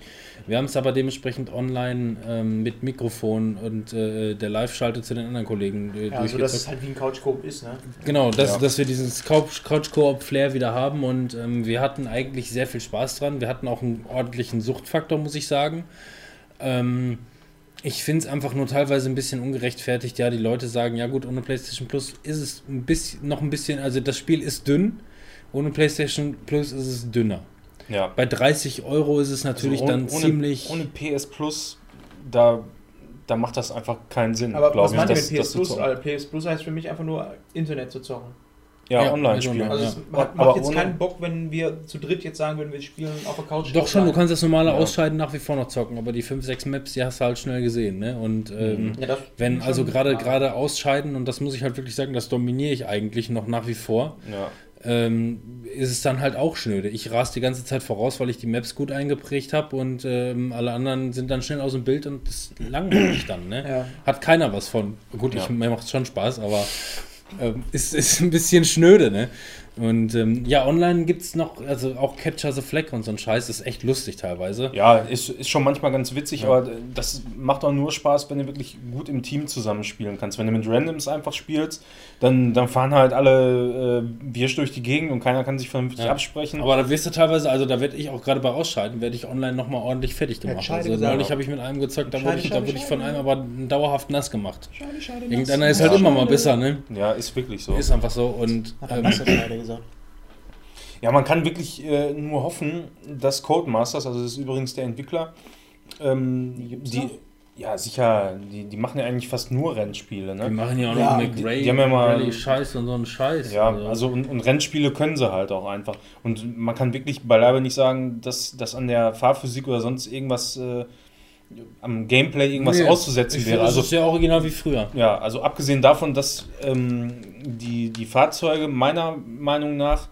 Wir haben es aber dementsprechend online ähm, mit Mikrofon und äh, der Live-Schalte zu den anderen Kollegen äh, Ja, also dass es halt wie ein Couch-Coop ist, ne? Genau, dass, Ja. dass wir dieses Couch- Couch-Koop-Flair wieder haben und ähm, wir hatten eigentlich sehr viel Spaß dran. Wir hatten auch einen ordentlichen Suchtfaktor, muss ich sagen. Ähm, ich finde es einfach nur teilweise ein bisschen ungerechtfertigt. Ja, die Leute sagen, ja gut, ohne PlayStation Plus ist es ein bisschen, noch ein bisschen, also das Spiel ist dünn. Ohne PlayStation Plus ist es dünner. Ja. Bei 30 Euro ist es natürlich Also dann ziemlich. Ohne PS Plus, da, da macht das einfach keinen Sinn, Aber was meint mit PS Plus? Also PS Plus heißt für mich einfach nur Internet zu zocken. Ja, Ja, online also spielen. Also Ja. es macht, Aber jetzt ohne- keinen Bock, wenn wir zu dritt jetzt sagen würden, wir spielen auf der Couch. Doch schon, du kannst das normale Ja. Ausscheiden nach wie vor noch zocken, aber die 5, 6 Maps, die hast du halt schnell gesehen, ne? Und ähm, Ja, das Wenn also gerade ja. gerade ausscheiden, und das muss ich halt wirklich sagen, das dominiere ich eigentlich noch nach wie vor, Ja. Ähm, ist es dann halt auch schnöde. Ich ras die ganze Zeit voraus, weil ich die Maps gut eingeprägt habe und ähm, alle anderen sind dann schnell aus dem Bild und das langweilig dann. Ne? Ja. Hat keiner was von. Gut, Ja. ich, mir macht es schon Spaß, aber ähm, ist, ist ein bisschen schnöde. Ne? Und ähm, ja, online gibt es noch, also auch Catcher the Flag und so ein Scheiß, ist echt lustig teilweise. Ja, ist, ist schon manchmal ganz witzig, aber das macht auch nur Spaß, wenn du wirklich gut im Team zusammenspielen kannst. Wenn du mit Randoms einfach spielst, dann, dann fahren halt alle äh, Wirsch durch die Gegend und keiner kann sich vernünftig Ja. absprechen. Aber da wirst du teilweise, also da werde ich auch gerade bei Ausscheiden, werde ich online nochmal ordentlich fertig gemacht. Scheide also neulich habe ich mit einem gezockt, da wurde ich, da wurde ich von einem aber dauerhaft nass gemacht. Schade, schade. Irgendeiner ist halt Ja. immer mal besser, ne? ja, ist wirklich so. Ist einfach so und ähm, gesagt. Ja, man kann wirklich äh, nur hoffen, dass Codemasters, also das ist übrigens der Entwickler, ähm, Die die, ja sicher, die, die machen ja eigentlich fast nur Rennspiele, die ne? machen ja auch Ja, noch die- McRae, die haben ja mal- Rally Scheiß und so einen Scheiß. Ja, also und, und Rennspiele können sie halt auch einfach. Und man kann wirklich beileibe nicht sagen, dass, dass an der Fahrphysik oder sonst irgendwas äh, am Gameplay irgendwas Nee, auszusetzen ich wäre. finde, das Also ist ja original wie früher. Ja, also abgesehen davon, dass ähm, die, die Fahrzeuge meiner Meinung nach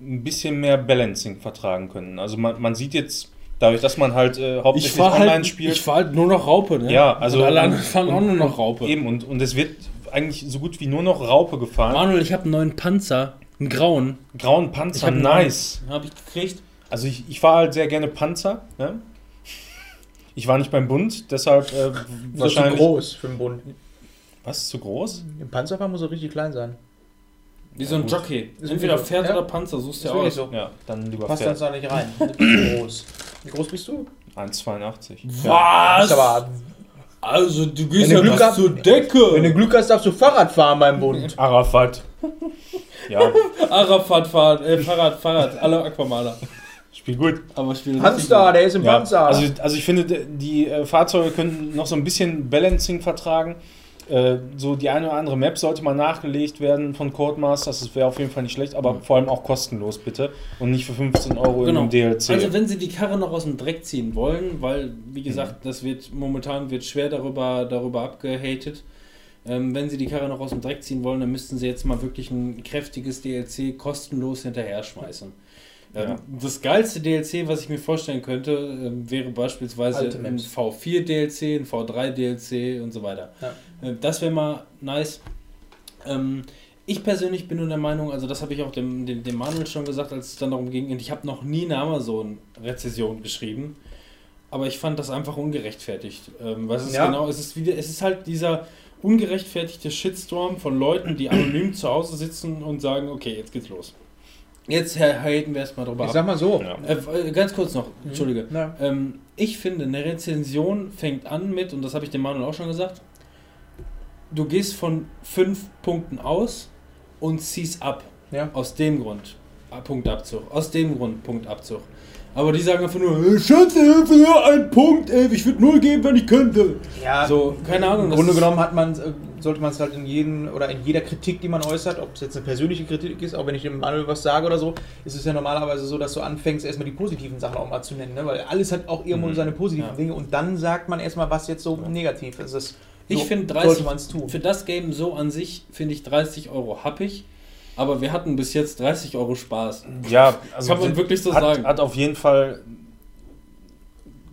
ein bisschen mehr Balancing vertragen können. Also man, man sieht jetzt, dadurch, dass man halt äh, Ich hauptsächlich fahr online halt, spielt, ich fahr halt nur noch Raupe, ne? Ja, also- Und alle anderen fahren auch nur noch Raupe. eben und, und es wird eigentlich so gut wie nur noch Raupe gefahren. Manuel, ich habe einen neuen Panzer, einen grauen. Grauen Panzer, hab einen nice. Habe ich gekriegt. Also ich, ich fahre halt sehr gerne Panzer. Ne? Ich war nicht beim Bund, deshalb äh, Das ist zu wahrscheinlich... groß für den Bund. Was, ist zu groß? Im Panzerfahren muss er richtig klein sein. Wie so ein gut. Jockey. Ist Entweder. Pferd Ja. oder Panzer, suchst du Ist ja aus. so. Ja, dann lieber Passt Pferd. dann da nicht rein. Groß. Wie groß bist du? 1,82. Das Was? ist aber, Also, du gehst ja Glück hast- zur Decke. wenn du Glück hast, darfst du Fahrrad fahren beim Bund. Arafat. Ja, Arafat fahren, äh, Fahrrad, Fahrrad, alle Aquamaler. Spiel gut. Aber spielen Hamster, der ist im Ja, Panzer. also, also ich finde, die äh, Fahrzeuge könnten noch so ein bisschen Balancing vertragen. Äh, so die eine oder andere Map sollte mal nachgelegt werden von Codemasters. Das wäre auf jeden Fall nicht schlecht, aber vor allem auch kostenlos bitte. Und nicht für 15 Euro Genau. im DLC. Also wenn sie die Karre noch aus dem Dreck ziehen wollen, weil wie gesagt, das wird momentan wird schwer darüber darüber abgehatet. Ähm, wenn sie die Karre noch aus dem Dreck ziehen wollen, dann müssten sie jetzt mal wirklich ein kräftiges DLC kostenlos hinterher schmeißen. Ähm, Ja. Das geilste DLC, was ich mir vorstellen könnte, ähm, wäre beispielsweise ein Maps. V4 DLC, ein V3 DLC und so weiter. Ja. Äh, Das wäre mal nice. Ähm, ich persönlich bin nur der Meinung, also das habe ich auch dem, dem, dem Manuel schon gesagt, als es dann darum ging, und ich habe noch nie eine Amazon-Rezession geschrieben, aber ich fand das einfach ungerechtfertigt. Ähm, es ist Ja. genau, es ist wieder, es ist halt dieser ungerechtfertigte Shitstorm von Leuten, die anonym zu Hause sitzen und sagen, okay, jetzt geht's los. Jetzt haten wir erstmal drüber ich ab. sag mal so. Ja. Äh, äh, ganz kurz noch, entschuldige. Ja. Ähm, ich finde, eine Rezension fängt an mit, und das habe ich dem Manuel auch schon gesagt, du gehst von fünf Punkten aus und ziehst ab. Ja. Aus dem Grund. Punktabzug. Aus dem Grund Punktabzug. Aber die sagen einfach nur, "Äh, Scheiße, Hilfe, ja, ein Punkt, ey, ich würde null geben, wenn ich könnte. Ja, So, keine Ahnung. Im Grunde genommen hat man, äh, sollte man es halt in jeden oder in jeder Kritik, die man äußert, ob es jetzt eine persönliche Kritik ist, auch wenn ich dem Manuel was sage oder so, ist es ja normalerweise so, dass du anfängst, erstmal die positiven Sachen auch mal zu nennen, ne? weil alles hat auch irgendwo Mhm. seine positiven Ja. Dinge und dann sagt man erstmal, was jetzt so negativ ist. Das, Ich so finde sollte 30, man es tun. für das Game so an sich, finde ich 30 Euro happig. Aber wir hatten bis jetzt 30 Euro Spaß. Ja, also Kann man wirklich so hat, sagen. Hat auf jeden Fall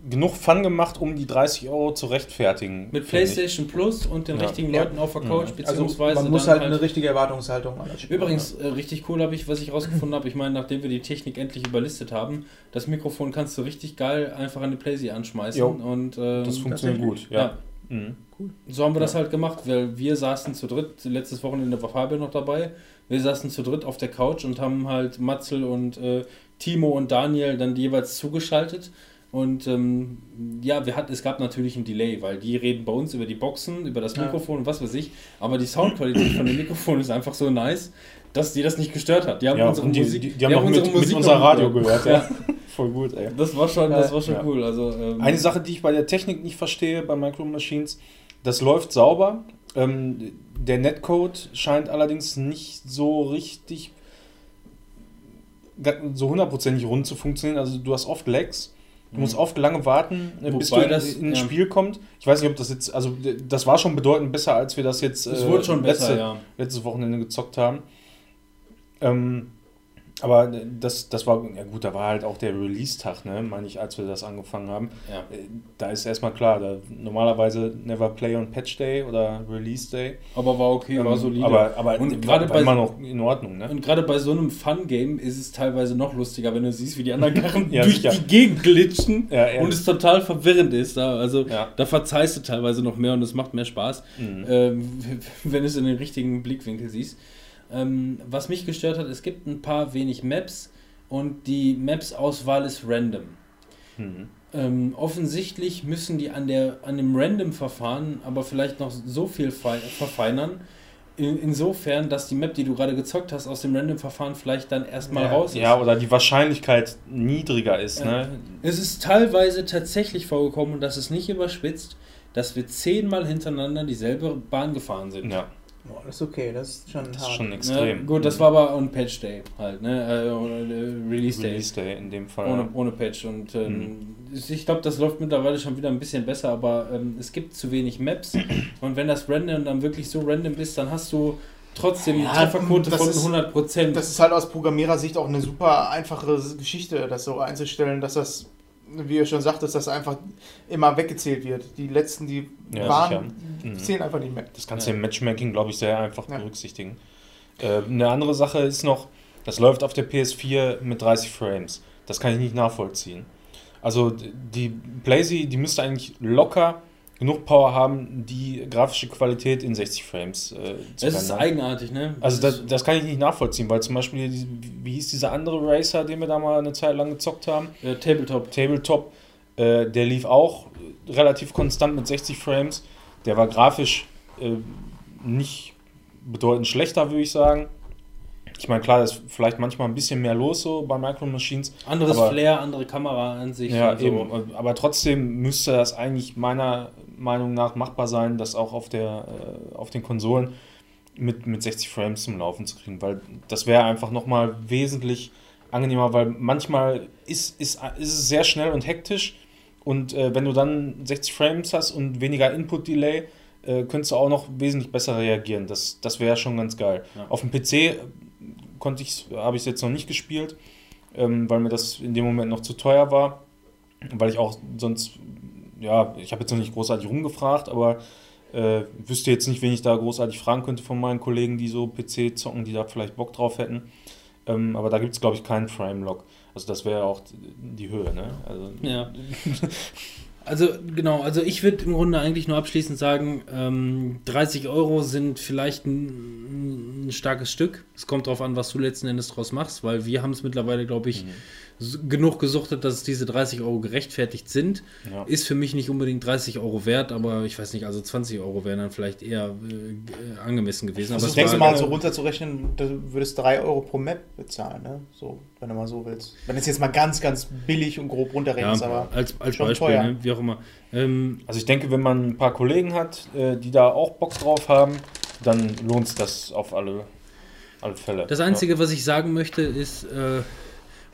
genug Fun gemacht, um die 30 Euro zu rechtfertigen. Mit ich. PlayStation Plus und den Ja. richtigen Ja. Leuten auf der Mhm. Couch, Also beziehungsweise man muss dann halt eine richtige Erwartungshaltung an das Spiel Übrigens, äh, richtig cool habe ich, was ich rausgefunden habe. Ich meine, nachdem wir die Technik endlich überlistet haben, das Mikrofon kannst du richtig geil einfach an die Playsee anschmeißen. Jo. Und ähm, Das funktioniert gut, ja. ja. Mhm. so haben wir das halt gemacht, weil wir saßen zu dritt, letztes Wochenende war Fabio noch dabei, wir saßen zu dritt auf der Couch und haben halt Matzel und äh, Timo und Daniel dann jeweils zugeschaltet. Und ähm, ja, wir hatten, es gab natürlich ein Delay, weil die reden bei uns über die Boxen, über das. Mikrofon und was weiß ich. Aber die Soundqualität von dem Mikrofon ist einfach so nice, dass die das nicht gestört hat. Die haben Ja, unsere die, Musik, die, die haben noch mit, mit Musik unser noch Radio gehört. Ja. Voll gut, ey. Das war schon, das war schon Ja. cool. Also, ähm, Eine Sache, die ich bei der Technik nicht verstehe, bei Micro Machines, das läuft sauber. Ähm, der Netcode scheint allerdings nicht so richtig so hundertprozentig rund zu funktionieren. Also du hast oft Lags. Du musst oft lange warten, äh, bis du Wobei in, das- in ein ja. Spiel kommt. Ich weiß nicht, ob das jetzt, also das war schon bedeutend besser, als wir das jetzt es äh, schon besser, letzte, ja. letztes Wochenende gezockt haben. Ähm, aber das, das war, ja gut, da war halt auch der Release-Tag, ne, meine ich, als wir das angefangen haben. ja. Äh, Da ist erstmal klar, da, normalerweise never play on Patch Day oder Release Day. Aber war okay, war Ähm, solide. Aber, aber Und war, gerade war bei- immer noch in Ordnung, ne? Und gerade bei so einem Fun-Game ist es teilweise noch lustiger, wenn du siehst, wie die anderen Karren Ja, durch sicher. die Gegend glitschen Ja, und es total verwirrend ist. Da. Also da verzeihst du teilweise noch mehr und es macht mehr Spaß, Mhm. ähm, wenn du es in den richtigen Blickwinkel siehst. Ähm, was mich gestört hat, es gibt ein paar wenig Maps und die Maps-Auswahl ist random. Mhm. Ähm, offensichtlich müssen die an, der, an dem Random-Verfahren aber vielleicht noch so viel fei- verfeinern, in, insofern, dass die Map, die du gerade gezockt hast, aus dem Random-Verfahren vielleicht dann erstmal Ja. raus ist. Ja, oder die Wahrscheinlichkeit niedriger ist, Ja. ne? Es ist teilweise tatsächlich vorgekommen, und das ist nicht überspitzt, dass wir zehnmal hintereinander dieselbe Bahn gefahren sind. Ja. Boah, das ist okay, das ist schon Das hart. ist schon Ne? extrem. Gut, das war aber on Patch Day halt, ne? Äh, äh, Release Day. Release Day in dem Fall. Ohne, ohne Patch. Und ähm, ich glaube, das läuft mittlerweile schon wieder ein bisschen besser, aber ähm, es gibt zu wenig Maps. Und wenn das random dann wirklich so random ist, dann hast du trotzdem eine Ja, Trefferquote das von ist- 100%. Das ist halt aus Programmierersicht auch eine super einfache Geschichte, das so einzustellen, dass das, wie ihr schon sagt, dass das einfach immer weggezählt wird. Die letzten, die Ja, waren, sicher. Mhm. zählen einfach nicht mehr. Das kannst du im Matchmaking, glaube ich, sehr einfach Ja. berücksichtigen. Äh, eine andere Sache ist noch, das läuft auf der PS4 mit 30 Frames. Das kann ich nicht nachvollziehen. Also die Blazy, die müsste eigentlich locker genug Power haben, die grafische Qualität in 60 Frames äh, zu Es ist eigenartig, ne? Also Das das, kann ich nicht nachvollziehen, weil zum Beispiel, wie hieß dieser andere Racer, den wir da mal eine Zeit lang gezockt haben? ist, äh, Tabletop. Tabletop, äh, der lief auch relativ konstant mit 60 Frames. Der war grafisch äh, nicht bedeutend schlechter, würde ich sagen. Ich meine, klar, da ist vielleicht manchmal ein bisschen mehr los so bei Micro Machines. Anderes Aber- Flair, andere Kameraansicht. Ja, und so. eben. Aber trotzdem müsste das eigentlich meiner Meinung nach machbar sein, das auch auf, der, äh, auf den Konsolen mit, mit 60 Frames zum Laufen zu kriegen, weil das wäre einfach nochmal wesentlich angenehmer, weil manchmal ist, ist, ist es sehr schnell und hektisch und äh, wenn du dann 60 Frames hast und weniger Input-Delay, äh, könntest du auch noch wesentlich besser reagieren. Das, das wäre schon ganz geil. Ja. Auf dem PC konnte ich, habe ich es jetzt noch nicht gespielt, ähm, weil mir das in dem Moment noch zu teuer war, weil ich auch sonst, ja, ich habe jetzt noch nicht großartig rumgefragt, aber äh, wüsste jetzt nicht, wen ich da großartig fragen könnte von meinen Kollegen, die so PC zocken, die da vielleicht Bock drauf hätten. Ähm, aber da gibt es, glaube ich, keinen Frame-Lock. Also das wäre auch die Höhe, ne? Also, Ja. Also genau, also ich würde im Grunde eigentlich nur abschließend sagen, ähm, 30 Euro sind vielleicht ein, ein starkes Stück. Es kommt darauf an, was du letzten Endes draus machst, weil wir haben es mittlerweile, glaube ich, s- genug gesuchtet, dass diese 30 Euro gerechtfertigt sind. Ja. Ist für mich nicht unbedingt 30 Euro wert, aber ich weiß nicht, also 20 Euro wären dann vielleicht eher äh, äh, angemessen gewesen. Aber Also denkst du war- mal so runterzurechnen, du würdest 3 Euro pro Map bezahlen, ne? So, wenn du mal so willst. Wenn du es jetzt mal ganz, ganz billig und grob ja, runterrechnest, aber als, als schon Beispiel, teuer. ne, wie auch immer. Ähm, Also ich denke, wenn man ein paar Kollegen hat, äh, die da auch Bock drauf haben, dann lohnt es das auf alle, alle Fälle. Das Einzige, was ich sagen möchte, ist, äh,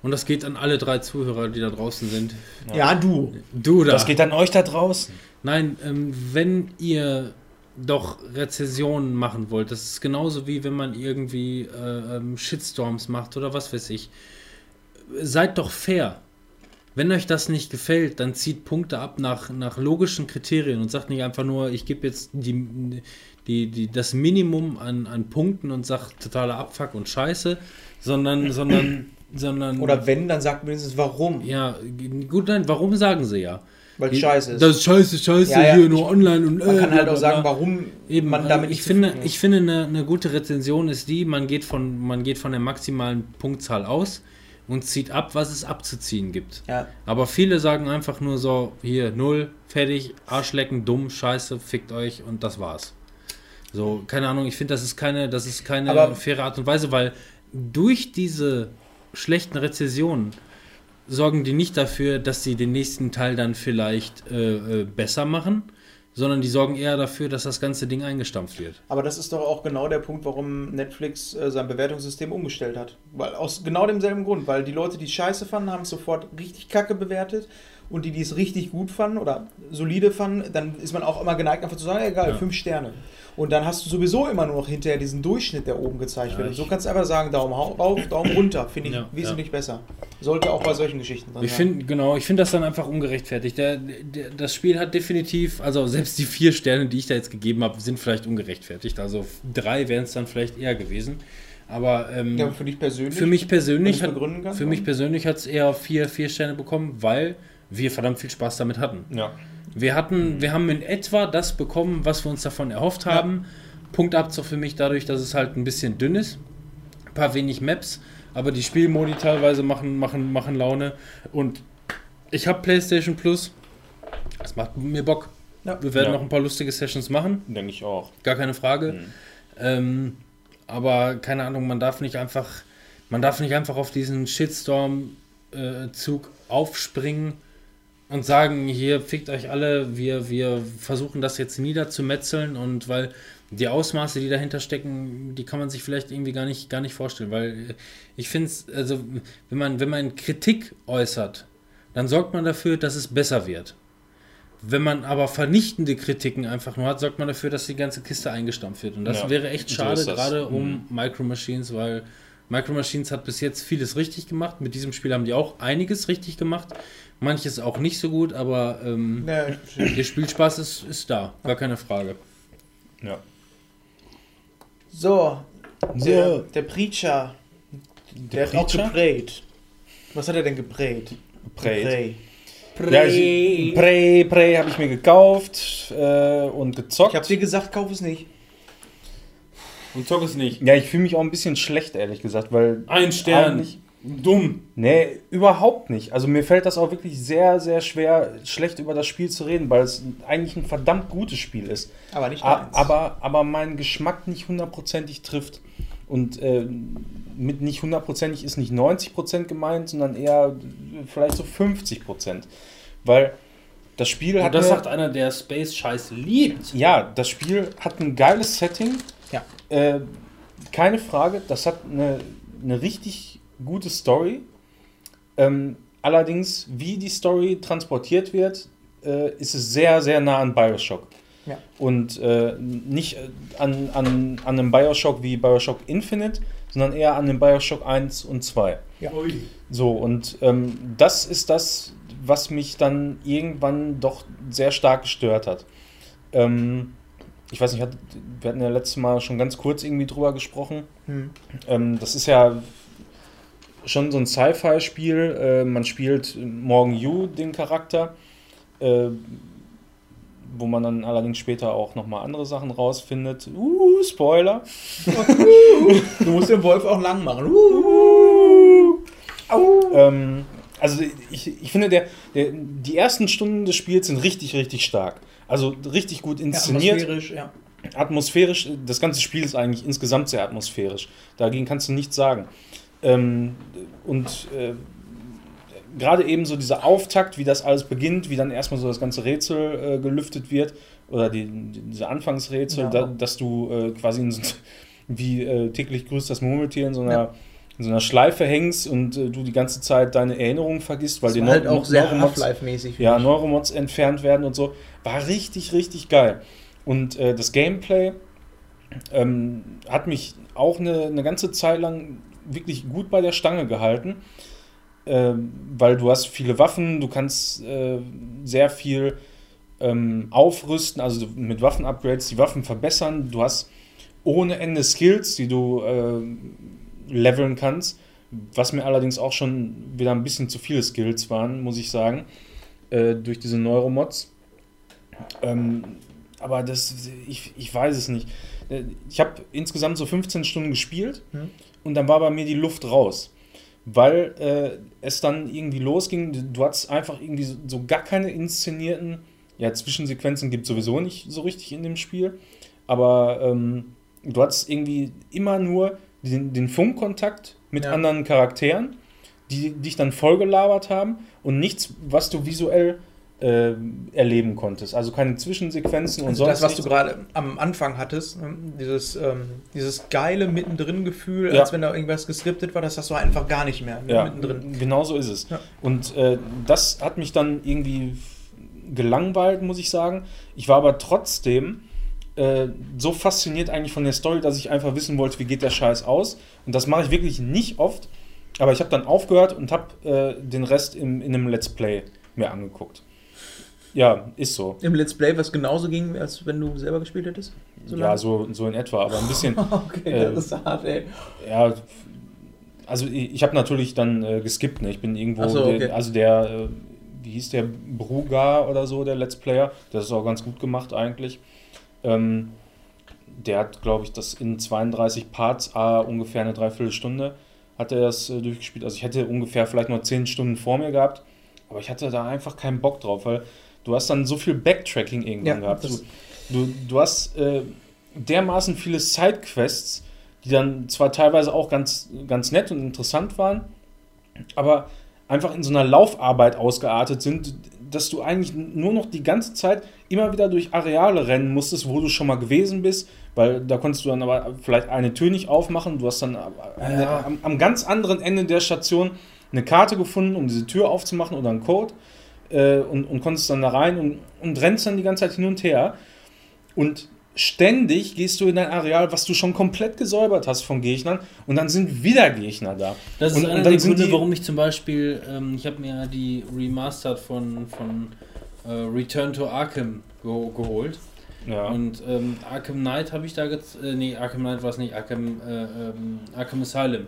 und das geht an alle drei Zuhörer, die da draußen sind. ja, du. Du da. Das geht an euch da draußen. Nein, ähm, wenn ihr doch Rezessionen machen wollt, das ist genauso wie wenn man irgendwie äh, ähm, Shitstorms macht oder was weiß ich. Seid doch fair. Wenn euch das nicht gefällt, dann zieht Punkte ab nach, nach logischen Kriterien und sagt nicht einfach nur, ich gebe jetzt die, die, die, das Minimum an, an Punkten und sagt totaler Abfuck und Scheiße, sondern, sondern, sondern. Oder wenn, dann sagt wenigstens warum. Ja, gut, nein, warum sagen sie ja? Weil es scheiße ist. Das ist scheiße, scheiße, Ja, ja, hier ich- nur online und Man äh, kann halt auch sagen, warum Eben, man also damit ich nicht finde, ist. ich finde eine, eine gute Rezension ist die, man geht von man geht von der maximalen Punktzahl aus und zieht ab, was es abzuziehen gibt. Ja. Aber viele sagen einfach nur so, hier, null, fertig, Arschlecken, dumm, scheiße, fickt euch und das war's. So, keine Ahnung, ich finde, das ist keine, das ist keine Aber- faire Art und Weise, weil durch diese schlechten Rezensionen sorgen die nicht dafür, dass sie den nächsten Teil dann vielleicht äh, äh, besser machen, sondern die sorgen eher dafür, dass das ganze Ding eingestampft wird. Aber das ist doch auch genau der Punkt, warum Netflix äh, sein Bewertungssystem umgestellt hat. Weil aus genau demselben Grund, weil die Leute, die scheiße fanden, haben es sofort richtig kacke bewertet und die, die es richtig gut fanden oder solide fanden, dann ist man auch immer geneigt, einfach zu sagen, egal, Ja. fünf Sterne. Und dann hast du sowieso immer nur noch hinterher diesen Durchschnitt, der oben gezeigt Ja, wird. Und so kannst du einfach sagen, Daumen rauf, Daumen runter, finde ich Ja, wesentlich besser. Sollte auch bei solchen Geschichten drin Ich sein. finde, genau, ich finde das dann einfach ungerechtfertigt. Der, der, das Spiel hat definitiv, also selbst die vier Sterne, die ich da jetzt gegeben habe, sind vielleicht ungerechtfertigt. Also drei wären es dann vielleicht eher gewesen. Aber ähm, Ja, für dich persönlich? für mich persönlich hat es eher vier, vier Sterne bekommen, weil wir verdammt viel Spaß damit hatten. Ja. Wir hatten, wir haben in etwa das bekommen, was wir uns davon erhofft haben. Punktabzug für mich dadurch, dass es halt ein bisschen dünn ist. Ein paar wenig Maps, aber die Spielmodi teilweise machen, machen, machen Laune. Und ich habe PlayStation Plus. Das macht mir Bock. Ja. Wir werden Ja. noch ein paar lustige Sessions machen, Denke ich auch. gar keine Frage. Mhm. Ähm, aber keine Ahnung, man darf nicht einfach, man darf nicht einfach auf diesen Shitstorm-Zug aufspringen und sagen, hier fickt euch alle, wir, wir versuchen das jetzt niederzumetzeln und weil die Ausmaße, die dahinter stecken, die kann man sich vielleicht irgendwie gar nicht, gar nicht vorstellen, weil äh, ich finde es, also wenn man, wenn man Kritik äußert, dann sorgt man dafür, dass es besser wird. Wenn man aber vernichtende Kritiken einfach nur hat, sorgt man dafür, dass die ganze Kiste eingestampft wird. Und das Ja, wäre echt so schade, das. gerade um Mhm. Micro Machines, weil Micro Machines hat bis jetzt vieles richtig gemacht. Mit diesem Spiel haben die auch einiges richtig gemacht. Manches auch nicht so gut, aber ähm, Ja, der Spielspaß ist, ist da, gar keine Frage. Ja. so, der, So. der Preacher, der, Der hat auch Preacher? geprayt. Was hat er denn geprayt? Prey. Geprayt. Ja, ich, Prey, Prey habe ich mir gekauft äh, und gezockt. Ich hab dir gesagt, kauf es nicht. Und zock es nicht. ja, ich fühle mich auch ein bisschen schlecht, ehrlich gesagt, weil. Ein Stern. Eigentlich- Dumm. Nee, überhaupt nicht. Also mir fällt das auch wirklich sehr, sehr schwer, schlecht über das Spiel zu reden, weil es eigentlich ein verdammt gutes Spiel ist. Aber nicht A- meins. aber, aber meinen Geschmack nicht hundertprozentig trifft. Und äh, mit nicht hundertprozentig ist nicht 90% gemeint, sondern eher vielleicht so 50%. Weil das Spiel hat. Und das eine- sagt einer, der Space Scheiß liebt. ja, das Spiel hat ein geiles Setting. Ja. Äh, keine Frage, das hat eine, eine richtig gute Story. Ähm, allerdings, wie die Story transportiert wird, äh, ist es sehr, sehr nah an Bioshock. Ja. Und äh, nicht äh, an, an, an einem Bioshock wie Bioshock Infinite, sondern eher an dem Bioshock 1 und 2. Ui. So, und ähm, das ist das, was mich dann irgendwann doch sehr stark gestört hat. Ähm, ich weiß nicht, wir hatten ja letztes Mal schon ganz kurz irgendwie drüber gesprochen. Hm. Ähm, das ist ja schon so ein Sci-Fi-Spiel. Äh, man spielt Morgan Yu, den Charakter, äh, wo man dann allerdings später auch nochmal andere Sachen rausfindet. Uh, Spoiler. Du musst den Wolf auch lang machen. Ähm, also ich, ich finde, der, der, die ersten Stunden des Spiels sind richtig, richtig stark. Also richtig gut inszeniert, atmosphärisch, ja. atmosphärisch. Das ganze Spiel ist eigentlich insgesamt sehr atmosphärisch. Dagegen kannst du nichts sagen. Ähm, und äh, gerade eben so dieser Auftakt, wie das alles beginnt, wie dann erstmal so das ganze Rätsel äh, gelüftet wird, oder die, die, diese Anfangsrätsel, Ja. da, dass du äh, quasi in so, wie äh, täglich grüßt das Murmeltier in so einer, Ja. in so einer Schleife hängst und äh, du die ganze Zeit deine Erinnerungen vergisst, weil Das die war halt auch sehr Neuromods- ja. Neuromods entfernt werden und so. War richtig, richtig geil. Und äh, das Gameplay ähm, hat mich auch eine, eine ganze Zeit lang wirklich gut bei der Stange gehalten. Ähm, weil du hast viele Waffen, du kannst äh, sehr viel ähm, aufrüsten, also mit Waffen-Upgrades die Waffen verbessern. Du hast ohne Ende Skills, die du äh, leveln kannst. Was mir allerdings auch schon wieder ein bisschen zu viele Skills waren, muss ich sagen, äh, durch diese Neuromods. Ähm, aber das, ich, ich weiß es nicht. Äh, Ich habe insgesamt so 15 Stunden gespielt Hm. Und dann war bei mir die Luft raus. Weil äh, es dann irgendwie losging, du hattest einfach irgendwie so, so gar keine inszenierten, ja, Zwischensequenzen gibt es sowieso nicht so richtig in dem Spiel, aber ähm, du hattest irgendwie immer nur den, den Funkkontakt mit Ja. anderen Charakteren, die dich dann vollgelabert haben und nichts, was du visuell äh, erleben konntest. Also keine Zwischensequenzen und Also sonst das, was du nichts. gerade am Anfang hattest, ne, dieses, ähm, dieses geile Mittendrin-Gefühl, Ja. als wenn da irgendwas geskriptet war, das hast du einfach gar nicht mehr ne, Ja, mittendrin. genau so ist es. Ja. Und äh, das hat mich dann irgendwie gelangweilt, muss ich sagen. Ich war aber trotzdem äh, so fasziniert eigentlich von der Story, dass ich einfach wissen wollte, wie geht der Scheiß aus. Und das mache ich wirklich nicht oft. Aber ich habe dann aufgehört und habe äh, den Rest im, in einem Let's Play mir angeguckt. Ja, ist so. Im Let's Play, was genauso ging, als wenn du selber gespielt hättest? ja, lange? so, so in etwa, aber ein bisschen. Okay, äh, das ist hart, ey. Ja, also ich, ich habe natürlich dann äh, geskippt, ne? Ich bin irgendwo, so, okay. der, also der, äh, wie hieß der, Brugar oder so, der Let's Player, das ist auch ganz gut gemacht eigentlich. Ähm, der hat, glaube ich, das in 32 Parts, ah, ungefähr eine Dreiviertelstunde, hat er das äh, durchgespielt. Also ich hätte ungefähr vielleicht nur 10 Stunden vor mir gehabt, aber ich hatte da einfach keinen Bock drauf, weil du hast dann so viel Backtracking irgendwann Ja, gehabt. Du, du, du hast äh, dermaßen viele Sidequests, die dann zwar teilweise auch ganz, ganz nett und interessant waren, aber einfach in so einer Laufarbeit ausgeartet sind, dass du eigentlich nur noch die ganze Zeit immer wieder durch Areale rennen musstest, wo du schon mal gewesen bist, weil da konntest du dann aber vielleicht eine Tür nicht aufmachen. Du hast dann eine, Ja. am, am ganz anderen Ende der Station eine Karte gefunden, um diese Tür aufzumachen oder einen Code äh, und, und konntest dann da rein und, und rennst dann die ganze Zeit hin und her. Und ständig gehst du in ein Areal, was du schon komplett gesäubert hast von Gegnern und dann sind wieder Gegner da. Das ist und, einer und der Gründe, warum ich zum Beispiel, ähm, ich habe mir die Remastered von, von äh, Return to Arkham ge geholt. Ja. Und ähm, Arkham Knight habe ich da gez äh, nee, Arkham Knight war es nicht, Arkham, äh, ähm, Arkham Asylum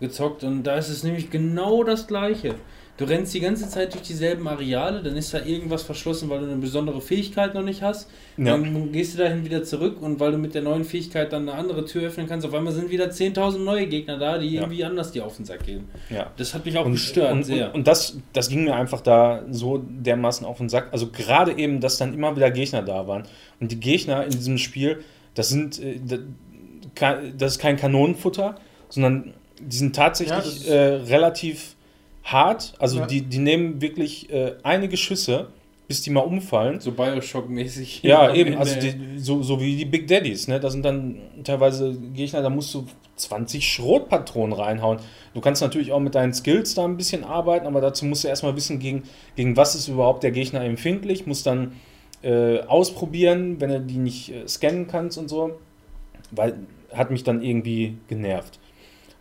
gezockt und da ist es nämlich genau das gleiche. Du rennst die ganze Zeit durch dieselben Areale, dann ist da irgendwas verschlossen, weil du eine besondere Fähigkeit noch nicht hast. Ja. Dann gehst du dahin wieder zurück und weil du mit der neuen Fähigkeit dann eine andere Tür öffnen kannst, auf einmal sind wieder 10.000 neue Gegner da, die Ja. irgendwie anders dir auf den Sack gehen. ja. Das hat mich auch und, gestört, und, sehr. Und, und das, das ging mir einfach da so dermaßen auf den Sack. Also gerade eben, dass dann immer wieder Gegner da waren. Und die Gegner in diesem Spiel, das sind, äh, das ist kein Kanonenfutter, sondern die sind Ja, tatsächlich ist- äh, relativ hart. Also Ja. die, die nehmen wirklich äh, einige Schüsse, bis die mal umfallen. so Bioshock-mäßig. Ja, eben, Ende. also die, so, so wie die Big Daddies, ne? Da sind dann teilweise Gegner, da musst du 20 Schrotpatronen reinhauen. Du kannst natürlich auch mit deinen Skills da ein bisschen arbeiten, aber dazu musst du erstmal wissen, gegen, gegen was ist überhaupt der Gegner empfindlich, musst dann äh, ausprobieren, wenn du die nicht äh, scannen kannst und so. Weil hat mich dann irgendwie genervt.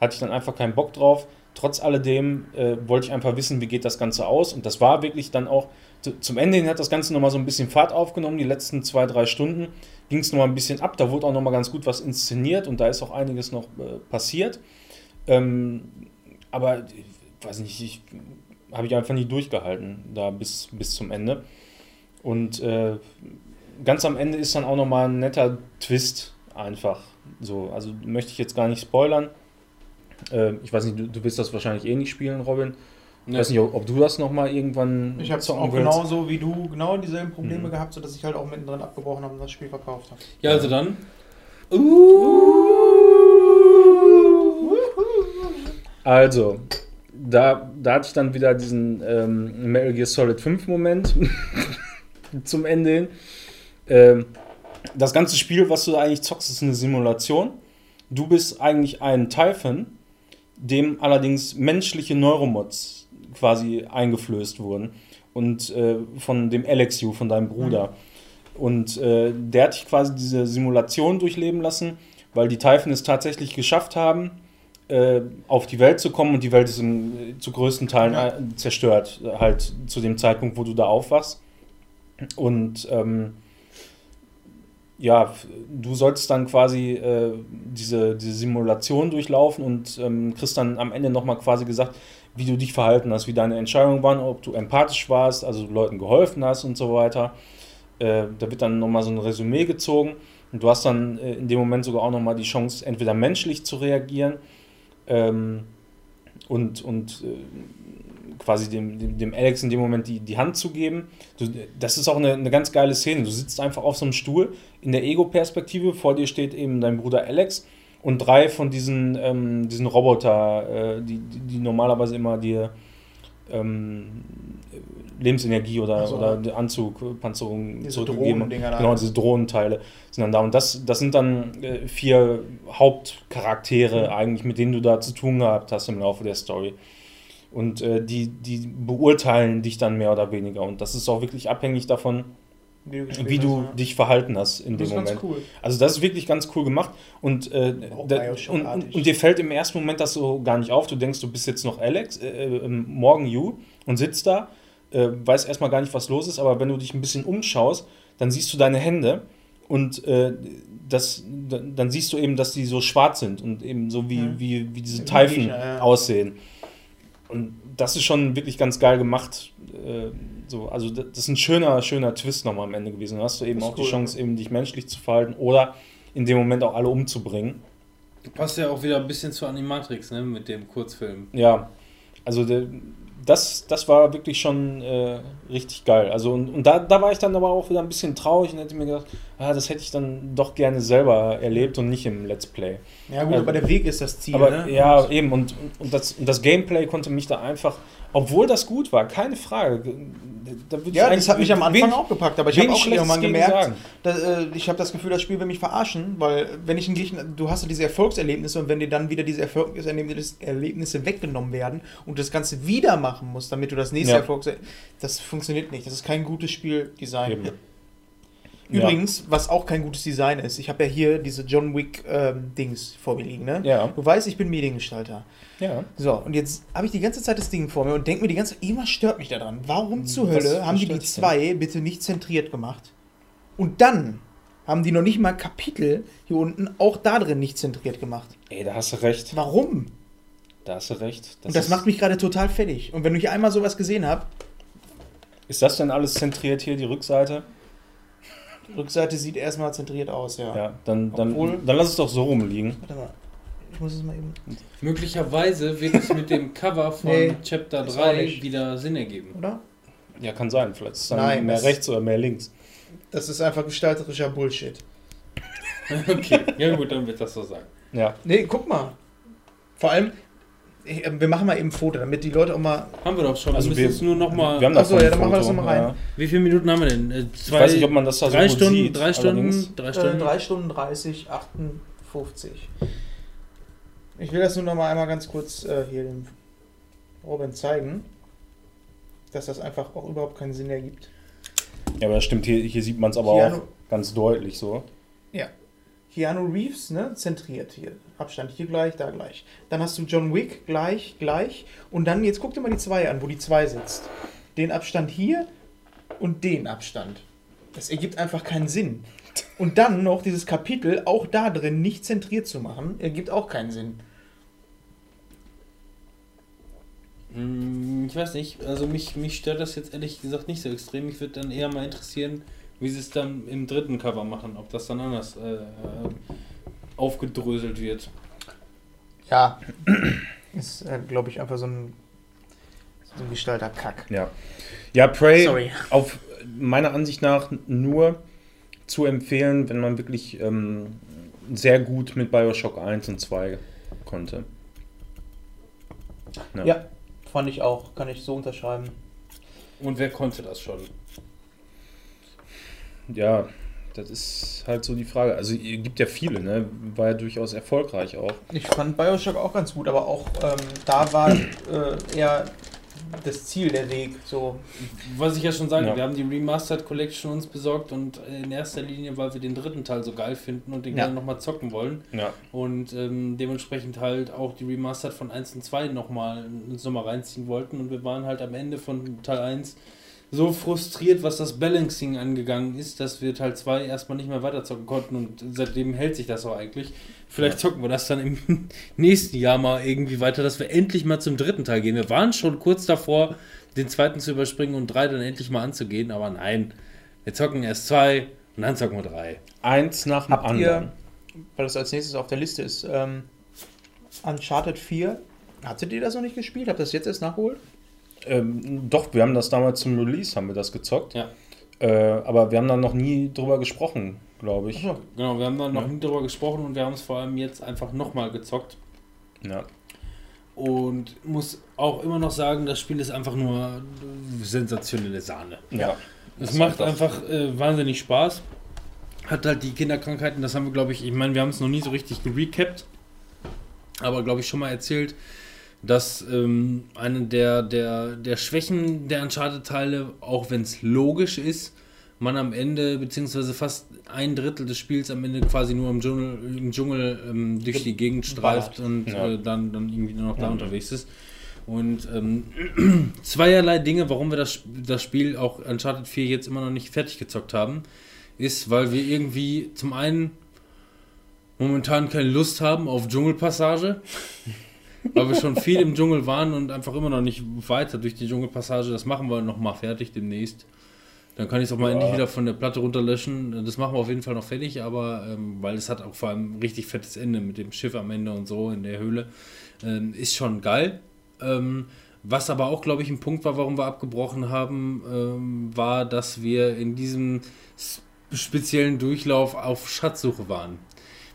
Hatte ich dann einfach keinen Bock drauf. Trotz alledem äh, wollte ich einfach wissen, wie geht das Ganze aus. Und das war wirklich dann auch, zu, zum Ende hin hat das Ganze nochmal so ein bisschen Fahrt aufgenommen. Die letzten zwei, drei Stunden ging es nochmal ein bisschen ab. Da wurde auch nochmal ganz gut was inszeniert und da ist auch einiges noch äh, passiert. Ähm, aber ich weiß nicht, ich habe ich einfach nicht durchgehalten, da bis, bis zum Ende. Und äh, ganz am Ende ist dann auch nochmal ein netter Twist einfach. So, also möchte ich jetzt gar nicht spoilern. Äh, ich weiß nicht, du, du willst das wahrscheinlich eh nicht spielen, Robin. Ich weiß nicht, ob, ob du das nochmal irgendwann Ich habe auch willst. genauso wie du genau dieselben Probleme Mhm. gehabt, sodass ich halt auch mittendrin abgebrochen habe und das Spiel verkauft habe. ja, also dann. Also, da, da hatte ich dann wieder diesen ähm, Metal Gear Solid 5 Moment zum Ende hin. Ähm, das ganze Spiel, was du da eigentlich zockst, ist eine Simulation. Du bist eigentlich ein Typhon, dem allerdings menschliche Neuromods quasi eingeflößt wurden. Und äh, von dem Alexiu, von deinem Bruder. Und äh, der hat dich quasi diese Simulation durchleben lassen, weil die Typhon es tatsächlich geschafft haben, äh, auf die Welt zu kommen und die Welt ist in, zu größten Teilen Ja. äh, zerstört, äh, halt zu dem Zeitpunkt, wo du da aufwachst. Und ähm, ja, du solltest dann quasi äh, diese, diese Simulation durchlaufen und ähm, kriegst dann am Ende nochmal quasi gesagt, wie du dich verhalten hast, wie deine Entscheidungen waren, ob du empathisch warst, also Leuten geholfen hast und so weiter. Äh, da wird dann nochmal so ein Resümee gezogen und du hast dann äh, in dem Moment sogar auch nochmal die Chance, entweder menschlich zu reagieren ähm, und, und äh, quasi dem, dem, dem Alex in dem Moment die, die Hand zu geben. Du, das ist auch eine, eine ganz geile Szene. Du sitzt einfach auf so einem Stuhl in der Ego-Perspektive, vor dir steht eben dein Bruder Alex und drei von diesen, ähm, diesen Roboter, äh, die, die, die normalerweise immer dir ähm, Lebensenergie oder, so. oder Anzug, Panzerung Diese zurückgegeben. Genau, diese Drohnenteile sind dann da. Und das, das sind dann äh, vier Hauptcharaktere eigentlich, mit denen du da zu tun gehabt hast im Laufe der Story. Und äh, die, die beurteilen dich dann mehr oder weniger. Und das ist auch wirklich abhängig davon, Wie du, wie du hast, ne? dich verhalten hast in Das dem ist ganz Moment. cool. Also das ist wirklich ganz cool gemacht und, äh, Auch da, und, und, und dir fällt im ersten Moment das so gar nicht auf. Du denkst, du bist jetzt noch Alex, äh, äh, morgen You und sitzt da, äh, weißt erstmal gar nicht, was los ist, aber wenn du dich ein bisschen umschaust, dann siehst du deine Hände und äh, das, da- dann siehst du eben, dass die so schwarz sind und eben so wie, Mhm. wie, wie diese Teifen ja. aussehen. Und das ist schon wirklich ganz geil gemacht. Äh, so, also das ist ein schöner, schöner Twist nochmal am Ende gewesen. Dann hast du eben auch die cool. Chance, eben dich menschlich zu verhalten oder in dem Moment auch alle umzubringen. Passt ja auch wieder ein bisschen zu Animatrix, ne, mit dem Kurzfilm. Ja, also der, das, das war wirklich schon äh, richtig geil. Also und, und da, da war ich dann aber auch wieder ein bisschen traurig und hätte mir gedacht, ah, das hätte ich dann doch gerne selber erlebt und nicht im Let's Play. Ja gut, Äh, aber der Weg ist das Ziel. aber ne? ja, eben, und, und, das, und das Gameplay konnte mich da einfach Obwohl das gut war, keine Frage. Da Ja, das hat mich am Anfang auch gepackt, aber ich habe auch irgendwann gemerkt, dass, äh, ich habe das Gefühl, das Spiel will mich verarschen, weil wenn ich Gegner, du hast ja diese Erfolgserlebnisse und wenn dir dann wieder diese Erfolgserlebnisse Erlebnisse weggenommen werden und das Ganze wieder machen musst, damit du das nächste Ja. Erfolgs... Das funktioniert nicht, das ist kein gutes Spieldesign. Eben. Übrigens, was auch kein gutes Design ist, ich habe ja hier diese John Wick ähm, Dings vor mir liegen, ne? Ja. Du weißt, ich bin Mediengestalter. Ja. So, und jetzt habe ich die ganze Zeit das Ding vor mir und denke mir die ganze Zeit, irgendwas stört mich daran. Warum zur Was- Hölle was haben die die dich denn? zwei bitte nicht zentriert gemacht? Und dann haben die noch nicht mal Kapitel hier unten auch da drin nicht zentriert gemacht. Ey, da hast du recht. Warum? Da hast du recht. und das macht mich gerade total fertig. Und wenn ich einmal sowas gesehen habe, Ist das denn alles zentriert hier, die Rückseite? Rückseite sieht erstmal zentriert aus, ja. Ja, dann, dann, Obwohl- dann lass es doch so rumliegen. Warte mal. Ich muss es mal eben. Möglicherweise wird es mit dem Cover von Nee, Chapter ist auch 3 nicht. wieder Sinn ergeben. Oder? Ja, kann sein. Vielleicht ist es dann Nein, mehr rechts oder mehr links. Das ist einfach gestalterischer Bullshit. Okay, ja gut, dann wird das so sein. Ja. Nee, guck mal. Vor allem, ich, äh, wir machen mal eben ein Foto, damit die Leute auch mal. Haben wir doch schon. Also wir müssen wir- jetzt nur noch mal. Wir haben Achso, ja, dann machen wir das noch mal rein. Ja. Wie viele Minuten haben wir denn? Äh, Ich zwei, weiß nicht, ob man das da so drei gut Stunden, sieht. drei Stunden, allerdings. drei Äh, Stunden. 3 Stunden 30, 58. Ich will das nur noch mal einmal ganz kurz äh, hier dem Robin zeigen, dass das einfach auch überhaupt keinen Sinn ergibt. Ja, aber das stimmt, hier, hier sieht man es aber Keanu- auch ganz deutlich so. Keanu Reeves, ne, zentriert hier. Abstand hier gleich, da gleich. Dann hast du John Wick gleich, gleich. Und dann, jetzt guck dir mal die zwei an, wo die zwei sitzt. Den Abstand hier und den Abstand. Das ergibt einfach keinen Sinn. Und dann noch dieses Kapitel auch da drin nicht zentriert zu machen, ergibt auch keinen Sinn. Hm, Ich weiß nicht, also mich, mich stört das jetzt ehrlich gesagt nicht so extrem. Mich würde dann eher mal interessieren, wie sie es dann im dritten Cover machen, ob das dann anders äh, äh, aufgedröselt wird. Ja. Ist, äh, glaube ich, einfach so ein, so ein Gestalter-Kack. Ja. Ja, Prey Sorry. auf meiner Ansicht nach nur zu empfehlen, wenn man wirklich ähm, sehr gut mit Bioshock 1 und 2 konnte. Ja. Ja, fand ich auch. Kann ich so unterschreiben. Und wer konnte das schon? Ja, das ist halt so die Frage. Also es gibt ja viele, ne? War ja durchaus erfolgreich auch. Ich fand Bioshock auch ganz gut, aber auch ähm, da war äh, eher das Ziel der Weg. So. Was ich ja schon sage, Ja. wir haben die Remastered Collection uns besorgt und in erster Linie, weil wir den dritten Teil so geil finden und den Ja. gerne nochmal zocken wollen. Ja. Und ähm, dementsprechend halt auch die Remastered von 1 und 2 nochmal ins Sommer reinziehen wollten. Und wir waren halt am Ende von Teil 1 so frustriert, was das Balancing angegangen ist, dass wir Teil 2 erstmal nicht mehr weiterzocken konnten. Und seitdem hält sich das auch eigentlich. Vielleicht zocken wir das dann im nächsten Jahr mal irgendwie weiter, dass wir endlich mal zum dritten Teil gehen. Wir waren schon kurz davor, den zweiten zu überspringen und drei dann endlich mal anzugehen. Aber nein, wir zocken erst zwei und dann zocken wir drei. Eins nach dem Habt anderen. ihr, weil das als nächstes auf der Liste ist, ähm, Uncharted 4, hattet ihr das noch nicht gespielt? Habt ihr das jetzt erst nachgeholt? Ähm, doch, wir haben das damals zum Release, haben wir das gezockt. Ja. Äh, aber wir haben dann noch nie drüber gesprochen, glaube ich. Achso. Genau, wir haben dann noch Ja. nie drüber gesprochen und wir haben es vor allem jetzt einfach nochmal gezockt. Ja. Und muss auch immer noch sagen, das Spiel ist einfach nur sensationelle Sahne. ja. Es macht einfach äh, wahnsinnig Spaß. Hat halt die Kinderkrankheiten, das haben wir, glaube ich, ich meine, wir haben es noch nie so richtig gerecapt, aber glaube ich schon mal erzählt, dass ähm, eine der, der, der Schwächen der Uncharted-Teile, auch wenn es logisch ist, man am Ende, beziehungsweise fast ein Drittel des Spiels am Ende quasi nur im Dschungel, im Dschungel ähm, durch die Gegend streift und Ja. äh, dann, dann irgendwie nur noch da Mhm. unterwegs ist. Und ähm, zweierlei Dinge, warum wir das, das Spiel auch Uncharted 4 jetzt immer noch nicht fertig gezockt haben, ist, weil wir irgendwie zum einen momentan keine Lust haben auf Dschungelpassage, weil wir schon viel im Dschungel waren und einfach immer noch nicht weiter durch die Dschungelpassage. Das machen wir noch mal fertig demnächst. Dann kann ich es auch mal Ja. endlich wieder von der Platte runterlöschen. Das machen wir auf jeden Fall noch fertig, aber ähm, weil es hat auch vor allem ein richtig fettes Ende mit dem Schiff am Ende und so in der Höhle. Ähm, ist schon geil. Ähm, was aber auch, glaube ich, ein Punkt war, warum wir abgebrochen haben, ähm, war, dass wir in diesem speziellen Durchlauf auf Schatzsuche waren.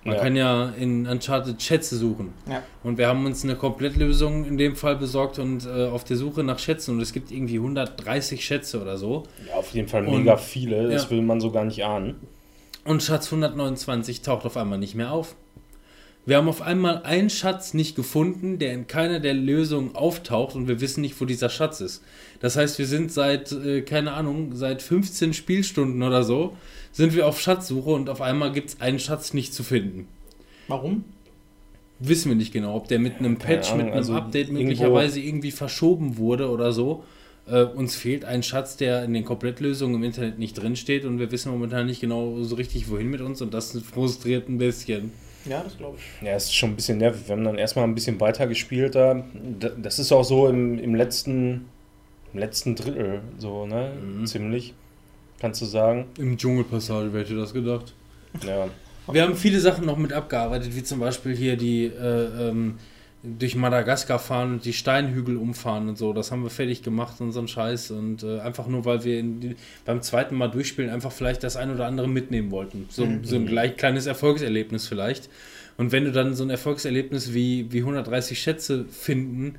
Man Ja. kann ja in Uncharted Schätze suchen. Ja. Und wir haben uns eine Komplettlösung in dem Fall besorgt und äh, auf der Suche nach Schätzen. Und es gibt irgendwie 130 Schätze oder so. Ja, auf jeden Fall Und- mega viele, das ja. will man so gar nicht ahnen. Und Schatz 129 taucht auf einmal nicht mehr auf. Wir haben auf einmal einen Schatz nicht gefunden, der in keiner der Lösungen auftaucht und wir wissen nicht, wo dieser Schatz ist. Das heißt, wir sind seit, äh, keine Ahnung, seit 15 Spielstunden oder so, sind wir auf Schatzsuche und auf einmal gibt es einen Schatz nicht zu finden. Warum? Wissen wir nicht genau, ob der mit einem Patch, Ahnung, mit einem also Update irgendwo- möglicherweise irgendwie verschoben wurde oder so. Äh, uns fehlt ein Schatz, der in den Komplettlösungen im Internet nicht drinsteht und wir wissen momentan nicht genau so richtig, wohin mit uns und das frustriert ein bisschen. Ja, das glaube ich. Ja, es ist schon ein bisschen nervig. Wir haben dann erstmal ein bisschen weiter gespielt da. Das ist auch so im, im letzten im letzten Drittel, so, ne? Mhm. Ziemlich, kannst du sagen. Im Dschungelpassage, wer hätte das gedacht? Ja. Wir haben viele Sachen noch mit abgearbeitet, wie zum Beispiel hier die äh, ähm, durch Madagaskar fahren und die Steinhügel umfahren und so. Das haben wir fertig gemacht und so ein Scheiß. Und äh, einfach nur, weil wir in die, beim zweiten Mal durchspielen einfach vielleicht das ein oder andere mitnehmen wollten. So, so ein gleich kleines Erfolgserlebnis vielleicht. Und wenn du dann so ein Erfolgserlebnis wie, wie 130 Schätze finden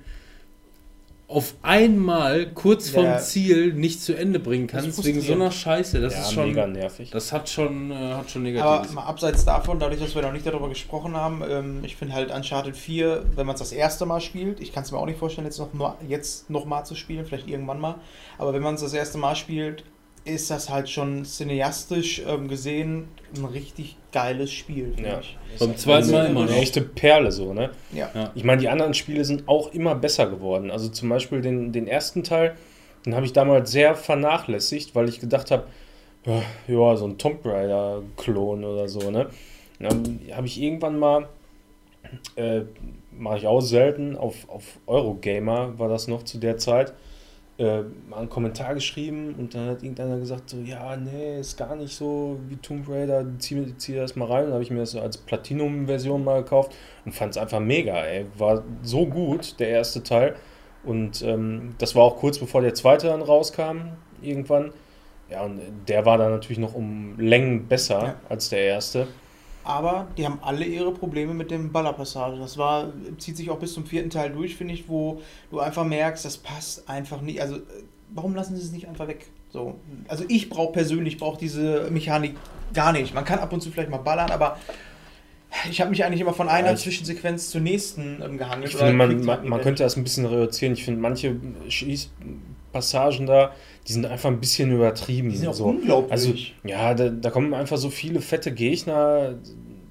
auf einmal kurz vom Ja. Ziel nicht zu Ende bringen kannst, wegen so einer Scheiße, das ja, ist schon. mega nervig. Das hat schon, äh, hat schon Aber Negatives. mal abseits davon, dadurch, dass wir noch nicht darüber gesprochen haben, ähm, ich finde halt Uncharted 4, wenn man es das erste Mal spielt, ich kann es mir auch nicht vorstellen, jetzt noch, mal, jetzt noch mal zu spielen, vielleicht irgendwann mal, aber wenn man es das erste Mal spielt, ist das halt schon cineastisch ähm, gesehen ein richtig geiles Spiel, finde Ja. ich. Beim zweiten Mal immer eine noch. echte Perle so, ne? Ja. Ja. Ich meine, die anderen Spiele sind auch immer besser geworden. Also zum Beispiel den, den ersten Teil, den habe ich damals sehr vernachlässigt, weil ich gedacht habe, ja, ja, so ein Tomb Raider-Klon oder so, ne? Dann habe ich irgendwann mal, äh, mache ich auch selten, auf, auf Eurogamer war das noch zu der Zeit, äh, mal einen Kommentar geschrieben und dann hat irgendeiner gesagt, so, ja, nee, ist gar nicht so wie Tomb Raider, zieh, zieh das mal rein. Dann habe ich mir das als Platinum-Version mal gekauft und fand es einfach mega, ey. War so gut, der erste Teil. Und ähm, das war auch kurz bevor der zweite dann rauskam, irgendwann. Ja, und der war dann natürlich noch um Längen besser Ja. als der erste. Aber die haben alle ihre Probleme mit dem Ballerpassage. Das war, zieht sich auch bis zum vierten Teil durch, finde ich, wo du einfach merkst, das passt einfach nicht. Also, warum lassen sie es nicht einfach weg? So, also ich brauche persönlich brauche diese Mechanik gar nicht. Man kann ab und zu vielleicht mal ballern, aber ich habe mich eigentlich immer von einer Ja, Zwischensequenz zur nächsten ähm, gehangelt. Ich finde, man, man, könnte das ein bisschen reduzieren. Ich finde, manche Schießpassagen da, die sind einfach ein bisschen übertrieben. Die sind auch so. unglaublich. Also, ja, da, da kommen einfach so viele fette Gegner.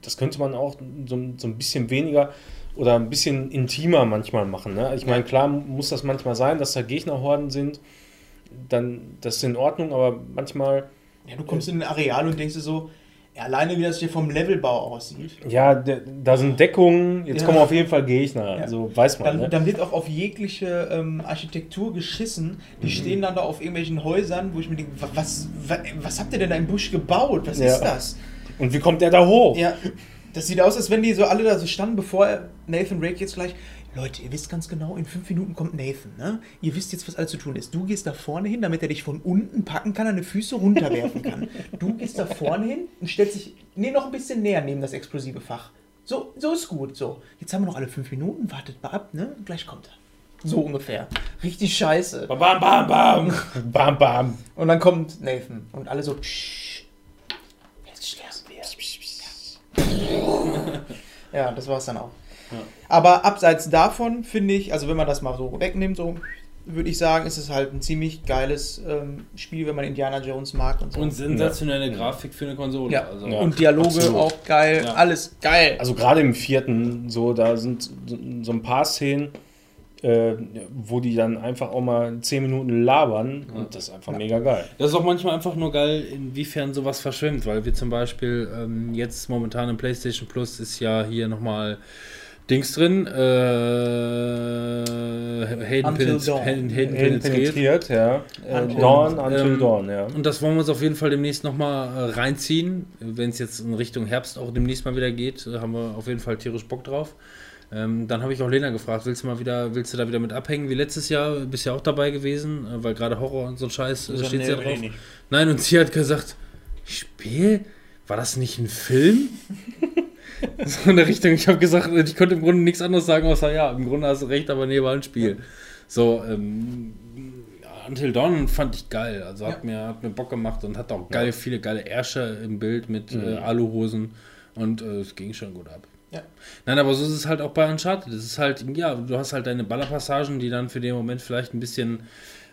Das könnte man auch so, so ein bisschen weniger oder ein bisschen intimer manchmal machen. Ne? Ich meine, klar muss das manchmal sein, dass da Gegnerhorden sind. Dann, das ist in Ordnung, aber manchmal, ja, du kommst in ein Areal und denkst dir so, alleine wie das hier vom Levelbau aussieht. ja, da sind Deckungen, jetzt Ja. kommen auf jeden Fall Gegner. Ja. So weiß man. Dann, ne? dann wird auch auf jegliche ähm, Architektur geschissen. Die Mhm. stehen dann da auf irgendwelchen Häusern, wo ich mir denke, wa- was, was, was habt ihr denn da im Busch gebaut? Was Ja. ist das? Und wie kommt der da hoch? Ja, das sieht aus, als wenn die so alle da so standen, bevor Nathan Drake jetzt gleich. Leute, ihr wisst ganz genau, in fünf Minuten kommt Nathan, ne? Ihr wisst jetzt, was alles zu tun ist. Du gehst da vorne hin, damit er dich von unten packen kann, deine Füße runterwerfen kann. Du gehst da vorne hin und stellst dich, nee, noch ein bisschen näher neben das explosive Fach. So, so ist gut, so. Jetzt haben wir noch alle fünf Minuten, wartet mal ab, ne? Gleich kommt er. So ungefähr. Richtig scheiße. Bam, bam, bam. bam, bam. Und dann kommt Nathan und alle so, Psch, jetzt sterben wir. Ja, das war's dann auch. Aber abseits davon finde ich, also wenn man das mal so wegnimmt, so würde ich sagen, ist es halt ein ziemlich geiles ähm, Spiel, wenn man Indiana Jones mag und so. Und sensationelle Grafik für eine Konsole. ja. Also. Ja. und Dialoge absolut. auch geil, Ja. alles geil. Also gerade im vierten, so, da sind so, ein paar Szenen, äh, wo die dann einfach auch mal zehn Minuten labern und das ist einfach mega geil. Das ist auch manchmal einfach nur geil, inwiefern sowas verschwimmt, weil wir zum Beispiel ähm, jetzt momentan im PlayStation Plus ist ja hier nochmal Dings drin, äh, Hayden, penetriert. ja. Äh, Until Dawn, Dawn. Until Ähm, Dawn, ja. Und das wollen wir uns auf jeden Fall demnächst nochmal äh, reinziehen. Wenn es jetzt in Richtung Herbst auch demnächst mal wieder geht, äh, haben wir auf jeden Fall tierisch Bock drauf. Ähm, dann habe ich auch Lena gefragt, willst du mal wieder, willst du da wieder mit abhängen wie letztes Jahr? Bist ja auch dabei gewesen, äh, weil gerade Horror und so ein Scheiß äh, So, steht nee, ja drauf. Nein, und sie hat gesagt, Spiel? War das nicht ein Film? So in der Richtung, ich habe gesagt, ich konnte im Grunde nichts anderes sagen, außer ja, im Grunde hast du recht, aber nee, war ein Spiel. So, ähm, Until Dawn fand ich geil. Also hat, mir, hat mir Bock gemacht und hat auch geil, viele geile Ärsche im Bild mit äh, Aluhosen und äh, es ging schon gut ab. Ja. Nein, aber so ist es halt auch bei Uncharted. Es ist halt, ja, du hast halt deine Ballerpassagen, die dann für den Moment vielleicht ein bisschen,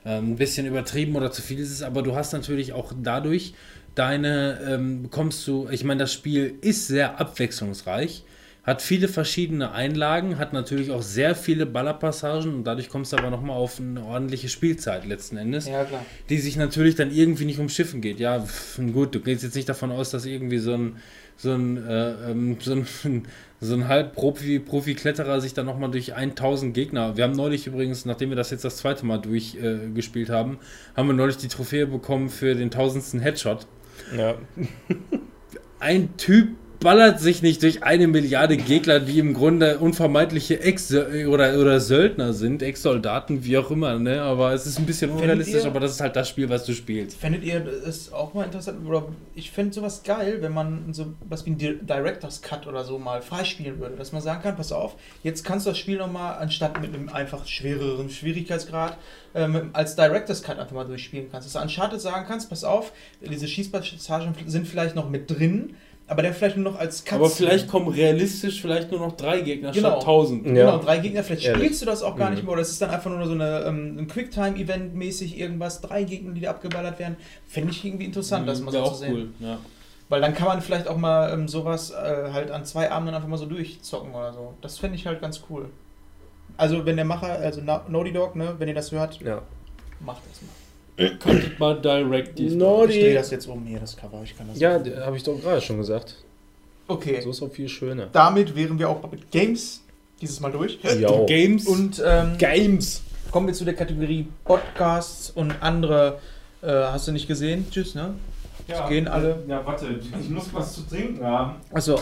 ähm, ein bisschen übertrieben oder zu viel ist, aber du hast natürlich auch dadurch deine, ähm, bekommst du, ich meine, das Spiel ist sehr abwechslungsreich, hat viele verschiedene Einlagen, hat natürlich auch sehr viele Ballerpassagen und dadurch kommst du aber nochmal auf eine ordentliche Spielzeit letzten Endes Ja, klar. die sich natürlich dann irgendwie nicht um Schiffen geht. Ja, pf, gut, du gehst jetzt nicht davon aus, dass irgendwie so ein so ein, äh, ähm, so ein, so ein Halb-Profi- Profi-Kletterer sich dann nochmal durch 1000 Gegner. Wir haben neulich übrigens, nachdem wir das jetzt das zweite Mal durchgespielt äh, haben, haben wir neulich die Trophäe bekommen für den tausendsten Headshot. Ja. Ein Typ ballert sich nicht durch eine Milliarde Gegner, die im Grunde unvermeidliche Ex- oder, oder Söldner sind, Ex-Soldaten, wie auch immer, ne? Aber es ist ein bisschen unrealistisch, ihr- aber das ist halt das Spiel, was du spielst. Fändet ihr es auch mal interessant? Oder ich fände sowas geil, wenn man so was wie ein Di- Director's Cut oder so mal freispielen würde. Dass man sagen kann, pass auf, jetzt kannst du das Spiel nochmal, anstatt mit einem einfach schwereren Schwierigkeitsgrad, ähm, als Director's Cut einfach mal durchspielen kannst. Dass du Uncharted sagen kannst, pass auf, diese Schießpassagen sind vielleicht noch mit drin, aber der vielleicht nur noch als Cut. Aber vielleicht kommen realistisch vielleicht nur noch drei Gegner Genau. statt 1000. Ja. Genau, drei Gegner, vielleicht Ehrlich. spielst du das auch gar Mhm. nicht mehr, oder es ist dann einfach nur so eine, ähm, ein Quicktime-Event mäßig irgendwas, drei Gegner, die da abgeballert werden. Fände ich irgendwie interessant, das mal so Wäre zu auch sehen. cool. Ja. Weil dann kann man vielleicht auch mal ähm, sowas äh, halt an zwei Abenden einfach mal so durchzocken oder so. Das fände ich halt ganz cool. Also wenn der Macher, also Na- Naughty Dog, ne, wenn ihr das hört, ja. macht das mal. Könntet mal direct Ich drehe das jetzt um hier, das Cover. Ich kann das Ja, habe ich doch gerade schon gesagt. Okay. So ist auch viel schöner. Damit wären wir auch mit Games dieses Mal durch. Ja. Games Und ähm, Games. kommen wir zu der Kategorie Podcasts und andere. Äh, hast du nicht gesehen? Tschüss, ne? Ja, gehen alle. Ja, warte, ich muss was zu trinken haben. Achso.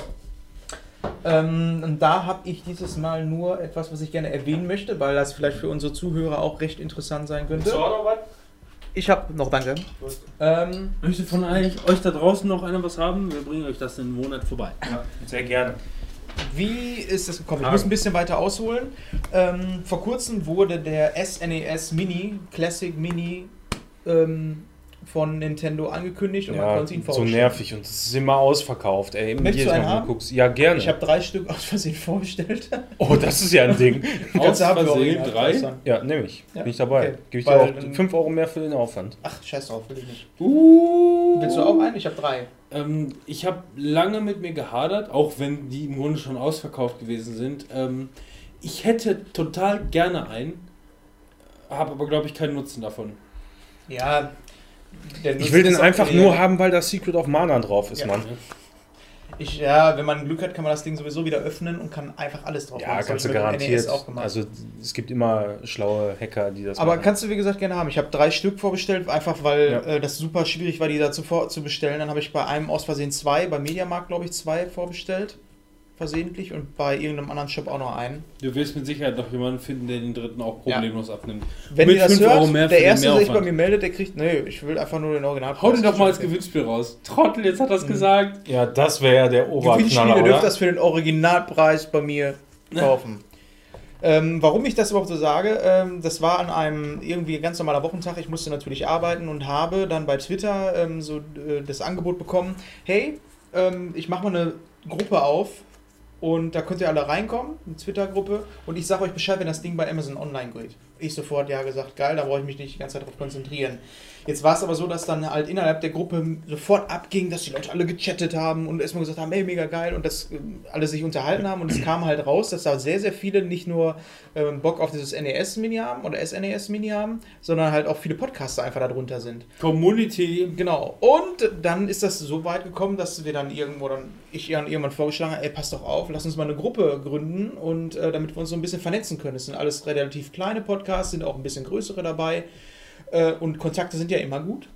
Ähm, und da habe ich dieses Mal nur etwas, was ich gerne erwähnen möchte, weil das vielleicht für unsere Zuhörer auch recht interessant sein könnte. Noch was? Ich habe noch, danke. Ähm, Möchte von euch, euch da draußen noch einer was haben? Wir bringen euch das in einem Monat vorbei. Ja, sehr gerne. wie ist das gekommen? Ich muss ein bisschen weiter ausholen. Ähm, vor kurzem wurde der SNES Mini, Classic Mini, ähm, von Nintendo angekündigt und man Ja, konnte ihn so vorstellen. nervig und es ist immer ausverkauft, ey. Möchtest Jedes du einen haben? guckst. Ja, gerne. Ich habe drei Stück aus Versehen vorbestellt. oh, das ist ja ein Ding. Für Versehen drei? Ja, nehme ich. Ja? Bin ich dabei. Okay. Gebe ich Weil dir auch 5 Euro mehr für den Aufwand. Ach, scheiß drauf, will ich nicht. Uh. Willst du auch einen? Ich habe drei. Ähm, ich habe lange mit mir gehadert, auch wenn die im Grunde schon ausverkauft gewesen sind. Ähm, ich hätte total gerne einen, habe aber glaube ich keinen Nutzen davon. Ja. Ich will den einfach nur haben, weil da Secret of Mana drauf ist, Ja. Mann. Ich, ja, wenn man Glück hat, kann man das Ding sowieso wieder öffnen und kann einfach alles drauf Ja, machen. Das kannst du garantiert. Gemacht. Also es gibt immer schlaue Hacker, die das aber machen. kannst du, wie gesagt, gerne haben. Ich habe drei Stück vorbestellt, einfach weil Ja. äh, das super schwierig war, die da zuvor zu bestellen. Dann habe ich bei einem aus Versehen zwei, bei Mediamarkt, glaube ich, zwei vorbestellt. Versehentlich. Und bei irgendeinem anderen Shop auch noch einen. Du wirst mit Sicherheit noch jemanden finden, der den dritten auch problemlos abnimmt. Wenn Mit ihr das fünf hört, Euro mehr für der erste, der sich bei mir meldet, der kriegt. Nee, ich will einfach nur den Original. Hau den doch mal als Gewinnspiel raus. Trottel, jetzt hat er es gesagt. ja, das wäre ja der Oberknaller, dürft oder? das für den Originalpreis bei mir kaufen. Ähm, warum ich das überhaupt so sage, ähm, das war an einem irgendwie ganz normaler Wochentag. Ich musste natürlich arbeiten und habe dann bei Twitter ähm, so äh, das Angebot bekommen: Hey, ähm, ich mache mal eine Gruppe auf und da könnt ihr alle reinkommen, eine Twitter-Gruppe, und ich sage euch Bescheid, wenn das Ding bei Amazon online geht. Ich sofort ja gesagt, geil, da brauche ich mich nicht die ganze Zeit darauf konzentrieren. Jetzt war es aber so, dass dann halt innerhalb der Gruppe sofort abging, dass die Leute alle gechattet haben und erstmal gesagt haben, ey, mega geil und dass ähm, alle sich unterhalten haben und es kam halt raus, dass da sehr, sehr viele nicht nur ähm, Bock auf dieses NES-Mini haben oder SNES-Mini haben, sondern halt auch viele Podcaster einfach darunter sind. Community. Genau. Und dann ist das so weit gekommen, dass wir dann irgendwo dann, ich dann irgendwann vorgeschlagen habe, ey, pass doch auf, lass uns mal eine Gruppe gründen und äh, damit wir uns so ein bisschen vernetzen können. Es sind alles relativ kleine Podcasts, sind auch ein bisschen größere dabei. Äh, und Kontakte sind ja immer gut.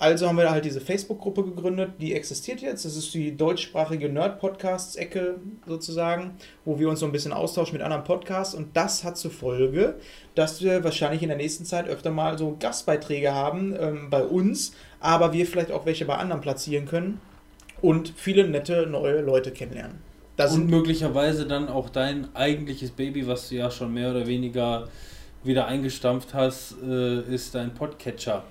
Also haben wir halt diese Facebook-Gruppe gegründet, die existiert jetzt. Das ist die deutschsprachige Nerd-Podcasts-Ecke sozusagen, wo wir uns so ein bisschen austauschen mit anderen Podcasts. Und das hat zur Folge, dass wir wahrscheinlich in der nächsten Zeit öfter mal so Gastbeiträge haben ähm, bei uns, aber wir vielleicht auch welche bei anderen platzieren können und viele nette neue Leute kennenlernen. Das Und möglicherweise dann auch dein eigentliches Baby, was du ja schon mehr oder weniger wieder eingestampft hast, äh, ist dein Podcatcher.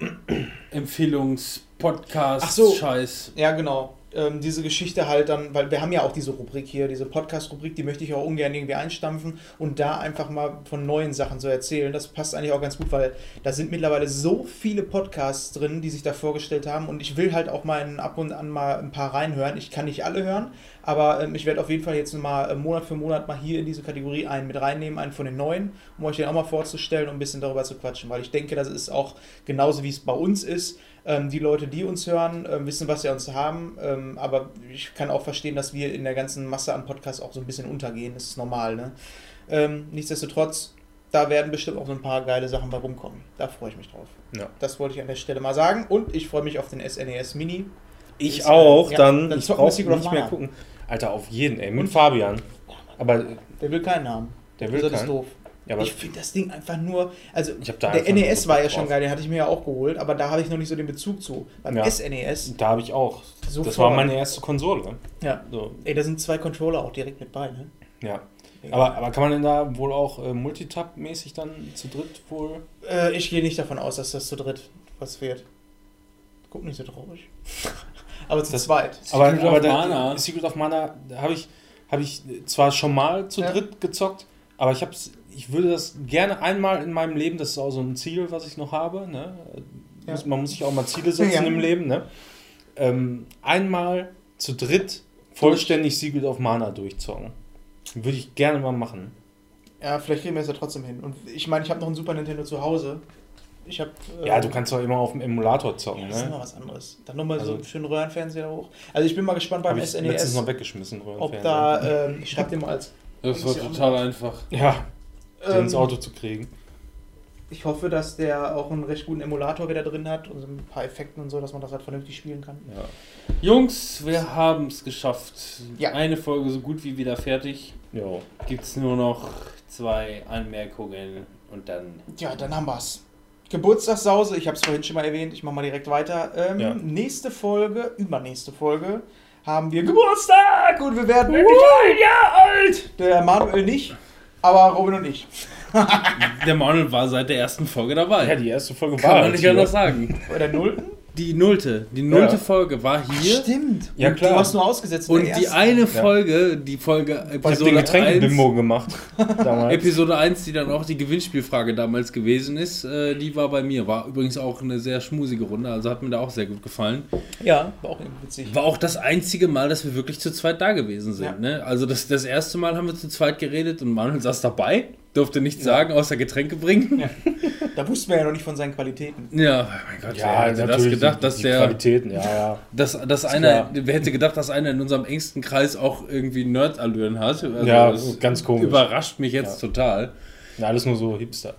Empfehlungs-Podcast, Ach so. Scheiß. Ja, genau. Ähm, diese Geschichte halt dann, weil wir haben ja auch diese Rubrik hier, diese Podcast-Rubrik, die möchte ich auch ungern irgendwie einstampfen und da einfach mal von neuen Sachen zu erzählen. Das passt eigentlich auch ganz gut, weil da sind mittlerweile so viele Podcasts drin, die sich da vorgestellt haben und ich will halt auch mal in, ab und an mal ein paar reinhören. Ich kann nicht alle hören, aber ähm, ich werde auf jeden Fall jetzt mal äh, Monat für Monat mal hier in diese Kategorie einen mit reinnehmen, einen von den neuen, um euch den auch mal vorzustellen und ein bisschen darüber zu quatschen, weil ich denke, das ist auch genauso wie es bei uns ist. Ähm, die Leute, die uns hören, ähm, wissen, was sie uns haben. Ähm, aber ich kann auch verstehen, dass wir in der ganzen Masse an Podcasts auch so ein bisschen untergehen. Das ist normal. Ne? Ähm, nichtsdestotrotz, da werden bestimmt auch so ein paar geile Sachen bei rumkommen. Da freue ich mich drauf. Ja. Das wollte ich an der Stelle mal sagen. Und ich freue mich auf den SNES Mini. Ich Ist, auch, ja, dann, dann ich brauche nicht mehr gucken. Alter, auf jeden, ey, mit Fabian. Aber Der will keinen haben. der will das ist keinen. doof. Ja, aber ich finde das Ding einfach nur. Also, Ich hab da der NES war ja schon geil, den hatte ich mir ja auch geholt, aber da habe ich noch nicht so den Bezug zu. Beim Ja. SNES, da habe ich auch. Das Sofort. war meine erste Konsole. ja. So, Ey, da sind zwei Controller auch direkt mit bei, ne? ja. Aber, aber kann man denn da wohl auch äh, Multitap-mäßig dann zu dritt wohl? Äh, ich gehe nicht davon aus, dass das zu dritt was wird. Guck nicht so traurig. aber zu Das- zweit. Aber, Secret aber of Mana. Secret of Mana habe ich, hab ich zwar schon mal zu Ja. dritt gezockt, aber ich, hab's, ich würde das gerne einmal in meinem Leben, das ist auch so ein Ziel, was ich noch habe. Ne? Ja. Man muss sich auch mal Ziele setzen Ja. im Leben. Ne? Ähm, einmal zu dritt vollständig Secret of Mana durchzocken. Würde ich gerne mal machen. Ja, vielleicht kriegen wir es ja trotzdem hin. Und ich meine, ich habe noch ein Super Nintendo zu Hause. Ich habe. Äh, Ja, du kannst doch immer auf dem Emulator zocken. Ja, das ist noch Ne? was anderes. Dann nochmal so Also- einen schönen Röhrenfernseher hoch. Also ich bin mal gespannt beim Habe ich letztens SNES, noch weggeschmissen. ob Röhrenfernseher. da, ähm, ich schreibe dir mal als, Das war total einfach. Ja, den ähm, ins Auto zu kriegen. ich hoffe, dass der auch einen recht guten Emulator wieder drin hat und so ein paar Effekten und so, dass man das halt vernünftig spielen kann. Ja. Jungs, wir haben es geschafft. Ja. Eine Folge so gut wie wieder fertig. Jo. Gibt es nur noch zwei Anmerkungen und dann. Ja, dann haben wir's. Geburtstagssause, ich habe es vorhin schon mal erwähnt, ich mache mal direkt weiter. Ähm, Ja. Nächste Folge, übernächste Folge, haben wir Geburtstag und wir werden endlich ein Jahr alt. Der Manuel nicht, aber Robin und ich. Der Manuel war seit der ersten Folge dabei. Ja, die erste Folge Kann war man halt nicht anders sagen. Bei der Nullten? Die nullte. Die nullte Ja. Folge war hier. Stimmt. Ja, klar. Du hast nur ausgesetzt. Und die eine Folge, die Folge Ich hab den Episode 1, Getränkebimbo gemacht. Damals. Episode 1, die dann auch die Gewinnspielfrage damals gewesen ist, äh, die war bei mir. War übrigens auch eine sehr schmusige Runde, also hat mir da auch sehr gut gefallen. Ja, war auch irgendwie witzig. War auch das einzige Mal, dass wir wirklich zu zweit da gewesen sind. Ja. Ne? Also das, das erste Mal haben wir zu zweit geredet und Manuel saß dabei, durfte nichts sagen, außer Getränke bringen. Da wussten wir ja noch nicht von seinen Qualitäten. Ja, mein Gott, wer ja, hätte das gedacht, die, dass die der, Qualitäten, ja, ja. dass, dass einer, wer hätte gedacht, dass einer in unserem engsten Kreis auch irgendwie Nerd-Allüren hat? Also ja, das ganz komisch. Überrascht mich jetzt total. Ja, alles nur so Hipster.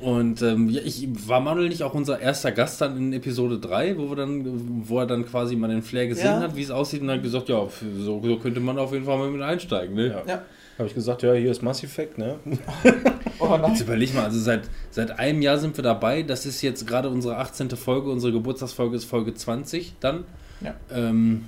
Und ähm, ja, ich war Manuel nicht auch unser erster Gast dann in Episode 3, wo wir dann, wo er dann quasi mal den Flair gesehen Ja. hat, wie es aussieht, und hat gesagt, ja, so, so könnte man auf jeden Fall mal mit einsteigen. Ne? Ja. Ja. Habe ich gesagt, ja, hier ist Mass Effect, ne? Oh nein. Jetzt überleg mal, also seit, seit einem Jahr sind wir dabei. Das ist jetzt gerade unsere 18. Folge. Unsere Geburtstagsfolge ist Folge 20 dann. Ja. Ähm,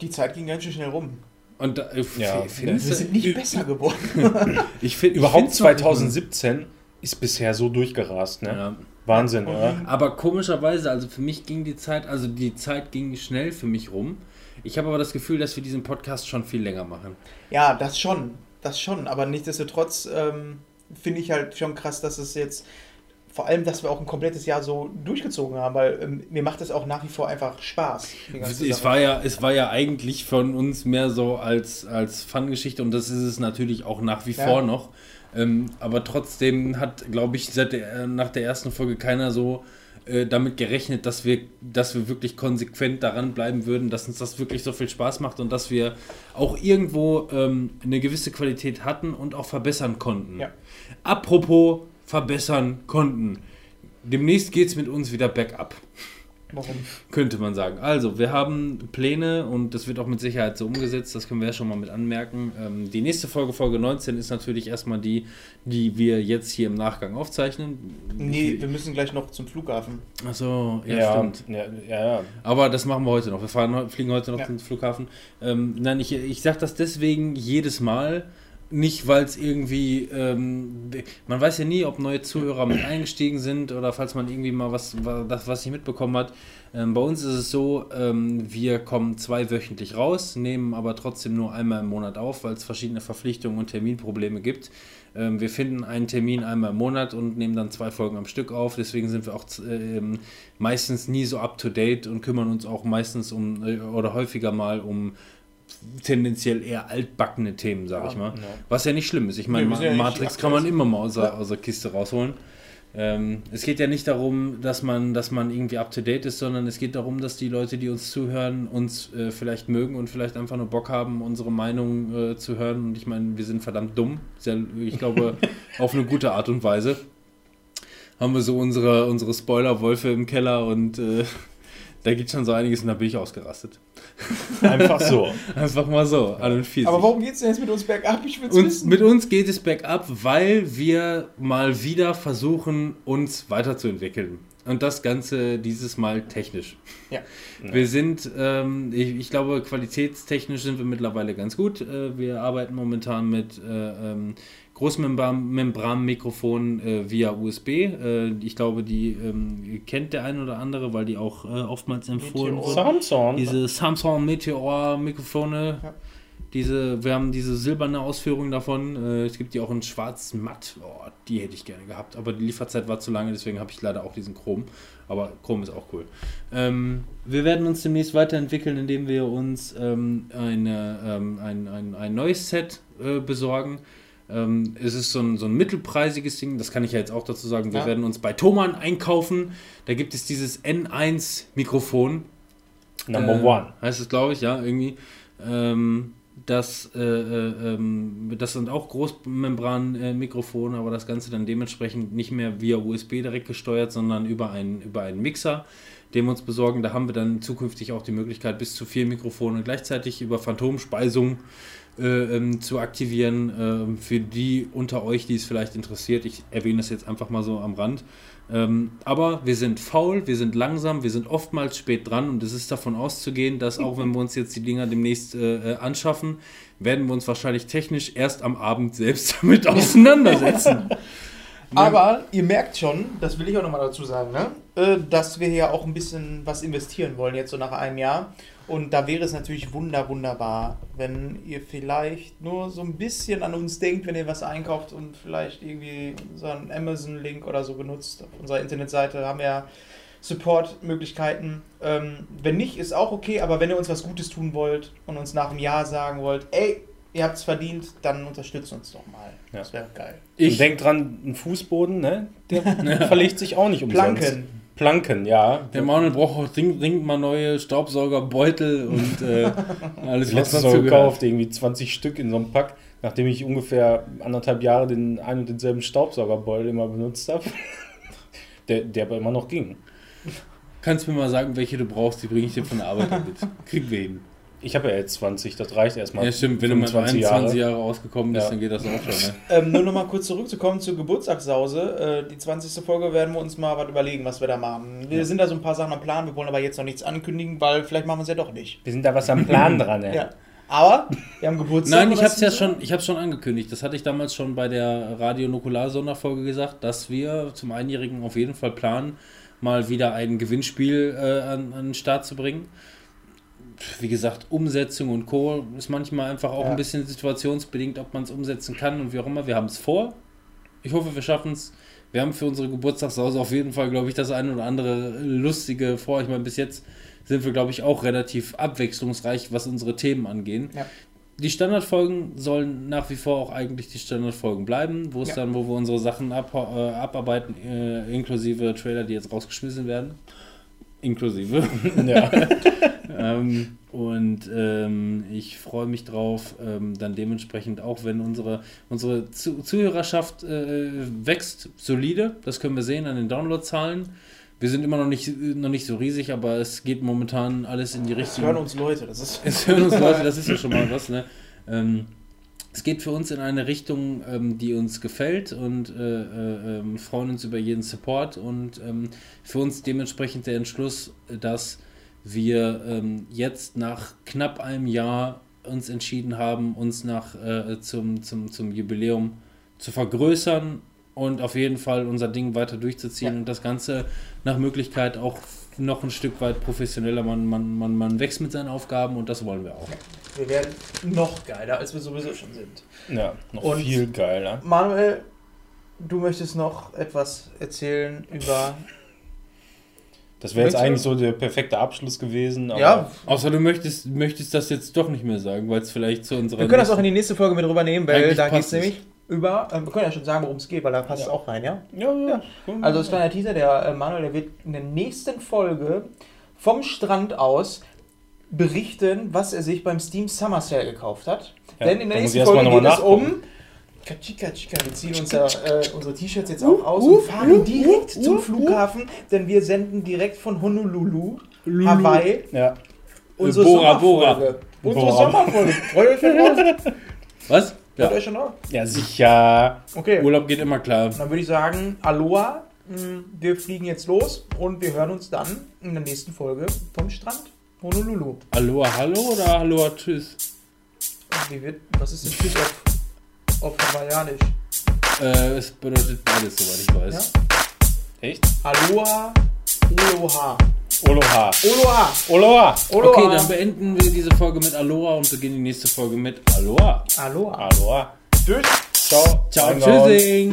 Die Zeit ging ganz schön schnell rum. und da, äh, Ja. Wir sind nicht ich- besser geworden. Ich find, ich Überhaupt find's noch- 2017 ist bisher so durchgerast, ne? Ja. Wahnsinn, oder? Aber komischerweise, also für mich ging die Zeit, also die Zeit ging schnell für mich rum. Ich habe aber das Gefühl, dass wir diesen Podcast schon viel länger machen. Ja, das schon. Das schon. Aber nichtsdestotrotz ähm, finde ich halt schon krass, dass es jetzt. Vor allem, dass wir auch ein komplettes Jahr so durchgezogen haben, weil ähm, mir macht es auch nach wie vor einfach Spaß. Es war, ja, es war ja eigentlich von uns mehr so als, als Fun-Geschichte und das ist es natürlich auch nach wie Ja. vor noch. Ähm, aber trotzdem hat, glaube ich, seit der, äh, nach der ersten Folge keiner so äh, damit gerechnet, dass wir, dass wir wirklich konsequent daran bleiben würden, dass uns das wirklich so viel Spaß macht und dass wir auch irgendwo ähm, eine gewisse Qualität hatten und auch verbessern konnten. Ja. Apropos verbessern konnten. Demnächst geht es mit uns wieder bergab. Warum? Könnte man sagen. Also, wir haben Pläne und das wird auch mit Sicherheit so umgesetzt, das können wir ja schon mal mit anmerken. Ähm, die nächste Folge, Folge 19, ist natürlich erstmal die, die wir jetzt hier im Nachgang aufzeichnen. Nee, wir müssen gleich noch zum Flughafen. Achso, ja, Ja, stimmt. ja, ja, ja. Aber das machen wir heute noch. Wir fahren, fliegen heute noch Ja. zum Flughafen. Ähm, nein, ich, ich sage das deswegen jedes Mal. Nicht, weil es irgendwie, ähm, man weiß ja nie, ob neue Zuhörer mit eingestiegen sind oder falls man irgendwie mal was, wa- das, was nicht mitbekommen hat. Ähm, bei uns ist es so, ähm, wir kommen zweiwöchentlich raus, nehmen aber trotzdem nur einmal im Monat auf, weil es verschiedene Verpflichtungen und Terminprobleme gibt. Ähm, wir finden einen Termin einmal im Monat und nehmen dann zwei Folgen am Stück auf. Deswegen sind wir auch ähm, meistens nie so up to date und kümmern uns auch meistens um äh, oder häufiger mal um tendenziell eher altbackene Themen, sage ich mal. Was ja nicht schlimm ist. Ich meine, Nee, ja Matrix kann man immer mal aus der, aus der Kiste rausholen. Ähm, es geht ja nicht darum, dass man, dass man irgendwie up to date ist, sondern es geht darum, dass die Leute, die uns zuhören, uns äh, vielleicht mögen und vielleicht einfach nur Bock haben, unsere Meinung äh, zu hören. Und ich meine, wir sind verdammt dumm. Sehr, ich glaube, auf eine gute Art und Weise. Haben wir so unsere, unsere Spoiler-Wolfe im Keller und äh, da geht schon so einiges und da bin ich ausgerastet. Einfach so. Einfach mal so, an und Aber warum geht's denn jetzt mit uns bergab? Ich will's Uns, wissen. mit uns geht es bergab, weil wir mal wieder versuchen, uns weiterzuentwickeln. Und das Ganze dieses Mal technisch. Ja. Wir sind, ähm, ich, ich glaube, qualitätstechnisch sind wir mittlerweile ganz gut. Äh, wir arbeiten momentan mit äh, ähm, Großmembran-Mikrofonen äh, via USB. Äh, ich glaube, die ähm, kennt der ein oder andere, weil die auch äh, oftmals empfohlen wurden. Samsung. Diese Samsung Meteor Mikrofone. Ja. Diese, wir haben diese silberne Ausführung davon. Äh, es gibt die auch in schwarz matt. Oh, die hätte ich gerne gehabt. Aber die Lieferzeit war zu lange, deswegen habe ich leider auch diesen Chrom. Aber Chrom ist auch cool. Ähm, wir werden uns demnächst weiterentwickeln, indem wir uns ähm, eine, ähm, ein, ein, ein neues Set äh, besorgen. Ähm, es ist so ein, so ein mittelpreisiges Ding, das kann ich ja jetzt auch dazu sagen. Wir Ja. werden uns bei Thomann einkaufen. Da gibt es dieses N1-Mikrofon. Number Äh, one. Heißt es, glaube ich, ja, irgendwie. Ähm, das, äh, äh, ähm, das sind auch Großmembran-Mikrofone, aber das Ganze dann dementsprechend nicht mehr via USB direkt gesteuert, sondern über einen, über einen Mixer, den wir uns besorgen. Da haben wir dann zukünftig auch die Möglichkeit, bis zu vier Mikrofone gleichzeitig über Phantomspeisung äh, ähm, zu aktivieren. Ähm, für die unter euch, die es vielleicht interessiert, ich erwähne das jetzt einfach mal so am Rand. Ähm, aber wir sind faul, wir sind langsam, wir sind oftmals spät dran und es ist davon auszugehen, dass auch wenn wir uns jetzt die Dinger demnächst äh, äh, anschaffen, werden wir uns wahrscheinlich technisch erst am Abend selbst damit auseinandersetzen. Aber ihr merkt schon, das will ich auch nochmal dazu sagen, ne? äh, dass wir hier auch ein bisschen was investieren wollen, jetzt so nach einem Jahr. Und da wäre es natürlich wunder, wunderbar, wenn ihr vielleicht nur so ein bisschen an uns denkt, wenn ihr was einkauft und vielleicht irgendwie so einen Amazon-Link oder so benutzt. Auf unserer Internetseite haben wir ja Support-Möglichkeiten. Ähm, wenn nicht, ist auch okay, aber wenn ihr uns was Gutes tun wollt und uns nach einem Jahr sagen wollt, ey, ihr habt es verdient, dann unterstützt uns doch mal. Ja. Das wäre geil. Ich denk dran, ein Fußboden, ne? Der verlegt sich auch nicht umsonst. Planken. Planken, ja. Der Manuel braucht auch dringend, mal neue Staubsaugerbeutel und äh, alles, was dazu gehört. gekauft, irgendwie 20 Stück in so einem Pack, nachdem ich ungefähr anderthalb Jahre den einen und denselben Staubsaugerbeutel immer benutzt habe. Der, der aber immer noch ging. Kannst du mir mal sagen, welche du brauchst, die bringe ich dir von der Arbeit mit. Kriegen wir hin. Ich habe ja jetzt 20, das reicht erstmal. Ja, stimmt, wenn du mal 25 21 Jahre, ausgekommen bist, Ja. dann geht das auch schon. Ne? Ähm, nur noch mal kurz zurückzukommen zur Geburtstagssause. Äh, die 20. Folge werden wir uns mal was überlegen, was wir da machen. Wir sind da so ein paar Sachen am Plan, wir wollen aber jetzt noch nichts ankündigen, weil vielleicht machen wir es ja doch nicht. Wir sind da was am Plan dran, ey. Ja. Aber wir haben Geburtstag. Nein, ich habe es ja schon, ich habe schon angekündigt. Das hatte ich damals schon bei der Radio Nukular Sonderfolge gesagt, dass wir zum Einjährigen auf jeden Fall planen, mal wieder ein Gewinnspiel äh, an, an den Start zu bringen. Wie gesagt, Umsetzung und Co. ist manchmal einfach auch Ja. ein bisschen situationsbedingt, ob man es umsetzen kann und wie auch immer. Wir haben es vor. Ich hoffe, wir schaffen es. Wir haben für unsere Geburtstagshause auf jeden Fall, glaube ich, das eine oder andere lustige vor. Ich meine, bis jetzt sind wir, glaube ich, auch relativ abwechslungsreich, was unsere Themen angehen. Ja. Die Standardfolgen sollen nach wie vor auch eigentlich die Standardfolgen bleiben, wo es Ja. dann, wo wir unsere Sachen ab, äh, abarbeiten, äh, inklusive Trailer, die jetzt rausgeschmissen werden. Inklusive. Ja. ähm, und ähm, ich freue mich drauf, ähm, dann dementsprechend auch, wenn unsere, unsere Zu Zuhörerschaft äh, wächst, solide, das können wir sehen an den Downloadzahlen. Wir sind immer noch nicht, noch nicht so riesig, aber es geht momentan alles in die Es Richtung. hören uns Leute, das ist. Es hören uns Leute, das ist ja schon mal was, ne? Es geht für uns in eine Richtung, ähm, die uns gefällt und äh, äh, ähm, freuen uns über jeden Support und ähm, für uns dementsprechend der Entschluss, dass wir ähm, jetzt nach knapp einem Jahr uns entschieden haben, uns nach äh, zum, zum, zum Jubiläum zu vergrößern und auf jeden Fall unser Ding weiter durchzuziehen Ja. und das Ganze nach Möglichkeit auch noch ein Stück weit professioneller. Man, man, man, man wächst mit seinen Aufgaben und das wollen wir auch. Wir werden noch geiler, als wir sowieso schon sind. Ja, noch Und- viel geiler. Manuel, du möchtest noch etwas erzählen über. Das wäre jetzt eigentlich so der perfekte Abschluss gewesen. Aber ja, Außer du möchtest, möchtest das jetzt doch nicht mehr sagen, weil es vielleicht zu unserer. wir können das auch in die nächste Folge mit rübernehmen, weil da geht es. nämlich über. Äh, wir können ja schon sagen, worum es geht, weil da passt es auch rein, ja? ja, ja. Also das kleine Teaser, der äh, Manuel, der wird in der nächsten Folge vom Strand aus berichten, was er sich beim Steam Summer Sale gekauft hat. Ja, Denn in der nächsten Folge geht es um. Kachika, Chika. Wir ziehen unser, äh, unsere T-Shirts jetzt auch aus und fahren direkt zum Flughafen, denn wir senden direkt von Honolulu, Hawaii, ja. unsere Bora, Bora. Sommerfolge. Unsere Bora. Sommerfolge. Freut euch schon drauf? Was? Ja. euch schon drauf? ja, sicher. Okay. Urlaub geht immer klar. Dann würde ich sagen, Aloha, mh, wir fliegen jetzt los und wir hören uns dann in der nächsten Folge vom Strand Honolulu. Aloha, hallo oder Aloha, tschüss? Wie wird, was ist denn Tschüss auf, auf Hawaiianisch? Äh, es bedeutet beides, soweit ich weiß. Echt? Aloha, Aloha. Aloha. Aloha, Aloha. Aloha. Okay, dann beenden wir diese Folge mit Aloha und beginnen die nächste Folge mit Aloha. Aloha. Aloha. Tschüss. Ciao. Ciao, tschüssing!